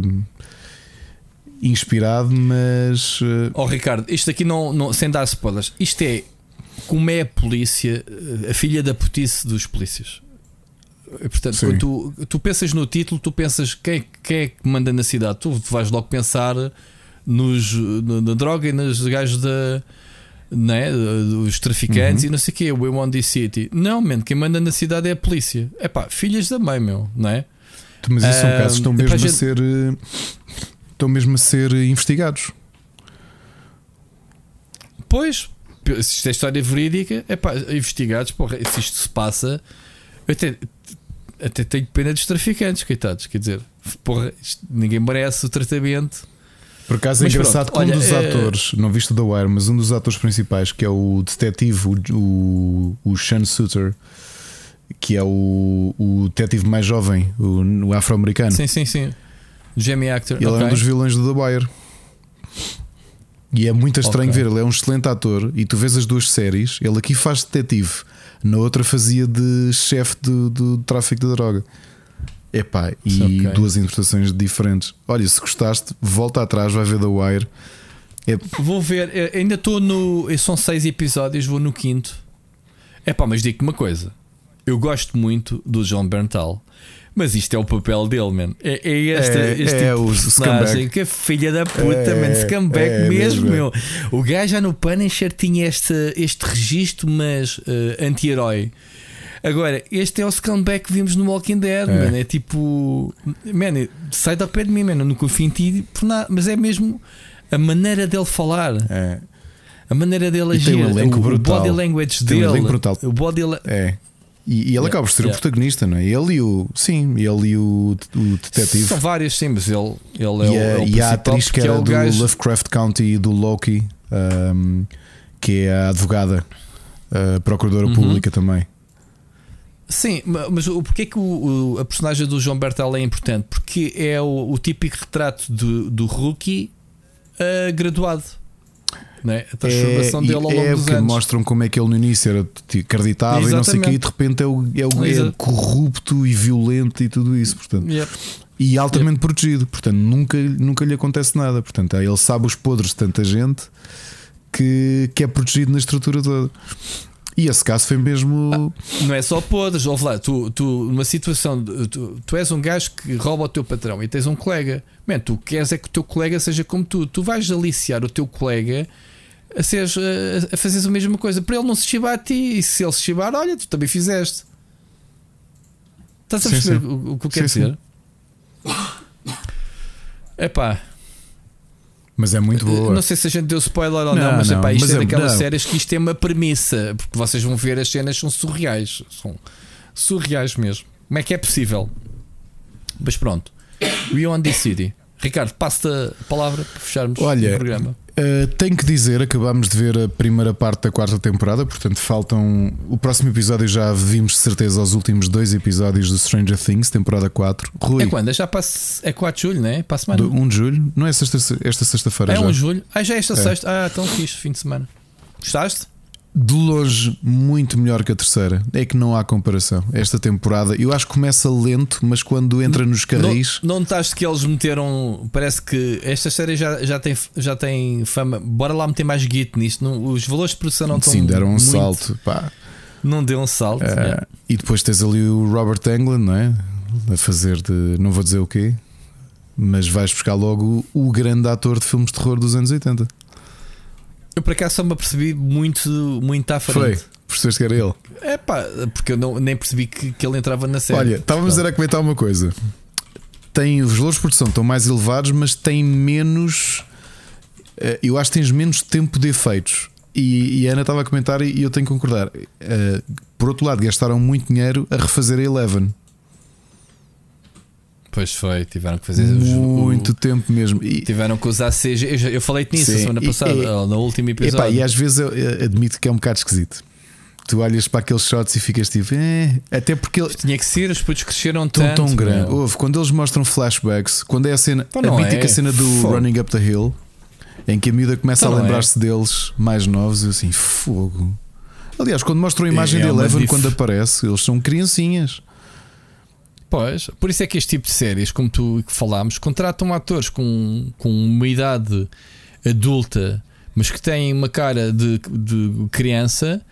inspirado, mas. eh, Oh, Ricardo, isto aqui não, não, sem dar spoilers, isto é como é a polícia, uh, a filha da putice dos polícias. E, Portanto, Sim. quando tu, tu pensas no título, tu pensas quem, quem é que manda na cidade. Tu, vais logo pensar nos, na, na droga e nos gajos da. Né, dos traficantes Uhum. e não sei o quê, We Want This City. Não, man, quem manda na cidade é a polícia. É pá, filhas da mãe, meu, não é? Mas isso são Ah, casos que estão mesmo a gente- ser. Estão mesmo a ser investigados. Pois, se isto é história verídica, é pá, investigados, porra, se isto se passa, eu até, até tenho pena dos traficantes, coitados, quer dizer, porra, isto- ninguém merece o tratamento. Por acaso é Mas engraçado pronto, que um olha, dos eh, atores, não viste o The Wire, mas um dos atores principais, que é o detetive, o, o, o Sean Suter, que é o, o detetive mais jovem, o, o afro-americano. Sim, sim, sim. Jamie Actor, Ele é ok. um dos vilões do The Wire. E é muito estranho Ok. ver, ele é um excelente ator e tu vês as duas séries, ele aqui faz detetive, na outra fazia de chefe do, do tráfico de droga. Epá, e Ok. duas interpretações diferentes. Olha, se gostaste, volta atrás, vai ver The Wire. É, Vou ver, eh, ainda estou no. São seis episódios, vou no quinto. É pá, mas digo-te uma coisa. Eu gosto muito do John Berntal. Mas isto é o papel dele, man. É, é este, É, este é tipo o de personagem que é filha da puta, É, man. Scumbag é mesmo, mesmo, é. meu. O gajo já no Punisher tinha este, este registro, mas eh, anti-herói. Agora, este é o scumbag que vimos no Walking Dead, É. man. É tipo, man, sai da pé de mim, man. Eu não confio em ti por nada. Mas é mesmo a maneira dele falar. é, A maneira dele E agir, um o, brutal. body language um dele, elenco brutal. o body la- é. E, e ele Yeah, acaba por ser o yeah. protagonista, não é? Ele e o. Sim, ele e o, o detetive. São vários, sim, mas ele, ele é, e, o, a, é o e a atriz que era é o do gajo. Lovecraft County e do Loki, um, que é a advogada, a procuradora Uhum. pública também. Sim, ma- mas o, porque é que o, o- a personagem do João Bertal é importante? Porque é o, o típico retrato do, do rookie ah, graduado. Não é? A transformação é, dele ao longo é dos anos. mostram como é que ele no início era acreditável e não sei o que, e de repente é, o, é, o, é corrupto e violento e tudo isso. Portanto, Yep. e altamente protegido, portanto nunca, nunca lhe acontece nada. Portanto, ele sabe os podres de tanta gente que, que é protegido na estrutura toda. E esse caso foi mesmo. Não é só podres, ouve lá, tu, tu numa situação, tu, tu és um gajo que rouba o teu patrão e tens um colega, man, tu queres é que o teu colega seja como tu, tu vais aliciar o teu colega a, seres, a, a fazeres a mesma coisa. Para ele não se chibar a ti. E se ele se chibar, olha, tu também fizeste. Estás a Sim, perceber sim. o, o que eu quero Sim, sim. dizer? Epá, Mas é muito boa. não sei se a gente deu spoiler ou não, Não, mas não, epá, isto mas é é- daquelas não. séries que isto é uma premissa. Porque vocês vão ver as cenas são surreais. São surreais mesmo. Como é que é possível? Mas pronto. We on this city. Ricardo, passo-te a palavra para fecharmos Olha, o programa. Uh, tenho que dizer, acabámos de ver a primeira parte da quarta temporada, portanto faltam. O próximo episódio já vimos de certeza os últimos dois episódios do Stranger Things, temporada 4. Rui, É quando? É Já passa, é 4 de julho, não é? Para a semana. do 1 de julho, não é esta, esta sexta-feira é já. 1 de julho. Ah, já é esta É. sexta. Ah, tão fixe, fim de semana. Gostaste? De longe, muito melhor que a terceira. É que não há comparação. Esta temporada, eu acho que começa lento, mas quando entra nos carris. Não, não notaste que eles meteram. Parece que esta série já, já, tem, já tem fama. Bora lá meter mais git nisto. Não, os valores de produção não estão. Sim, deram um muito- salto. Pá. Não deu um salto. Uh, é. E depois tens ali o Robert Englund, não é? A fazer de. Não vou dizer o quê, mas vais buscar logo o grande ator de filmes de terror dos anos 80. Eu por acaso só me apercebi muito, muito à Foi. frente. Percebeste que era ele? É pá, porque eu não, nem percebi que, que ele entrava na série. Olha, estávamos a comentar uma coisa. Tem, os valores de produção estão mais elevados, mas tem menos. eh, Eu acho que tens menos tempo de efeitos. E, e a Ana estava a comentar e eu tenho que concordar. Eh, Por outro lado, gastaram muito dinheiro a refazer a Eleven. Pois foi, tiveram que fazer os- o- Muito tempo mesmo. E, Tiveram que usar CG. Eu, eu falei-te nisso Sim, semana e- passada, e- ou no último epá, episódio. e às vezes eu, eu admito que é um bocado esquisito. Tu olhas para aqueles shots e ficas tipo, eh, até porque ele, Tinha que ser, os putos cresceram tão tanto. tão grande. meu. Houve, quando eles mostram flashbacks, quando é a cena, Então a mítica é. cena do Fogo. Running Up the Hill, em que a miúda começa Então a é. lembrar-se deles mais novos, eu assim, fogo. Aliás, quando mostram a imagem É de uma Eleven, quando aparece, eles são criancinhas. Pois, por isso é que este tipo de séries, como tu falámos, contratam atores com, com uma idade adulta, mas que têm uma cara de, de criança,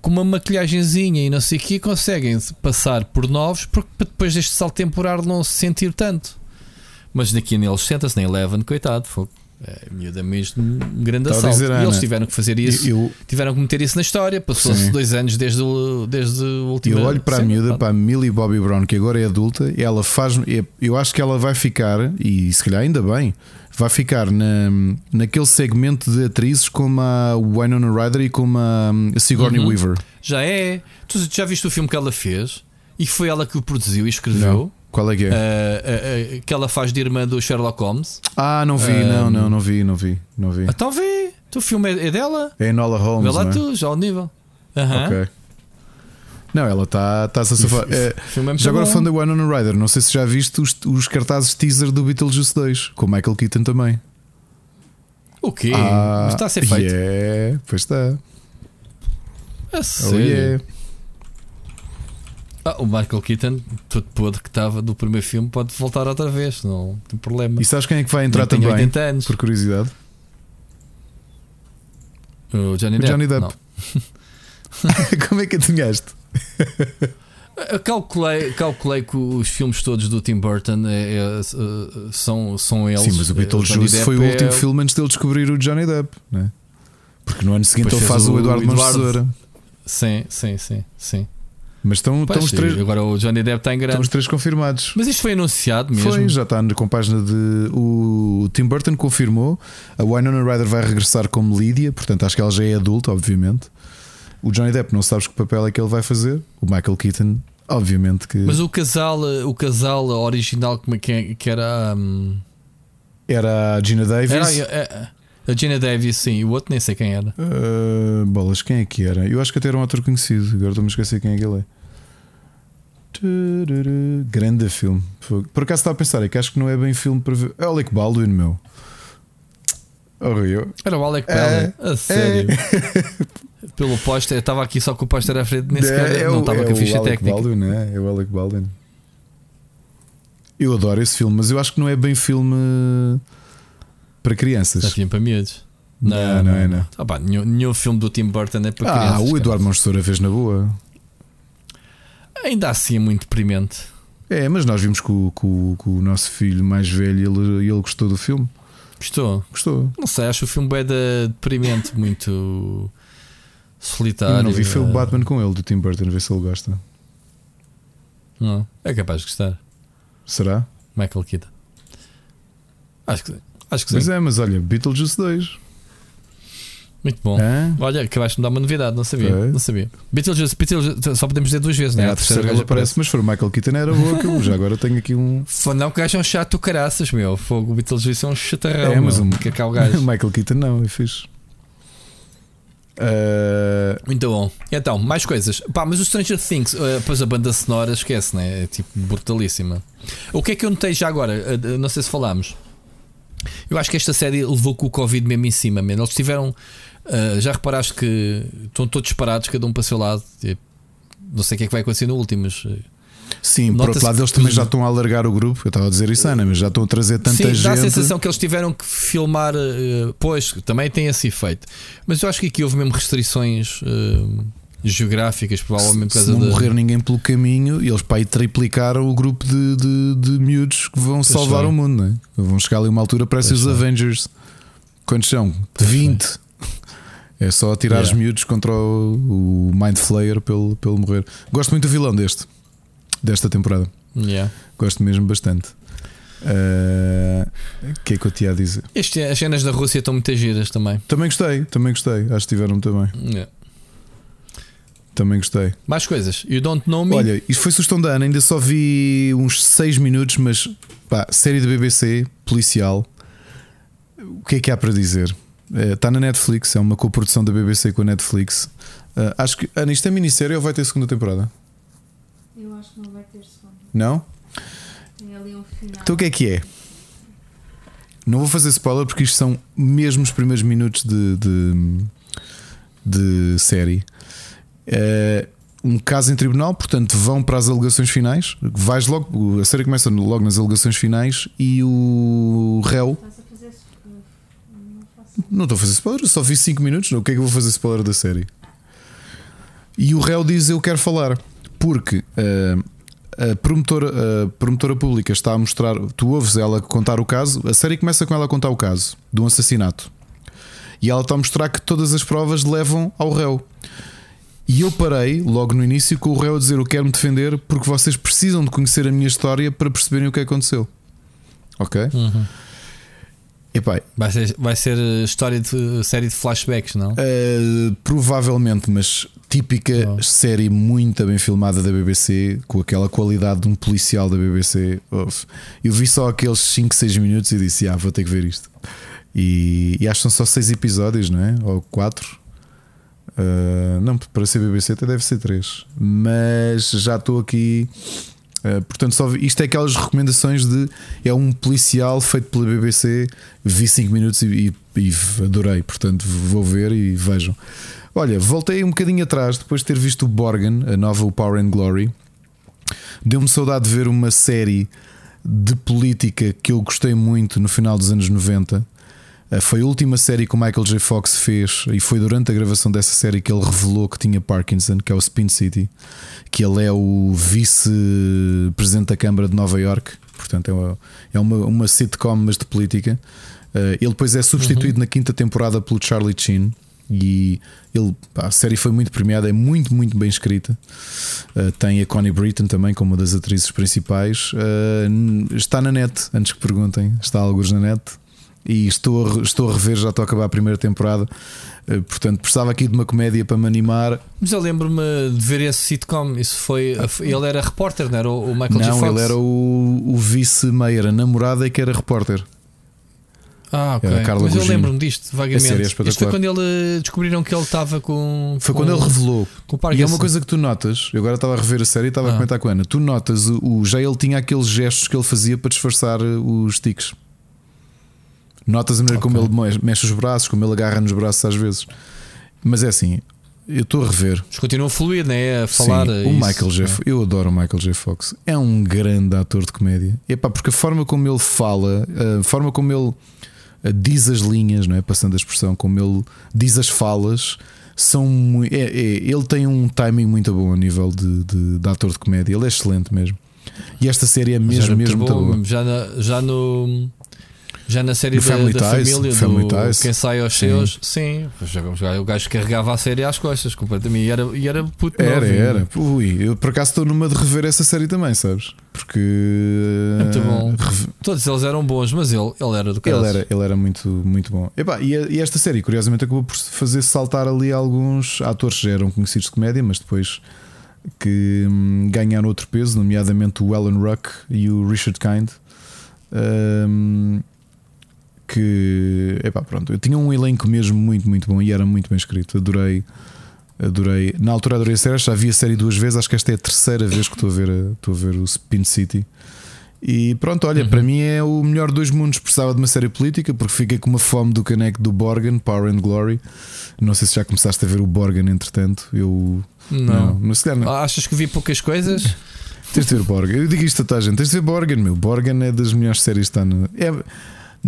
com uma maquilhagenzinha e não sei o que, conseguem passar por novos porque depois deste salto temporal não se sentir tanto. Mas daqui neles senta-se na Eleven, coitado, fogo. É miúda mesmo um grande Estava a assalto. dizer, e eles tiveram que fazer isso, Eu, tiveram que meter isso na história. Passou-se dois anos desde o, desde o último. eu olho para a miúda, para a Millie Bobby Brown, que agora é adulta, ela faz. Eu acho que ela vai ficar, e se calhar ainda bem, vai ficar na, naquele segmento de atrizes como a Winona Ryder e como a Sigourney Uhum. Weaver. Já é. Tu já viste o filme que ela fez? E foi ela que o produziu e escreveu? Não. Qual é que é? Ah, ah, ah, que ela faz de irmã do Sherlock Holmes. Ah, não vi, não, não, não vi, não vi, não vi. Então vê. Tu, o filme é, é dela? É Enola Vê Holmes. lá não é? tu, já ao nível. Aham. Ok. Não, ela está tá a safar. É, já agora bom. fã da Winona Ryder, não sei se já viste os, os cartazes teaser do Beetlejuice 2, com o Michael Keaton também. O quê? Ah, está a ser feito. Yeah, pois está. A Oh, sério? yeah. Ah, o Michael Keaton, todo podre que estava do primeiro filme, pode voltar outra vez, não tem problema. E sabes quem é que vai entrar também? 80 anos. Por curiosidade. O Johnny O Depp. Johnny Depp. [LAUGHS] Como é que adivinhaste? Eu calculei, calculei que os filmes todos do Tim Burton é- é- são, são eles. Sim, mas o Johnny Beetlejuice foi o é- último filme antes dele descobrir o Johnny Depp, né? Porque no ano seguinte Depois ele faz o o Eduardo Eduardo. Sim, sim, sim, sim. Mas estão, Pois, estão, os três, Agora o Johnny Depp está em estão grande. os três confirmados. Mas isto foi anunciado mesmo. Foi, já está com página de. O Tim Burton confirmou. A Winona Ryder vai regressar como Lídia, portanto acho que ela já é adulta, obviamente. O Johnny Depp não sabes que papel é que ele vai fazer. O Michael Keaton, obviamente que Mas o casal, o casal original, como é que, é- era. hum, era a Gina Davis. era a, a- Gina Davis, sim, e o outro nem sei quem era. Uh, bolas, quem é que era? Eu acho que até era um ator conhecido, agora estou-me a esquecer quem é que ele é. Tururu, Grande filme. Por acaso estava a pensar, é que acho que não é bem filme para ver. É Alec Baldwin, meu. Horrível. Era o Alec É, Baldwin. a sério. [LAUGHS] Pelo póster, estava aqui só com o póster à frente, nem sequer É, é não estava é com a o ficha Alec técnica. Baldwin, é? é o Alec Baldwin. Eu adoro esse filme, mas eu acho que não é bem filme para crianças. Já tinha para miúdos. Não, não é, não. Ah, pá, nenhum, nenhum filme do Tim Burton é para Ah, crianças. o cara. Eduardo Monsteira fez na boa. Ainda assim é muito deprimente. É, mas nós vimos com, com- com o nosso filho mais velho ele, ele gostou do filme. Gostou? Gostou. Não sei, acho o filme bem deprimente, [LAUGHS] muito solitário. Eu não vi, foi o eh, Batman com ele, do Tim Burton, ver se ele gosta. Não, é capaz de gostar. Será? Michael Keaton. Acho que sim. Acho que sim. Pois é, mas olha, Beetlejuice 2. Muito bom. Hã? Olha, acabaste de me dar uma novidade, não sabia. Foi. Não sabia. Beetlejuice, Beetlejuice, só podemos dizer duas vezes, né? É, a terceira vez aparece, mas for o Michael Keaton era boa, que eu já agora tenho aqui um. [LAUGHS] Foi- Não, que gajo é um chato caraças, meu. Fogo, o Beetlejuice é um chatarrão. É, mas meu. um- Que é cá o gajo. [LAUGHS] Michael Keaton não, é fixe. Ah, Muito bom. Então, mais coisas. Pá, mas o Stranger Things, eh, pois a banda sonora esquece, né? É tipo brutalíssima. O que é que eu notei já agora? Eh, Não sei se falámos. Eu acho que esta série levou com o Covid mesmo em cima, mesmo. Eles tiveram. eh, já reparaste que estão todos parados, cada um para o seu lado. Não sei o que é que vai acontecer no último, mas. sim, por outro lado, eles também já estão a alargar o grupo. Eu estava a dizer isso, Ana, mas já estão a trazer tanta Sim, gente. dá a sensação que eles tiveram que filmar. eh, pois, também tem esse efeito. Mas eu acho que aqui houve mesmo restrições eh, geográficas, provavelmente por se causa não da. morrer ninguém pelo caminho, eles para aí triplicaram o grupo de, de, de miúdos que vão salvar foi. o mundo, não é? Vão chegar ali uma altura, parece Pois os foi. Avengers. Quantos são? 20. É só tirar os Yeah. miúdos contra o, o Mind Flayer pelo, pelo morrer. Gosto muito do vilão deste, desta temporada. Yeah. Gosto mesmo bastante. Ah, O que é que eu te ia dizer? Este, as cenas da Rússia estão muito giras também. Também gostei, também gostei. Acho que tiveram também. Yeah. Também gostei. Mais coisas. You don't know me. Olha, isto foi sugestão da Ana, ainda só vi uns 6 minutos, mas pá, série da BBC, policial. O que é que há para dizer? Está na Netflix, é uma coprodução da BBC com a Netflix. Eh, acho que Ana, isto é minissérie ou vai ter segunda temporada? Eu acho que não vai ter sono. Não? Tem ali um final. Então o que é que é? Não vou fazer spoiler porque isto são mesmo os primeiros minutos de, de, de série. É um caso em tribunal, portanto, vão para as alegações finais. Vais logo, a série começa logo nas alegações finais e o réu. Não estou a fazer spoiler, só vi 5 minutos. não, O que é que eu vou fazer spoiler da série? E o réu diz: Eu quero falar, porque eh, a, promotora, a promotora pública está a mostrar. Tu ouves ela contar o caso, a série começa com ela a contar o caso de um assassinato e ela está a mostrar que todas as provas levam ao réu. E eu parei logo no início com o réu a dizer: Eu quero me defender porque vocês precisam de conhecer a minha história para perceberem o que aconteceu. Ok? Uhum. Epá, Vai ser, vai ser eh, história de série de flashbacks, não? Uh, provavelmente, mas típica Oh. série muito bem filmada da BBC, com aquela qualidade de um policial da BBC. Uf. Eu vi só aqueles 5, 6 minutos e disse: Ah, vou ter que ver isto. E, e acho que são só 6 episódios, não é? Ou 4. Não, para ser BBC até deve ser 3. Mas já estou aqui. Uh, portanto, só isto é aquelas recomendações de é um policial feito pela BBC. Vi 5 minutos e, e- e adorei. Portanto, vou ver e vejam. Olha, voltei um bocadinho atrás depois de ter visto o Borgen, a nova o Power and Glory. Deu-me saudade de ver uma série de política que eu gostei muito no final dos anos 90. Uh, Foi a última série que o Michael J. Fox fez e foi durante a gravação dessa série que ele revelou que tinha Parkinson, que é o Spin City, que ele é o vice-presidente da Câmara de Nova York. Portanto, é uma, é uma, uma sitcom, mas de política. Uh, ele depois é substituído na quinta temporada pelo Charlie Sheen. E ele, a série foi muito premiada, é muito, muito bem escrita. Uh, tem a Connie Britton também como uma das atrizes principais. Uh, está na net, antes que perguntem, está alguns na net. E estou a, estou a rever, já estou a acabar a primeira temporada. Uh, portanto, precisava aqui de uma comédia para me animar. Mas eu lembro-me de ver esse sitcom. Isso foi. Ele era repórter, não era? O Michael. Não, Fox? ele era o, o vice-meia, a namorada e que era repórter. Ah, ok. A Mas eu Gugino. lembro-me disto, vagamente. A é Isto foi quando ele descobriram que ele estava com. Foi com- quando ele revelou. E é uma coisa que tu notas, eu agora estava a rever a série e estava a Ah. comentar com a Ana. Tu notas, o, já ele tinha aqueles gestos que ele fazia para disfarçar uh, os tiques. Notas a maneira como Ok. ele me- mexe os braços, como ele agarra nos braços às vezes. Mas é assim, eu estou a rever. Mas continua fluido, né? A falar. Sim, é o. Michael J. Fo- Eu adoro o Michael J. Fox. É um grande ator de comédia. Epá, porque a forma como ele fala, a forma como ele eh, diz as linhas, não é? Passando a expressão, como ele diz as falas, são é- é- ele tem um timing muito bom a nível de, de, de ator de comédia. Ele é excelente mesmo. E esta série é mesmo, mesmo boa. Já, na- já no. Já na série da, Family da Ties, família, Family do Ties. quem sai aos Sim. seus, sim. Lá, o gajo carregava a série às costas completamente e era, e era puto Era, novo. era. Ui, eu por acaso estou numa de rever essa série também, sabes? Porque. É muito bom. rev- Todos eles eram bons, mas ele, ele era do caso. Ele era, ele era muito, muito bom. Epá, e, e esta série, curiosamente, acabou por fazer saltar ali alguns atores que já eram conhecidos de comédia, mas depois que hum, ganharam outro peso, nomeadamente o Alan Ruck e o Richard Kind. hum, que, epá, pronto, eu tinha um elenco mesmo muito, muito bom e era muito bem escrito. Adorei, adorei. Na altura adorei a série, já vi a série duas vezes, acho que esta é a terceira vez que estou a ver, a- estou a ver o Spin City. E pronto, olha, Uhum. para mim é o melhor dos mundos. Precisava de uma série política porque fiquei com uma fome do caneco do Borgen, Power and Glory. Não sei se já começaste a ver o Borgen, entretanto. Eu Não. não, se calhar não. Ah, Achas que vi poucas coisas? Tens de ver o Borgen. Eu digo isto a toda a gente: tens de ver Borgen, meu. Borgen é das melhores séries que está no. É,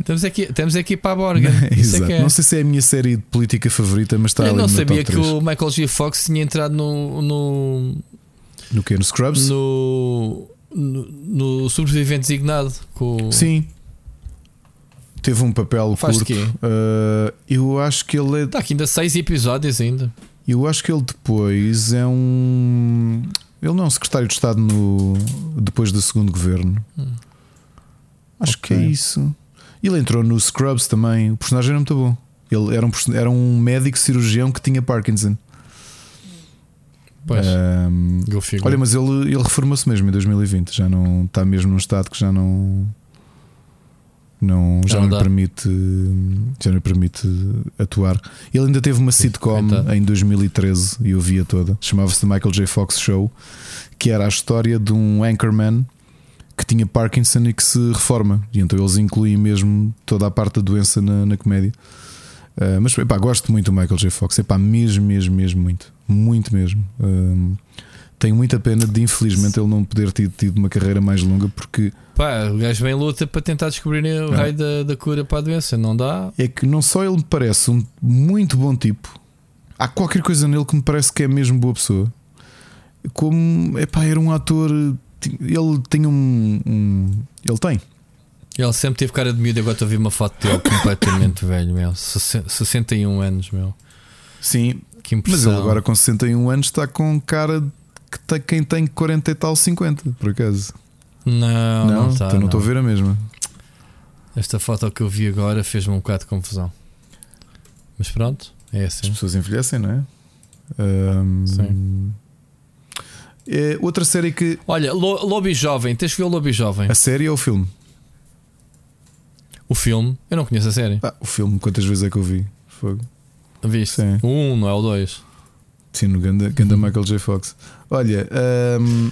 Temos aqui, temos aqui para a Borga. [LAUGHS] É Exato. que é. Não sei se é a minha série de política favorita, mas está Eu ali não sabia que 3. o Michael G. Fox tinha entrado no, no, No que? No Scrubs? no, no, no sobrevivente designado. Com... Sim. Teve um papel Faz curto. Uh, eu acho que ele é Está aqui ainda seis episódios ainda. Eu acho que ele depois é um. Ele não é um secretário de Estado no... depois do segundo governo. Acho que é isso. Ele entrou no Scrubs também. O personagem era muito bom. Ele era um, era um médico cirurgião que tinha Parkinson. Pois, figure. olha, mas ele, ele reformou-se mesmo em 2020. Já não está mesmo num estado que já não. Não, já Já não, permite já não permite atuar. Ele ainda teve uma sitcom em 2013 e eu via toda. Chamava-se The Michael J. Fox Show, que era a história de um anchorman que tinha Parkinson e que se reforma. E então eles incluem mesmo toda a parte da doença na, na comédia. Uh, mas epá, gosto muito do Michael J. Fox, epá, mesmo, mesmo, mesmo muito, muito mesmo. Um, tenho muita pena de infelizmente ele não poder ter tido uma carreira mais longa porque Pá, o gajo vem em luta para tentar descobrir o É. raio da, da cura para a doença. Não dá. é que não só ele me parece um muito bom tipo, há qualquer coisa nele que me parece que é mesmo boa pessoa. Como epá, era um ator, ele tem um, um- ele tem. Ele sempre teve cara de miúdo. Agora estou a ver uma foto dele completamente [COUGHS] velho, meu. Sesse- 61 anos, meu. Sim, Que mas impressão. ele agora com 61 anos está com cara que tem, quem tem 40 e tal, 50, por acaso. Não, não, está. então não estou a ver a mesma. Esta foto que eu vi agora fez-me um bocado de confusão. Mas pronto, é As assim. pessoas envelhecem, não é? Ahm, Sim. É outra série que. Olha, Lo- Lobby Jovem, tens que ver o Lobby Jovem. A série ou o filme? O filme, eu não conheço a série. Ah, o filme, quantas vezes é que eu vi? Fogo. Viste? Sim. O 1, não é o 2. Sim, no ganda, ganda Michael J. Fox. Olha, ahm,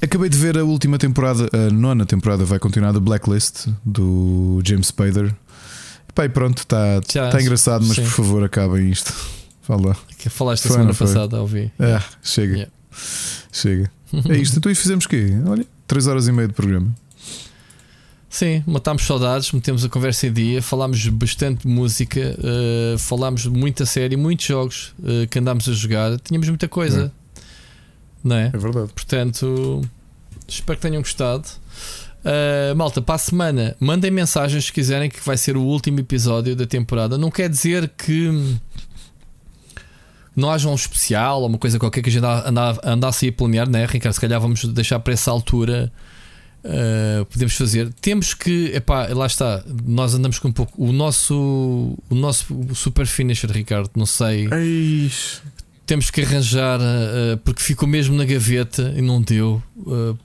acabei de ver a última temporada, a nona temporada vai continuar da Blacklist do James Spader. E pronto, está tá engraçado, mas sim. por favor acabem isto. Fala. Que falaste a semana foi? passada, ouvi. Ah, chega, Yeah. Chega. É isto. Então e fizemos o quê? Olha, 3 horas e meia de programa. Sim, matámos saudades, metemos a conversa em dia, falámos bastante de música, eh, falámos muita série, muitos jogos eh, que andámos a jogar, tínhamos muita coisa, não é? É verdade. Portanto, espero que tenham gostado. Uh, malta, para a semana, mandem mensagens se quiserem, que vai ser o último episódio da temporada. Não quer dizer que não haja um especial ou uma coisa qualquer que a gente anda- anda- andasse a planear, né, Ricardo? Se calhar vamos deixar para essa altura. uh, podemos fazer. Temos que, epá, lá está. Nós andamos com um pouco. O nosso, o nosso super finisher, Ricardo, não sei Eis. temos que arranjar uh, porque ficou mesmo na gaveta e não deu uh,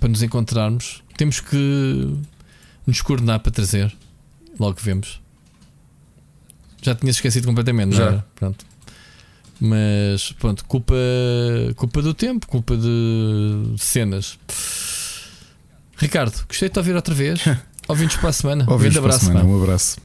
para nos encontrarmos. Temos que nos coordenar para trazer. Logo vemos. Já tinha esquecido completamente, não Já. era? Pronto. Mas pronto, culpa, culpa do tempo, culpa de cenas. Ricardo, gostei de te ouvir outra vez. [LAUGHS] Ouvintes para a semana. Ouvintes um abraço. Semana. Um abraço.